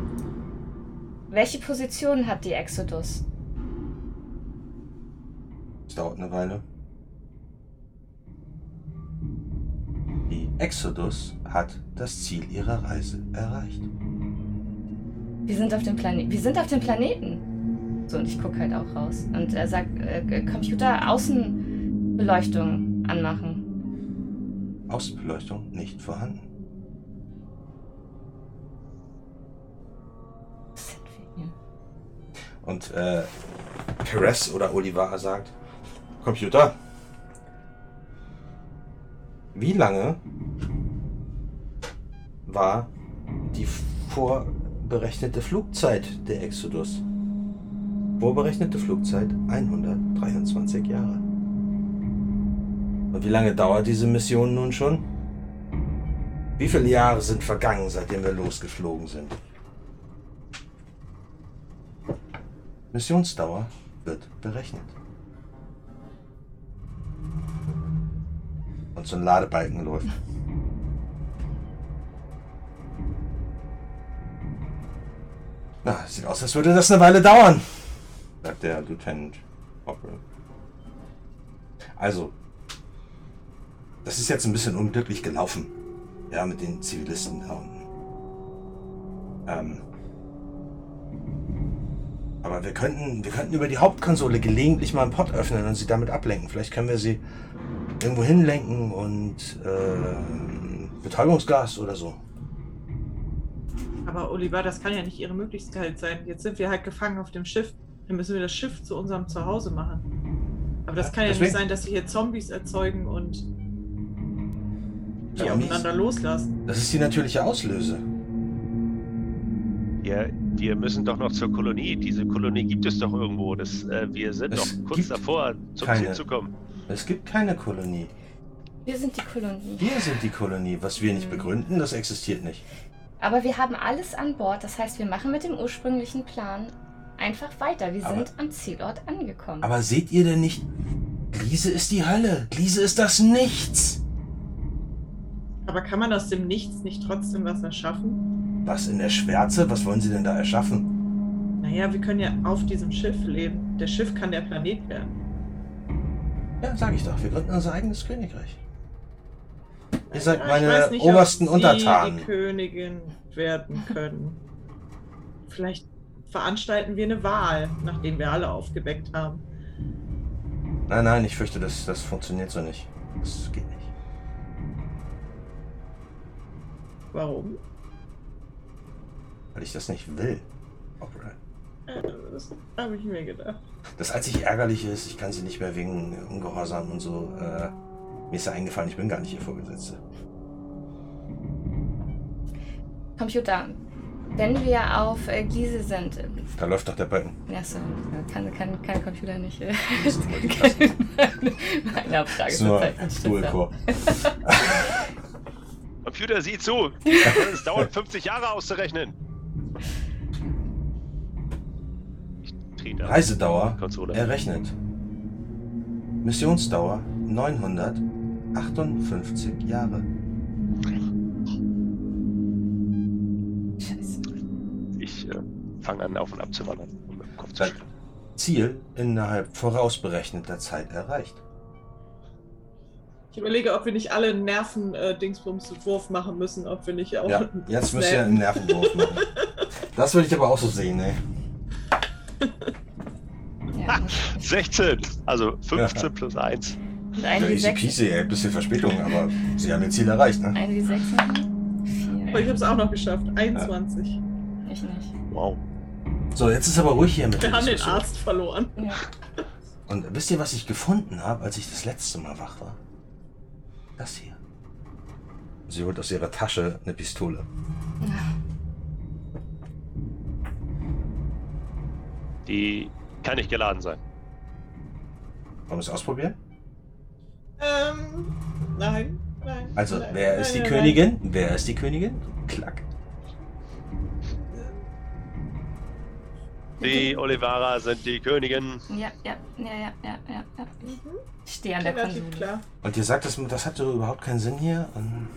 Speaker 4: welche Position hat die Exodus?
Speaker 2: Es dauert eine Weile. Die Exodus hat das Ziel ihrer Reise erreicht.
Speaker 4: Wir sind auf dem Planeten. Wir sind auf dem Planeten. So, und ich gucke halt auch raus. Und er sagt, äh, Computer Außenbeleuchtung anmachen.
Speaker 2: Außenbeleuchtung nicht vorhanden.
Speaker 4: Was sind wir hier?
Speaker 2: Und äh, Perez oder Oliver sagt, Computer, wie lange war die vorberechnete Flugzeit der Exodus? Vorberechnete Flugzeit 123 Jahre. Und wie lange dauert diese Mission nun schon? Wie viele Jahre sind vergangen, seitdem wir losgeflogen sind? Missionsdauer wird berechnet. Und so ein Ladebalken läuft. Na, sieht aus, als würde das eine Weile dauern, sagt der Lieutenant Hopper. Also, das ist jetzt ein bisschen unglücklich gelaufen. Ja, mit den Zivilisten da unten. Ähm, aber wir könnten, wir könnten über die Hauptkonsole gelegentlich mal einen Pod öffnen und sie damit ablenken. Vielleicht können wir sie irgendwo hinlenken und äh, Betäubungsgas oder so.
Speaker 5: Aber Oliver, das kann ja nicht ihre Möglichkeit sein. Jetzt sind wir halt gefangen auf dem Schiff. Dann müssen wir das Schiff zu unserem Zuhause machen. Aber das
Speaker 2: Ja,
Speaker 5: kann ja
Speaker 2: deswegen-
Speaker 5: nicht sein, dass sie hier Zombies erzeugen und die
Speaker 2: Zombies?
Speaker 5: aufeinander loslassen.
Speaker 2: Das ist die natürliche Auslöse.
Speaker 3: Wir, wir müssen doch noch zur Kolonie. Diese Kolonie gibt es doch irgendwo. Das, äh, wir sind
Speaker 2: Es
Speaker 3: doch kurz davor, zum
Speaker 2: keine.
Speaker 3: Ziel zu kommen.
Speaker 2: Es gibt keine Kolonie.
Speaker 4: Wir sind die Kolonie.
Speaker 2: Wir sind die Kolonie. Was wir nicht begründen, das existiert nicht.
Speaker 4: Aber wir haben alles an Bord. Das heißt, wir machen mit dem ursprünglichen Plan einfach weiter. Wir
Speaker 2: Aber-
Speaker 4: sind am Zielort angekommen.
Speaker 2: Aber seht ihr denn nicht? Gliese ist die Hölle. Gliese ist das Nichts.
Speaker 5: Aber kann man aus dem Nichts nicht trotzdem was erschaffen?
Speaker 2: Was in der Schwärze? Was wollen sie denn da erschaffen?
Speaker 5: Naja, wir können ja auf diesem Schiff leben. Der Schiff kann der Planet werden.
Speaker 2: Ja, sag ich doch. Wir gründen unser eigenes Königreich. Ihr seid
Speaker 5: Ja,
Speaker 2: meine
Speaker 5: nicht, ob
Speaker 2: obersten
Speaker 5: Sie
Speaker 2: Untertanen.
Speaker 5: die Königin werden können. Vielleicht veranstalten wir eine Wahl, nachdem wir alle aufgeweckt haben.
Speaker 2: Nein, nein, ich fürchte, das, das funktioniert so nicht. Das geht nicht.
Speaker 5: Warum?
Speaker 2: Weil ich das nicht will. Opera.
Speaker 5: Äh, Das habe ich mir gedacht.
Speaker 2: Das einzig Ärgerliche ist, ich kann sie nicht mehr wegen Ungehorsam und so. Äh, mir ist ja eingefallen, ich bin gar nicht ihr Vorgesetzte.
Speaker 4: Computer, wenn wir auf äh, Gliese sind. äh,
Speaker 2: Da läuft doch der Balken.
Speaker 4: Achso, kann, kann, kann Computer nicht. Äh,
Speaker 2: Das ist
Speaker 4: meine Abfrage
Speaker 2: nur
Speaker 4: verzeichnen.
Speaker 3: Computer, sieh zu! Es dauert 50 Jahre auszurechnen.
Speaker 2: Reisedauer
Speaker 3: Konsole.
Speaker 2: errechnet. Missionsdauer 958 Jahre.
Speaker 4: Scheiße.
Speaker 3: Ich äh, fange an, auf und ab zu wandern, um mit dem Kopf zu
Speaker 2: Dann-
Speaker 3: schütteln.
Speaker 2: Ziel innerhalb vorausberechneter Zeit erreicht.
Speaker 5: Ich überlege, ob wir nicht alle einen Nerven-Dingsbums-Wurf machen müssen, ob wir nicht auch.
Speaker 2: Ja, jetzt müsst ihr einen Nervenwurf machen. Das würde ich aber auch so sehen, ey.
Speaker 4: Ja,
Speaker 3: 16! Also 15
Speaker 2: Ja.
Speaker 3: plus 1.
Speaker 4: und ein
Speaker 2: Ja,
Speaker 4: wie
Speaker 2: easy peasy, ey. Bisschen Verspätung, aber sie haben ihr Ziel erreicht, ne?
Speaker 4: Ein wie sechs machen?
Speaker 5: Aber ich es auch noch geschafft. 21.
Speaker 4: Ich nicht.
Speaker 3: Wow.
Speaker 2: So, jetzt ist aber ruhig hier mit
Speaker 5: Wir haben den. Arzt verloren.
Speaker 4: Ja.
Speaker 2: Und wisst ihr, was ich gefunden habe, als ich das letzte Mal wach war? Das hier. Sie holt aus ihrer Tasche eine Pistole.
Speaker 3: Die kann nicht geladen sein.
Speaker 2: Wollen wir es ausprobieren?
Speaker 5: Ähm, nein, nein.
Speaker 2: Also,
Speaker 5: nein,
Speaker 2: wer
Speaker 5: nein,
Speaker 2: ist die
Speaker 5: nein,
Speaker 2: Königin? Wer ist die Königin? Klack.
Speaker 3: Die Olivara sind die Königin.
Speaker 4: Ja, ja, ja, ja, ja, ja. ja.
Speaker 5: Mhm.
Speaker 4: Ich stehe an der Konsole.
Speaker 5: klar.
Speaker 2: Und ihr sagt, das, das hatte überhaupt keinen Sinn hier? Und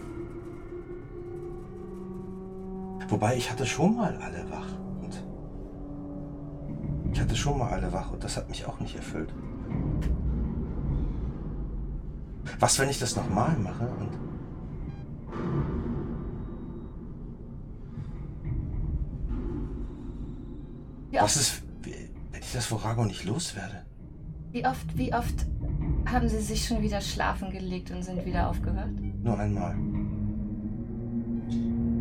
Speaker 2: Wobei, ich hatte schon mal alle wach. Und ich hatte schon mal alle wach und das hat mich auch nicht erfüllt. Was, wenn ich das nochmal mache und...
Speaker 4: Wie
Speaker 2: Was
Speaker 4: oft,
Speaker 2: ist, wenn ich das Vorago nicht loswerde?
Speaker 4: wie oft, wie oft haben Sie sich schon wieder schlafen gelegt und sind wieder aufgehört?
Speaker 2: Nur einmal.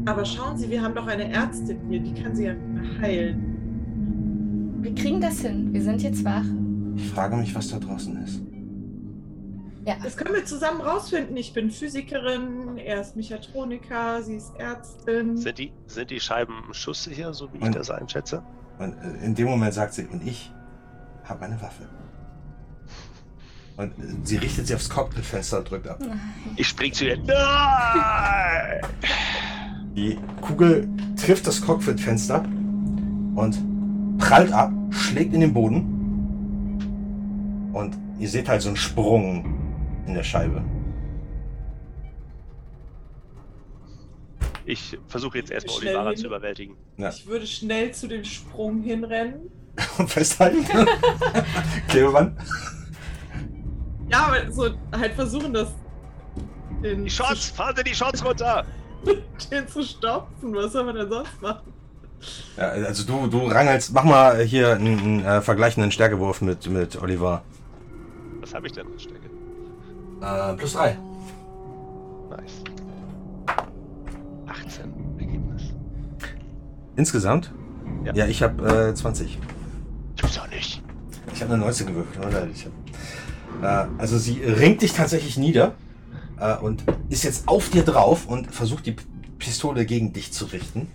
Speaker 5: Aber schauen Sie, wir haben doch eine Ärztin hier, die kann Sie ja heilen.
Speaker 4: Wir kriegen das hin. Wir sind jetzt wach.
Speaker 2: Ich frage mich, was da draußen ist.
Speaker 4: Ja,
Speaker 5: Das können wir zusammen rausfinden. Ich bin Physikerin, er ist Mechatroniker, sie ist Ärztin.
Speaker 3: Sind die, sind die Scheiben schusssicher, so wie ich
Speaker 2: Und-
Speaker 3: das einschätze?
Speaker 2: Und äh, in dem Moment sagt sie, und ich habe eine Waffe. Und äh, sie richtet sie aufs Cockpitfenster und drückt ab.
Speaker 3: Ich spring zu ihr. Nein!
Speaker 2: Die Kugel trifft das Cockpitfenster und prallt ab, schlägt in den Boden. Und ihr seht halt so einen Sprung in der Scheibe.
Speaker 3: Ich versuche jetzt erstmal Olivara
Speaker 5: hin.
Speaker 3: zu überwältigen.
Speaker 2: Ja.
Speaker 5: Ich würde schnell zu dem Sprung hinrennen.
Speaker 2: Und festhalten. Klebeband.
Speaker 5: Ja, aber so halt versuchen, das den,
Speaker 3: Die Shots! Fahren Sie die Shots runter!
Speaker 5: Den zu stopfen. Was soll man denn sonst machen?
Speaker 2: Ja, also du, du rangelst, mach mal hier einen, einen äh, vergleichenden Stärkewurf mit, mit Oliver.
Speaker 3: Was habe ich denn für Stärke?
Speaker 2: Äh, plus drei.
Speaker 3: Nice. 18 Ergebnis.
Speaker 2: Insgesamt?
Speaker 3: Ja.
Speaker 2: Ja, ich habe äh, 20.
Speaker 3: Tust doch nicht.
Speaker 2: Ich habe eine 19 gewürfelt, oder? Hab, äh, also sie ringt dich tatsächlich nieder äh, und ist jetzt auf dir drauf und versucht die Pistole gegen dich zu richten.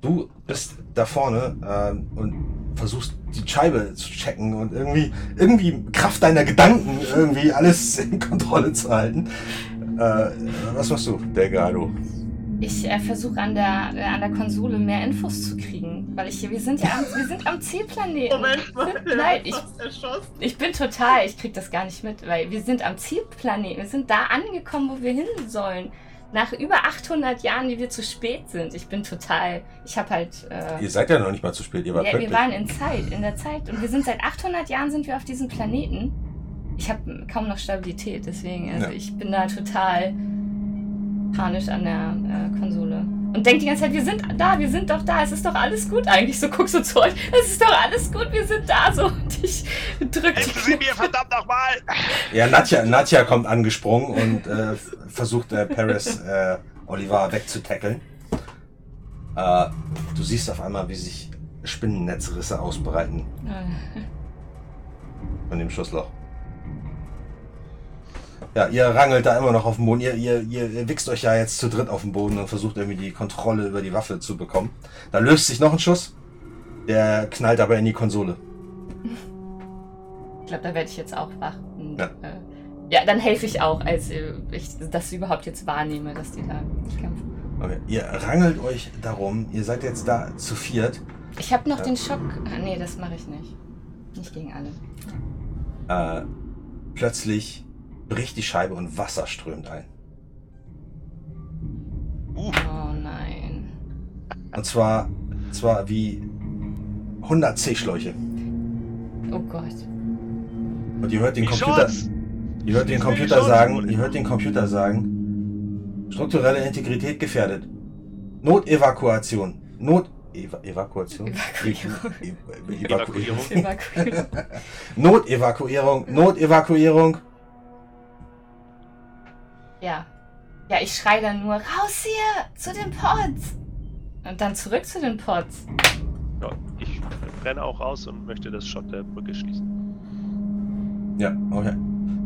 Speaker 2: Du bist da vorne äh, und versuchst die Scheibe zu checken und irgendwie, irgendwie Kraft deiner Gedanken irgendwie alles in Kontrolle zu halten. Äh, was machst du, Delgado?
Speaker 4: Ich äh, versuche an der, äh, an der Konsole mehr Infos zu kriegen. Weil ich, wir sind ja am, wir sind am Zielplaneten.
Speaker 5: Moment mal,
Speaker 4: Nein, ich, ich bin total, ich krieg das gar nicht mit, weil wir sind am Zielplaneten. Wir sind da angekommen, wo wir hin sollen. Nach über 800 Jahren, die wir zu spät sind. Ich bin total, ich habe halt... Äh,
Speaker 2: Ihr seid ja noch nicht mal zu spät, ihr wart
Speaker 4: Ja, wir waren in Zeit, in der Zeit. Und wir sind seit 800 Jahren sind wir auf diesem Planeten. Ich habe kaum noch Stabilität, deswegen, also
Speaker 2: Ja.
Speaker 4: ich bin da total panisch an der äh, Konsole. Und denk die ganze Zeit, wir sind da, wir sind doch da, es ist doch alles gut eigentlich. So guckst du zu euch, es ist doch alles gut, wir sind da. So, und ich drück die
Speaker 3: Helfen Sie mir, verdammt nochmal!
Speaker 2: Ja, Nadja, Nadja kommt angesprungen und äh, versucht äh, Paris äh, Oliver wegzutackeln. Äh, du siehst auf einmal, wie sich Spinnennetzrisse ausbreiten
Speaker 4: Äh,
Speaker 2: von dem Schussloch. Ja, ihr rangelt da immer noch auf dem Boden. Ihr, ihr, ihr wichst euch ja jetzt zu dritt auf den Boden und versucht irgendwie die Kontrolle über die Waffe zu bekommen. Da löst sich noch ein Schuss. Der knallt aber in die Konsole.
Speaker 4: Ich glaube, da werde ich jetzt auch wach. Und,
Speaker 2: Ja.
Speaker 4: Äh, ja, dann helfe ich auch, als äh, ich das überhaupt jetzt wahrnehme, dass die da kämpfen.
Speaker 2: Okay. Ihr rangelt euch darum. Ihr seid jetzt da zu viert.
Speaker 4: Ich habe noch
Speaker 2: Ja.
Speaker 4: den Schock. Ah, nee, das mache ich nicht. Nicht gegen alle.
Speaker 2: Äh, plötzlich bricht die Scheibe und Wasser strömt ein.
Speaker 3: Uh,
Speaker 4: Oh nein.
Speaker 2: Und zwar, zwar wie 100 C-Schläuche.
Speaker 4: Oh Gott.
Speaker 2: Und ihr hört den Computer, ihr hört den Computer sagen, ihr hört den Computer sagen, strukturelle Integrität gefährdet. Notevakuation. Not Eva Evakuation?
Speaker 4: Evakuierung.
Speaker 3: Evakuierung.
Speaker 4: Evakuierung.
Speaker 2: Notevakuierung. Notevakuierung.
Speaker 4: Ja. Ja, ich schreie dann nur, raus hier, zu den Pods. Und dann zurück zu den Pods.
Speaker 3: Ja, ich renne auch raus und möchte das Shot der Brücke schließen.
Speaker 2: Ja, okay.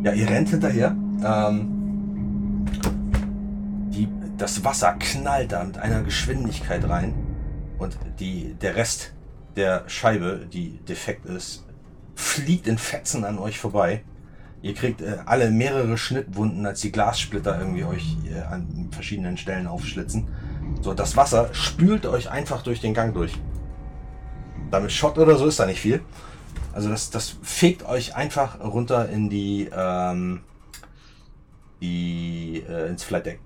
Speaker 2: Ja, ihr rennt hinterher. Ähm, die, das Wasser knallt da mit einer Geschwindigkeit rein und die, der Rest der Scheibe, die defekt ist, fliegt in Fetzen an euch vorbei. Ihr kriegt äh, alle mehrere Schnittwunden, als die Glassplitter irgendwie euch äh, an verschiedenen Stellen aufschlitzen. So, das Wasser spült euch einfach durch den Gang durch. Damit Schott oder so ist da nicht viel. Also das, das fegt euch einfach runter in die, ähm, die äh, ins Flight Deck.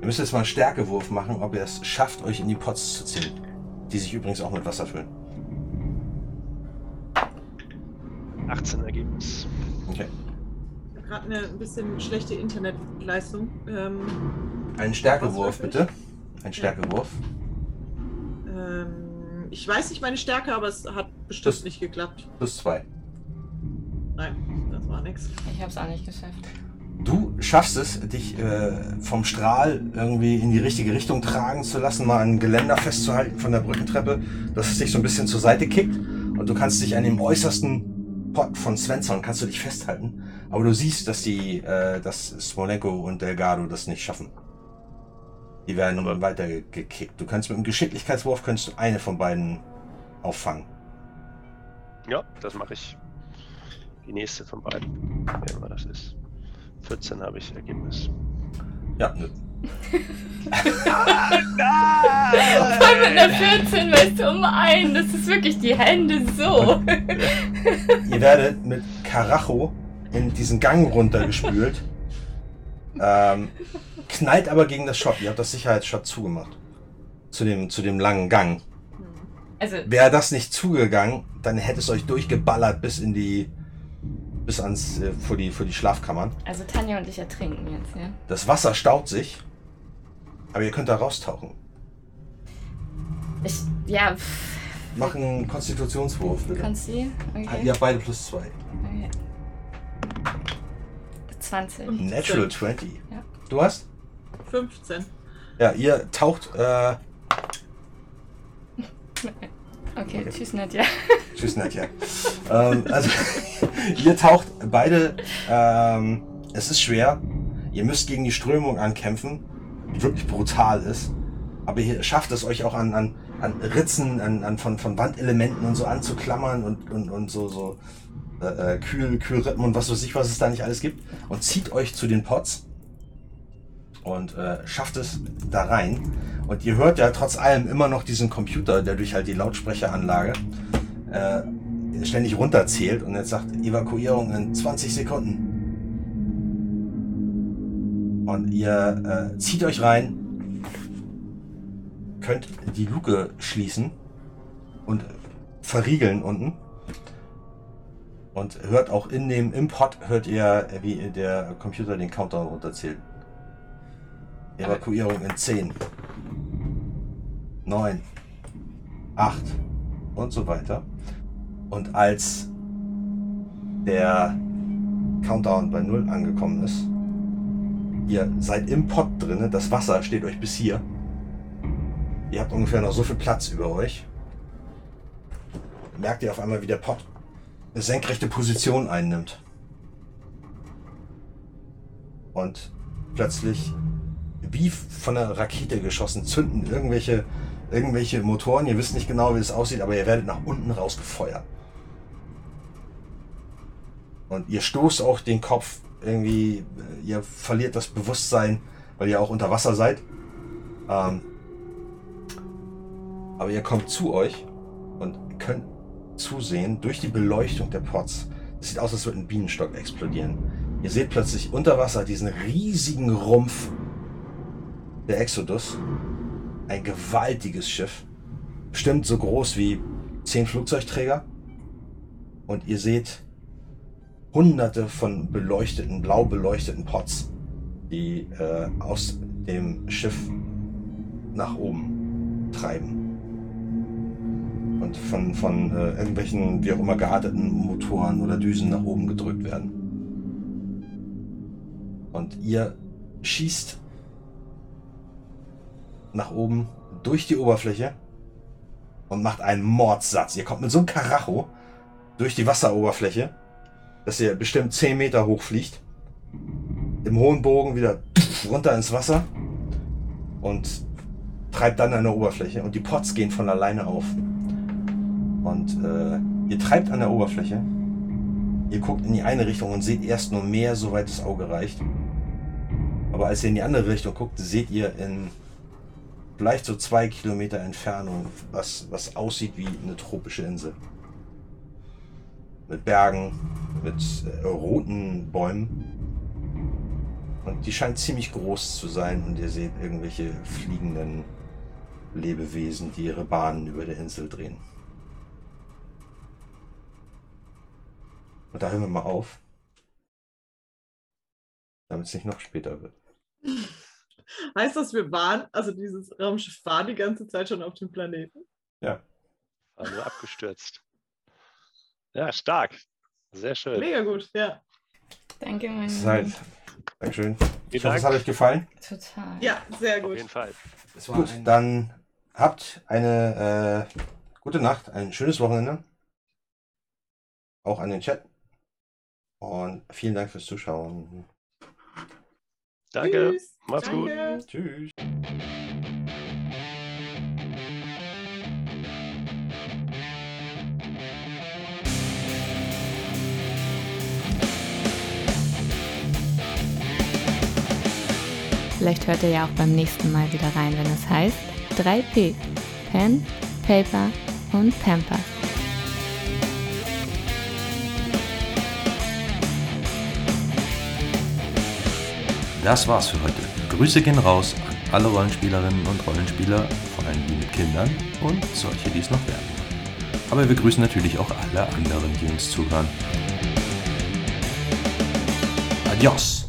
Speaker 2: Ihr müsst jetzt mal einen Stärkewurf machen, ob ihr es schafft, euch in die Pots zu ziehen. Die sich übrigens auch mit Wasser füllen.
Speaker 3: 18 Ergebnis.
Speaker 2: Okay.
Speaker 5: Gerade eine ein bisschen schlechte Internetleistung. Ähm,
Speaker 2: Einen Stärkewurf bitte. Ein Stärkewurf.
Speaker 5: ähm, ich weiß nicht meine Stärke, aber es hat bestimmt
Speaker 2: Das-
Speaker 5: nicht geklappt.
Speaker 2: Plus zwei.
Speaker 5: Nein, das war nix.
Speaker 4: Ich habe es auch nicht geschafft.
Speaker 2: Du schaffst es, dich äh, vom Strahl irgendwie in die richtige Richtung tragen zu lassen, mal ein Geländer festzuhalten von der Brückentreppe, dass es dich so ein bisschen zur Seite kickt und du kannst dich an dem äußersten Pot von Svensson kannst du dich festhalten, aber du siehst, dass die, äh, dass Smolenko und Delgado das nicht schaffen. Die werden
Speaker 3: Aber-
Speaker 2: weiter gekickt. Du kannst mit einem Geschicklichkeitswurf kannst du eine von beiden auffangen.
Speaker 3: Ja, das mache ich. Die nächste von beiden. Wer immer das ist. 14 habe ich Ergebnis.
Speaker 2: Ja, nö.
Speaker 4: Voll mit einer 14, weißt du, um einen. Das ist wirklich die Hände so.
Speaker 2: Ihr werdet mit Karacho in diesen Gang runtergespült. ähm, knallt aber gegen das Schott. Ihr habt das Sicherheitsschott zugemacht. Zu dem, zu dem langen Gang.
Speaker 4: Also,
Speaker 2: Wäre das nicht zugegangen, dann hätte es euch durchgeballert bis in die. bis ans. Äh, vor, die, vor die Schlafkammern.
Speaker 4: also Tanja und ich ertrinken jetzt, ja.
Speaker 2: Das Wasser staut sich. Aber ihr könnt da raustauchen.
Speaker 4: Ich, ja, pff,
Speaker 2: Mach einen Konstitutionswurf, bitte.
Speaker 4: kannst du? Okay.
Speaker 2: Ihr habt beide plus zwei.
Speaker 4: okay. 20.
Speaker 2: Natural 20.
Speaker 4: Ja.
Speaker 2: Du hast?
Speaker 5: 15.
Speaker 2: Ja, ihr taucht. Äh,
Speaker 4: Okay, tschüss Nadja.
Speaker 2: Tschüss, Nadja. ähm, also, ihr taucht beide. Ähm, es ist schwer. Ihr müsst gegen die Strömung ankämpfen, die wirklich brutal ist. Aber ihr schafft es euch auch an, an, an Ritzen, an, an von, von Wandelementen und so anzuklammern und, und, und so, so äh, äh, Kühl, Kühlrippen und was weiß ich, was es da nicht alles gibt. Und zieht euch zu den Pots und äh, schafft es da rein. Und ihr hört ja trotz allem immer noch diesen Computer, der durch halt die Lautsprecheranlage äh, ständig runterzählt und jetzt sagt Evakuierung in 20 Sekunden. Und ihr äh, zieht euch rein, könnt die Luke schließen und verriegeln unten. Und hört auch in dem im Pod hört ihr, wie der Computer den Countdown runterzählt. Evakuierung in 10, 9, 8 und so weiter. Und als der Countdown bei 0 angekommen ist, ihr seid im Pod drinne, das Wasser steht euch bis hier. Ihr habt ungefähr noch so viel Platz über euch. Merkt ihr auf einmal, wie der Pod eine senkrechte Position einnimmt. Und plötzlich, wie von einer Rakete geschossen, zünden irgendwelche, irgendwelche Motoren. Ihr wisst nicht genau, wie es aussieht, aber ihr werdet nach unten rausgefeuert. Und ihr stoßt auch den Kopf irgendwie, ihr verliert das Bewusstsein, weil ihr auch unter Wasser seid. Ähm, aber ihr kommt zu euch und könnt zusehen durch die Beleuchtung der Pots. Es sieht aus, als würde ein Bienenstock explodieren. Ihr seht plötzlich unter Wasser diesen riesigen Rumpf der Exodus. Ein gewaltiges Schiff. Bestimmt so groß wie zehn Flugzeugträger. Und ihr seht hunderte von beleuchteten, blau beleuchteten Pots, die äh, aus dem Schiff nach oben treiben. Und von, von äh, irgendwelchen, wie auch immer, gearteten Motoren oder Düsen nach oben gedrückt werden. Und ihr schießt nach oben durch die Oberfläche und macht einen Mordsatz. Ihr kommt mit so einem Karacho durch die Wasseroberfläche, dass ihr bestimmt 10 Meter hoch fliegt. Im hohen Bogen wieder runter ins Wasser und treibt dann an der Oberfläche. Und die Pots gehen von alleine auf. Und äh, ihr treibt an der Oberfläche. Ihr guckt in die eine Richtung und seht erst nur Meer, soweit das Auge reicht. Aber als ihr in die andere Richtung guckt, seht ihr in vielleicht so zwei Kilometer Entfernung was, was aussieht wie eine tropische Insel. Mit Bergen, mit äh, roten Bäumen. Und die scheint ziemlich groß zu sein und ihr seht irgendwelche fliegenden Lebewesen, die ihre Bahnen über der Insel drehen. Und da hören wir mal auf. Damit es nicht noch später wird.
Speaker 5: Heißt das, wir waren, also dieses Raumschiff war die ganze Zeit schon auf dem Planeten?
Speaker 2: Ja.
Speaker 3: War nur abgestürzt. Ja, stark. Sehr schön.
Speaker 5: Mega gut, ja.
Speaker 4: Danke, mein
Speaker 2: Seid.
Speaker 4: Lieber.
Speaker 2: Dankeschön.
Speaker 3: Vielen
Speaker 2: Ich hoffe, es hat euch gefallen.
Speaker 4: Total.
Speaker 5: Ja, sehr
Speaker 3: Auf
Speaker 5: gut.
Speaker 3: jeden Fall.
Speaker 2: Es war Gut, dann habt eine äh, gute Nacht, ein schönes Wochenende. Auch an den Chat. Und vielen Dank fürs Zuschauen.
Speaker 3: Danke.
Speaker 5: Tschüss.
Speaker 3: Macht's gut.
Speaker 5: Danke.
Speaker 2: Tschüss.
Speaker 4: Vielleicht hört ihr ja auch beim nächsten Mal wieder rein, wenn es heißt 3P. Pen, Paper und Pampers.
Speaker 1: Das war's für heute. Grüße gehen raus an alle Rollenspielerinnen und Rollenspieler, vor allem die mit Kindern und solche, die es noch werden. Aber wir grüßen natürlich auch alle anderen, die uns zuhören. Adios!